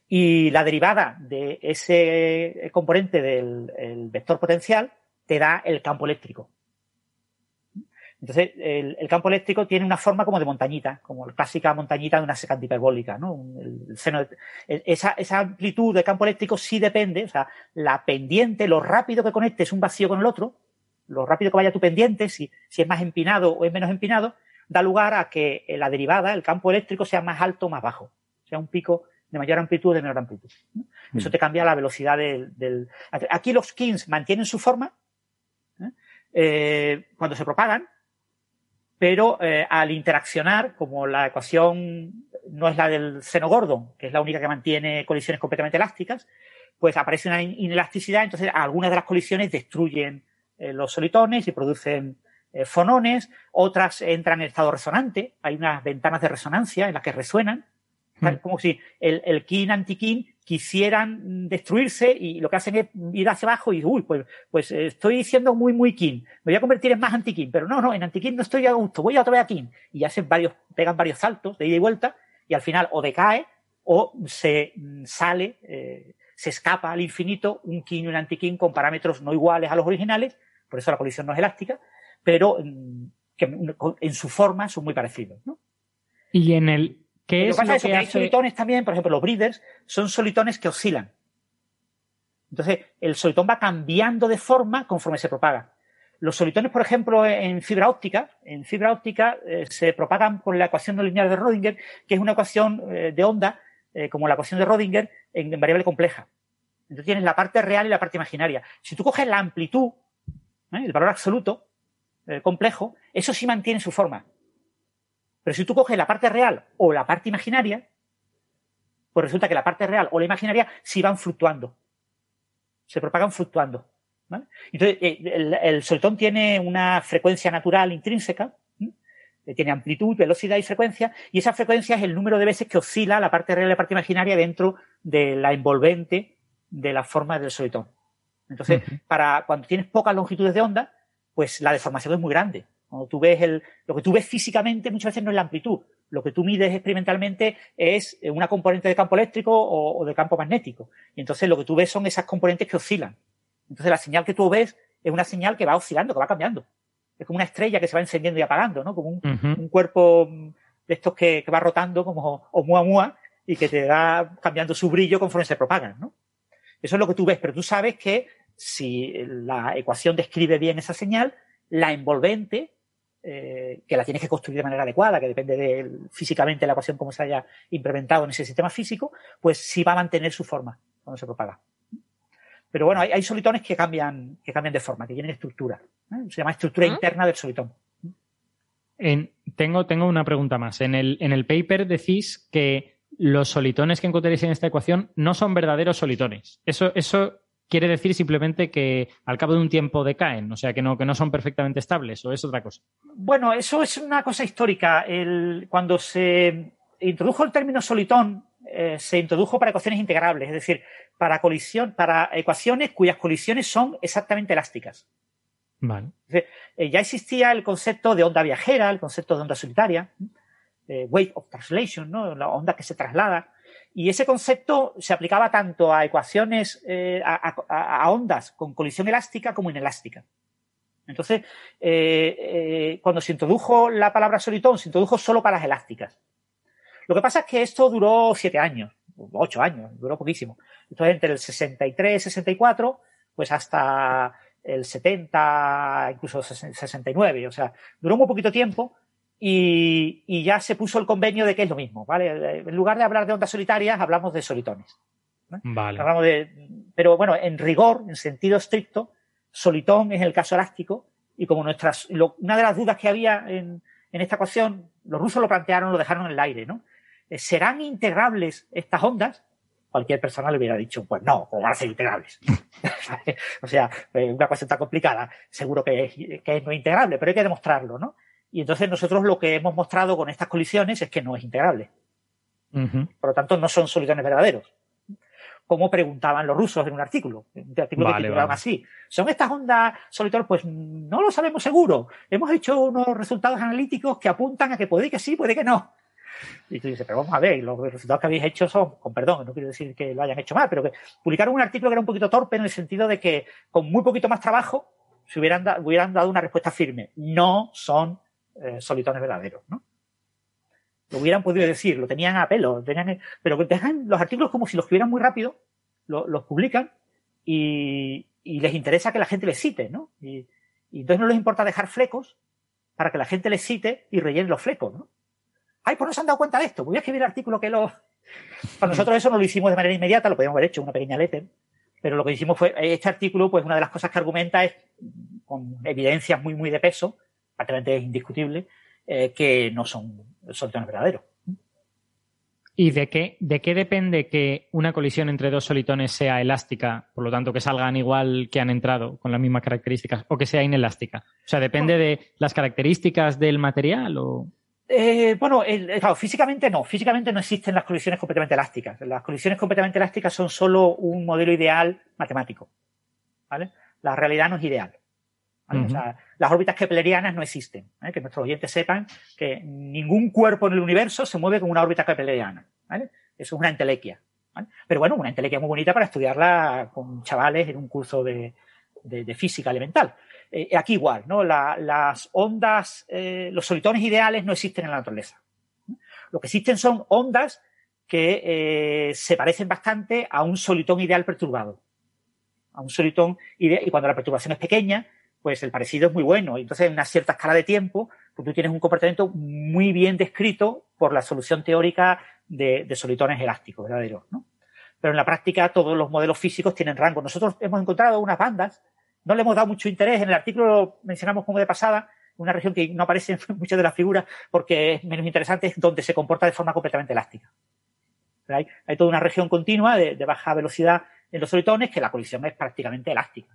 Y la derivada de ese componente del el vector potencial te da el campo eléctrico. Entonces, el, el campo eléctrico tiene una forma como de montañita, como la clásica montañita de una secante hiperbólica, ¿no? El- el seno de- el- esa, esa amplitud del campo eléctrico sí depende, o sea, la pendiente, lo rápido que conectes un vacío con el otro, lo rápido que vaya tu pendiente, si, si es más empinado o es menos empinado, da lugar a que la derivada, el campo eléctrico, sea más alto o más bajo. Sea un pico de mayor amplitud o de menor amplitud. ¿no? Eso te cambia la velocidad del, del- Aquí los kins mantienen su forma ¿eh? Eh, cuando se propagan, pero eh, al interaccionar, como la ecuación no es la del seno Gordon, que es la única que mantiene colisiones completamente elásticas, pues aparece una in- inelasticidad, entonces algunas de las colisiones destruyen eh, los solitones y producen eh, fonones, otras entran en estado resonante, hay unas ventanas de resonancia en las que resuenan, Mm. como si el, el kin anti-kin quisieran mm, destruirse y lo que hacen es ir hacia abajo y, uy, pues, pues eh, estoy siendo muy, muy kin, me voy a convertir en más anti-kin, pero no, no, en anti-kin no estoy a gusto, voy a otra vez a kin. Y hacen varios, pegan varios saltos de ida y vuelta y al final o decae o se mm, sale, eh, se escapa al infinito un kin y un anti-kin con parámetros no iguales a los originales, por eso la colisión no es elástica, pero mm, que en su forma son muy parecidos, ¿no? Y en el. ¿Qué Lo que pasa es que hay solitones también, por ejemplo, los breeders son solitones que oscilan. Entonces, el solitón va cambiando de forma conforme se propaga. Los solitones, por ejemplo, en fibra óptica, en fibra óptica eh, se propagan por la ecuación no lineal de Rödinger, que es una ecuación eh, de onda, eh, como la ecuación de Rödinger, en, en variable compleja. Entonces tienes la parte real y la parte imaginaria. Si tú coges la amplitud, el valor absoluto, complejo, eso sí mantiene su forma. Pero si tú coges la parte real o la parte imaginaria, pues resulta que la parte real o la imaginaria sí van fluctuando. Se propagan fluctuando. ¿vale? Entonces, eh, el, el solitón tiene una frecuencia natural intrínseca, ¿sí? Eh, tiene amplitud, velocidad y frecuencia, y esa frecuencia es el número de veces que oscila la parte real y la parte imaginaria dentro de la envolvente de la forma del solitón. Entonces, para cuando tienes pocas longitudes de onda, pues la deformación es muy grande. Cuando tú ves el, lo que tú ves físicamente muchas veces no es la amplitud. Lo que tú mides experimentalmente es eh, una componente de campo eléctrico o, o de campo magnético. Y entonces lo que tú ves son esas componentes que oscilan. Entonces la señal que tú ves es una señal que va oscilando, que va cambiando. Es como una estrella que se va encendiendo y apagando, ¿no? Como un, cuerpo de estos que, que va rotando como Oumuamua y que te va cambiando su brillo conforme se propagan, ¿no? Eso es lo que tú ves, pero tú sabes que si la ecuación describe bien esa señal, la envolvente, eh, que la tienes que construir de manera adecuada, que depende de físicamente la ecuación como se haya implementado en ese sistema físico, pues sí va a mantener su forma cuando se propaga. Pero bueno, hay, solitones que cambian, que cambian de forma, que tienen estructura. ¿eh? Se llama estructura interna del solitón. tengo, tengo una pregunta más. En el, en el paper decís que los solitones que encontraréis en esta ecuación no son verdaderos solitones. Eso, eso quiere decir simplemente que al cabo de un tiempo decaen, o sea, que no, que no son perfectamente estables, o es otra cosa. Bueno, eso es una cosa histórica. El, cuando se introdujo el término solitón, eh, se introdujo para ecuaciones integrables, es decir, para colisión, para ecuaciones cuyas colisiones son exactamente elásticas. Vale. Eh, ya existía el concepto de onda viajera, el concepto de onda solitaria, eh, wave of translation, ¿no? la onda que se traslada. Y ese concepto se aplicaba tanto a ecuaciones, a, ondas con colisión elástica como inelástica. Entonces, cuando se introdujo la palabra solitón, se introdujo solo para las elásticas. Lo que pasa es que esto duró siete años, ocho años, duró poquísimo. Entonces, entre el 63 y 64, pues hasta el 70, incluso 69, o sea, duró muy poquito tiempo y, ya se puso el convenio de que es lo mismo, ¿vale? En lugar de hablar de ondas solitarias, hablamos de solitones. Vale. Hablamos de, pero bueno, en rigor, en sentido estricto, solitón es el caso elástico y como nuestras, una de las dudas que había en, en esta ecuación, los rusos lo plantearon, lo dejaron en el aire, ¿no? Eh, ¿serán integrables estas ondas? Cualquier persona le hubiera dicho, pues no, ¿cómo van a ser integrables? o sea, eh, una cuestión tan complicada, seguro que es, que es no integrable, pero hay que demostrarlo, ¿no? Y entonces nosotros lo que hemos mostrado con estas colisiones es que no es integrable. Por lo tanto, no son solitones verdaderos. Como preguntaban los rusos en un artículo, un artículo que titulaban así. ¿Son estas ondas solitores? Pues no lo sabemos seguro. Hemos hecho unos resultados analíticos que apuntan a que puede que sí, puede que no. Y tú dices, pero vamos a ver, los resultados que habéis hecho son, con perdón, no quiero decir que lo hayan hecho mal, pero que publicaron un artículo que era un poquito torpe en el sentido de que con muy poquito más trabajo se hubieran, hubieran dado una respuesta firme. No son eh, solitones verdaderos, ¿no? Lo hubieran podido decir, lo tenían a pelo, tenían, pero dejan los artículos como si los escribieran muy rápido, los publican y, les interesa que la gente les cite, ¿no? Y, entonces no les importa dejar flecos para que la gente les cite y rellene los flecos, ¿no? ay, pues no se han dado cuenta de esto, voy a escribir el artículo que lo... Para nosotros eso no lo hicimos de manera inmediata, lo podíamos haber hecho, una pequeña letter, pero lo que hicimos fue, este artículo, pues una de las cosas que argumenta es, con evidencias muy, muy de peso, prácticamente es indiscutible, eh, que no son solitones verdaderos. ¿Y de qué, de qué depende que una colisión entre dos solitones sea elástica, por lo tanto que salgan igual que han entrado con las mismas características, o que sea inelástica? O sea, ¿depende de las características del material o...? Eh, bueno, claro, físicamente no. Físicamente no existen las colisiones completamente elásticas. Las colisiones completamente elásticas son solo un modelo ideal matemático. ¿vale? La realidad no es ideal. O sea, las órbitas keplerianas no existen. ¿eh? Que nuestros oyentes sepan que ningún cuerpo en el universo se mueve con una órbita kepleriana. ¿vale? Eso es una entelequia. Pero bueno, una entelequia muy bonita para estudiarla con chavales en un curso de física elemental. Eh, aquí igual, ¿no? las ondas, eh, los solitones ideales no existen en la naturaleza. Lo que existen son ondas que eh, se parecen bastante a un solitón ideal perturbado. A un solitón ideal, y cuando la perturbación es pequeña, pues el parecido es muy bueno. Entonces, en una cierta escala de tiempo, pues tú tienes un comportamiento muy bien descrito por la solución teórica de, de solitones elásticos verdaderos, ¿no? Pero en la práctica todos los modelos físicos tienen rango. Nosotros hemos encontrado unas bandas no le hemos dado mucho interés. En el artículo lo mencionamos como de pasada, una región que no aparece en muchas de las figuras porque es menos interesante, es donde se comporta de forma completamente elástica. Hay, toda una región continua de, baja velocidad en los solitones que la colisión es prácticamente elástica.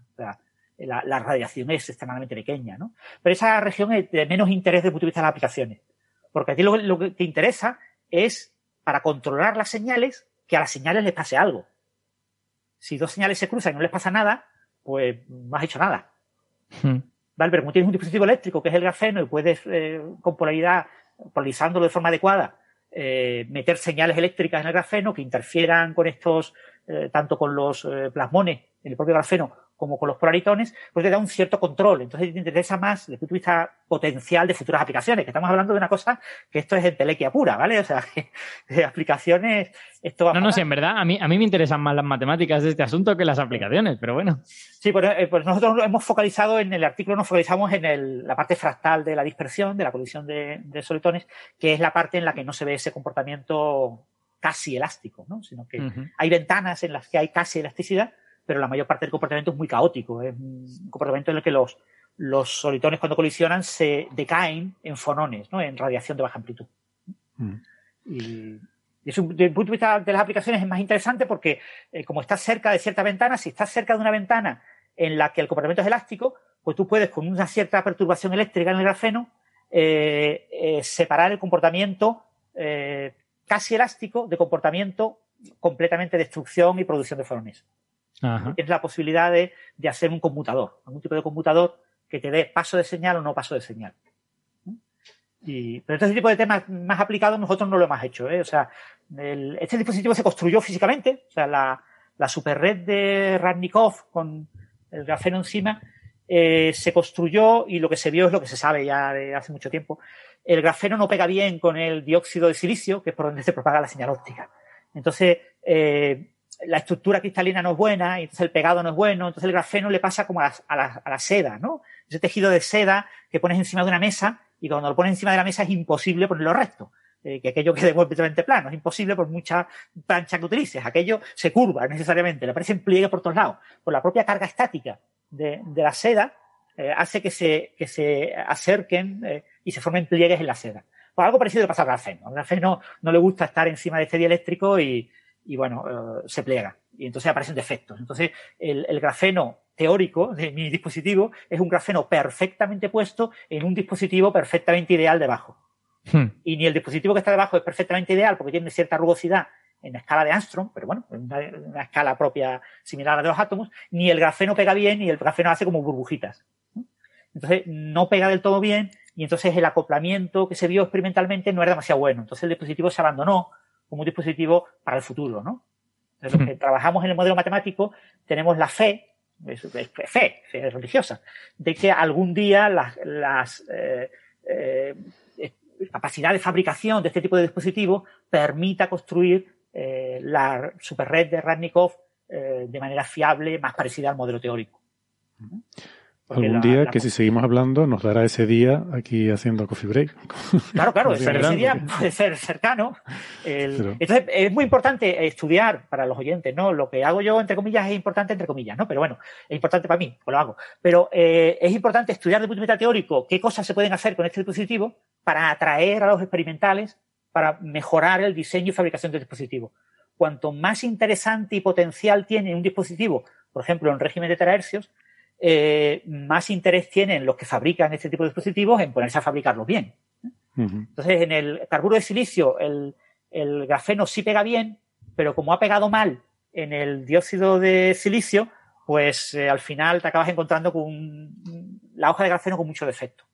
La, radiación es extremadamente pequeña, ¿no? Pero esa región es de menos interés desde el punto de vista de las aplicaciones. Porque a ti lo, lo que te interesa es para controlar las señales que a las señales les pase algo. Si dos señales se cruzan y no les pasa nada, pues no has hecho nada. Hmm. ¿Vale? Pero como tienes un dispositivo eléctrico que es el grafeno y puedes, eh, con polaridad, polarizándolo de forma adecuada, eh, meter señales eléctricas en el grafeno que interfieran con estos, eh, tanto con los plasmones en el propio grafeno como con los polaritones, pues te da un cierto control. Entonces te interesa más desde el punto de vista potencial de futuras aplicaciones, que estamos hablando de una cosa que esto es entelequia pura, ¿vale? O sea, que de aplicaciones, esto va No, no, sí, en verdad, a mí, a mí me interesan más las matemáticas de este asunto que las aplicaciones, pero bueno. Sí, pues, eh, pues nosotros hemos focalizado en el artículo, nos focalizamos en el, la parte fractal de la dispersión, de la colisión de, de solitones, que es la parte en la que no se ve ese comportamiento casi elástico, ¿no? Sino que Ujú. hay ventanas en las que hay casi elasticidad, pero la mayor parte del comportamiento es muy caótico. Es un comportamiento en el que los, los solitones cuando colisionan se decaen en fonones, ¿no? en radiación de baja amplitud. Mm. Y, eso, desde el punto de vista de las aplicaciones, es más interesante porque, eh, como estás cerca de cierta ventana, si estás cerca de una ventana en la que el comportamiento es elástico, pues tú puedes, con una cierta perturbación eléctrica en el grafeno, eh, eh, separar el comportamiento casi elástico de comportamiento completamente de destrucción y producción de fonones. Ajá. Tienes la posibilidad de, de hacer un conmutador, algún tipo de conmutador que te dé paso de señal o no paso de señal. Y, pero este tipo de temas más aplicados nosotros no lo hemos hecho. ¿eh? O sea, el- este dispositivo se construyó físicamente, o sea, la, la superred de Radnikov con el grafeno encima eh, se construyó y lo que se vio es lo que se sabe ya de hace mucho tiempo. El grafeno no pega bien con el dióxido de silicio, que es por donde se propaga la señal óptica. Entonces, eh, la estructura cristalina no es buena, entonces el pegado no es bueno, entonces el grafeno le pasa como a la, a la- seda, ¿no? Ese tejido de seda que pones encima de una mesa y cuando lo pones encima de la mesa es imposible ponerlo recto. eh, que aquello quede completamente plano, es imposible por mucha plancha que utilices, aquello se curva necesariamente, le aparecen pliegues por todos lados. Por la propia carga estática de, la seda eh, hace que se, que se acerquen eh, y se formen pliegues en la seda. Pues algo parecido le pasa al grafeno. Al grafeno no le gusta estar encima de este dieléctrico y, y bueno, eh, se pliega. Y entonces aparecen defectos. Entonces, el, el grafeno teórico de mi dispositivo es un grafeno perfectamente puesto en un dispositivo perfectamente ideal debajo. Hmm. Y ni el dispositivo que está debajo es perfectamente ideal porque tiene cierta rugosidad en la escala de Armstrong, pero bueno, en una, una escala propia similar a la de los átomos, ni el grafeno pega bien y el grafeno hace como burbujitas. Entonces, no pega del todo bien y entonces el acoplamiento que se vio experimentalmente no era demasiado bueno. Entonces el dispositivo se abandonó como un dispositivo para el futuro, ¿no? Entonces, los que trabajamos en el modelo matemático tenemos la fe, es, es fe, fe religiosa, de que algún día las, las eh, eh, capacidad de fabricación de este tipo de dispositivos permita construir eh, la superred de Radnikov de manera fiable, más parecida al modelo teórico. Algún la- día la- que si seguimos hablando nos dará ese día aquí haciendo coffee break. Claro, claro, ese, ese día puede ser cercano. El- Pero- Entonces, es muy importante estudiar para los oyentes, ¿no? Lo que hago yo, entre comillas, es importante, entre comillas, ¿no? Pero bueno, es importante para mí, pues lo hago. Pero eh, es importante estudiar desde el punto de vista teórico qué cosas se pueden hacer con este dispositivo para atraer a los experimentales, para mejorar el diseño y fabricación del dispositivo. Cuanto más interesante y potencial tiene un dispositivo, por ejemplo, en régimen de terahercios, eh, más interés tienen los que fabrican este tipo de dispositivos en ponerse a fabricarlos bien. Entonces, en el carburo de silicio, el, el grafeno sí pega bien, pero como ha pegado mal en el dióxido de silicio, pues eh, al final te acabas encontrando con un- la hoja de grafeno con mucho defecto.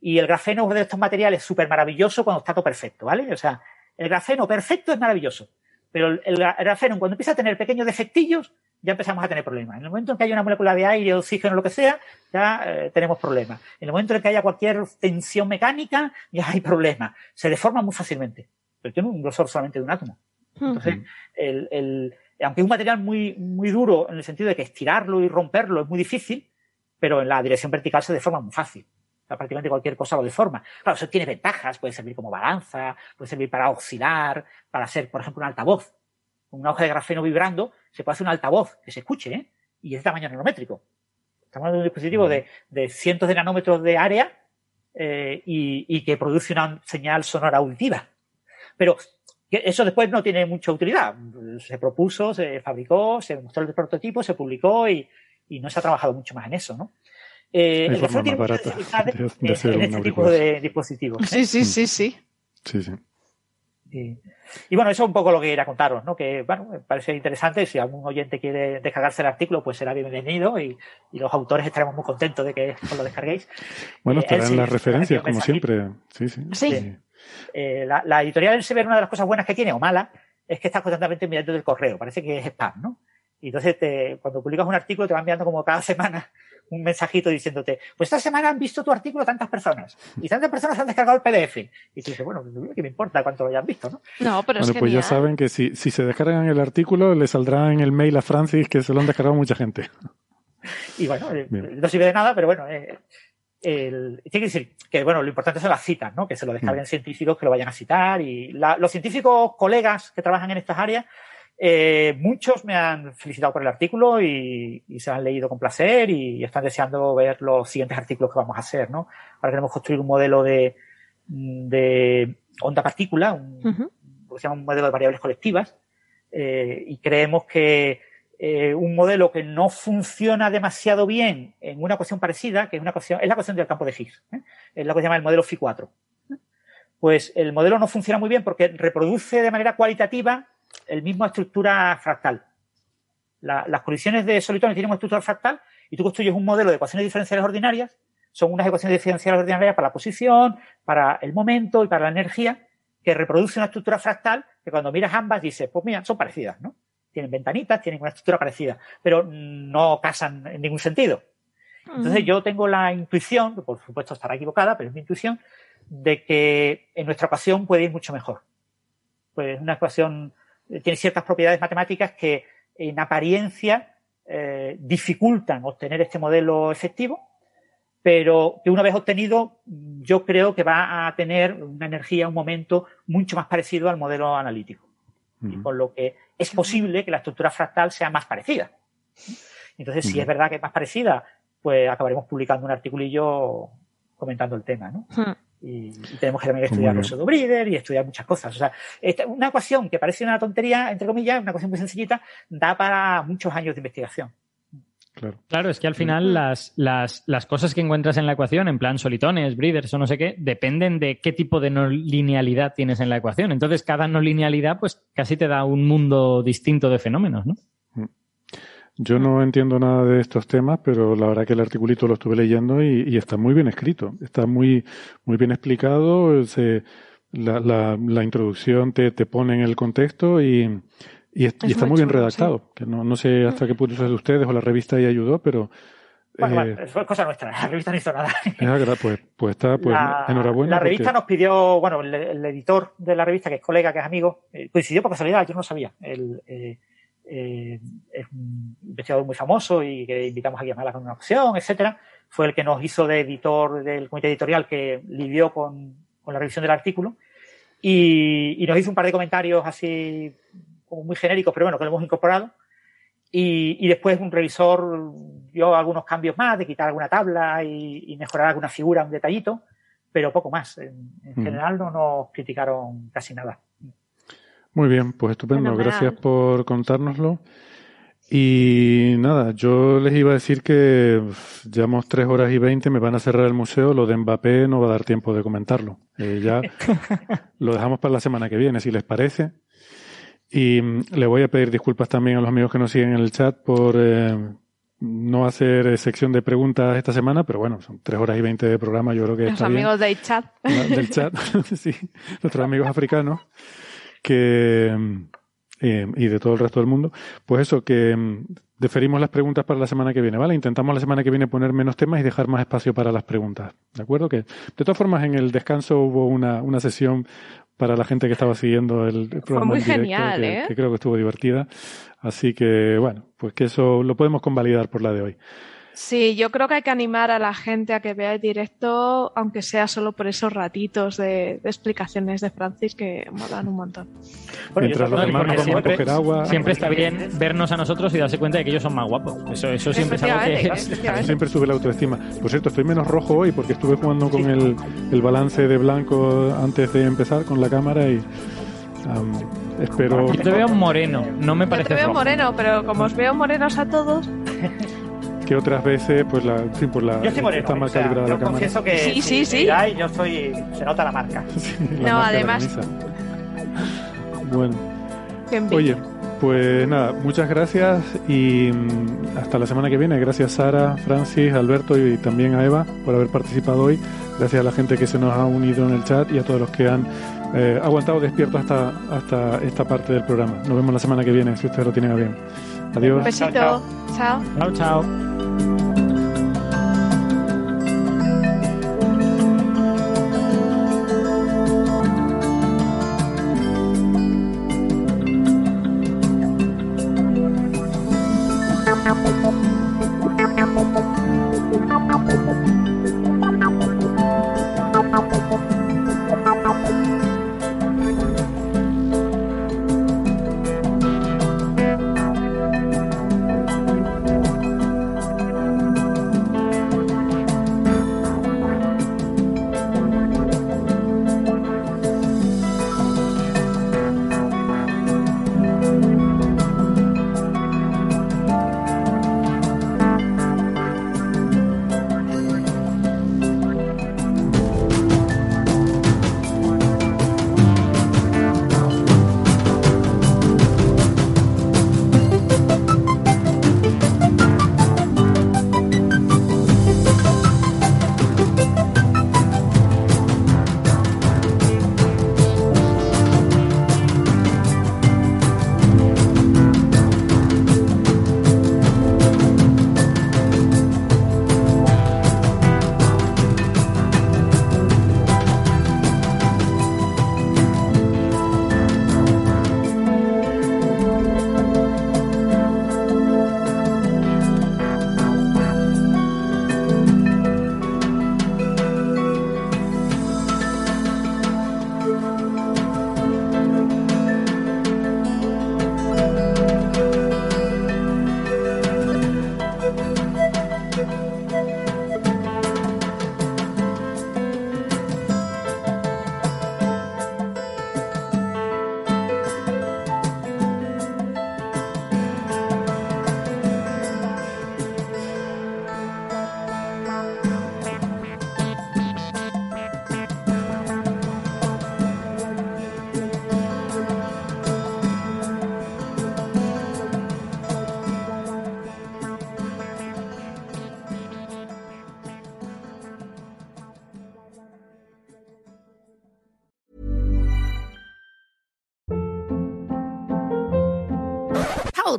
Y el grafeno es uno de estos materiales súper maravilloso cuando está todo perfecto, ¿vale? O sea, el grafeno perfecto es maravilloso, pero el grafeno cuando empieza a tener pequeños defectillos, ya empezamos a tener problemas. En el momento en que haya una molécula de aire, oxígeno, lo que sea, ya eh, tenemos problemas. En el momento en que haya cualquier tensión mecánica, ya hay problemas. Se deforma muy fácilmente, pero tiene un grosor solamente de un átomo. Entonces, el, el- aunque es un material muy, muy duro en el sentido de que estirarlo y romperlo es muy difícil, pero en la dirección vertical se deforma muy fácil. O sea, prácticamente cualquier cosa lo deforma. Claro, eso tiene ventajas, puede servir como balanza, puede servir para oscilar, para hacer, por ejemplo, un altavoz. Con una hoja de grafeno vibrando, se puede hacer un altavoz que se escuche, ¿eh? Y es de tamaño nanométrico. Estamos hablando de un dispositivo de, de cientos de nanómetros de área eh, y, y que produce una señal sonora auditiva. Pero eso después no tiene mucha utilidad. Se propuso, se fabricó, se mostró el prototipo, se publicó y, y no se ha trabajado mucho más en eso, ¿no? Eh, Hay el tiene más muchas de- de en- hacer en un este tipo de dispositivos. ¿eh? Sí, sí, sí, sí. Sí, sí. Y, y bueno, eso es un poco lo que quería contaros, ¿no? Que, bueno, me parece interesante. Si algún oyente quiere descargarse el artículo, pues será bienvenido y, y los autores estaremos muy contentos de que os lo descarguéis. Bueno, Eh, estarán las referencias, como siempre. Sí, sí. Sí. Eh, la, la editorial Elsevier, una de las cosas buenas que tiene, o mala, es que está constantemente mirando el correo. Parece que es spam, ¿no? Y entonces, te, cuando publicas un artículo, te va enviando como cada semana un mensajito diciéndote, pues esta semana han visto tu artículo tantas personas y tantas personas han descargado el PDF. Y tú dices, bueno, ¿qué me importa cuánto lo hayan visto? No, no pero bueno, es pues ya saben que si, si se descargan el artículo, le saldrá en el mail a Francis que se lo han descargado mucha gente. Y bueno, eh, no sirve de nada, pero bueno, eh, el, tiene que decir que bueno, lo importante son las citas, ¿no? Que se lo descarguen mm. científicos que lo vayan a citar y la, los científicos colegas que trabajan en estas áreas, eh, muchos me han felicitado por el artículo y, y, se han leído con placer y están deseando ver los siguientes artículos que vamos a hacer, ¿no? Ahora queremos construir un modelo de, de onda partícula, un, uh -huh. se llama un modelo de variables colectivas, eh, y creemos que eh, un modelo que no funciona demasiado bien en una ecuación parecida, que es una ecuación, es la ecuación del campo de Higgs, es lo que se llama el modelo Phi4. Pues el modelo no funciona muy bien porque reproduce de manera cualitativa el misma estructura fractal. La, las colisiones de solitones tienen una estructura fractal y tú construyes un modelo de ecuaciones diferenciales ordinarias, son unas ecuaciones diferenciales ordinarias para la posición, para el momento y para la energía, que reproduce una estructura fractal que cuando miras ambas dices, pues mira, son parecidas, ¿no? tienen ventanitas, tienen una estructura parecida, pero no casan en ningún sentido. Entonces yo tengo la intuición, que por supuesto estará equivocada, pero es mi intuición, de que en nuestra ecuación puede ir mucho mejor. Pues una ecuación tiene ciertas propiedades matemáticas que en apariencia eh, dificultan obtener este modelo efectivo, pero que una vez obtenido yo creo que va a tener una energía, un momento mucho más parecido al modelo analítico. Uh -huh. Y por lo que es posible que la estructura fractal sea más parecida. Entonces, si es verdad que es más parecida, pues acabaremos publicando un articulillo comentando el tema, ¿no? Y, y, tenemos que también estudiar los pseudo-breeder y estudiar muchas cosas. O sea, esta, una ecuación que parece una tontería, entre comillas, una ecuación muy sencillita, da para muchos años de investigación. Claro. claro, es que al final las, las, las, cosas que encuentras en la ecuación, en plan solitones, breeders o no sé qué, dependen de qué tipo de no linealidad tienes en la ecuación. Entonces, cada no linealidad, pues casi te da un mundo distinto de fenómenos, ¿no? Yo no entiendo nada de estos temas, pero la verdad que el articulito lo estuve leyendo y, y está muy bien escrito. Está muy, muy bien explicado. Se, la, la, la, introducción te, te pone en el contexto y, y, es, y está muy, muy bien chulo, redactado, sí. que no, no sé hasta qué punto es de ustedes o la revista ahí ayudó, pero... Bueno, eh, bueno, fue cosa nuestra, la revista no hizo nada. Es, pues, pues está, pues la, enhorabuena. La revista porque... nos pidió, bueno, el, el, editor de la revista, que es colega, que es amigo, eh, coincidió por casualidad, yo no sabía. El, eh, eh, es un investigador muy famoso y que invitamos a llamarla con una opción, etcétera. Fue el que nos hizo de editor del comité editorial que lidió con, con la revisión del artículo. Y, y nos hizo un par de comentarios así como muy genéricos, pero bueno, que lo hemos incorporado. Y, y, después un revisor dio algunos cambios más, de quitar alguna tabla y, y mejorar alguna figura, un detallito, pero poco más. En, en mm. general no nos criticaron casi nada. Muy bien, pues estupendo. Gracias por contárnoslo. Y nada, yo les iba a decir que llevamos tres horas y veinte, me van a cerrar el museo, lo de Mbappé no va a dar tiempo de comentarlo. Eh, ya lo dejamos para la semana que viene, si les parece. Y mm, le voy a pedir disculpas también a los amigos que nos siguen en el chat por eh, no hacer sección de preguntas esta semana, pero bueno, son tres horas y veinte de programa, yo creo que Los está amigos bien. del chat. Del chat, sí, nuestros amigos africanos, que eh, y de todo el resto del mundo. Pues eso, que mm, deferimos las preguntas para la semana que viene, ¿vale? Intentamos la semana que viene poner menos temas y dejar más espacio para las preguntas, ¿de acuerdo? Que de todas formas en el descanso hubo una, una sesión para la gente que estaba siguiendo el, el programa Fue muy directo, genial, que, ¿eh? que creo que estuvo divertida. Así que, bueno, pues que eso lo podemos convalidar por la de hoy. Sí, yo creo que hay que animar a la gente a que vea el directo, aunque sea solo por esos ratitos de, de explicaciones de Francis que molan un montón. Bueno, Mientras los demás nos vamos a coger agua. Siempre está bien vernos a nosotros y darse cuenta de que ellos son más guapos. Eso, eso siempre es algo que... Siempre sube la autoestima. Por cierto, estoy menos rojo hoy porque estuve jugando con el, el balance de blanco antes de empezar con la cámara y... Um, espero. Yo te veo moreno, no me parece. Yo te veo rojo. moreno, pero como os veo morenos a todos. Que otras veces pues la sí, pues la yo estoy moreno, está mal o sea, calibrada yo la cámara. confieso que sí, sí, sí. Miráis, yo soy se nota la marca sí, la no marca además bueno oye pues nada muchas gracias y mm, hasta la semana que viene gracias Sara Francis Alberto y también a Eva por haber participado hoy gracias a la gente que se nos ha unido en el chat y a todos los que han eh, aguantado despierto hasta, hasta esta parte del programa. Nos vemos la semana que viene, si ustedes lo tienen a bien. Adiós. Un besito. Chao. Chao, chao.